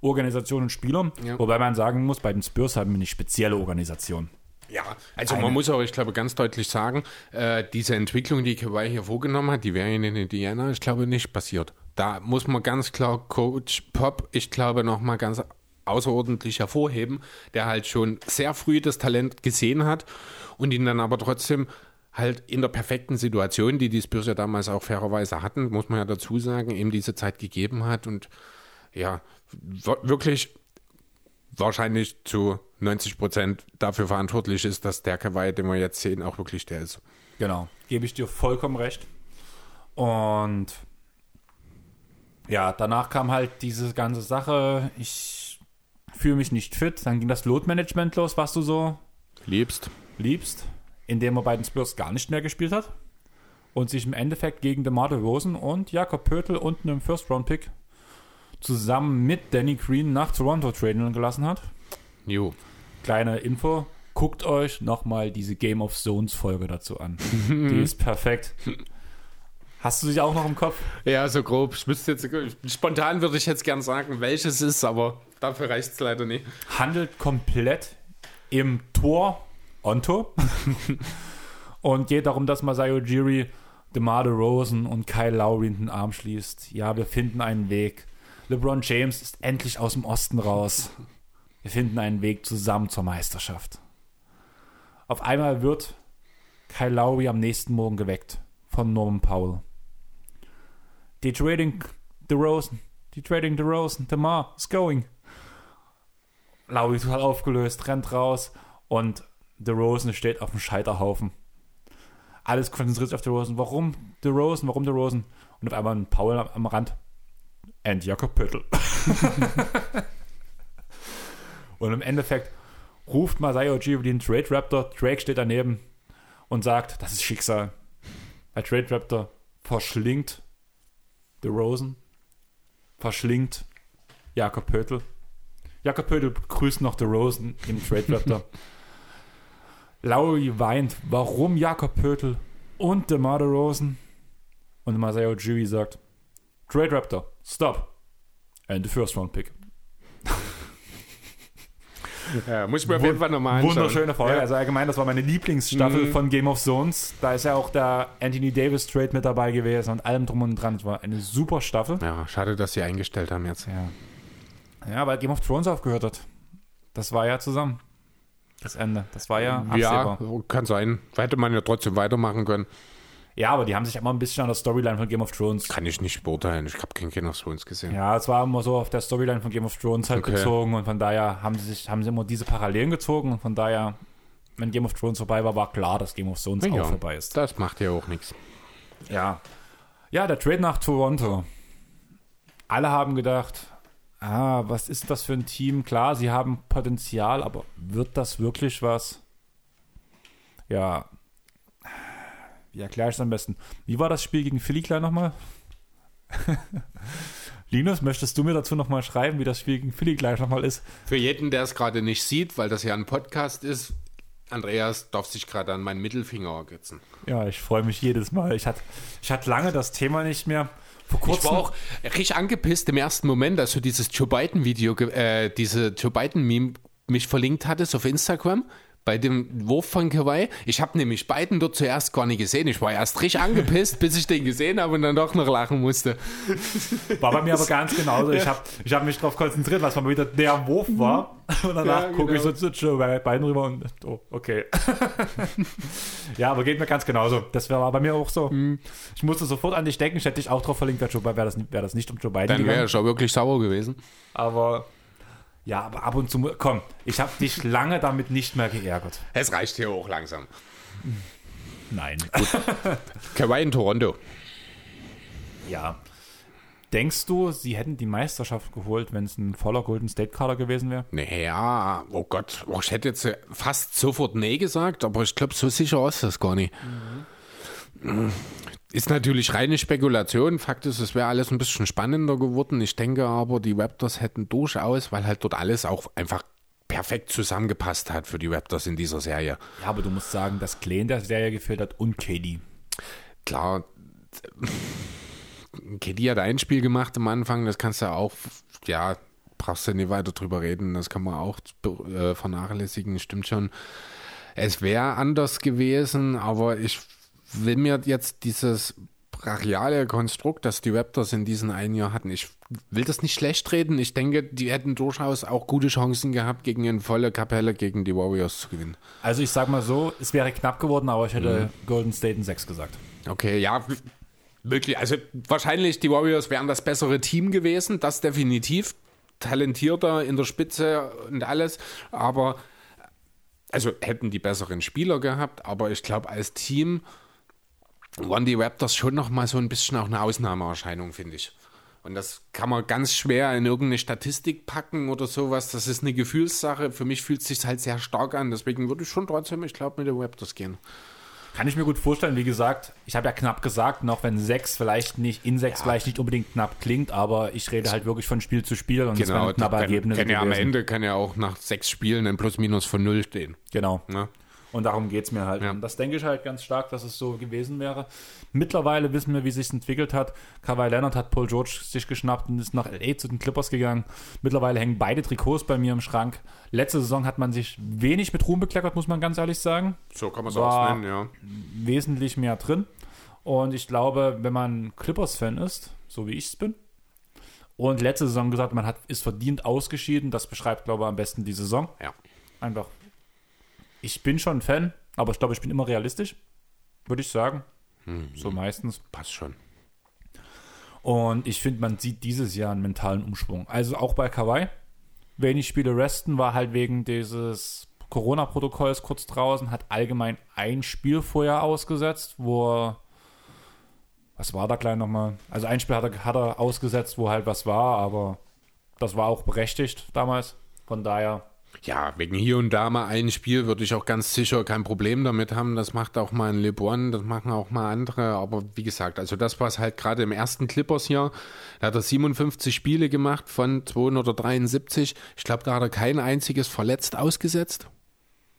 Speaker 1: Organisation und Spieler.
Speaker 2: Ja.
Speaker 1: Wobei man sagen muss, bei den Spurs haben wir eine spezielle Organisation.
Speaker 2: Ja, also
Speaker 1: Eine-
Speaker 2: man muss auch, ich glaube, ganz deutlich sagen, äh, diese Entwicklung, die Kawhi hier vorgenommen hat, die wäre in Indiana, ich glaube, nicht passiert. Da muss man ganz klar Coach Pop, ich glaube, nochmal ganz außerordentlich hervorheben, der halt schon sehr früh das Talent gesehen hat und ihn dann aber trotzdem halt in der perfekten Situation, die die Spurs ja damals auch fairerweise hatten, muss man ja dazu sagen, ihm diese Zeit gegeben hat und ja, wirklich wahrscheinlich zu 90 Prozent dafür verantwortlich ist, dass der Kawhi, den wir jetzt sehen, auch wirklich der ist.
Speaker 1: Genau, gebe ich dir vollkommen recht. Und ja, danach kam halt diese ganze Sache, ich fühle mich nicht fit. Dann ging das Load-Management los, was du so
Speaker 2: Liebst.
Speaker 1: liebst, indem er bei den Spurs gar nicht mehr gespielt hat und sich im Endeffekt gegen DeMar Rosen und Jakob Pöttl und einem First-Round-Pick zusammen mit Danny Green nach Toronto traden gelassen hat.
Speaker 2: Jo.
Speaker 1: Kleine Info, guckt euch nochmal diese Game of Zones Folge dazu an. Die ist perfekt. Hast du sie auch noch im Kopf?
Speaker 2: Ja, so grob. Ich müsste jetzt, spontan würde ich jetzt gern sagen, welches ist, aber dafür reicht es leider nicht.
Speaker 1: handelt komplett im Tor Onto und geht darum, dass Masayo Ujiri, DeMar DeRozan und Kyle Lowry in den Arm schließt. Ja, wir finden einen Weg. LeBron James ist endlich aus dem Osten raus. Wir finden einen Weg zusammen zur Meisterschaft. Auf einmal wird Kyle Lowry am nächsten Morgen geweckt von Norman Powell. Die trading DeRozan, die trading DeRozan, DeMar is going. Lowry total aufgelöst, rennt raus und DeRozan steht auf dem Scheiterhaufen. Alles konzentriert sich auf DeRozan. Warum DeRozan? Warum DeRozan? Und auf einmal ein Paul am, am Rand. And Jakob Pöttl. und im Endeffekt ruft Masai Ujiri den Trade Raptor. Drake steht daneben und sagt, das ist Schicksal. Der Trade Raptor verschlingt DeRozan, verschlingt Jakob Pöttl. Jakob Pöttl begrüßt noch DeRozan im Trade Raptor. Lowry weint, warum Jakob Pöttl und DeMar DeRozan? Und Masai Ujiri sagt, Trade Raptor, stop. And the first round pick.
Speaker 2: Ja, muss ich mir auf jeden Fall nochmal anschauen.
Speaker 1: Wunderschöne Folge.
Speaker 2: Ja.
Speaker 1: Also allgemein, das war meine Lieblingsstaffel
Speaker 2: Mhm.
Speaker 1: von Game of Zones. Da ist ja auch der Anthony Davis Trade mit dabei gewesen und allem drum und dran. Es war eine super Staffel.
Speaker 2: ja, schade, dass sie eingestellt haben jetzt.
Speaker 1: Ja. Ja, weil Game of Thrones aufgehört hat. Das war ja zusammen. Das Ende. Das war ja absehbar.
Speaker 2: Ja, kann sein. Hätte man ja trotzdem weitermachen können.
Speaker 1: Ja, aber die haben sich immer ein bisschen an der Storyline von Game of Thrones.
Speaker 2: Kann ich nicht beurteilen. Ich habe kein Game of Thrones gesehen.
Speaker 1: Ja, es war immer so auf der Storyline von Game of Thrones halt
Speaker 2: Okay.
Speaker 1: gezogen und von daher haben sie sich, haben sie immer diese Parallelen gezogen und von daher, wenn Game of Thrones vorbei war, war klar, dass Game of Thrones
Speaker 2: Ja,
Speaker 1: auch vorbei ist.
Speaker 2: Das macht ja auch nichts.
Speaker 1: Ja. Ja, der Trade nach Toronto. Alle haben gedacht, ah, was ist das für ein Team? Klar, sie haben Potenzial, aber wird das wirklich was? Ja. Wie erkläre ich es am besten? Wie war das Spiel gegen Philly gleich nochmal? Linus, möchtest du mir dazu nochmal schreiben, wie das Spiel gegen Philly gleich nochmal ist?
Speaker 2: Für jeden, der es gerade nicht sieht, weil das ja ein Podcast ist, Andreas darf sich gerade an meinen Mittelfinger ergötzen.
Speaker 1: Ja, ich freue mich jedes Mal. Ich hatte ich hatte lange das Thema nicht mehr. Vor
Speaker 2: Ich
Speaker 1: kurzem.
Speaker 2: war auch richtig angepisst im ersten Moment, als du dieses Joe Biden-Video, äh, diese Joe Biden-Meme mich verlinkt hattest auf Instagram. Bei dem Wurf von Kawhi. Ich habe nämlich Biden dort zuerst gar nicht gesehen. Ich war erst richtig angepisst, bis ich den gesehen habe und dann doch noch lachen musste.
Speaker 1: War bei mir aber ganz genauso. Ich habe ich hab mich darauf konzentriert, was mal wieder der Wurf war. Und danach
Speaker 2: Ja,
Speaker 1: gucke ich
Speaker 2: genau.
Speaker 1: so zu Joe Biden rüber und oh, okay. ja, aber geht mir ganz genauso. Das war bei mir auch so.
Speaker 2: Mhm.
Speaker 1: Ich musste sofort an dich denken. Ich hätte dich auch drauf verlinkt, wäre das, nicht- wäre das nicht um Joe Biden
Speaker 2: Dann wäre ich auch wirklich sauer gewesen.
Speaker 1: Aber ja, aber ab und zu, komm, ich habe dich lange damit nicht mehr geärgert.
Speaker 2: Es reicht hier auch langsam.
Speaker 1: Nein.
Speaker 2: Kawhi in Toronto.
Speaker 1: Ja. Denkst du, sie hätten die Meisterschaft geholt, wenn es ein voller Golden State Kader gewesen wäre?
Speaker 2: Naja, oh Gott, oh, ich hätte jetzt fast sofort Nee gesagt, aber ich glaube, so sicher ist das gar nicht. Ist natürlich reine Spekulation. Fakt ist, es wäre alles ein bisschen spannender geworden. Ich denke aber, die Raptors hätten durchaus, weil halt dort alles auch einfach perfekt zusammengepasst hat für die Raptors in dieser Serie.
Speaker 1: Ja, aber du musst sagen, dass Clay in der Serie gefehlt hat und KD.
Speaker 2: Klar, KD hat ein Spiel gemacht am Anfang, das kannst du auch, ja, brauchst du nicht weiter drüber reden. Das kann man auch äh, vernachlässigen, stimmt schon. Es wäre anders gewesen, aber ich will mir jetzt dieses brachiale Konstrukt, das die Raptors in diesem einen Jahr hatten, ich will das nicht schlecht reden. Ich denke, die hätten durchaus auch gute Chancen gehabt, gegen eine volle Kapelle gegen die Warriors zu gewinnen.
Speaker 1: Also ich sag mal so, es wäre knapp geworden, aber ich hätte mhm. Golden State in 6 gesagt.
Speaker 2: Okay, ja, wirklich. Also wahrscheinlich die Warriors wären das bessere Team gewesen, das definitiv. Talentierter in der Spitze und alles, aber also hätten die besseren Spieler gehabt, aber ich glaube, als Team waren die Raptors schon noch mal so ein bisschen auch eine Ausnahmeerscheinung, finde ich. Und das kann man ganz schwer in irgendeine Statistik packen oder sowas. Das ist eine Gefühlssache. Für mich fühlt es sich halt sehr stark an. Deswegen würde ich schon trotzdem, ich glaube, mit den Raptors gehen.
Speaker 1: Kann ich mir gut vorstellen. Wie gesagt, ich habe ja knapp gesagt, noch wenn sechs vielleicht nicht, in sechs ja. vielleicht nicht unbedingt knapp klingt, aber ich rede halt wirklich von Spiel zu Spiel
Speaker 2: und genau, es knappe Ergebnisse. Kann ja am Ende kann ja auch nach sechs Spielen ein Plus-Minus von null stehen.
Speaker 1: Genau. Ja? Und darum geht es mir halt. Ja. Und das denke ich halt ganz stark, dass es so gewesen wäre. Mittlerweile wissen wir, wie es sich entwickelt hat. Kawhi Leonard hat Paul George sich geschnappt und ist nach LA zu den Clippers gegangen. Mittlerweile hängen beide Trikots bei mir im Schrank. Letzte Saison hat man sich wenig mit Ruhm bekleckert, muss man ganz ehrlich sagen.
Speaker 2: So kann man es auch nennen, ja.
Speaker 1: Wesentlich mehr drin. Und ich glaube, wenn man Clippers-Fan ist, so wie ich es bin, und letzte Saison gesagt, man hat, ist verdient ausgeschieden, das beschreibt, glaube ich, am besten die Saison.
Speaker 2: Ja.
Speaker 1: Einfach ich bin schon ein Fan, aber ich glaube, ich bin immer realistisch, würde ich sagen. Mhm. So meistens.
Speaker 2: Passt schon.
Speaker 1: Und ich finde, man sieht dieses Jahr einen mentalen Umschwung. Also auch bei Kawhi. Wenig Spiele resten, war halt wegen dieses Corona-Protokolls kurz draußen, hat allgemein ein Spiel vorher ausgesetzt, wo er, was war da gleich nochmal? Also ein Spiel hat er, hat er ausgesetzt, wo halt was war, aber das war auch berechtigt damals. Von daher
Speaker 2: ja, wegen hier und da mal ein Spiel würde ich auch ganz sicher kein Problem damit haben. Das macht auch mal ein LeBron, das machen auch mal andere. Aber wie gesagt, also das, was halt gerade im ersten Clippers hier, da hat er 57 Spiele gemacht von 273. Ich glaube, da hat er kein einziges verletzt ausgesetzt.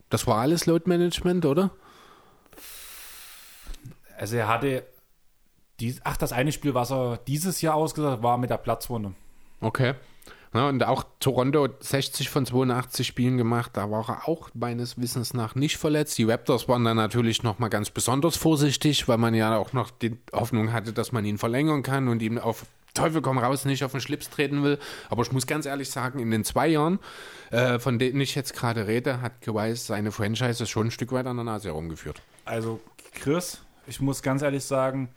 Speaker 2: Das war alles Load Management, oder?
Speaker 1: Also er hatte, dies, ach, das eine Spiel, was er dieses Jahr ausgesetzt hat, war mit der Platzwunde.
Speaker 2: Okay. Ja, und auch Toronto 60 von 82 Spielen gemacht, da war er auch meines Wissens nach nicht verletzt. Die Raptors waren dann natürlich nochmal ganz besonders vorsichtig, weil man ja auch noch die Hoffnung hatte, dass man ihn verlängern kann und ihm auf Teufel komm raus nicht auf den Schlips treten will. Aber ich muss ganz ehrlich sagen, in den zwei Jahren, äh, von denen ich jetzt gerade rede, hat Kawhi seine Franchise schon ein Stück weit an der Nase herumgeführt.
Speaker 1: Also Chris, ich muss ganz ehrlich sagen,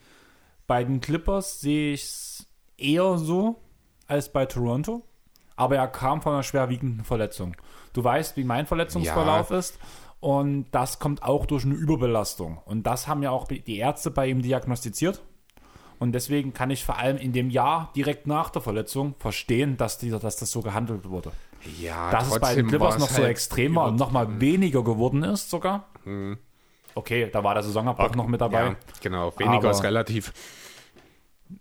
Speaker 1: bei den Clippers sehe ich es eher so als bei Toronto aber er kam von einer schwerwiegenden Verletzung. Du weißt, wie mein Verletzungsverlauf ja. ist. Und das kommt auch durch eine Überbelastung. Und das haben ja auch die Ärzte bei ihm diagnostiziert. Und deswegen kann ich vor allem in dem Jahr direkt nach der Verletzung verstehen, dass, dieser, dass das so gehandelt wurde.
Speaker 2: Ja,
Speaker 1: dass es bei den Clippers noch so halt extrem war und noch mal mhm. weniger geworden ist sogar. Mhm. Okay, da war der Saisonabbruch noch mit dabei. Ja,
Speaker 2: genau, weniger Aber, ist relativ.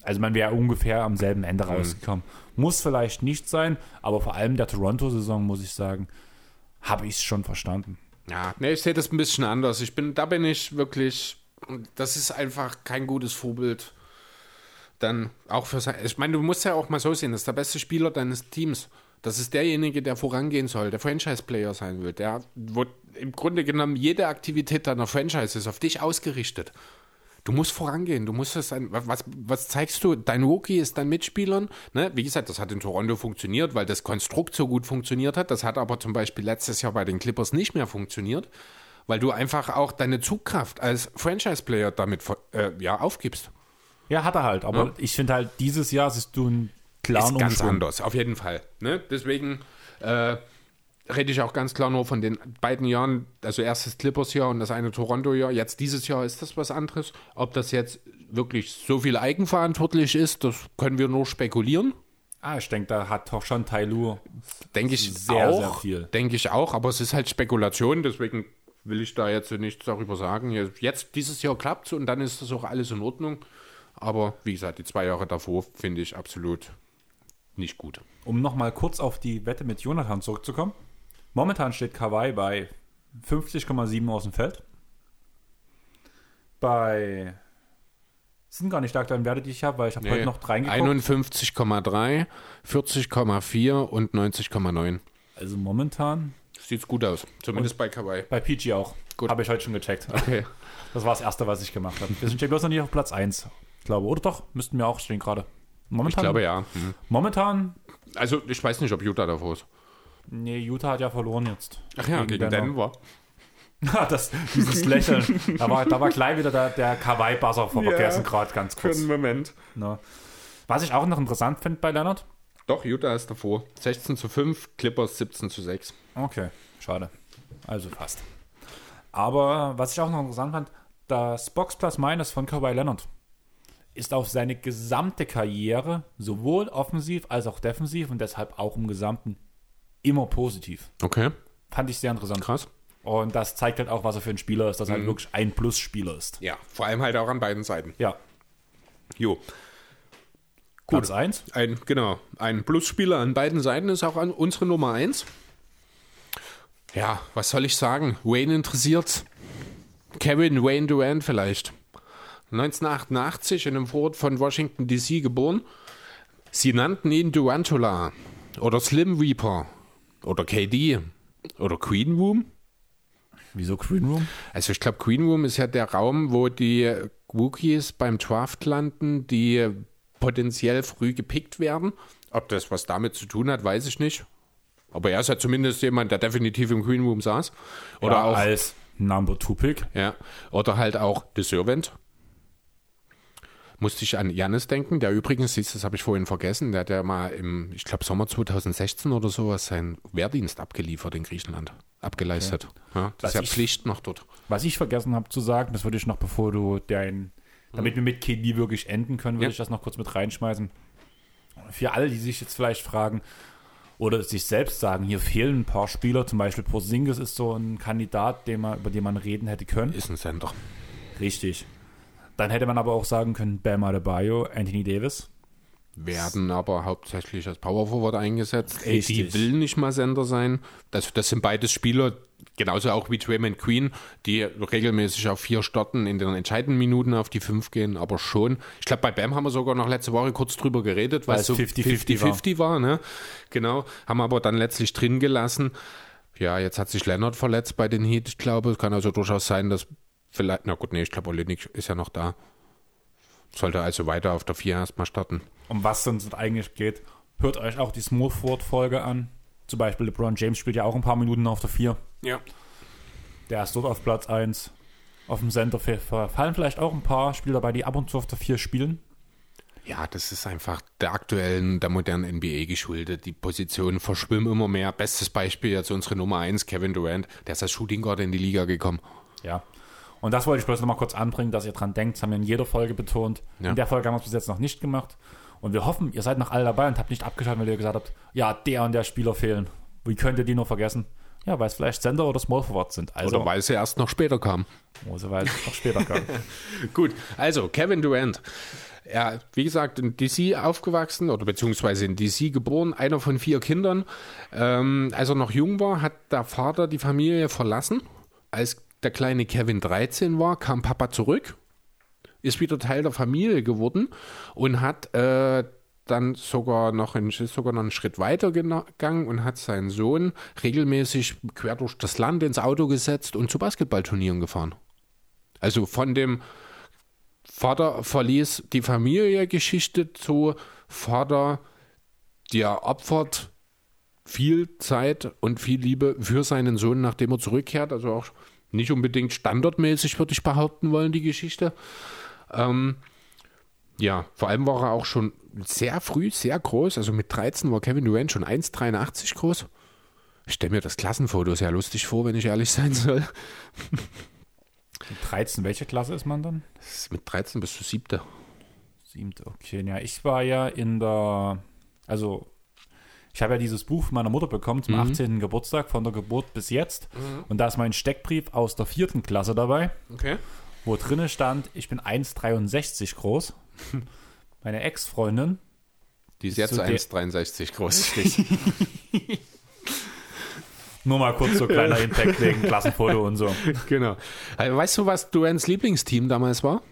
Speaker 1: Also man wäre ungefähr am selben Ende mhm. rausgekommen. Muss vielleicht nicht sein, aber vor allem der Toronto-Saison, muss ich sagen, habe ich es schon verstanden.
Speaker 2: Ja, nee, ich sehe das ein bisschen anders. Ich bin, da bin ich wirklich, das ist einfach kein gutes Vorbild. Dann auch für sein, ich meine, du musst ja auch mal so sehen, das ist der beste Spieler deines Teams. Das ist derjenige, der vorangehen soll, der Franchise-Player sein will. Der, wo im Grunde genommen jede Aktivität deiner Franchise ist auf dich ausgerichtet. Du musst vorangehen, du musst es ein, was, was zeigst du? Dein Rookie ist dein Mitspielern. Ne? Wie gesagt, das hat in Toronto funktioniert, weil das Konstrukt so gut funktioniert hat. Das hat aber zum Beispiel letztes Jahr bei den Clippers nicht mehr funktioniert, weil du einfach auch deine Zugkraft als Franchise-Player damit äh, ja, aufgibst.
Speaker 1: Ja, hat er halt. Aber ja. ich finde halt, dieses Jahr siehst du einen klaren
Speaker 2: Ist ganz anders, auf jeden Fall. Ne? Deswegen äh, rede ich auch ganz klar nur von den beiden Jahren, also erstes Clippers-Jahr und das eine Toronto-Jahr. Jetzt dieses Jahr ist das was anderes. Ob das jetzt wirklich so viel eigenverantwortlich ist, das können wir nur spekulieren.
Speaker 1: Ah, ich denke, da hat doch schon Tailu
Speaker 2: denke ich sehr, auch, sehr viel. Denke ich auch, aber es ist halt Spekulation, deswegen will ich da jetzt nichts darüber sagen. Jetzt dieses Jahr klappt es und dann ist das auch alles in Ordnung. Aber wie gesagt, die zwei Jahre davor finde ich absolut nicht gut.
Speaker 1: Um nochmal kurz auf die Wette mit Jonathan zurückzukommen. Momentan steht Kawhi bei 50,7 aus dem Feld. Bei sind gar nicht die aktuellen Werte, die ich habe, weil ich habe heute noch reingeguckt.
Speaker 2: 51,3, 40,4 und 90,9.
Speaker 1: Also momentan
Speaker 2: Sieht gut aus, zumindest bei Kawaii.
Speaker 1: bei PG auch.
Speaker 2: Gut.
Speaker 1: Habe ich heute schon gecheckt.
Speaker 2: Okay.
Speaker 1: Das war das Erste, was ich gemacht habe. Wir sind bloß noch nicht auf Platz 1, ich glaube. Oder doch? Müssten wir auch stehen gerade.
Speaker 2: Ich
Speaker 1: Momentan,
Speaker 2: glaube ja. Mhm.
Speaker 1: Momentan,
Speaker 2: Also ich weiß nicht, ob Utah davor ist.
Speaker 1: Nee, Utah hat ja verloren jetzt.
Speaker 2: Ach ja, gegen Denver.
Speaker 1: Ah, das, dieses Lächeln. Da war, da war gleich wieder der, der Kawaii-Buzzer vergessen, gerade ganz kurz.
Speaker 2: Moment.
Speaker 1: Ne. Was ich auch noch interessant finde bei Leonard.
Speaker 2: Doch, Utah ist davor. 16 zu 5, Clippers 17 zu 6.
Speaker 1: Okay, schade. Also fast. Aber was ich auch noch interessant fand, das Box Plus Minus von Kawhi Leonard ist auf seine gesamte Karriere sowohl offensiv als auch defensiv und deshalb auch im Gesamten immer positiv.
Speaker 2: Okay,
Speaker 1: Fand ich sehr interessant.
Speaker 2: krass.
Speaker 1: Und das zeigt halt auch, was er für ein Spieler ist, dass er halt wirklich ein Plus-Spieler ist.
Speaker 2: Ja, vor allem halt auch an beiden Seiten.
Speaker 1: Ja,
Speaker 2: Jo.
Speaker 1: Platz 1.
Speaker 2: Ein, genau, ein Plusspieler an beiden Seiten ist auch an unsere Nummer 1. Ja, was soll ich sagen? Wayne interessiert. Kevin Wayne Durant vielleicht. 1988 in einem Vorort von Washington DC geboren. Sie nannten ihn Durantula oder Slim Reaper oder KD oder Queen Room.
Speaker 1: Wieso Green Room?
Speaker 2: Also ich glaube, Queen Room ist ja der Raum, wo die Wookies beim Draft landen, die potenziell früh gepickt werden. Ob das was damit zu tun hat, weiß ich nicht. Aber er ist ja zumindest jemand, der definitiv im Queen Room saß. Oder
Speaker 1: ja,
Speaker 2: auch,
Speaker 1: als Number 2 Pick.
Speaker 2: ja, oder halt auch The Servant. Musste ich an Janis denken, der übrigens, siehst das habe ich vorhin vergessen, der hat ja mal im, ich glaube, Sommer 2016 oder sowas seinen Wehrdienst abgeliefert in Griechenland, abgeleistet. Ja, das
Speaker 1: Was
Speaker 2: ist ja
Speaker 1: ich-
Speaker 2: Pflicht noch dort.
Speaker 1: Was ich vergessen habe zu sagen, das würde ich noch, bevor du dein, damit wir mit KD wirklich enden können, würde
Speaker 2: Ja.
Speaker 1: ich das noch kurz mit reinschmeißen. Für alle, die sich jetzt vielleicht fragen oder sich selbst sagen, hier fehlen ein paar Spieler, zum Beispiel Porzingis ist so ein Kandidat, den man, über den man reden hätte können.
Speaker 2: Ist ein Center.
Speaker 1: Richtig. Dann hätte man aber auch sagen können, Bam Adebayo, Anthony Davis.
Speaker 2: werden aber hauptsächlich als Power Forward eingesetzt.
Speaker 1: Richtig.
Speaker 2: AD will nicht mal Sender sein. Das, das sind beides Spieler, genauso auch wie Draymond Queen, die regelmäßig auf vier starten, in den entscheidenden Minuten auf die fünf gehen, aber schon. Ich glaube, bei Bam haben wir sogar noch letzte Woche kurz drüber geredet, weil es so
Speaker 1: es 50-50
Speaker 2: 50-50 war. ne? Genau, haben aber dann letztlich drin gelassen. Ja, jetzt hat sich Leonard verletzt bei den Heat. Ich glaube, es kann also durchaus sein, dass vielleicht, na gut, nee, ich glaube, Olenik ist ja noch da. Sollte also weiter auf der 4 erstmal starten.
Speaker 1: Um was sonst eigentlich geht, hört euch auch die Smallford-Folge an. Zum Beispiel LeBron James spielt ja auch ein paar Minuten auf der 4.
Speaker 2: Ja.
Speaker 1: Der ist dort auf Platz 1. Auf dem Center fallen vielleicht auch ein paar Spieler dabei, die ab und zu auf der 4 spielen.
Speaker 2: Ja, das ist einfach der aktuellen, der modernen NBA geschuldet. Die Positionen verschwimmen immer mehr. Bestes Beispiel jetzt unsere Nummer 1, Kevin Durant. Der ist als Shooting Guard in die Liga gekommen.
Speaker 1: Ja. Und das wollte ich bloß noch mal kurz anbringen, dass ihr dran denkt. Das haben wir in jeder Folge betont.
Speaker 2: Ja.
Speaker 1: In der Folge haben wir es bis jetzt noch nicht gemacht. Und wir hoffen, ihr seid noch alle dabei und habt nicht abgeschaltet, weil ihr gesagt habt, ja, der und der Spieler fehlen. Wie könnt ihr die nur vergessen? Ja, weil es vielleicht Sender oder Small Forward sind. Also,
Speaker 2: Oder weil sie erst noch später kam.
Speaker 1: also weil es noch später kam.
Speaker 2: Gut, also Kevin Durant. Er, wie gesagt, in DC aufgewachsen oder beziehungsweise in DC geboren, einer von vier Kindern. Ähm, als er noch jung war, hat der Vater die Familie verlassen. Als der kleine Kevin 13 war, kam Papa zurück, ist wieder Teil der Familie geworden und hat äh, dann sogar noch, einen, sogar noch einen Schritt weiter gegangen und hat seinen Sohn regelmäßig quer durch das Land ins Auto gesetzt und zu Basketballturnieren gefahren. Also von dem Vater verließ die Familie-Geschichte zu Vater, der opfert viel Zeit und viel Liebe für seinen Sohn, nachdem er zurückkehrt. Also auch nicht unbedingt standardmäßig, würde ich behaupten wollen, die Geschichte. Ähm, ja, vor allem war er auch schon sehr früh, sehr groß. Also mit 13 war Kevin Durant schon 1,83 groß. Ich stelle mir das Klassenfoto sehr lustig vor, wenn ich ehrlich sein soll.
Speaker 1: Mit 13, welche Klasse ist man dann?
Speaker 2: Ist mit 13 bis zu siebte.
Speaker 1: Siebte, okay. Ja, ich war ja in der, also ich habe ja dieses Buch von meiner Mutter bekommen zum 18. Geburtstag, von der Geburt bis jetzt. Und da ist mein Steckbrief aus der vierten Klasse dabei,
Speaker 2: Okay.
Speaker 1: wo drinne stand, ich bin 1,63 groß. Meine Ex-Freundin,
Speaker 2: Die ist jetzt
Speaker 1: So der-
Speaker 2: 1,63 groß.
Speaker 1: nur mal kurz so kleiner Impact wegen Klassenfoto und so.
Speaker 2: genau. Weißt du, was Durants Lieblingsteam damals war?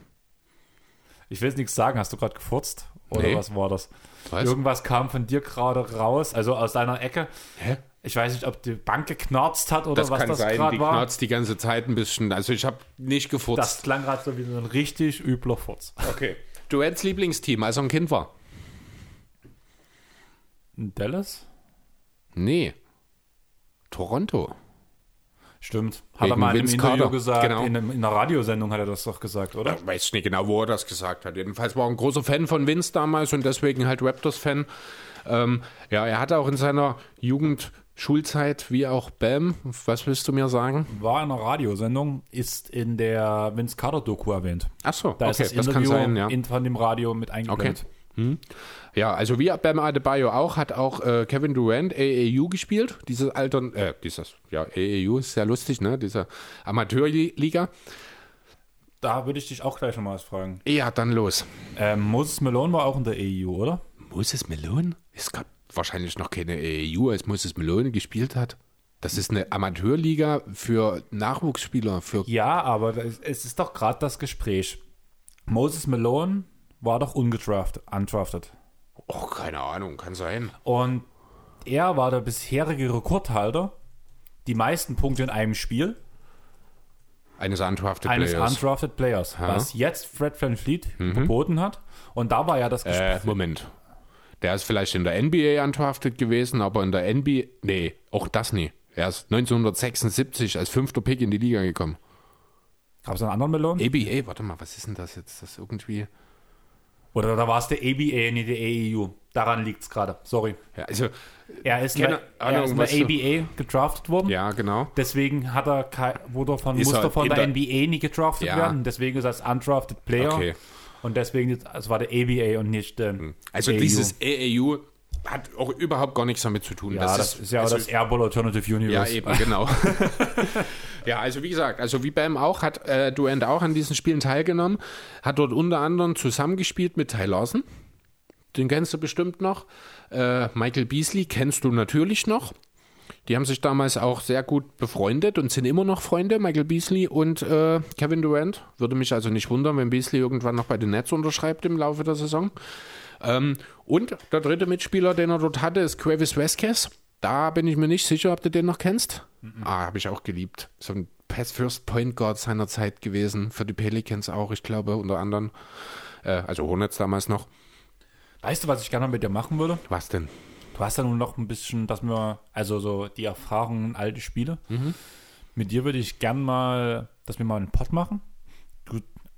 Speaker 1: Ich will jetzt nichts sagen, hast du gerade gefurzt? Oder
Speaker 2: Nee.
Speaker 1: was war das?
Speaker 2: Was?
Speaker 1: Irgendwas kam von dir gerade raus, also aus deiner Ecke.
Speaker 2: Hä?
Speaker 1: Ich weiß nicht, ob die Bank geknarzt hat oder
Speaker 2: Das
Speaker 1: was das
Speaker 2: sein, die
Speaker 1: gerade war.
Speaker 2: knarzt die ganze Zeit ein bisschen. Also ich habe nicht
Speaker 1: Das
Speaker 2: gefurzt.
Speaker 1: klang gerade so wie so ein richtig übler Furz.
Speaker 2: okay. Duets Lieblingsteam, als er ein Kind war?
Speaker 1: Dallas?
Speaker 2: Nee. Toronto.
Speaker 1: Stimmt. Hat er mal in einem
Speaker 2: Vince
Speaker 1: Interview
Speaker 2: Carter.
Speaker 1: gesagt,
Speaker 2: Genau.
Speaker 1: in, einem, in einer Radiosendung hat er das doch gesagt, oder?
Speaker 2: Ich weiß nicht genau, wo er das gesagt hat. Jedenfalls war er ein großer Fan von Vince damals und deswegen halt Raptors-Fan. Ähm, ja, er hatte auch in seiner Jugend Schulzeit, wie auch Bam, was willst du mir sagen?
Speaker 1: War in einer Radiosendung, ist in der Vince Carter Doku erwähnt.
Speaker 2: Ach so,
Speaker 1: Da
Speaker 2: okay,
Speaker 1: ist das
Speaker 2: das kann sein, ja.
Speaker 1: in, von dem Radio mit eingeblendet.
Speaker 2: Ja, also wie Bam Adebayo auch, hat auch äh, Kevin Durant AAU gespielt. Dieses Alter, äh, dieses, ja, AAU ist sehr lustig, ne? Diese Amateurliga.
Speaker 1: Da würde ich dich auch gleich nochmal was fragen.
Speaker 2: Ja, dann los.
Speaker 1: Ähm, Moses Malone war auch in der AEU, oder?
Speaker 2: Moses Malone? Es gab wahrscheinlich noch keine AAU, als Moses Malone gespielt hat. Das ist eine Amateurliga für Nachwuchsspieler, für
Speaker 1: Ja, aber es ist doch gerade das Gespräch. Moses Malone war doch ungedraftet, undrafted.
Speaker 2: Oh, keine Ahnung, kann sein.
Speaker 1: Und er war der bisherige Rekordhalter, die meisten Punkte in einem Spiel
Speaker 2: Eines undrafted
Speaker 1: eines
Speaker 2: Players.
Speaker 1: undrafted Players, was jetzt Fred Van Fleet verboten hat. Und da war ja das Gespräch.
Speaker 2: äh, Moment. Der ist vielleicht in der NBA undrafted gewesen, aber in der NBA, nee, auch das nie. Er ist 1976 als fünfter Pick in die Liga gekommen.
Speaker 1: Gab es einen anderen Malone?
Speaker 2: ABA, warte mal, was ist denn das jetzt? Das ist irgendwie.
Speaker 1: Oder da war es der ABA, nicht der AEU. Daran liegt es gerade. Sorry.
Speaker 2: Ja, also,
Speaker 1: Er ist,
Speaker 2: Keine
Speaker 1: in der, er ist ABA gedraftet worden.
Speaker 2: ja, genau.
Speaker 1: Deswegen hat er wurde von,
Speaker 2: Ist
Speaker 1: musste
Speaker 2: er
Speaker 1: von der,
Speaker 2: der-
Speaker 1: NBA nie gedraftet
Speaker 2: Ja.
Speaker 1: werden. Deswegen ist er als undrafted Player.
Speaker 2: Okay.
Speaker 1: Und deswegen, es war der ABA und nicht der
Speaker 2: Also
Speaker 1: AEU.
Speaker 2: dieses AAU hat auch überhaupt gar nichts damit zu tun.
Speaker 1: Ja, das, ist ja
Speaker 2: also,
Speaker 1: das Airball Alternative
Speaker 2: Ja,
Speaker 1: Universe.
Speaker 2: eben, genau. ja, also wie gesagt, also wie Bam auch, hat äh, Durant auch an diesen Spielen teilgenommen, hat dort unter anderem zusammengespielt mit Ty Lawson. Den kennst du bestimmt noch. Äh, Michael Beasley kennst du natürlich noch. Die haben sich damals auch sehr gut befreundet und sind immer noch Freunde, Michael Beasley und äh, Kevin Durant. Würde mich also nicht wundern, wenn Beasley irgendwann noch bei den Nets unterschreibt im Laufe der Saison. Ähm, und der dritte Mitspieler, den er dort hatte, ist Travis Vasquez. Da bin ich mir nicht sicher, ob du den noch kennst. Ah, habe ich auch geliebt. So ein Pass First Point Guard seiner Zeit gewesen. Für die Pelicans auch, ich glaube, unter anderem. Äh, also Hornets damals noch.
Speaker 1: Weißt du, was ich gerne mit dir machen würde?
Speaker 2: Was denn?
Speaker 1: Du hast ja nun noch ein bisschen, dass wir, also so die Erfahrungen, alte Spiele. Mit dir würde ich gern mal, dass wir mal einen Pod machen.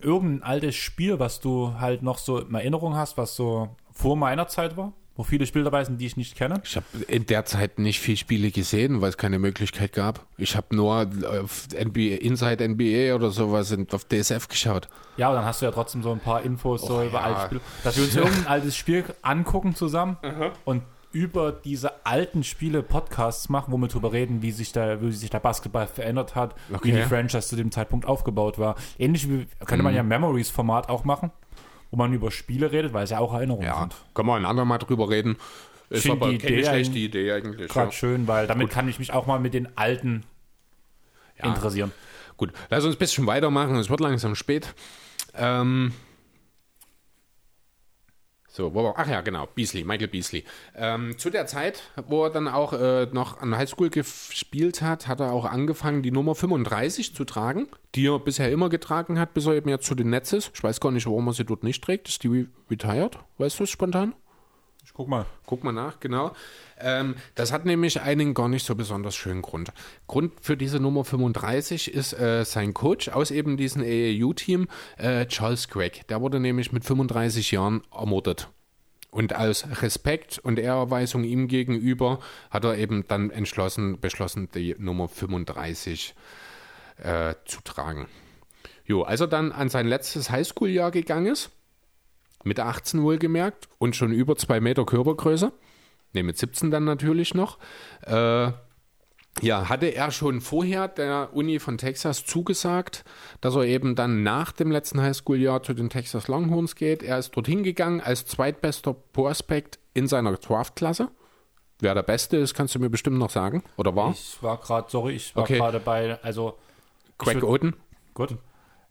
Speaker 1: Irgendein altes Spiel, was du halt noch so in Erinnerung hast, was so vor meiner Zeit war, wo viele Spiele dabei sind, die ich nicht kenne.
Speaker 2: Ich habe in der Zeit nicht viel Spiele gesehen, weil es keine Möglichkeit gab. Ich habe nur auf NBA, Inside NBA oder sowas auf DSF geschaut.
Speaker 1: Ja, aber dann hast du ja trotzdem so ein paar Infos so über
Speaker 2: ja.
Speaker 1: alte Spiele. Dass wir uns irgendein altes Spiel angucken zusammen und über diese alten Spiele Podcasts machen, wo wir drüber reden, wie sich der, wie sich der Basketball verändert hat, wie
Speaker 2: Okay.
Speaker 1: die Franchise zu dem Zeitpunkt aufgebaut war. Ähnlich wie könnte man ja
Speaker 2: Mhm.
Speaker 1: Memories-Format auch machen, wo man über Spiele redet, weil es ja auch Erinnerungen
Speaker 2: Ja,
Speaker 1: sind.
Speaker 2: können wir ein andermal drüber reden. Ist
Speaker 1: find
Speaker 2: aber
Speaker 1: die Idee
Speaker 2: schlechte
Speaker 1: eigentlich
Speaker 2: Idee eigentlich.
Speaker 1: Gerade
Speaker 2: Ja.
Speaker 1: schön, weil damit kann ich mich auch mal mit den alten
Speaker 2: Ja.
Speaker 1: interessieren.
Speaker 2: Gut, lass uns ein bisschen weitermachen. Es wird langsam spät. Ähm, so, wo ach ja, genau, Beasley, Michael Beasley. Ähm, zu der Zeit, wo er dann auch äh, noch an Highschool gespielt hat, hat er auch angefangen, die Nummer 35 zu tragen, die er bisher immer getragen hat, bis er eben jetzt zu den Nets ist. Ich weiß gar nicht, warum er sie dort nicht trägt. Ist die re retired? Weißt du es spontan?
Speaker 1: Ich guck mal.
Speaker 2: Guck mal nach, genau. Ähm, das hat nämlich einen gar nicht so besonders schönen Grund. Grund für diese Nummer 35 ist äh, sein Coach aus eben diesem AAU-Team, äh, Charles Craig. Der wurde nämlich mit 35 Jahren ermordet. Und aus Respekt und Ehrerweisung ihm gegenüber hat er eben dann entschlossen, beschlossen, die Nummer 35 äh, zu tragen. Jo, als er dann an sein letztes Highschool-Jahr gegangen ist, mit 18 wohlgemerkt und schon über zwei Meter Körpergröße, ne, mit 17 dann natürlich noch, äh, ja, hatte er schon vorher der Uni von Texas zugesagt, dass er eben dann nach dem letzten Highschool-Jahr zu den Texas Longhorns geht. Er ist dorthin gegangen als zweitbester Prospect in seiner Draftklasse. Wer der Beste ist, kannst du mir bestimmt noch sagen. Oder war?
Speaker 1: Ich war gerade, sorry, ich war
Speaker 2: Okay.
Speaker 1: gerade bei, also
Speaker 2: Craig Oden.
Speaker 1: Gut.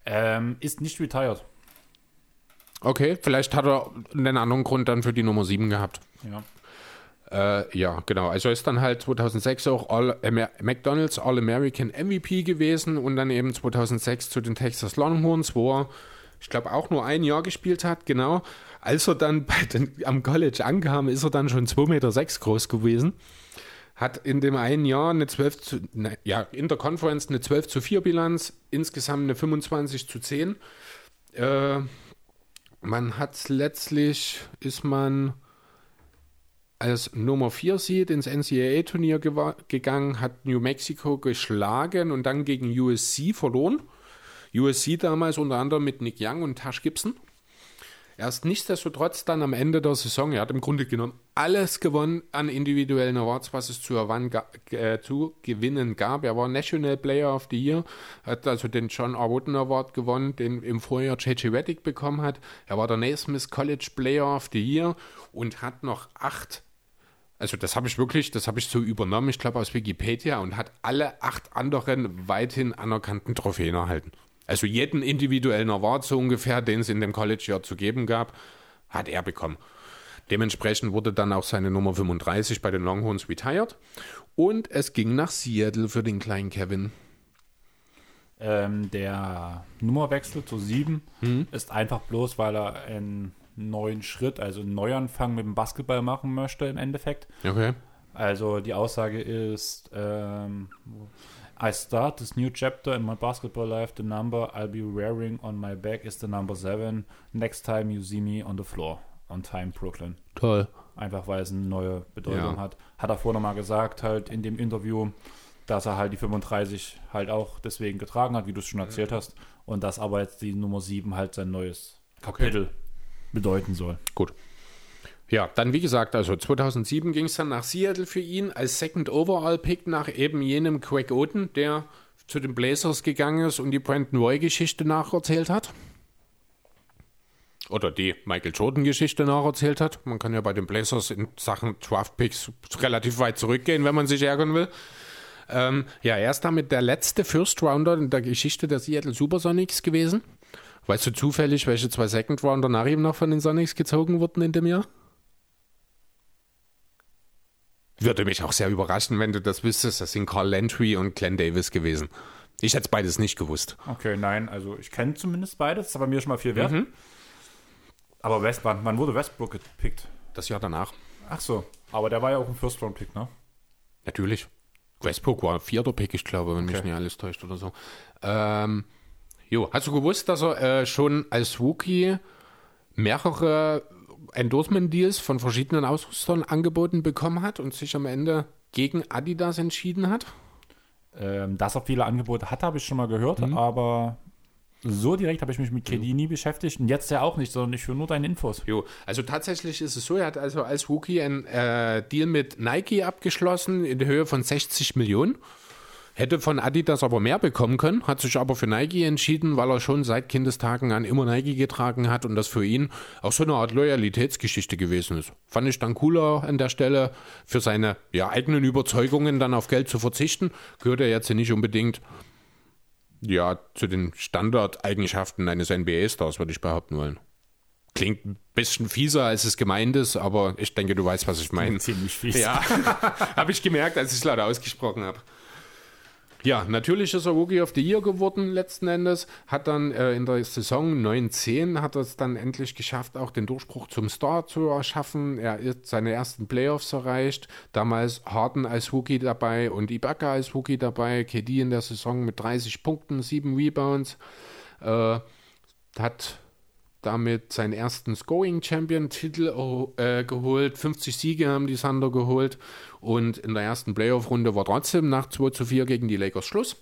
Speaker 1: Ähm, ist nicht retired.
Speaker 2: Okay, vielleicht hat er einen anderen Grund dann für die Nummer 7 gehabt.
Speaker 1: Ja.
Speaker 2: Äh, ja, genau. Also ist dann halt 2006 auch All, Amer McDonald's All-American MVP gewesen und dann eben 2006 zu den Texas Longhorns, wo er, ich glaube, auch nur ein Jahr gespielt hat, genau. Als er dann den, am College ankam, ist er dann schon 2,6 Meter sechs groß gewesen. Hat in dem einen Jahr eine 12 zu, ne, ja, in der Conference eine 12 zu 4 Bilanz, insgesamt eine 25 zu 10. Äh, man hat letztlich, ist man als Nummer 4 Seed ins NCAA-Turnier gegangen, hat New Mexico geschlagen und dann gegen USC verloren. USC damals unter anderem mit Nick Young und Tash Gibson. Er ist nichtsdestotrotz dann am Ende der Saison, er hat im Grunde genommen alles gewonnen an individuellen Awards, was es zu, äh, zu gewinnen gab. Er war National Player of the Year, hat also den John R. Wooden Award gewonnen, den im Vorjahr J.J. Reddick bekommen hat. Er war der Naismith College Player of the Year und hat noch acht also das habe ich wirklich, das habe ich so übernommen, ich glaube aus Wikipedia und hat alle acht anderen weithin anerkannten Trophäen erhalten. Also jeden individuellen Award so ungefähr, den es in dem College-Jahr zu geben gab, hat er bekommen. Dementsprechend wurde dann auch seine Nummer 35 bei den Longhorns retired und es ging nach Seattle für den kleinen Kevin.
Speaker 1: Ähm, der Nummerwechsel zu 7 hm. ist einfach bloß, weil er ein neuen Schritt, also einen Neuanfang mit dem Basketball machen möchte im Endeffekt.
Speaker 2: Okay.
Speaker 1: Also die Aussage ist, ähm, I start this new chapter in my basketball life. The number I'll be wearing on my back is the number seven. Next time you see me on the floor. On time Brooklyn.
Speaker 2: Toll.
Speaker 1: Einfach weil es eine neue Bedeutung ja. hat. Hat er vorher nochmal gesagt, halt in dem Interview, dass er halt die 35 halt auch deswegen getragen hat, wie du es schon erzählt hast. Und dass aber jetzt die Nummer 7 halt sein neues Kapitel okay bedeuten soll.
Speaker 2: Gut. Ja, dann wie gesagt, also 2007 ging es dann nach Seattle für ihn als Second Overall Pick nach eben jenem Craig Oden, der zu den Blazers gegangen ist und die Brandon Roy-Geschichte nacherzählt hat. Oder die Michael Jordan-Geschichte nacherzählt hat. Man kann ja bei den Blazers in Sachen Draft Picks relativ weit zurückgehen, wenn man sich ärgern will. Ähm, ja, er ist damit der letzte First Rounder in der Geschichte der Seattle Supersonics gewesen. Weißt du zufällig, welche zwei Second Rounder nach ihm noch von den Sonics gezogen wurden in dem Jahr? Würde mich auch sehr überraschen, wenn du das wüsstest. Das sind Carl Landry und Glenn Davis gewesen. Ich hätte es beides nicht gewusst.
Speaker 1: Okay, nein, also ich kenne zumindest beides. Das ist aber mir schon mal viel wert. Mhm. Aber West, wann, wurde Westbrook gepickt?
Speaker 2: Das Jahr danach.
Speaker 1: Ach so, aber der war ja auch ein First-Round-Pick, ne?
Speaker 2: Natürlich. Westbrook war ein vierter Pick, ich glaube, wenn okay. mich nicht alles täuscht oder so. Ähm, Jo, hast du gewusst, dass er äh, schon als Rookie mehrere Endorsement-Deals von verschiedenen Ausrüstern angeboten bekommen hat und sich am Ende gegen Adidas entschieden hat?
Speaker 1: Ähm, dass er viele Angebote hat, habe ich schon mal gehört, mhm. aber so direkt habe ich mich mit KD nie beschäftigt und jetzt ja auch nicht, sondern ich höre nur deine Infos.
Speaker 2: Jo, also tatsächlich ist es so, er hat also als Rookie ein äh, Deal mit Nike abgeschlossen in der Höhe von 60 Millionen. Hätte von Adidas aber mehr bekommen können, hat sich aber für Nike entschieden, weil er schon seit Kindestagen an immer Nike getragen hat und das für ihn auch so eine Art Loyalitätsgeschichte gewesen ist. Fand ich dann cooler an der Stelle, für seine ja, eigenen Überzeugungen dann auf Geld zu verzichten. Gehört er jetzt nicht unbedingt ja, zu den Standardeigenschaften eines NBA-Stars, würde ich behaupten wollen. Klingt ein bisschen fieser, als es gemeint ist, aber ich denke, du weißt, was ich meine.
Speaker 1: Ziemlich fies.
Speaker 2: Ja, habe ich gemerkt, als ich es laut ausgesprochen habe. Ja, natürlich ist er Rookie of the Year geworden letzten Endes. Hat dann äh, in der Saison 9-10 hat er es dann endlich geschafft, auch den Durchbruch zum Star zu erschaffen. Er hat seine ersten Playoffs erreicht. Damals Harden als Rookie dabei und Ibaka als Rookie dabei. KD in der Saison mit 30 Punkten, 7 Rebounds. Äh, hat damit seinen ersten Scoring Champion Titel äh, geholt. 50 Siege haben die Thunder geholt und in der ersten Playoff-Runde war trotzdem nach 2 zu 4 gegen die Lakers Schluss.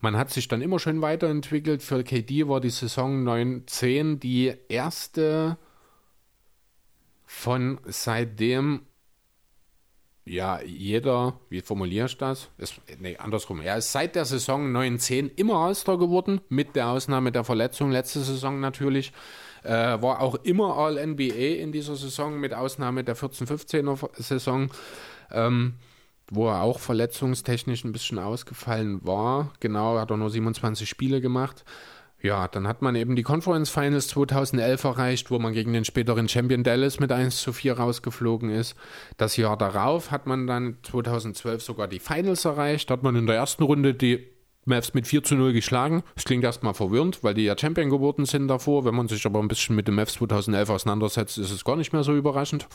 Speaker 2: Man hat sich dann immer schön weiterentwickelt. Für KD war die Saison 9-10 die erste von seitdem ja, jeder, wie formuliere ich das? Ist, nee, andersrum. Er ist seit der Saison 9-10 immer All-Star geworden, mit der Ausnahme der Verletzung letzte Saison natürlich. Äh, war auch immer All-NBA in dieser Saison, mit Ausnahme der 14-15er Saison, ähm, wo er auch verletzungstechnisch ein bisschen ausgefallen war. Genau, hat er nur 27 Spiele gemacht. Ja, dann hat man eben die Conference Finals 2011 erreicht, wo man gegen den späteren Champion Dallas mit 1 zu 4 rausgeflogen ist. Das Jahr darauf hat man dann 2012 sogar die Finals erreicht. Da hat man in der ersten Runde die Mavs mit 4 zu 0 geschlagen. Das klingt erstmal verwirrend, weil die ja Champion geworden sind davor. Wenn man sich aber ein bisschen mit dem Mavs 2011 auseinandersetzt, ist es gar nicht mehr so überraschend.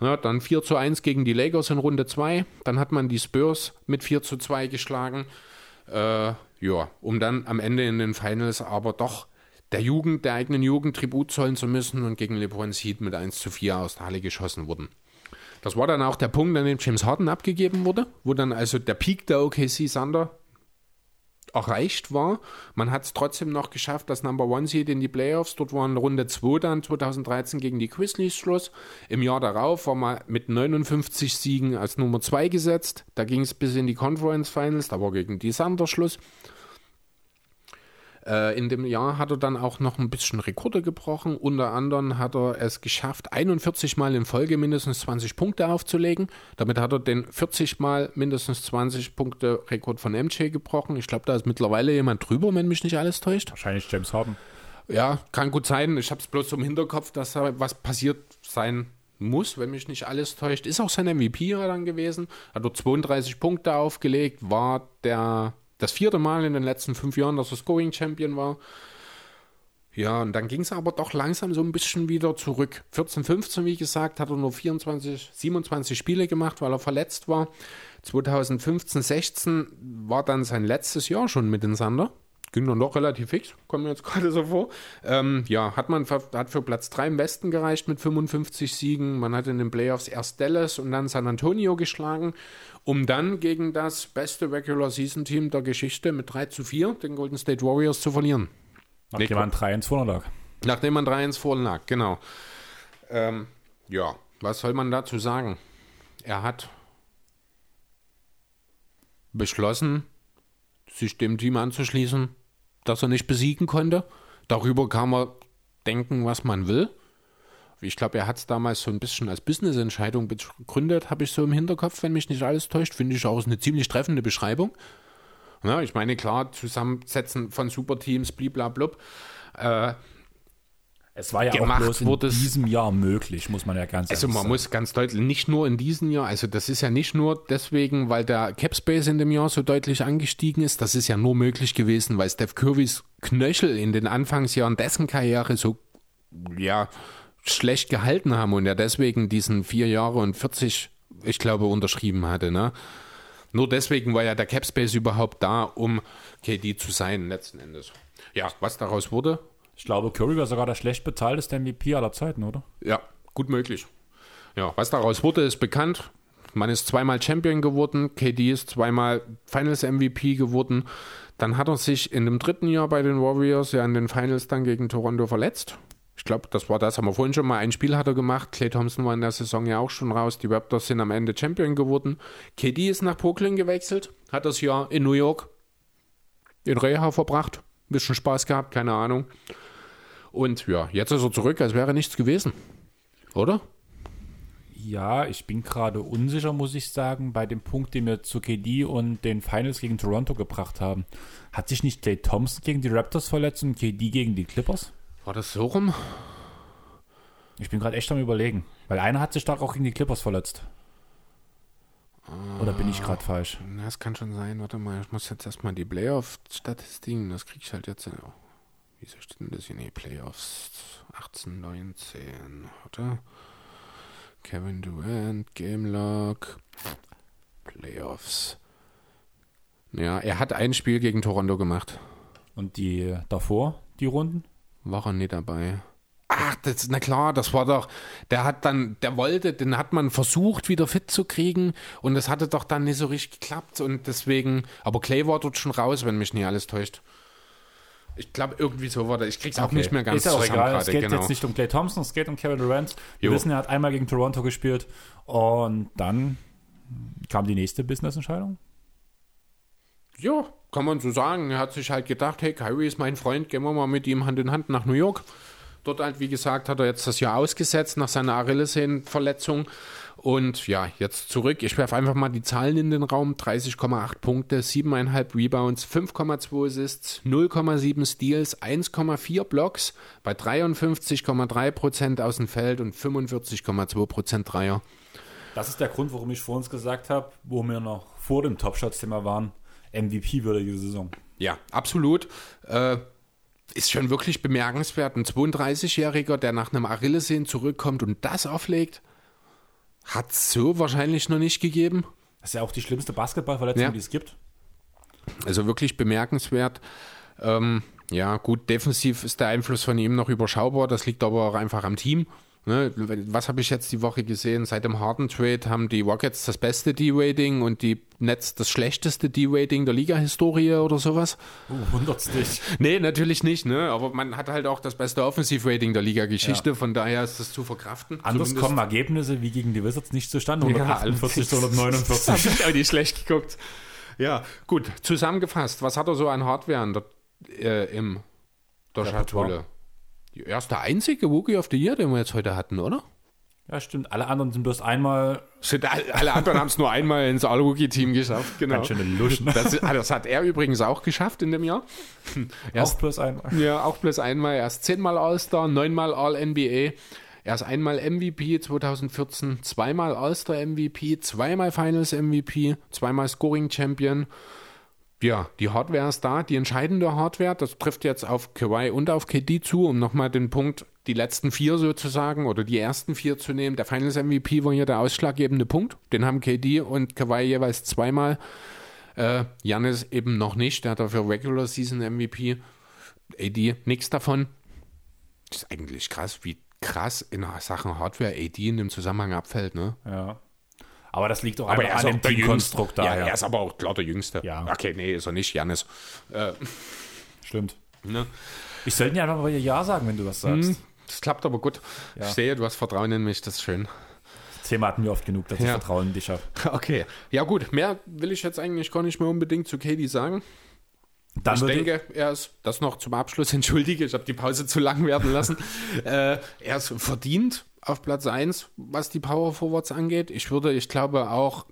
Speaker 2: Ja, dann 4 zu 1 gegen die Lakers in Runde 2. Dann hat man die Spurs mit 4 zu 2 geschlagen. Äh, ja, um dann am Ende in den Finals aber doch der Jugend, der eigenen Jugend Tribut zollen zu müssen und gegen LeBron Heat mit 1 zu 4 aus der Halle geschossen wurden. Das war dann auch der Punkt, an dem James Harden abgegeben wurde, wo dann also der Peak der OKC Thunder erreicht war. Man hat es trotzdem noch geschafft, das Number One Seed in die Playoffs. Dort waren Runde 2 dann 2013 gegen die Grizzlies Schluss. Im Jahr darauf war man mit 59 Siegen als Nummer 2 gesetzt. Da ging es bis in die Conference Finals, da war gegen die Thunder Schluss. Äh, in dem Jahr hat er dann auch noch ein bisschen Rekorde gebrochen. Unter anderem hat er es geschafft, 41 Mal in Folge mindestens 20 Punkte aufzulegen. Damit hat er den 40 Mal mindestens 20 Punkte Rekord von MJ gebrochen. Ich glaube, da ist mittlerweile jemand drüber, wenn mich nicht alles täuscht.
Speaker 1: Wahrscheinlich James Harden.
Speaker 2: Ja, kann gut sein. Ich habe es bloß im Hinterkopf, dass da was passiert sein muss, wenn mich nicht alles täuscht. Ist auch sein MVP dann gewesen. Hat er 32 Punkte aufgelegt, war der das vierte Mal in den letzten fünf Jahren, dass er Scoring Champion war. Ja, und dann ging es aber doch langsam so ein bisschen wieder zurück. 14, 15, wie gesagt, hat er nur 24, 27 Spiele gemacht, weil er verletzt war. 2015, 16 war dann sein letztes Jahr schon mit den Sander ging dann doch relativ fix, kommt mir jetzt gerade so vor. Ähm, ja, hat man hat für Platz 3 im Westen gereicht mit 55 Siegen. Man hat in den Playoffs erst Dallas und dann San Antonio geschlagen, um dann gegen das beste Regular Season Team der Geschichte mit 3 zu 4, den Golden State Warriors, zu verlieren.
Speaker 1: Nachdem man 3 1 vorne lag.
Speaker 2: Nachdem man 3 1 vorne lag, genau. Ähm, ja, was soll man dazu sagen? Er hat beschlossen, sich dem Team anzuschließen, das er nicht besiegen konnte. Darüber kann man denken, was man will. Ich glaube, er hat es damals so ein bisschen als Business-Entscheidung begründet, habe ich so im Hinterkopf, wenn mich nicht alles täuscht. Finde ich auch eine ziemlich treffende Beschreibung. Ja, ich meine, klar, Zusammensetzen von Superteams, bliblablub. Äh,
Speaker 1: es war ja auch bloß in diesem Jahr möglich, muss man ja ganz
Speaker 2: Also man sagen. muss ganz deutlich, nicht nur in diesem Jahr, also das ist ja nicht nur deswegen, weil der Capspace in dem Jahr so deutlich angestiegen ist, das ist ja nur möglich gewesen, weil Steph Currys Knöchel in den Anfangsjahren dessen Karriere so, ja, schlecht gehalten haben und er deswegen diesen vier Jahre und 40, ich glaube, unterschrieben hatte, ne? Nur deswegen war ja der Capspace überhaupt da, um KD zu sein, letzten Endes. Ja, was daraus wurde,
Speaker 1: ich glaube, Curry war sogar der schlecht bezahlteste MVP aller Zeiten, oder?
Speaker 2: Ja, gut möglich. Ja, was daraus wurde, ist bekannt. Man ist zweimal Champion geworden, KD ist zweimal Finals MVP geworden. Dann hat er sich in dem dritten Jahr bei den Warriors ja in den Finals dann gegen Toronto verletzt. Ich glaube, das war das, haben wir vorhin schon mal. Ein Spiel hat gemacht. Clay Thompson war in der Saison ja auch schon raus. Die Raptors sind am Ende Champion geworden. KD ist nach Brooklyn gewechselt, hat das Jahr in New York in Reha verbracht. Ein bisschen Spaß gehabt, keine Ahnung. Und ja, jetzt ist er zurück, als wäre nichts gewesen. Oder?
Speaker 1: Ja, ich bin gerade unsicher, muss ich sagen, bei dem Punkt, den wir zu KD und den Finals gegen Toronto gebracht haben. Hat sich nicht Clay Thompson gegen die Raptors verletzt und KD gegen die Clippers?
Speaker 2: War das so rum?
Speaker 1: Ich bin gerade echt am überlegen. Weil einer hat sich stark auch gegen die Clippers verletzt. Oder bin ich gerade falsch?
Speaker 2: Das kann schon sein. Warte mal, ich muss jetzt erstmal die Playoff-Statistiken, das kriege ich halt jetzt. Wieso steht denn das hier? Nee, Playoffs 18, 19, oder? Kevin Durant, Game Log, Playoffs. Ja, er hat ein Spiel gegen Toronto gemacht.
Speaker 1: Und die davor, die Runden?
Speaker 2: War er nie dabei. Ach, das, na klar, das war doch, der hat dann, der wollte, den hat man versucht, wieder fit zu kriegen und das hatte doch dann nicht so richtig geklappt und deswegen, aber Clay war dort schon raus, wenn mich nicht alles täuscht. Ich glaube, irgendwie so war das. Ich krieg's auch okay. nicht mehr ganz
Speaker 1: Ist auch egal. Grade, es geht genau. jetzt nicht um Clay Thompson, es geht um Kevin Durant. Wir jo. wissen, er hat einmal gegen Toronto gespielt und dann kam die nächste Business-Entscheidung.
Speaker 2: Ja, kann man so sagen. Er hat sich halt gedacht, hey, Kyrie ist mein Freund, gehen wir mal mit ihm Hand in Hand nach New York. Dort halt, wie gesagt, hat er jetzt das Jahr ausgesetzt nach seiner Achillessehnenverletzung Und ja, jetzt zurück. Ich werfe einfach mal die Zahlen in den Raum. 30,8 Punkte, 7,5 Rebounds, 5,2 Assists, 0,7 Steals, 1,4 Blocks bei 53,3 Prozent aus dem Feld und 45,2 Prozent Dreier.
Speaker 1: Das ist der Grund, warum ich vor uns gesagt habe, wo wir noch vor dem Top-Shots-Thema waren, MVP-würdige Saison.
Speaker 2: Ja, absolut. Äh, ist schon wirklich bemerkenswert. Ein 32-Jähriger, der nach einem Achillessehnen zurückkommt und das auflegt, hat es so wahrscheinlich noch nicht gegeben.
Speaker 1: Das ist ja auch die schlimmste Basketballverletzung,
Speaker 2: Ja.
Speaker 1: die es gibt.
Speaker 2: Also wirklich bemerkenswert. Ähm, ja, gut, defensiv ist der Einfluss von ihm noch überschaubar. Das liegt aber auch einfach am Team. Ne, was habe ich jetzt die Woche gesehen? Seit dem harten Trade haben die Rockets das beste D-Rating und die Nets das schlechteste D-Rating der Liga-Historie oder sowas.
Speaker 1: Uh, wundert's dich.
Speaker 2: Nee, natürlich nicht, ne? Aber man hat halt auch das beste Offensiv-Rating der Liga-Geschichte, von daher ist das zu verkraften.
Speaker 1: Anders
Speaker 2: Zumindest-
Speaker 1: kommen Ergebnisse wie gegen die Wizards nicht zustande.
Speaker 2: Ja,
Speaker 1: 148 zu
Speaker 2: Das
Speaker 1: 149.
Speaker 2: habe ich auch nicht schlecht geguckt. Ja, gut, zusammengefasst, was hat er so an Hardware in der, äh, im der Schatulle? Er ist der einzige Rookie of the Year, den wir jetzt heute hatten, oder?
Speaker 1: Ja, stimmt. Alle anderen sind bloß einmal
Speaker 2: Sind all- Alle anderen haben es nur einmal ins All-Rookie-Team geschafft, genau.
Speaker 1: ganz schöne Luschen.
Speaker 2: Das, ist- das hat er übrigens auch geschafft in dem Jahr. Er
Speaker 1: Auch bloß einmal.
Speaker 2: Ja, auch bloß einmal. Er ist zehnmal All-Star, neunmal All-NBA. Er ist einmal MVP 2014, zweimal All-Star-MVP, zweimal Finals-MVP, zweimal Scoring-Champion. Ja, die Hardware ist da, die entscheidende Hardware. Das trifft jetzt auf Kawhi und auf KD zu, um nochmal den Punkt, die letzten vier sozusagen oder die ersten vier zu nehmen. Der Finals-MVP war hier der ausschlaggebende Punkt. Den haben KD und Kawhi jeweils zweimal. Äh, Janis eben noch nicht, der hat dafür Regular Season MVP. AD nichts davon. Das ist eigentlich krass, wie krass in Sachen Hardware AD in dem Zusammenhang abfällt, ne?
Speaker 1: Ja. Aber das liegt auch
Speaker 2: Aber
Speaker 1: einfach an dem. Teamkonstrukt
Speaker 2: Ja,
Speaker 1: daher.
Speaker 2: er ist aber auch klar der Jüngste.
Speaker 1: Ja.
Speaker 2: Okay, nee, ist er nicht, Janis. Äh,
Speaker 1: Stimmt.
Speaker 2: ne?
Speaker 1: Ich sollte ja einfach mal Ja sagen, wenn du was sagst.
Speaker 2: Hm, Das klappt aber gut.
Speaker 1: Ja.
Speaker 2: Ich sehe, du hast Vertrauen in mich, das ist schön.
Speaker 1: Das Thema hatten wir oft genug, dass ich
Speaker 2: Ja.
Speaker 1: Vertrauen in dich habe.
Speaker 2: Okay. Ja, gut, mehr will ich jetzt eigentlich gar nicht mehr unbedingt zu Katie sagen.
Speaker 1: Dann
Speaker 2: ich denke, er ist, das noch zum Abschluss, entschuldige, ich habe die Pause zu lang werden lassen. äh, er ist verdient auf Platz 1, was die Power Forwards angeht. Ich würde, ich glaube, auch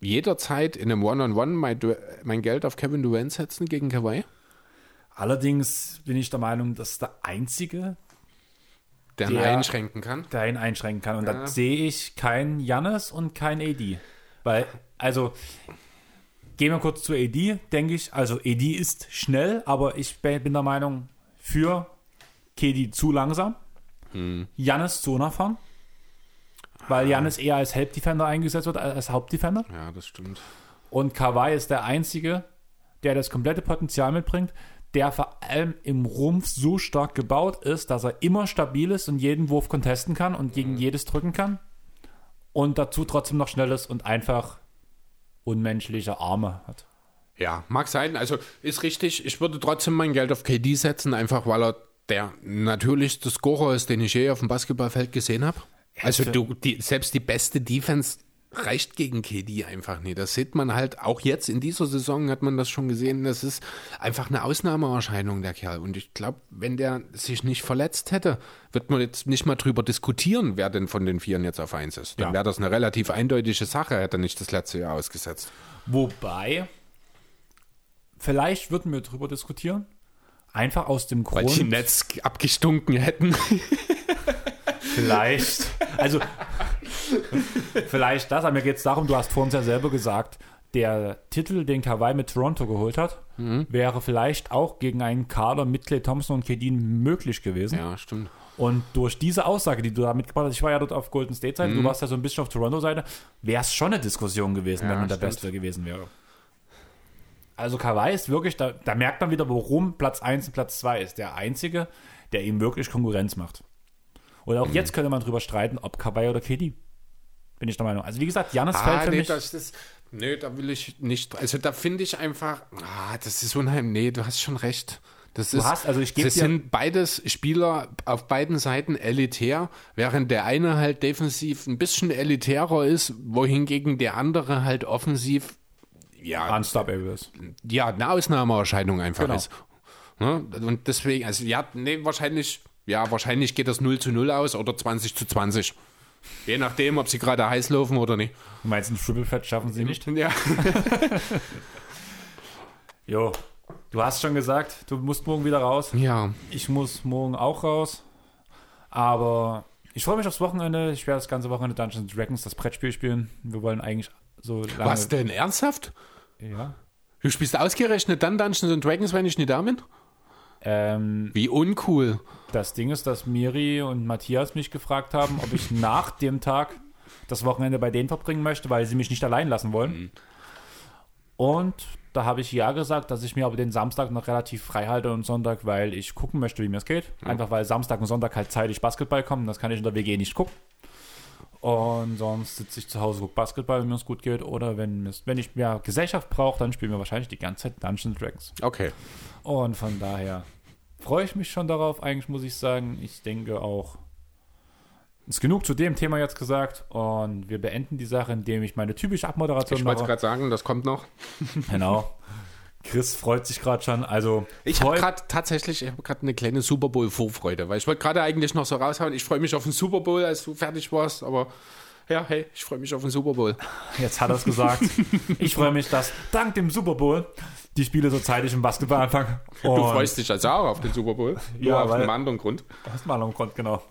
Speaker 2: jederzeit in einem One-on-One mein, mein Geld auf Kevin Durant setzen gegen Kawhi.
Speaker 1: Allerdings bin ich der Meinung, dass der Einzige,
Speaker 2: Der ihn
Speaker 1: Der-
Speaker 2: einschränken kann.
Speaker 1: der ihn einschränken kann. Und
Speaker 2: Ja.
Speaker 1: da sehe ich kein Jannis und kein AD. Weil, also, gehen wir kurz zu AD, denke ich. Also, AD ist schnell, aber ich bin der Meinung, für KD zu langsam. Jannis zu unerfahren. Weil Jannis eher als Help Defender eingesetzt wird als als Hauptdefender.
Speaker 2: Ja, das stimmt.
Speaker 1: Und Kawhi ist der Einzige, der das komplette Potenzial mitbringt, der vor allem im Rumpf so stark gebaut ist, dass er immer stabil ist und jeden Wurf contesten kann und gegen jedes drücken kann. Und dazu trotzdem noch schnell ist und einfach unmenschliche Arme hat.
Speaker 2: Ja, mag sein. Also ist richtig. Ich würde trotzdem mein Geld auf KD setzen, einfach weil er der natürlichste Scorer ist, den ich je auf dem Basketballfeld gesehen habe. Also du, die, selbst die beste Defense reicht gegen KD einfach nicht. Das sieht man halt auch jetzt in dieser Saison hat man das schon gesehen. Das ist einfach eine Ausnahmeerscheinung der Kerl. Und ich glaube, wenn der sich nicht verletzt hätte, wird man jetzt nicht mal drüber diskutieren, wer denn von den Vieren jetzt auf eins ist. Dann
Speaker 1: Ja.
Speaker 2: wäre das eine relativ eindeutige Sache, hätte er nicht das letzte Jahr ausgesetzt.
Speaker 1: Wobei, vielleicht würden wir darüber diskutieren. Einfach aus dem
Speaker 2: Weil die
Speaker 1: Grund,
Speaker 2: Netz abgestunken hätten.
Speaker 1: vielleicht, also vielleicht das, aber mir geht es darum, du hast vorhin ja selber gesagt, der Titel, den Kawhi mit Toronto geholt hat, wäre vielleicht auch gegen einen Kader mit Clay Thompson und Kedin möglich gewesen.
Speaker 2: Ja, stimmt.
Speaker 1: Und durch diese Aussage, die du da mitgebracht hast, ich war ja dort auf Golden State Seite, du warst ja so ein bisschen auf Toronto-Seite, wäre es schon eine Diskussion gewesen,
Speaker 2: Ja,
Speaker 1: wenn man der
Speaker 2: stimmt.
Speaker 1: Beste gewesen wäre. Also Kawhi ist wirklich, da, da merkt man wieder, warum Platz 1 und Platz 2 ist. Der Einzige, der ihm wirklich Konkurrenz macht. Und
Speaker 2: Mhm.
Speaker 1: auch jetzt könnte man drüber streiten, ob Kawhi oder KD. Bin ich der Meinung. Also wie gesagt, Janis fällt
Speaker 2: Ah,
Speaker 1: für
Speaker 2: nee,
Speaker 1: mich.
Speaker 2: das ist, nee, da will ich nicht. Also da finde ich einfach, ah, das ist unheimlich. Nee, du hast schon recht. Das ist,
Speaker 1: hast- also ich
Speaker 2: das sind beides Spieler auf beiden Seiten elitär, während der eine halt defensiv ein bisschen elitärer ist, wohingegen der andere halt offensiv ja,
Speaker 1: unstoppable ist.
Speaker 2: ja eine Ausnahmeerscheinung einfach
Speaker 1: Genau.
Speaker 2: ist. Ne? Und deswegen, also ja, nee, wahrscheinlich, ja, wahrscheinlich geht das 0 zu 0 aus oder 20 zu 20. Je nachdem, ob sie gerade heiß laufen oder nicht.
Speaker 1: Du meinst, ein Triple Threat schaffen sie nicht?
Speaker 2: Ja.
Speaker 1: Jo, du hast schon gesagt, du musst morgen wieder raus.
Speaker 2: Ja.
Speaker 1: Ich muss morgen auch raus. Aber ich freue mich aufs Wochenende. Ich werde das ganze Wochenende Dungeons Dragons, das Brettspiel spielen. Wir wollen eigentlich so lange.
Speaker 2: Was denn? Ernsthaft?
Speaker 1: Ja.
Speaker 2: Du spielst ausgerechnet dann Dungeons and Dragons, wenn ich nicht da bin?
Speaker 1: Ähm,
Speaker 2: Wie uncool.
Speaker 1: das Ding ist, dass Miri und Matthias mich gefragt haben, ob ich nach dem Tag das Wochenende bei denen verbringen möchte, weil sie mich nicht allein lassen wollen. Und da habe ich ja gesagt, dass ich mir aber den Samstag noch relativ frei halte und Sonntag, weil ich gucken möchte, wie mir es geht. Einfach weil Samstag und Sonntag halt zeitig Basketball kommen. Das kann ich in der WG nicht gucken. Und sonst sitze ich zu Hause, gucke Basketball, wenn mir es gut geht. Oder wenn, wenn ich mehr Gesellschaft brauche, dann spielen wir wahrscheinlich die ganze Zeit Dungeons Dragons.
Speaker 2: Okay.
Speaker 1: Und von daher freue ich mich schon darauf. Eigentlich muss ich sagen, ich denke auch, ist genug zu dem Thema jetzt gesagt. Und wir beenden die Sache, indem ich meine typische Abmoderation
Speaker 2: Ich wollte gerade sagen, das kommt noch.
Speaker 1: Genau. Chris freut sich gerade schon. Also,
Speaker 2: Ich habe gerade tatsächlich, ich habe gerade eine kleine Super Bowl Vorfreude, weil ich wollte gerade eigentlich noch so raushauen, ich freue mich auf den Super Bowl, als du fertig warst, aber ja, hey, ich freue mich auf den Super Bowl.
Speaker 1: Jetzt hat er es gesagt. Ich freue mich, dass dank dem Super Bowl die Spiele so zeitig im Basketball anfangen.
Speaker 2: Du freust dich also auch auf den Super Bowl, nur
Speaker 1: Ja,
Speaker 2: auf
Speaker 1: weil-
Speaker 2: einem anderen Grund.
Speaker 1: Aus mal am Grund, genau.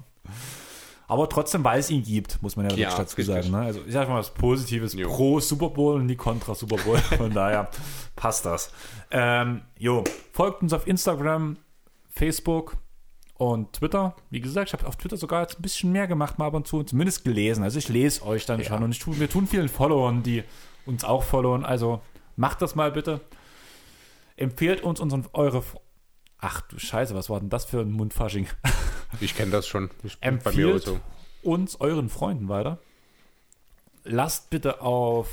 Speaker 1: Aber trotzdem, weil es ihn gibt, muss man ja,
Speaker 2: Ja,
Speaker 1: dazu sagen. Ne? Also ich sag mal was Positives
Speaker 2: Jo.
Speaker 1: pro Super Bowl und nie kontra Super Bowl. Von daher passt das. Ähm, jo, folgt uns auf Instagram, Facebook und Twitter. Wie gesagt, ich habe auf Twitter sogar jetzt ein bisschen mehr gemacht, mal ab und zu, zumindest gelesen. Also ich lese euch dann schon und ich tu, wir tun vielen Followern, die uns auch followen. Also macht das mal bitte. Empfehlt uns unseren, eure... Ach du Scheiße, was war denn das für ein Mundfasching?
Speaker 2: Ich kenne das schon. Ich,
Speaker 1: Empfiehlt uns euren Freunden weiter. Lasst bitte auf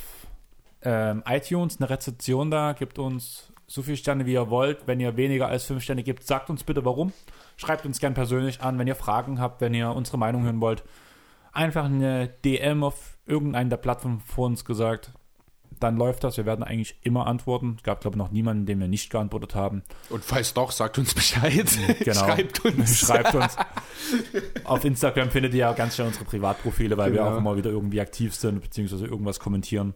Speaker 1: ähm, iTunes eine Rezension da, gebt uns so viele Sterne, wie ihr wollt. Wenn ihr weniger als fünf Sterne gebt, sagt uns bitte warum. Schreibt uns gern persönlich an, wenn ihr Fragen habt, wenn ihr unsere Meinung hören wollt. Einfach eine DM auf irgendeinen der Plattformen vor uns gesagt. Dann läuft das. Wir werden eigentlich immer antworten. Es gab, glaube ich, noch niemanden, dem wir nicht geantwortet haben.
Speaker 2: Und falls doch, sagt uns Bescheid.
Speaker 1: Genau.
Speaker 2: Schreibt uns.
Speaker 1: Schreibt uns. Auf Instagram findet ihr ja ganz schnell unsere Privatprofile, weil wir
Speaker 2: Genau.
Speaker 1: auch immer wieder irgendwie aktiv sind, beziehungsweise irgendwas kommentieren.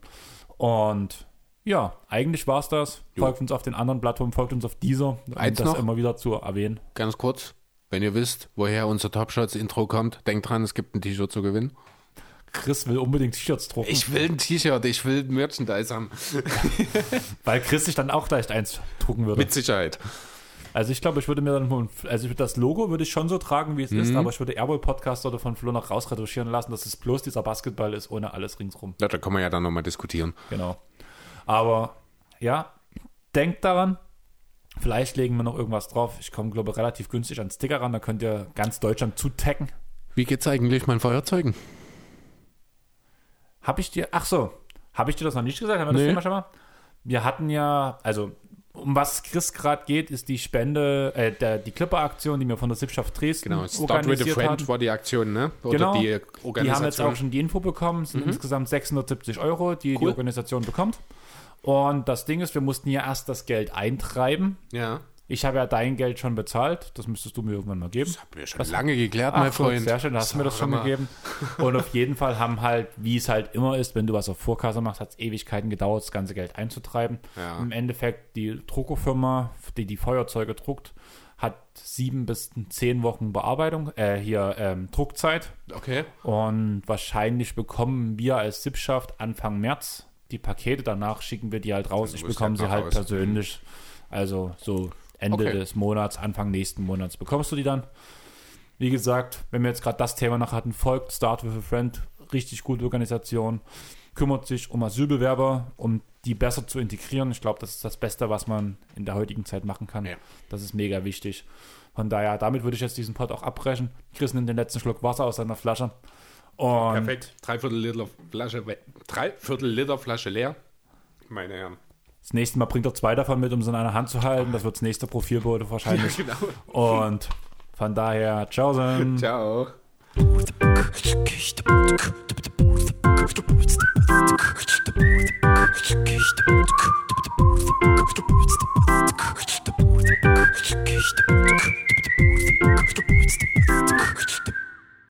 Speaker 1: Und ja, eigentlich war's das.
Speaker 2: Jo.
Speaker 1: Folgt uns auf den anderen Plattformen, folgt uns auf dieser, um
Speaker 2: Eins
Speaker 1: das
Speaker 2: noch?
Speaker 1: immer wieder zu erwähnen.
Speaker 2: Ganz kurz, wenn ihr wisst, woher unser Top Shots Intro kommt, denkt dran, es gibt ein T-Shirt zu gewinnen.
Speaker 1: Chris will unbedingt T-Shirts drucken,
Speaker 2: Ich will ein T-Shirt, ich will Merchandise haben.
Speaker 1: weil Chris sich dann auch gleich eins drucken würde.
Speaker 2: Mit Sicherheit.
Speaker 1: Also ich glaube, ich würde mir dann, also ich würde das Logo würde ich schon so tragen, wie es
Speaker 2: Mhm.
Speaker 1: ist, aber ich würde Airboy Podcast oder von Flo noch rausretuschieren lassen, dass es bloß dieser Basketball ist, ohne alles ringsrum.
Speaker 2: Ja, da kann man ja dann nochmal diskutieren.
Speaker 1: Genau. Aber ja, denkt daran. Vielleicht legen wir noch irgendwas drauf. Ich komme, glaube ich, relativ günstig an Sticker ran. Da könnt ihr ganz Deutschland zutaggen.
Speaker 2: Wie geht's eigentlich meinen Feuerzeugen?
Speaker 1: Habe ich dir, ach so, habe ich dir das noch nicht gesagt? Haben wir das
Speaker 2: Nee.
Speaker 1: Thema schon mal? Wir hatten ja, also um was Chris gerade geht, ist die Spende, äh, der, die Clipper-Aktion, die wir von der Sippschaft Dresden
Speaker 2: Genau, Start with a Friend
Speaker 1: haben.
Speaker 2: war die Aktion, ne? Oder
Speaker 1: Genau.
Speaker 2: die
Speaker 1: Die haben
Speaker 2: Organisation.
Speaker 1: jetzt auch schon die Info bekommen. Es sind insgesamt 670 Euro, die die
Speaker 2: Cool.
Speaker 1: Organisation bekommt. Und das Ding ist, wir mussten ja erst das Geld eintreiben.
Speaker 2: ja.
Speaker 1: Ich habe ja dein Geld schon bezahlt. Das müsstest du mir irgendwann mal geben.
Speaker 2: Das haben wir schon lange geklärt, mein Freund.
Speaker 1: sehr schön, hast du mir das schon
Speaker 2: mal.
Speaker 1: gegeben. Und auf jeden Fall haben halt, wie es halt immer ist, wenn du was auf Vorkasse machst, hat es Ewigkeiten gedauert, das ganze Geld einzutreiben.
Speaker 2: Ja.
Speaker 1: Im Endeffekt, die Druckerfirma, die die Feuerzeuge druckt, hat sieben bis zehn Wochen Bearbeitung, äh, hier ähm, Druckzeit.
Speaker 2: Okay.
Speaker 1: Und wahrscheinlich bekommen wir als Sippschaft Anfang März die Pakete. Danach schicken wir die halt raus. Ich bekomme
Speaker 2: halt
Speaker 1: sie halt
Speaker 2: raus.
Speaker 1: persönlich. Also so Ende
Speaker 2: Okay.
Speaker 1: des Monats, Anfang nächsten Monats bekommst du die dann. Wie gesagt, wenn wir jetzt gerade das Thema noch hatten, folgt Start with a Friend. Richtig gute Organisation. Kümmert sich um Asylbewerber, um die besser zu integrieren. Ich glaube, das ist das Beste, was man in der heutigen Zeit machen kann.
Speaker 2: Ja.
Speaker 1: Das ist mega wichtig. Von daher, damit würde ich jetzt diesen Pod auch abbrechen. Chris nimmt den letzten Schluck Wasser aus seiner Flasche. Und
Speaker 2: Perfekt. Dreiviertel Liter Flasche, Dreiviertel Liter Flasche leer. Meine Herren.
Speaker 1: Das nächste Mal bringt er zwei davon mit, um sie in einer Hand zu halten. Das wird das nächste Profilbote wahrscheinlich.
Speaker 2: Genau.
Speaker 1: Und von daher, ciao. Sen.
Speaker 2: Ciao.